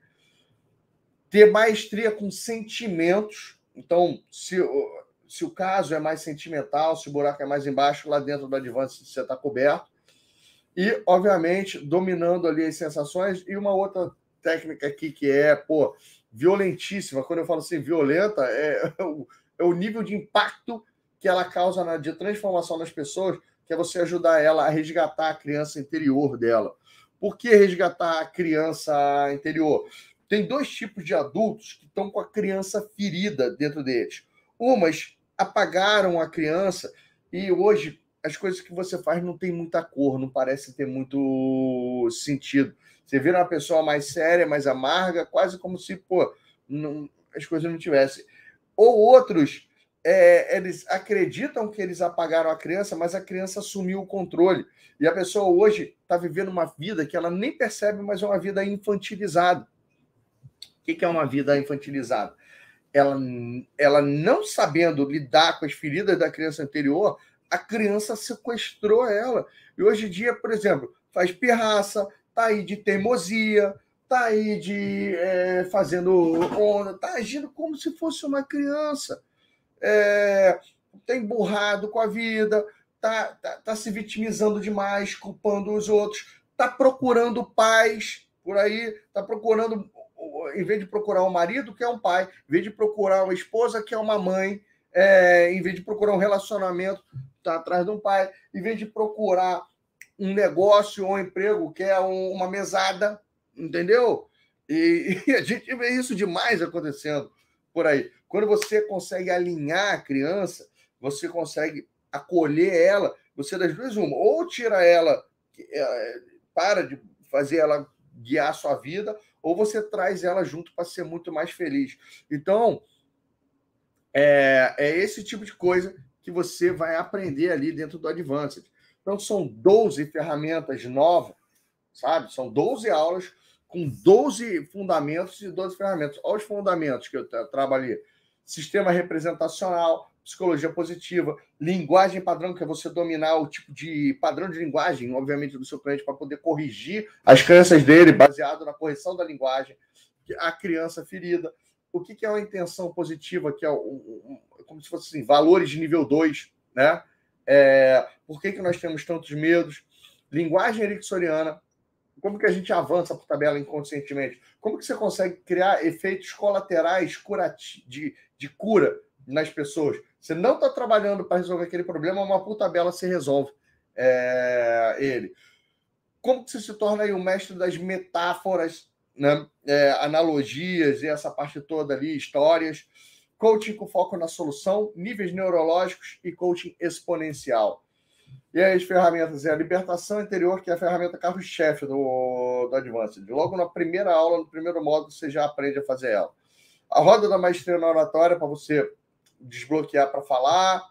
ter maestria com sentimentos. Então, se, se o caso é mais sentimental, se o buraco é mais embaixo, lá dentro do Advance você está coberto. E, obviamente, dominando ali as sensações. E uma outra técnica aqui que é, pô, violentíssima. Quando eu falo assim, violenta, é, (laughs) o, é o nível de impacto que ela causa na, de transformação nas pessoas, que é você ajudar ela a resgatar a criança interior dela. Por que resgatar a criança interior? Tem dois tipos de adultos que estão com a criança ferida dentro deles. Umas apagaram a criança e hoje as coisas que você faz não tem muita cor, não parece ter muito sentido. Você vira uma pessoa mais séria, mais amarga, quase como se pô, não, as coisas não tivessem. Ou outros, é, eles acreditam que eles apagaram a criança, mas a criança assumiu o controle. E a pessoa hoje está vivendo uma vida que ela nem percebe, mas é uma vida infantilizada. O que é uma vida infantilizada? Ela, ela não sabendo lidar com as feridas da criança anterior, a criança sequestrou ela. E hoje em dia, por exemplo, faz pirraça, tá aí de teimosia, tá aí de é, fazendo onda, tá agindo como se fosse uma criança. É, tá emburrado com a vida, tá, tá, tá se vitimizando demais, culpando os outros, tá procurando paz por aí, tá procurando, em vez de procurar um marido, que é um pai, em vez de procurar uma esposa, que é uma mãe, é, em vez de procurar um relacionamento, está atrás de um pai, em vez de procurar um negócio ou um emprego, que é um, uma mesada, entendeu? E, (laughs) e, a gente vê isso demais acontecendo por aí. Quando você consegue alinhar a criança, você consegue acolher ela, você das duas uma, ou tira ela, é, para de fazer ela guiar a sua vida, ou você traz ela junto para ser muito mais feliz. Então, é, é esse tipo de coisa que você vai aprender ali dentro do Advanced. Então, são 12 ferramentas novas, sabe? São 12 aulas com 12 fundamentos e 12 ferramentas. Olha os fundamentos que eu trabalhei. Sistema representacional, psicologia positiva, linguagem padrão, que é você dominar o tipo de padrão de linguagem, obviamente, do seu cliente, para poder corrigir as crenças dele, baseado na correção da linguagem, a criança ferida. O que, é uma intenção positiva, que é como se fosse assim, valores de nível 2, né? É, por que, que nós temos tantos medos? Linguagem ericksoniana, como que a gente avança por tabela inconscientemente? Como que você consegue criar efeitos colaterais de, de cura nas pessoas? Você não está trabalhando para resolver aquele problema, uma por tabela se resolve é, ele. Como que você se torna aí um mestre das metáforas, né? É, analogias e essa parte toda ali, histórias? Coaching com foco na solução, níveis neurológicos e coaching exponencial. E as ferramentas é a libertação interior, que é a ferramenta carro-chefe do, do Advanced. Logo na primeira aula, no primeiro módulo, você já aprende a fazer ela. A roda da maestria na oratória, para você desbloquear para falar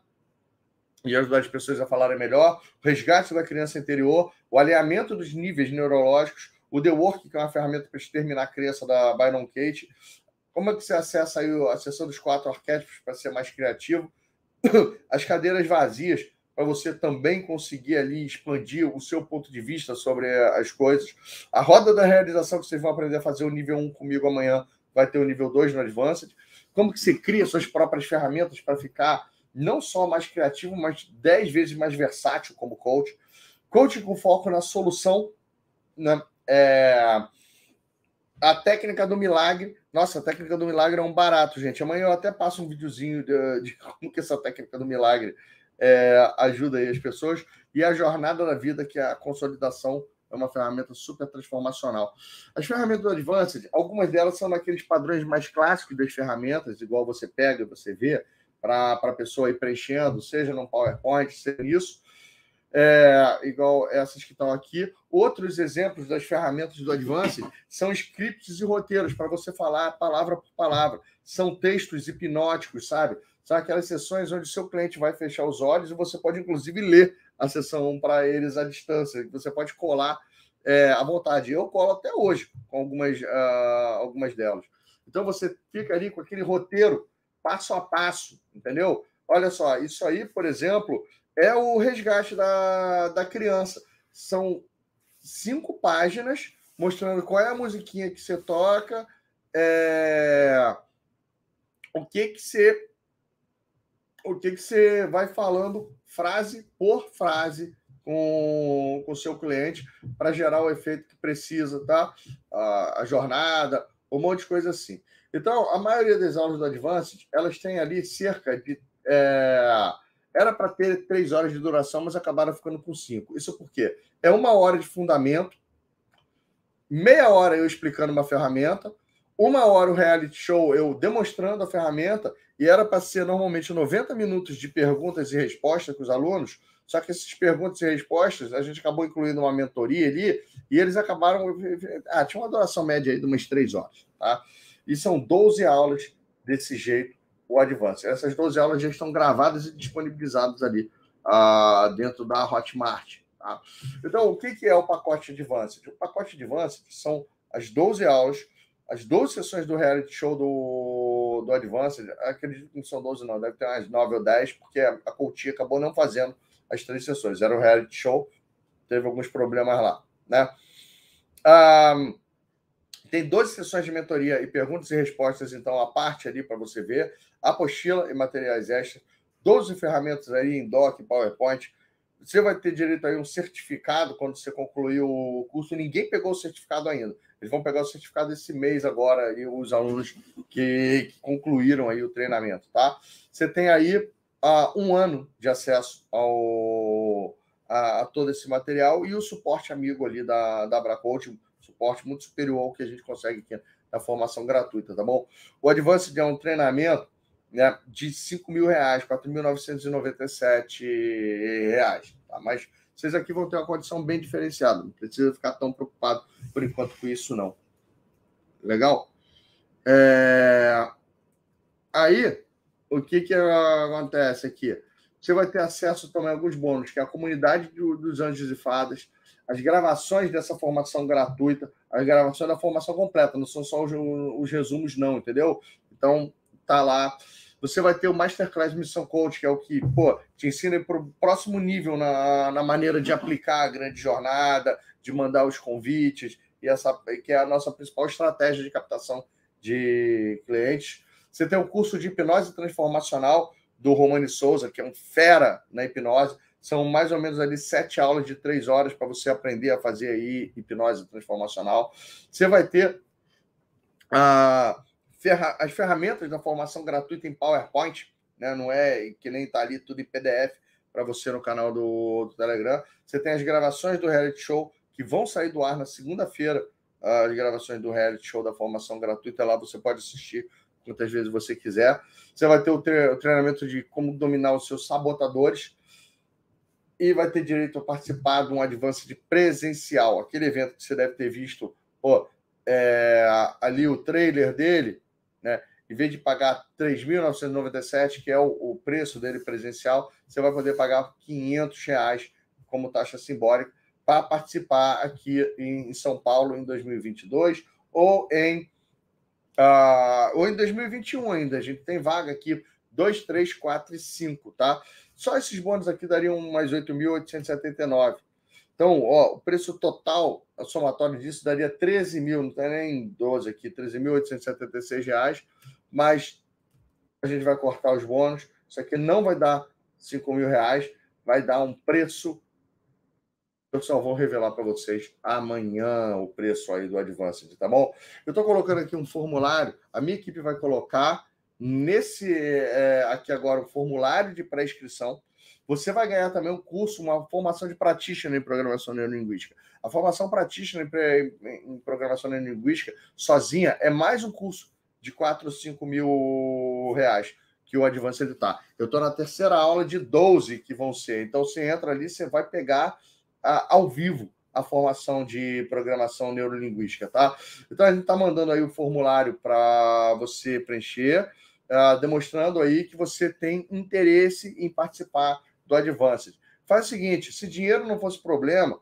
e ajudar as pessoas a falarem melhor. O resgate da criança interior, o alinhamento dos níveis neurológicos, o The Work, que é uma ferramenta para exterminar a crença da Byron Kate, como é que você acessa aí a sessão dos quatro arquétipos para ser mais criativo? (coughs) As cadeiras vazias, para você também conseguir ali expandir o seu ponto de vista sobre as coisas. A roda da realização que vocês vão aprender a fazer o nível 1 comigo amanhã vai ter o nível 2 no Advanced. Como que você cria suas próprias ferramentas para ficar não só mais criativo, mas 10 vezes mais versátil como coach. Coaching com foco na solução, né? É... A técnica do milagre. Nossa, a técnica do milagre é um barato, gente. Amanhã eu até passo um videozinho de, de como que essa técnica do milagre é, ajuda as pessoas. E a jornada da vida, que é a consolidação, é uma ferramenta super transformacional. As ferramentas do Advanced, algumas delas são naqueles padrões mais clássicos das ferramentas, igual você pega você vê, para a pessoa ir preenchendo, seja no PowerPoint, seja nisso, é, igual essas que estão aqui. Outros exemplos das ferramentas do Advance são scripts e roteiros, para você falar palavra por palavra. São textos hipnóticos, sabe? São aquelas sessões onde o seu cliente vai fechar os olhos e você pode, inclusive, ler a sessão para eles à distância. Você pode colar é, à vontade. Eu colo até hoje com algumas, uh, algumas delas. Então, você fica ali com aquele roteiro passo a passo, entendeu? Olha só, isso aí, por exemplo, é o resgate da, da criança. São cinco páginas mostrando qual é a musiquinha que você toca, é, o que que você o que que você vai falando frase por frase com o seu cliente para gerar o efeito que precisa, tá? A, a jornada, um monte de coisa assim. Então, a maioria das aulas do Advanced, elas têm ali cerca de. É, era para ter três horas de duração, mas acabaram ficando com cinco. Isso porque é uma hora de fundamento, meia hora eu explicando uma ferramenta, uma hora o reality show eu demonstrando a ferramenta, e era para ser normalmente 90 minutos de perguntas e respostas com os alunos, só que essas perguntas e respostas a gente acabou incluindo uma mentoria ali, e eles acabaram. Ah, tinha uma duração média aí de umas três horas, tá? E são 12 aulas desse jeito, o Advance. Essas 12 aulas já estão gravadas e disponibilizadas ali uh, dentro da Hotmart. Tá? Então, o que, que é o pacote Advanced? O pacote Advanced são as 12 aulas, as 12 sessões do reality show do, do Advanced. Acredito que não são 12, não, deve ter umas 9 ou 10, porque a, Coutinho acabou não fazendo as três sessões. Era o reality show, teve alguns problemas lá. Né? Um, ah, tem 12 sessões de mentoria e perguntas e respostas, então, a parte ali para você ver. Apostila e materiais extras. 12 ferramentas aí em Doc, PowerPoint. Você vai ter direito aí um certificado quando você concluir o curso. Ninguém pegou o certificado ainda. Eles vão pegar o certificado esse mês agora, e os alunos que, que concluíram aí o treinamento, tá? Você tem aí uh, um ano de acesso ao, a, a, todo esse material e o suporte amigo ali da, da Abracoach, suporte muito superior ao que a gente consegue aqui na formação gratuita, tá bom? O Advanced é um treinamento né, de 5 mil reais, 4.997 reais, tá? Mas vocês aqui vão ter uma condição bem diferenciada, não precisa ficar tão preocupado por enquanto com isso, não. Legal? É... Aí, o que que acontece aqui? Você vai ter acesso também a alguns bônus, que é a comunidade dos anjos e fadas, as gravações dessa formação gratuita, as gravações da formação completa, não são só os, os resumos, não, entendeu? Então, tá lá. Você vai ter o Masterclass Missão Coach, que é o que, pô, te ensina para o próximo nível na, na maneira de aplicar a grande jornada, de mandar os convites, e essa que é a nossa principal estratégia de captação de clientes. Você tem o curso de hipnose transformacional do Romani Souza, que é um fera na hipnose. São mais ou menos ali sete aulas de três horas para você aprender a fazer aí hipnose transformacional. Você vai ter ferra, as ferramentas da formação gratuita em PowerPoint, né? não é que nem está ali tudo em PDF para você no canal do, do, Telegram. Você tem as gravações do reality show que vão sair do ar na segunda-feira, as gravações do reality show da formação gratuita. Lá você pode assistir quantas vezes você quiser. Você vai ter o, tre o treinamento de como dominar os seus sabotadores e vai ter direito a participar de um advance de presencial, aquele evento que você deve ter visto ó, é, ali o trailer dele, né? Em vez de pagar 3.997, que é o, o, preço dele presencial, você vai poder pagar 500 reais como taxa simbólica para participar aqui em, em, São Paulo em 2022 ou em uh, ou em 2021 ainda. A gente tem vaga aqui 2, 3, 4 e 5, tá? Só esses bônus aqui dariam mais 8.879. Então, ó, o preço total, a somatória disso, daria 13 mil, não tem nem 12 aqui, 13.876 reais, mas a gente vai cortar os bônus. Isso aqui não vai dar 5 mil reais, vai dar um preço. Eu só vou revelar para vocês amanhã o preço aí do Advanced, tá bom? Eu estou colocando aqui um formulário, a minha equipe vai colocar nesse é, aqui agora o formulário de pré-inscrição você vai ganhar também um curso, uma formação de practitioner em programação neurolinguística. A formação practitioner em programação neurolinguística sozinha é mais um curso de 4 ou 5 mil reais que o Advanced está. Eu estou na terceira aula de 12 que vão ser. Então, você entra ali, você vai pegar a, ao vivo a formação de programação neurolinguística, tá? Então, a gente está mandando aí o formulário para você preencher, uh, demonstrando aí que você tem interesse em participar do Advanced. Faz o seguinte: se dinheiro não fosse problema,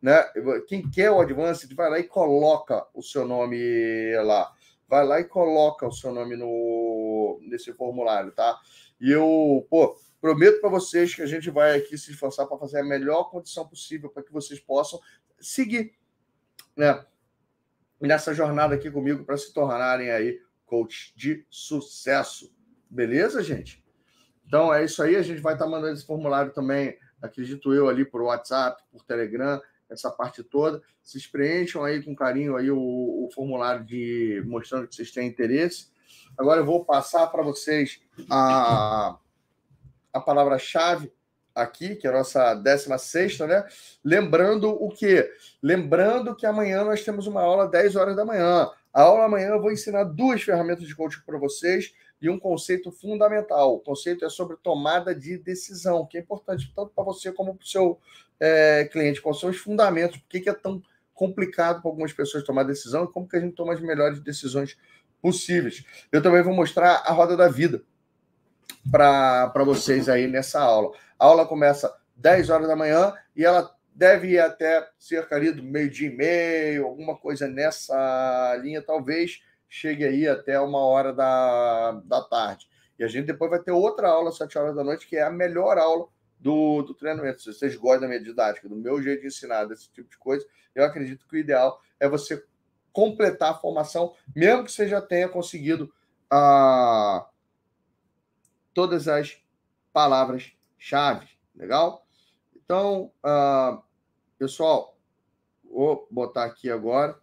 né? Quem quer o Advanced vai lá e coloca o seu nome lá. Vai lá e coloca o seu nome no, nesse formulário, tá? E eu, pô, prometo para vocês que a gente vai aqui se esforçar para fazer a melhor condição possível para que vocês possam seguir, né? Nessa jornada aqui comigo para se tornarem aí coach de sucesso. Beleza, gente? Então é isso aí, a gente vai estar mandando esse formulário também, acredito eu, ali por WhatsApp, por Telegram, essa parte toda. Vocês preencham aí com carinho aí o, o formulário de mostrando que vocês têm interesse. Agora eu vou passar para vocês a, a palavra-chave aqui, que é a nossa 16, né? Lembrando o quê? Lembrando que amanhã nós temos uma aula 10 horas da manhã. A aula amanhã eu vou ensinar duas ferramentas de coaching para vocês e um conceito fundamental. O conceito é sobre tomada de decisão, que é importante tanto para você como para o seu é, cliente. Quais são os fundamentos? Por que, é tão complicado para algumas pessoas tomar decisão e como que a gente toma as melhores decisões possíveis. Eu também vou mostrar a roda da vida para vocês aí nessa aula. A aula começa 10 horas da manhã e ela deve ir até cerca ali do meio-dia e meio, alguma coisa nessa linha, talvez chegue aí até uma hora da, da tarde. E a gente depois vai ter outra aula às sete horas da noite, que é a melhor aula do, do treinamento. Se vocês gostam da minha didática, do meu jeito de ensinar, desse tipo de coisa, eu acredito que o ideal é você completar a formação, mesmo que você já tenha conseguido ah, todas as palavras-chave. Legal? Então, ah, pessoal, vou botar aqui agora.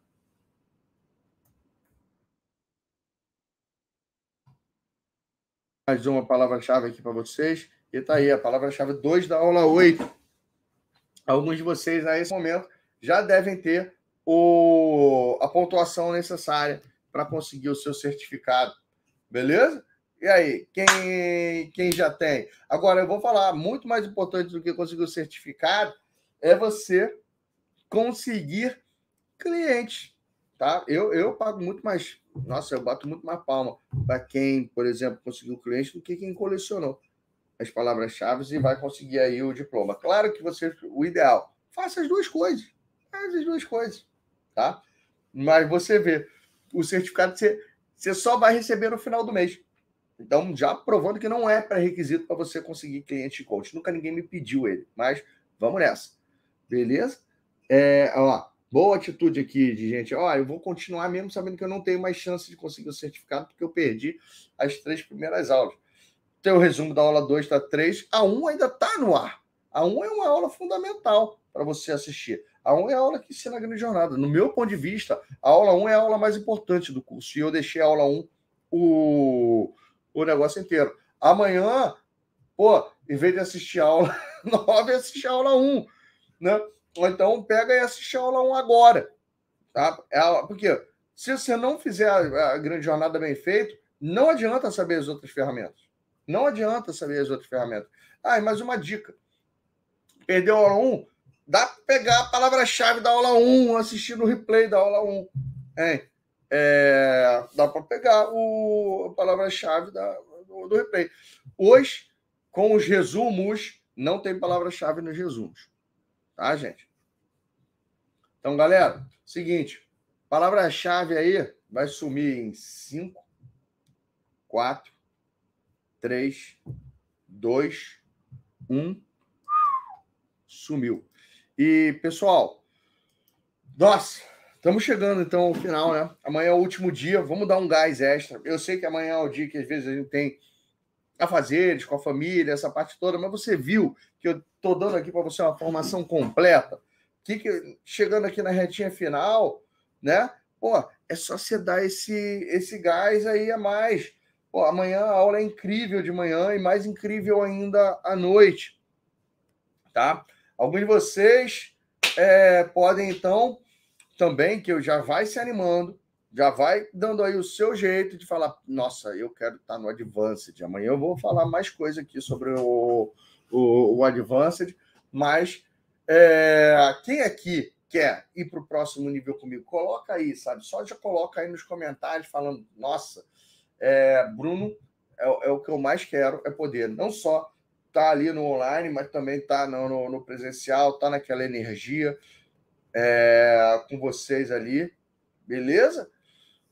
mais uma palavra-chave aqui para vocês. E tá aí, a palavra-chave 2 da aula 8. Alguns de vocês, a esse momento, já devem ter o, a pontuação necessária para conseguir o seu certificado. Beleza? E aí, quem, quem já tem? Agora, eu vou falar, muito mais importante do que conseguir o certificado é você conseguir clientes tá? Eu, eu pago muito mais, nossa, eu bato muito mais palma para quem, por exemplo, conseguiu cliente do que quem colecionou as palavras-chave e vai conseguir aí o diploma. Claro que você, o ideal, faça as duas coisas, faz as duas coisas, tá? Mas você vê, o certificado você, você só vai receber no final do mês. Então, já provando que não é pré-requisito para você conseguir cliente de coach. Nunca ninguém me pediu ele, mas vamos nessa. Beleza? É, ó, boa atitude aqui de gente. Ó, eu vou continuar mesmo sabendo que eu não tenho mais chance de conseguir o certificado porque eu perdi as três primeiras aulas. Tem o resumo da aula 2 da 3. A 1 ainda está no ar. A 1 é uma aula fundamental para você assistir. A 1 é a aula que ensina a grande jornada. No meu ponto de vista, a aula 1 é a aula mais importante do curso. E eu deixei a aula 1 o, o negócio inteiro. Amanhã, pô, em vez de assistir a aula 9, assistir a aula 1. Né? Ou então pega e assiste a aula 1 agora. Tá? É porque se você não fizer a, a grande jornada bem feita, não adianta saber as outras ferramentas. Não adianta saber as outras ferramentas. Ah, mais uma dica. Perdeu a aula 1? Dá para pegar a palavra-chave da aula 1, assistir no replay da aula 1. Hein? É, dá para pegar o, a palavra-chave do, do replay. Hoje, com os resumos, não tem palavra-chave nos resumos. Tá, gente? Então, galera, seguinte, palavra-chave aí vai sumir em 5, 4, 3, 2, Um sumiu. E, pessoal, nossa, estamos chegando então ao final, né? Amanhã é o último dia, vamos dar um gás extra. Eu sei que amanhã é o dia que às vezes a gente tem a fazeres com a família, essa parte toda, mas você viu que eu estou dando aqui para você uma formação completa. Que, que chegando aqui na retinha final, né? Pô, é só você dar esse, esse gás aí a mais. Pô, amanhã a aula é incrível de manhã e mais incrível ainda à noite. Tá? Alguns de vocês é, podem, então, também, que eu já vai se animando, já vai dando aí o seu jeito de falar, nossa, eu quero estar no Advanced. Amanhã eu vou falar mais coisa aqui sobre o, o, o Advanced, mas é, quem aqui quer ir para o próximo nível comigo, coloca aí, sabe? Só já coloca aí nos comentários falando, nossa, é, Bruno, é, é, o que eu mais quero, é poder não só estar tá ali no online, mas também estar tá no, no, no, presencial, estar tá naquela energia é, com vocês ali, beleza?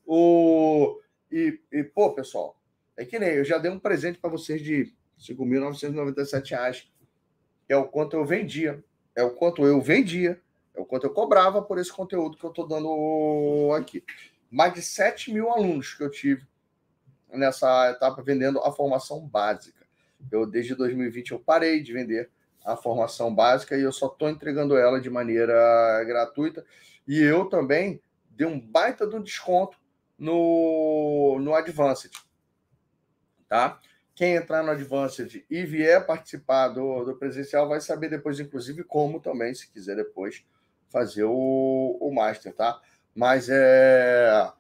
O, e, e, pô, pessoal, é que nem eu já dei um presente para vocês de R$ 5.997, que é o quanto eu vendia, é o quanto eu vendia é o quanto eu cobrava por esse conteúdo que eu estou dando aqui. Mais de 7 mil alunos que eu tive nessa etapa vendendo a formação básica. Eu, desde 2020, eu parei de vender a formação básica e eu só estou entregando ela de maneira gratuita. E eu também dei um baita de um desconto no, no Advanced. Tá? Quem entrar no Advanced e vier participar do, do presencial vai saber depois, inclusive, como também, se quiser depois, fazer o, o Master, tá? Mas é.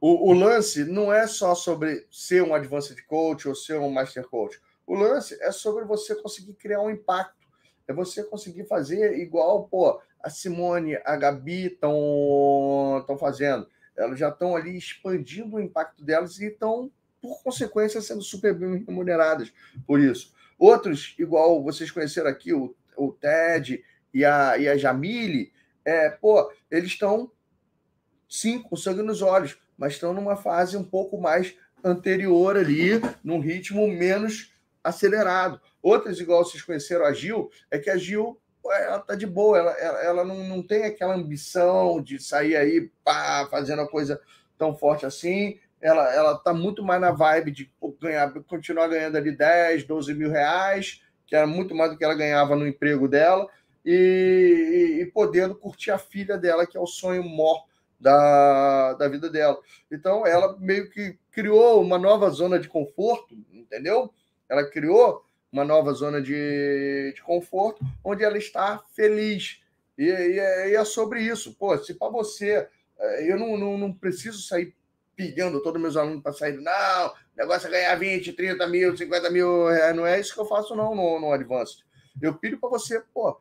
O, o, lance não é só sobre ser um Advanced Coach ou ser um Master Coach. O lance é sobre você conseguir criar um impacto. É você conseguir fazer igual, pô, a Simone, a Gabi estão fazendo. Elas já estão ali expandindo o impacto delas e estão, por consequência, sendo super bem remuneradas por isso. Outros, igual vocês conheceram aqui, o, o Ted e a, e a Jamile, é, pô, eles estão, sim, com sangue nos olhos, mas estão numa fase um pouco mais anterior ali, num ritmo menos acelerado. Outras, igual vocês conheceram a Gil, é que a Gil ela tá de boa, ela, ela, ela não, não tem aquela ambição de sair aí pá, fazendo a coisa tão forte assim. Ela, ela tá muito mais na vibe de ganhar, continuar ganhando ali 10, 12 mil reais, que era muito mais do que ela ganhava no emprego dela e, e, podendo curtir a filha dela, que é o sonho maior da, da vida dela. Então, ela meio que criou uma nova zona de conforto, entendeu? Ela criou uma nova zona de, de conforto onde ela está feliz. E, e, é, e é sobre isso. Pô, se para você, é, eu não, não, não preciso sair pilhando todos os meus alunos para sair. Não, o negócio é ganhar 20, 30 mil, 50 mil reais. Não é isso que eu faço, não, no, no Advanced. Eu pilho para você, pô,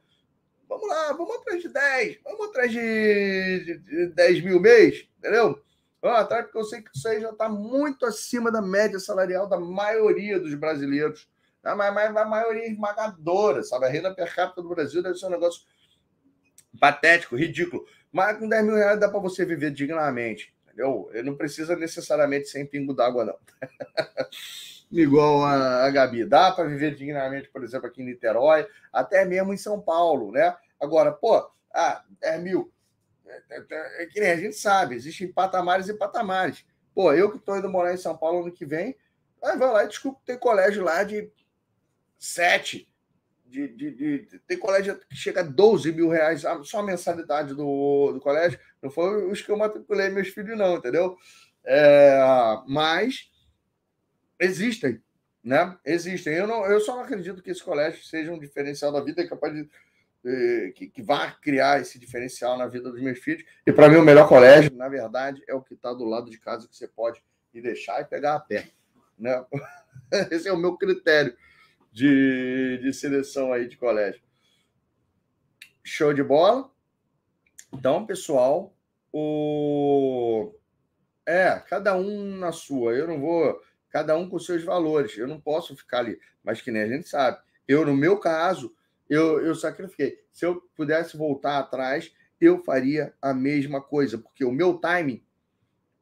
Vamos lá, vamos atrás de 10, vamos atrás de, de, 10 mil mês, entendeu? Vamos atrás, porque eu sei que isso aí já está muito acima da média salarial da maioria dos brasileiros. A, a maioria esmagadora, sabe? A renda per capita do Brasil deve ser um negócio patético, ridículo. Mas com 10 mil reais dá para você viver dignamente, entendeu? Eu não precisa necessariamente sem pingo d'água, não. (laughs) igual a, a Gabi. Dá para viver dignamente, por exemplo, aqui em Niterói, até mesmo em São Paulo, né? Agora, pô, ah, é mil. É, é, é, que nem a gente sabe, existem patamares e patamares. Pô, eu que estou indo morar em São Paulo ano que vem, vai lá e desculpa, tem colégio lá de sete. De, de, de, tem colégio que chega a 12 mil reais só a mensalidade do, do colégio. Não foi os que eu matriculei meus filhos, não, entendeu? É, mas existem, né? Existem. Eu, não, eu só não acredito que esse colégio seja um diferencial da vida, capaz de. Que, que vá criar esse diferencial na vida dos meus filhos. E para mim, o melhor colégio, na verdade, é o que está do lado de casa que você pode ir deixar e pegar a pé. Né? (laughs) Esse é o meu critério de, de seleção aí de colégio. Show de bola? Então, pessoal, o. É, cada um na sua. Eu não vou cada um com seus valores. Eu não posso ficar ali, mas que nem a gente sabe. Eu, no meu caso, eu, eu sacrifiquei. Se eu pudesse voltar atrás, eu faria a mesma coisa, porque o meu timing,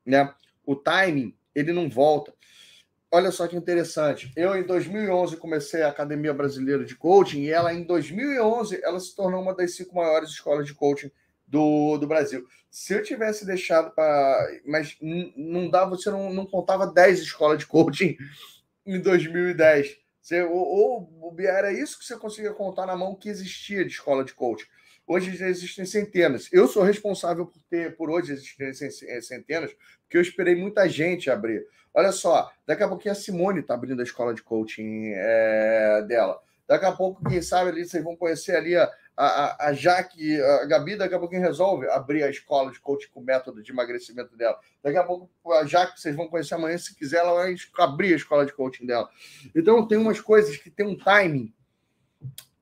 né? O timing, ele não volta. Olha só que interessante. Eu, em 2011, comecei a Academia Brasileira de Coaching e ela, em 2011, ela se tornou uma das cinco maiores escolas de coaching do, do Brasil. Se eu tivesse deixado para. Mas não dava, você não, não contava 10 escolas de coaching em 2010. Você, ou, ou era isso que você conseguia contar na mão que existia de escola de coaching. Hoje já existem centenas. Eu sou responsável por ter, por hoje existirem centenas, porque eu esperei muita gente abrir. Olha só, daqui a pouquinho a Simone está abrindo a escola de coaching é, dela. Daqui a pouco, quem sabe ali, vocês vão conhecer ali a, a, a Jaque, a Gabi, daqui a pouquinho resolve abrir a escola de coaching com método de emagrecimento dela. Daqui a pouco, a Jaque, vocês vão conhecer amanhã, se quiser, ela vai abrir a escola de coaching dela. Então, tem umas coisas que tem um timing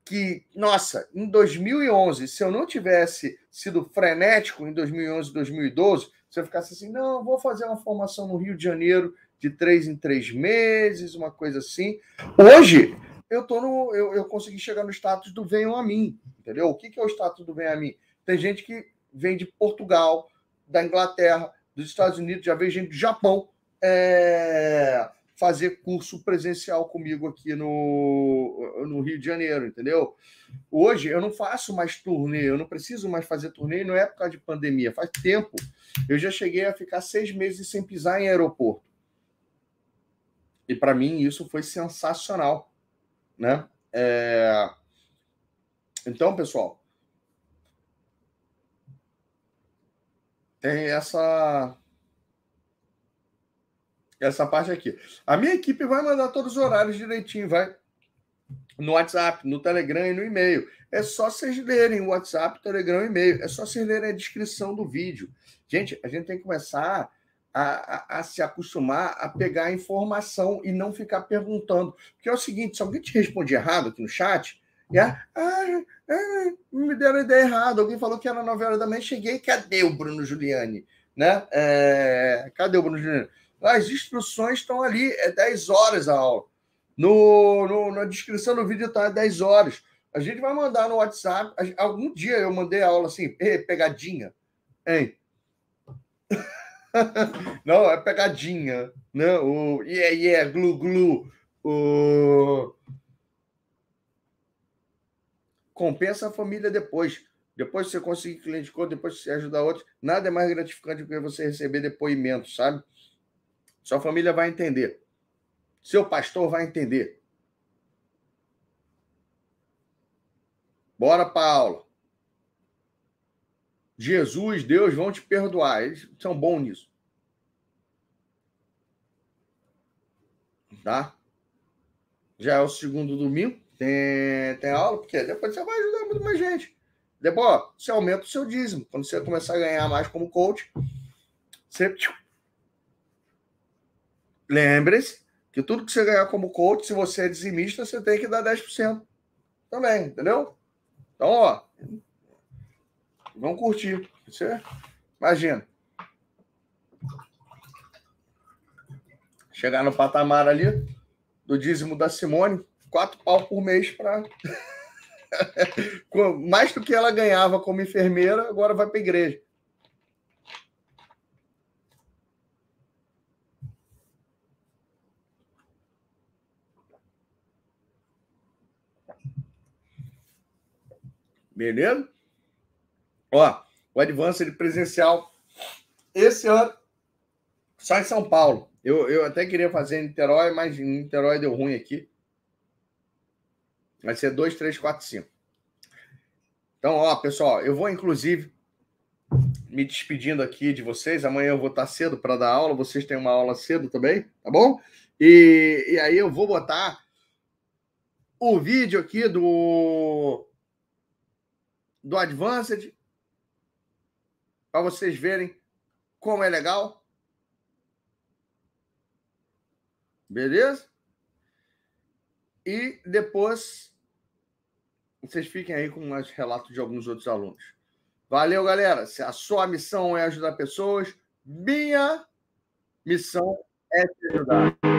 que, nossa, em 2011, se eu não tivesse sido frenético em 2011, 2012, você ficasse assim, não, vou fazer uma formação no Rio de Janeiro de três em três meses, uma coisa assim. Hoje, eu tô no, eu, eu consegui chegar no status do venham a mim, entendeu? O que, que é o status do venham a mim? Tem gente que vem de Portugal, da Inglaterra, dos Estados Unidos, já veio gente do Japão, é, fazer curso presencial comigo aqui no, no Rio de Janeiro, entendeu? Hoje eu não faço mais turnê, eu não preciso mais fazer turnê, não é por causa de pandemia, faz tempo. Eu já cheguei a ficar seis meses sem pisar em aeroporto. E para mim isso foi sensacional, né? É... Então, pessoal, tem essa essa parte aqui. A minha equipe vai mandar todos os horários direitinho, vai no WhatsApp, no Telegram e no e-mail. É só vocês lerem o WhatsApp, Telegram e e-mail. É só vocês lerem a descrição do vídeo. Gente, a gente tem que começar a, a, a, se acostumar a pegar a informação e não ficar perguntando. Porque é o seguinte: se alguém te responde errado aqui no chat, é, ah, me deram a ideia errada. Alguém falou que era 9 horas da manhã, cheguei, cadê o Bruno Giuliani? Né? É, cadê o Bruno Giuliani? As instruções estão ali, é 10 horas a aula. No, no na descrição do vídeo está 10 horas. A gente vai mandar no WhatsApp. Algum dia eu mandei a aula assim, pegadinha. Hein? (laughs) Não, é pegadinha. Né? O yeah, yeah, glu, glu. O... Compensa a família depois. Depois que você conseguir cliente conta, depois que você ajudar outros, nada é mais gratificante do que você receber depoimento, sabe? Sua família vai entender. Seu pastor vai entender. Bora para aula. Jesus, Deus vão te perdoar. Eles são bons nisso. Tá? Já é o segundo domingo. Tem, tem aula, porque depois você vai ajudar muito mais gente. Depois, você aumenta o seu dízimo. Quando você começar a ganhar mais como coach, você Lembre-se que tudo que você ganhar como coach, se você é dizimista, você tem que dar 10% também, entendeu? Então, ó, vamos curtir. Você imagina. Chegar no patamar ali do dízimo da Simone, quatro pau por mês para. (laughs) Mais do que ela ganhava como enfermeira, agora vai para igreja. Beleza? Ó, o Advanced presencial esse ano só em São Paulo. Eu, eu até queria fazer em Niterói, mas em Niterói deu ruim aqui. Vai ser 2, 3, 4, 5. Então, ó, pessoal, eu vou inclusive me despedindo aqui de vocês. Amanhã eu vou estar cedo para dar aula. Vocês têm uma aula cedo também, tá bom? E, e aí eu vou botar o vídeo aqui do do Advanced, para vocês verem como é legal. Beleza? E depois vocês fiquem aí com mais relatos de alguns outros alunos. Valeu, galera. Se a sua missão é ajudar pessoas, minha missão é te ajudar.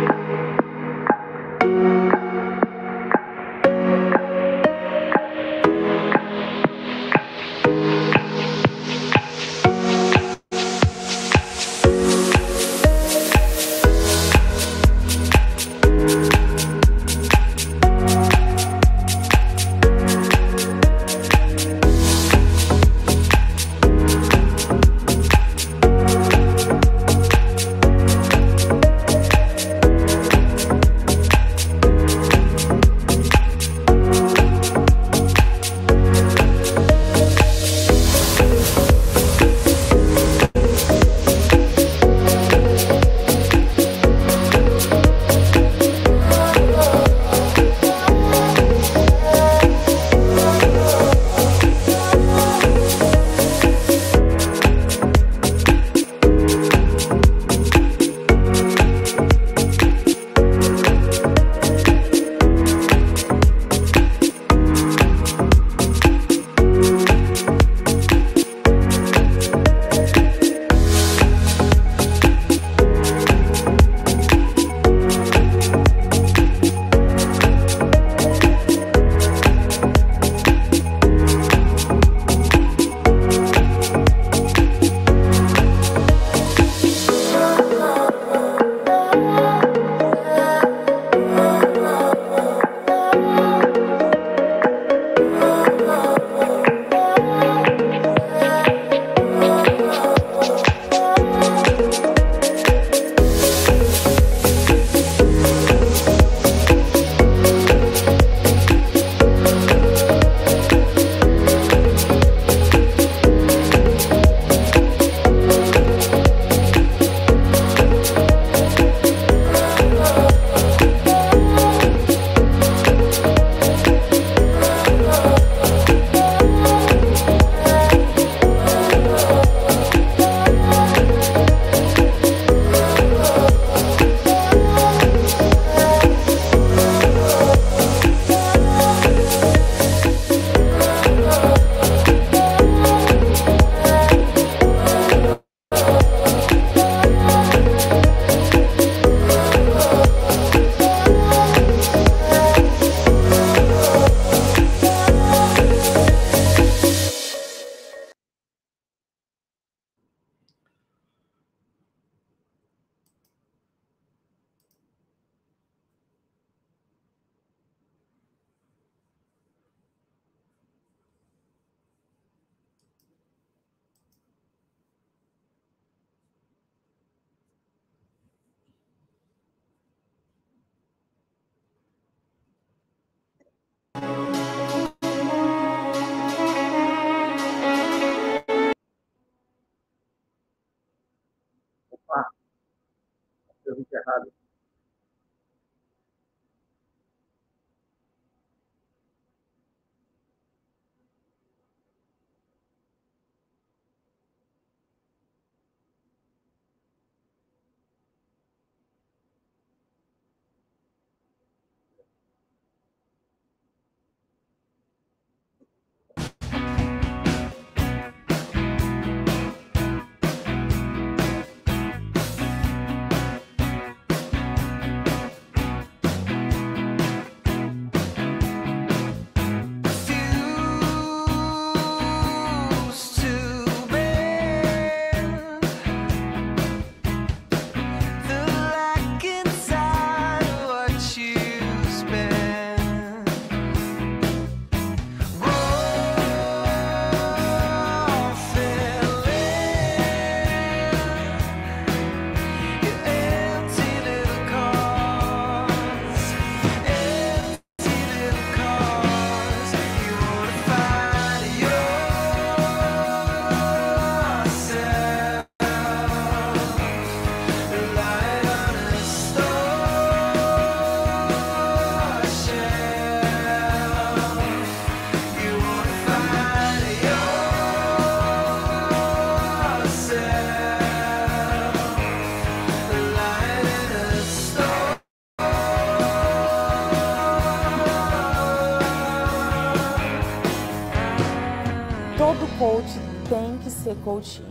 Coach.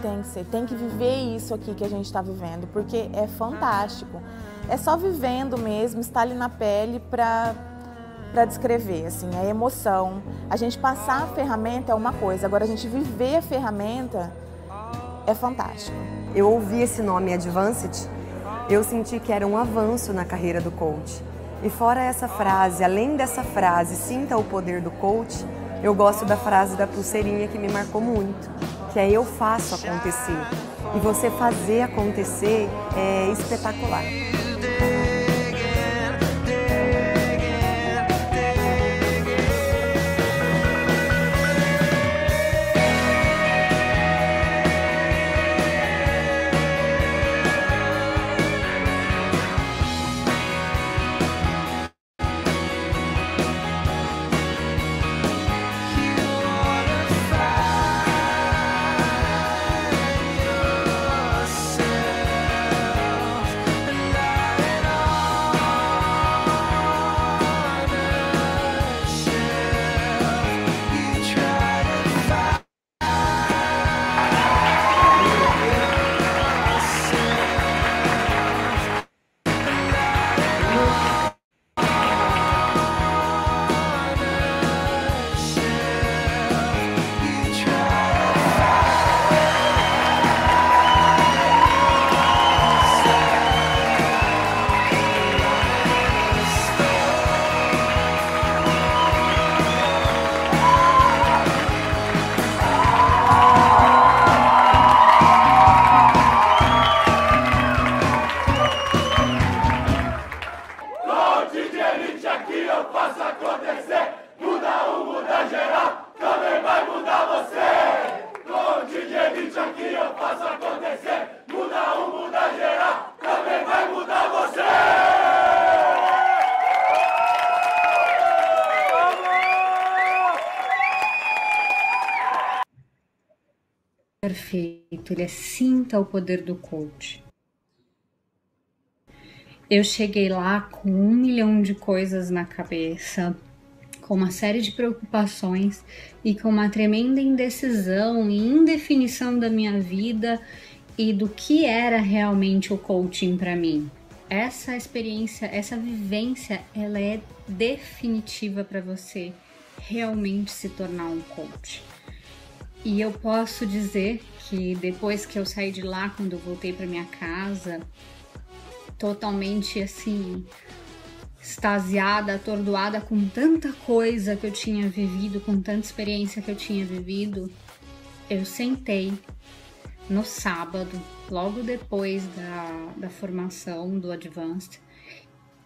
Tem que ser, tem que viver isso aqui que a gente está vivendo, porque é fantástico. É só vivendo mesmo, estar ali na pele para para descrever, assim, a emoção. A gente passar a ferramenta é uma coisa, agora a gente viver a ferramenta é fantástico. Eu ouvi esse nome Advanced, eu senti que era um avanço na carreira do coach. E fora essa frase, além dessa frase, sinta o poder do coach, eu gosto da frase da pulseirinha que me marcou muito, que é eu faço acontecer. E você fazer acontecer é espetacular. Perfeito, ele é sinta o poder do coach. Eu cheguei lá com um milhão de coisas na cabeça, com uma série de preocupações e com uma tremenda indecisão e indefinição da minha vida e do que era realmente o coaching para mim. Essa experiência, essa vivência, ela é definitiva para você realmente se tornar um coach. E eu posso dizer que depois que eu saí de lá, quando eu voltei para minha casa, totalmente assim, extasiada, atordoada com tanta coisa que eu tinha vivido, com tanta experiência que eu tinha vivido, eu sentei no sábado, logo depois da, da formação do Advanced,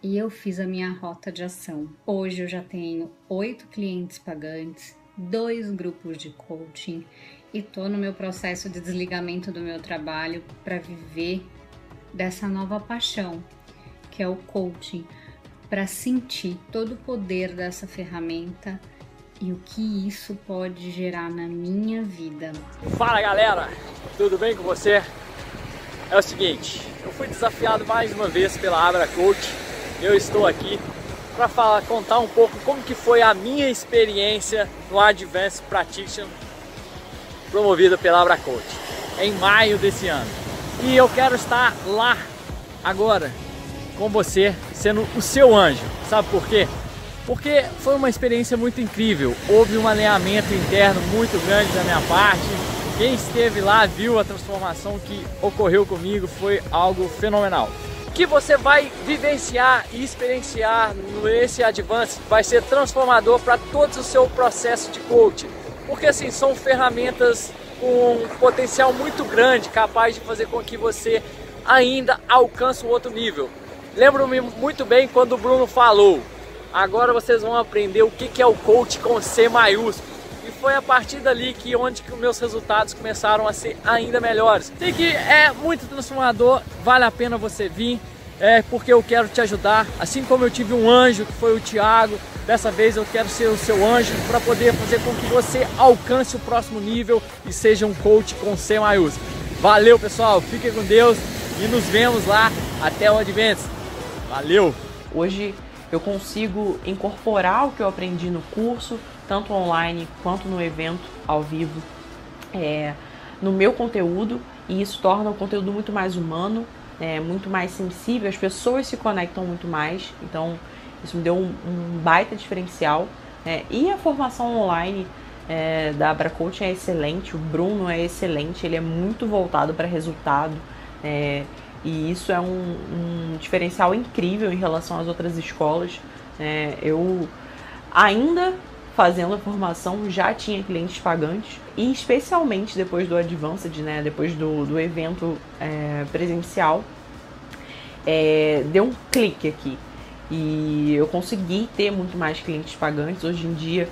e eu fiz a minha rota de ação. Hoje eu já tenho oito clientes pagantes, dois grupos de coaching e tô no meu processo de desligamento do meu trabalho para viver dessa nova paixão, que é o coaching, para sentir todo o poder dessa ferramenta e o que isso pode gerar na minha vida. Fala galera, tudo bem com você? É o seguinte, eu fui desafiado mais uma vez pela Abra Coach. Eu estou aqui para falar, contar um pouco como que foi a minha experiência no Advanced Practitioner promovida pela Abra Coach em maio desse ano. E eu quero estar lá agora com você, sendo o seu anjo. Sabe por quê? Porque foi uma experiência muito incrível. Houve um alinhamento interno muito grande da minha parte. Quem esteve lá viu a transformação que ocorreu comigo, foi algo fenomenal. Que você vai vivenciar e experienciar nesse Advance vai ser transformador para todo o seu processo de coaching. Porque assim, são ferramentas com um potencial muito grande, capaz de fazer com que você ainda alcance um outro nível. Lembro-me muito bem quando o Bruno falou, agora vocês vão aprender o que é o coach com C maiúsculo. Foi a partir dali que onde que meus resultados começaram a ser ainda melhores. Sei que é muito transformador, vale a pena você vir, é porque eu quero te ajudar. Assim como eu tive um anjo que foi o Tiago, dessa vez eu quero ser o seu anjo para poder fazer com que você alcance o próximo nível e seja um coach com C maiúsculo. Valeu pessoal, fiquem com Deus e nos vemos lá até o Advance. Valeu! Hoje eu consigo incorporar o que eu aprendi no curso, tanto online quanto no evento ao vivo, é, no meu conteúdo, e isso torna o conteúdo muito mais humano, é, muito mais sensível, as pessoas se conectam muito mais, então isso me deu um, um baita diferencial. É, e a formação online é, da Abra Coaching é excelente, o Bruno é excelente, ele é muito voltado para resultado. É, e isso é um, um diferencial incrível em relação às outras escolas. É, eu ainda fazendo a formação já tinha clientes pagantes. E especialmente depois do Advanced, né, depois do, do evento é, presencial, é, deu um clique aqui. E eu consegui ter muito mais clientes pagantes. Hoje em dia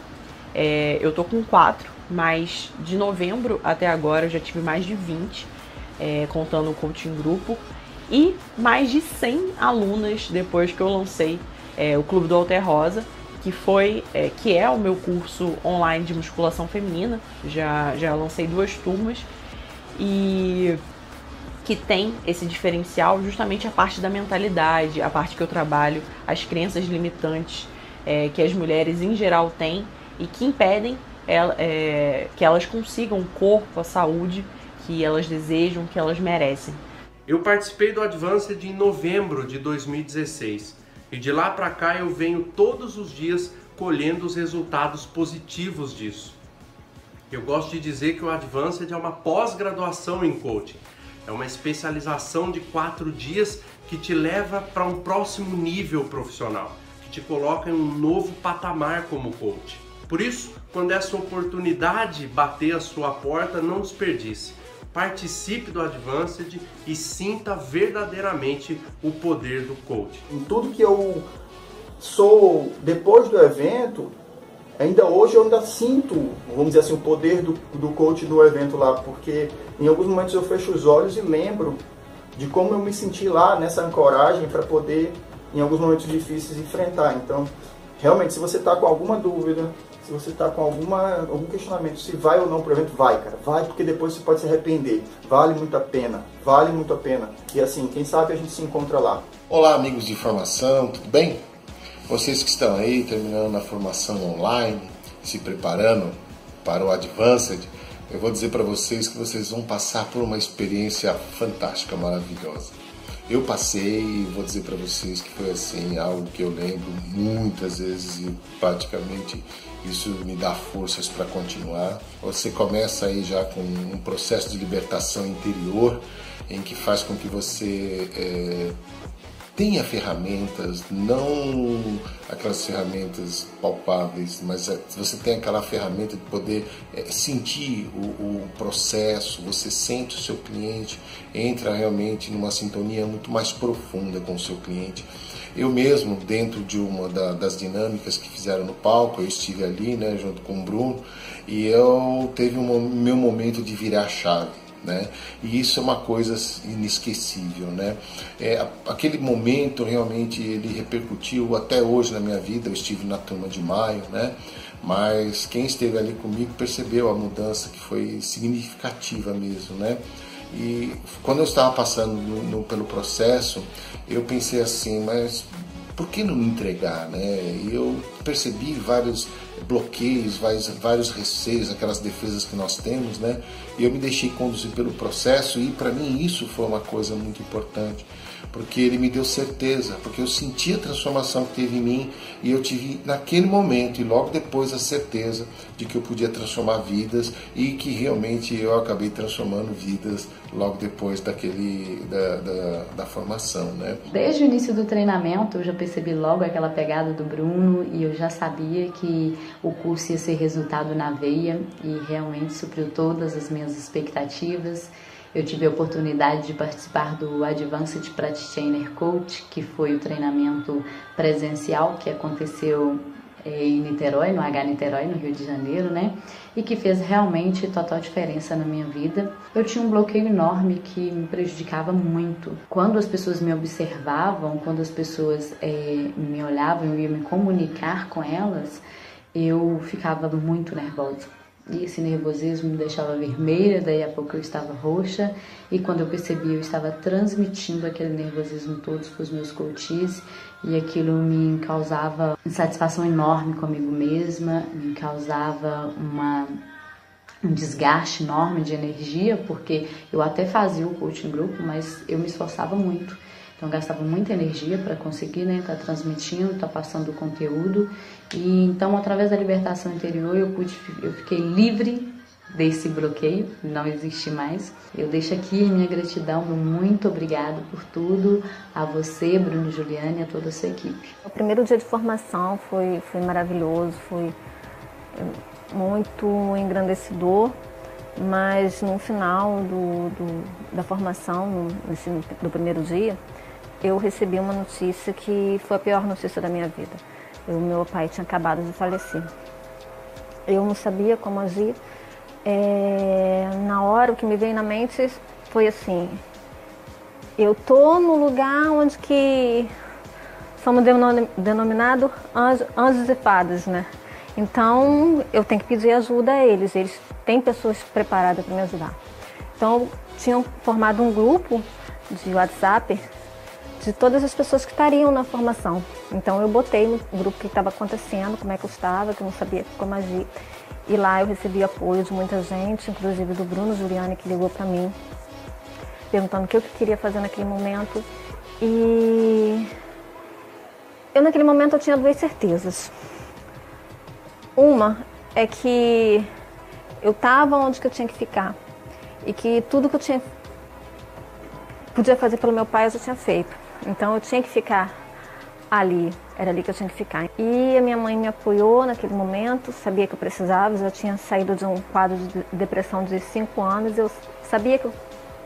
é, eu tô com quatro, mas de novembro até agora eu já tive mais de 20, é, contando o coaching grupo. E mais de 100 alunas depois que eu lancei é, o Clube do Alter Rosa, que foi é, que é o meu curso online de musculação feminina. Já já lancei duas turmas e que tem esse diferencial justamente a parte da mentalidade, a parte que eu trabalho, as crenças limitantes é, que as mulheres em geral têm e que impedem é, que elas consigam o corpo, a saúde que elas desejam, que elas merecem. Eu participei do Advanced em novembro de 2016 e de lá para cá eu venho todos os dias colhendo os resultados positivos disso. Eu gosto de dizer que o Advanced é uma pós-graduação em coaching. É uma especialização de quatro dias que te leva para um próximo nível profissional, que te coloca em um novo patamar como coach. Por isso, quando essa oportunidade bater a sua porta, não desperdice participe do Advanced e sinta verdadeiramente o poder do coach. Em tudo que eu sou depois do evento, ainda hoje eu ainda sinto, vamos dizer assim, o poder do, do coach do evento lá, porque em alguns momentos eu fecho os olhos e lembro de como eu me senti lá nessa ancoragem para poder, em alguns momentos difíceis, enfrentar. Então, realmente, se você está com alguma dúvida, se você está com alguma, algum questionamento se vai ou não para o evento, vai, cara. Vai porque depois você pode se arrepender. Vale muito a pena. Vale muito a pena. E assim, quem sabe a gente se encontra lá. Olá, amigos de formação, tudo bem? Vocês que estão aí terminando a formação online, se preparando para o Advanced, eu vou dizer para vocês que vocês vão passar por uma experiência fantástica, maravilhosa. Eu passei e vou dizer para vocês que foi assim algo que eu lembro muitas vezes e praticamente isso me dá forças para continuar. Você começa aí já com um processo de libertação interior em que faz com que você é, tenha ferramentas, não aquelas ferramentas palpáveis, mas é, você tem aquela ferramenta de poder é, sentir o, o, processo, você sente o seu cliente, entra realmente numa sintonia muito mais profunda com o seu cliente. Eu mesmo, dentro de uma da, das dinâmicas que fizeram no palco, eu estive ali, né, junto com o Bruno, e eu teve um meu momento de virar chave né? E isso é uma coisa inesquecível, né? É, aquele momento realmente ele repercutiu até hoje na minha vida. Eu estive na turma de maio, né? Mas quem esteve ali comigo percebeu a mudança que foi significativa mesmo, né? E quando eu estava passando no, no, pelo processo, eu pensei assim, mas por que não me entregar, né? E eu percebi vários bloqueios, vários, vários receios, aquelas defesas que nós temos, né? E eu me deixei conduzir pelo processo e para mim isso foi uma coisa muito importante porque ele me deu certeza, porque eu senti a transformação que teve em mim e eu tive naquele momento e logo depois a certeza de que eu podia transformar vidas e que realmente eu acabei transformando vidas logo depois daquele da, da, da formação, né? Desde o início do treinamento eu já percebi logo aquela pegada do Bruno e eu já sabia que o curso ia ser resultado na veia e realmente supriu todas as minhas expectativas. Eu tive a oportunidade de participar do Advanced Practitioner Coach, que foi o treinamento presencial que aconteceu eh, em Niterói, no H Niterói, no Rio de Janeiro, né? E que fez realmente total diferença na minha vida. Eu tinha um bloqueio enorme que me prejudicava muito. Quando as pessoas me observavam, quando as pessoas é, me olhavam, ia me comunicar com elas, eu ficava muito nervosa e esse nervosismo me deixava vermelha, daí a pouco eu estava roxa, e quando eu percebi, eu estava transmitindo aquele nervosismo todo para os meus coaches, e aquilo me causava insatisfação enorme comigo mesma, me causava uma um desgaste enorme de energia, porque eu até fazia o coaching grupo, mas eu me esforçava muito. Então gastava muita energia para conseguir né, estar tá transmitindo, estar tá passando o conteúdo. E então através da libertação interior eu pude, eu fiquei livre desse bloqueio, não existe mais. Eu deixo aqui minha gratidão, muito obrigado por tudo, a você, Bruno Juliane a toda a sua equipe. O primeiro dia de formação foi, foi maravilhoso, foi muito engrandecedor, mas no final do, do da formação, nesse, do primeiro dia, eu recebi uma notícia que foi a pior notícia da minha vida. O meu pai tinha acabado de falecer. Eu não sabia como agir. É, na hora, o que me veio na mente foi assim: eu tô no lugar onde que somos denominados anjos, anjos e fadas, né? Então eu tenho que pedir ajuda a eles. Eles têm pessoas preparadas para me ajudar. Então tinham formado um grupo de WhatsApp de todas as pessoas que estariam na formação. Então eu botei no grupo que estava acontecendo, como é que eu estava, que eu não sabia como agir. E lá eu recebi apoio de muita gente, inclusive do Bruno Giuliani, que ligou para mim, perguntando o que eu queria fazer naquele momento. E eu naquele momento eu tinha duas certezas. Uma é que eu estava onde que eu tinha que ficar e que tudo que eu tinha podia fazer pelo meu pai eu já tinha feito. Então eu tinha que ficar ali, era ali que eu tinha que ficar. E a minha mãe me apoiou naquele momento, sabia que eu precisava, já tinha saído de um quadro de depressão de cinco anos, eu sabia que eu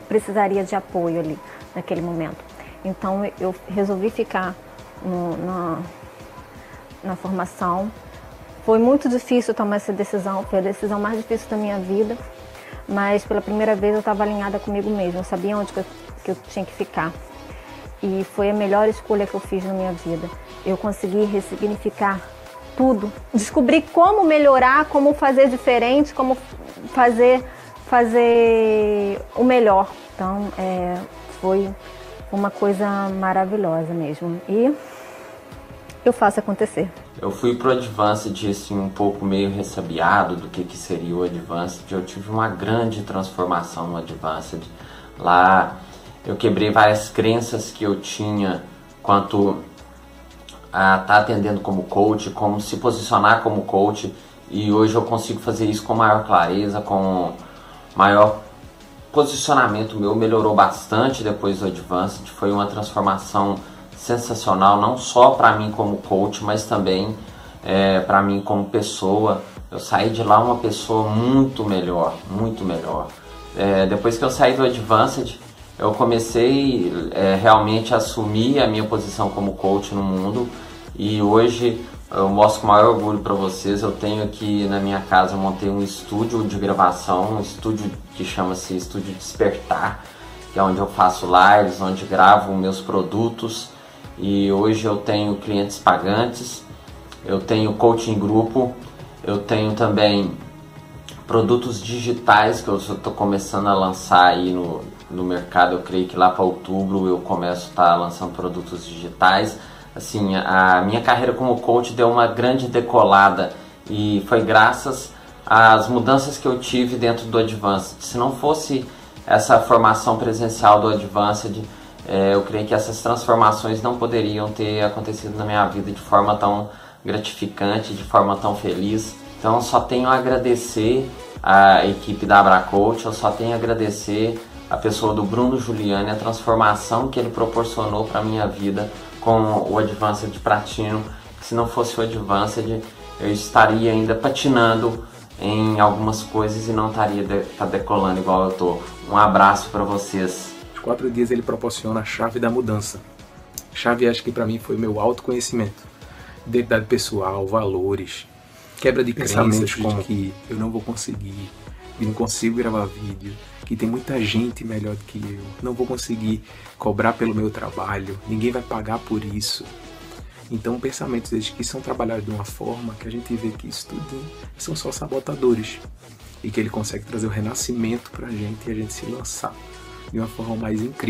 precisaria de apoio ali naquele momento. Então eu resolvi ficar no, na, na formação. Foi muito difícil tomar essa decisão, foi a decisão mais difícil da minha vida, mas pela primeira vez eu estava alinhada comigo mesma, eu sabia onde que eu, que eu tinha que ficar e foi a melhor escolha que eu fiz na minha vida. Eu consegui ressignificar tudo, descobri como melhorar, como fazer diferente, como fazer fazer o melhor. Então, é, foi uma coisa maravilhosa mesmo. E eu faço acontecer. Eu fui pro Advanced assim um pouco meio ressabiado do que, que seria o Advanced. Eu tive uma grande transformação no Advanced. Lá eu quebrei várias crenças que eu tinha quanto a estar tá atendendo como coach, como se posicionar como coach, e hoje eu consigo fazer isso com maior clareza, com maior posicionamento meu melhorou bastante depois do Advanced, foi uma transformação sensacional, não só para mim como coach, mas também é, para mim como pessoa. Eu saí de lá uma pessoa muito melhor, muito melhor. É, depois que eu saí do Advanced, eu comecei é, realmente a assumir a minha posição como coach no mundo E hoje eu mostro com maior orgulho para vocês. Eu tenho aqui na minha casa, montei um estúdio de gravação, um estúdio que chama-se Estúdio Despertar, que é onde eu faço lives, onde gravo meus produtos. E hoje eu tenho clientes pagantes, eu tenho coaching grupo, eu tenho também produtos digitais que eu estou começando a lançar aí no, no mercado. Eu creio que lá para outubro eu começo a estar tá lançando produtos digitais assim, a minha carreira como coach deu uma grande decolada e foi graças às mudanças que eu tive dentro do Advanced. Se não fosse essa formação presencial do Advanced, é, eu creio que essas transformações não poderiam ter acontecido na minha vida de forma tão gratificante, de forma tão feliz. Então, só tenho a agradecer a equipe da Abracoach, eu só tenho a agradecer a pessoa do Bruno Giuliani, a transformação que ele proporcionou para minha vida com o Advanced Platino. Se não fosse o Advanced, eu estaria ainda patinando em algumas coisas e não estaria de, tá decolando igual eu tô. Um abraço para vocês. Os quatro dias ele proporciona a chave da mudança. A chave acho que para mim foi meu autoconhecimento, identidade pessoal, valores, quebra de pensamentos como que eu não vou conseguir, e não consigo gravar vídeo, que tem muita gente melhor do que eu, não vou conseguir cobrar pelo meu trabalho, ninguém vai pagar por isso. Então, pensamentos desde que são trabalhados de uma forma que a gente vê que isso tudo são só sabotadores e que ele consegue trazer o renascimento para a gente e a gente se lançar de uma forma mais incrível.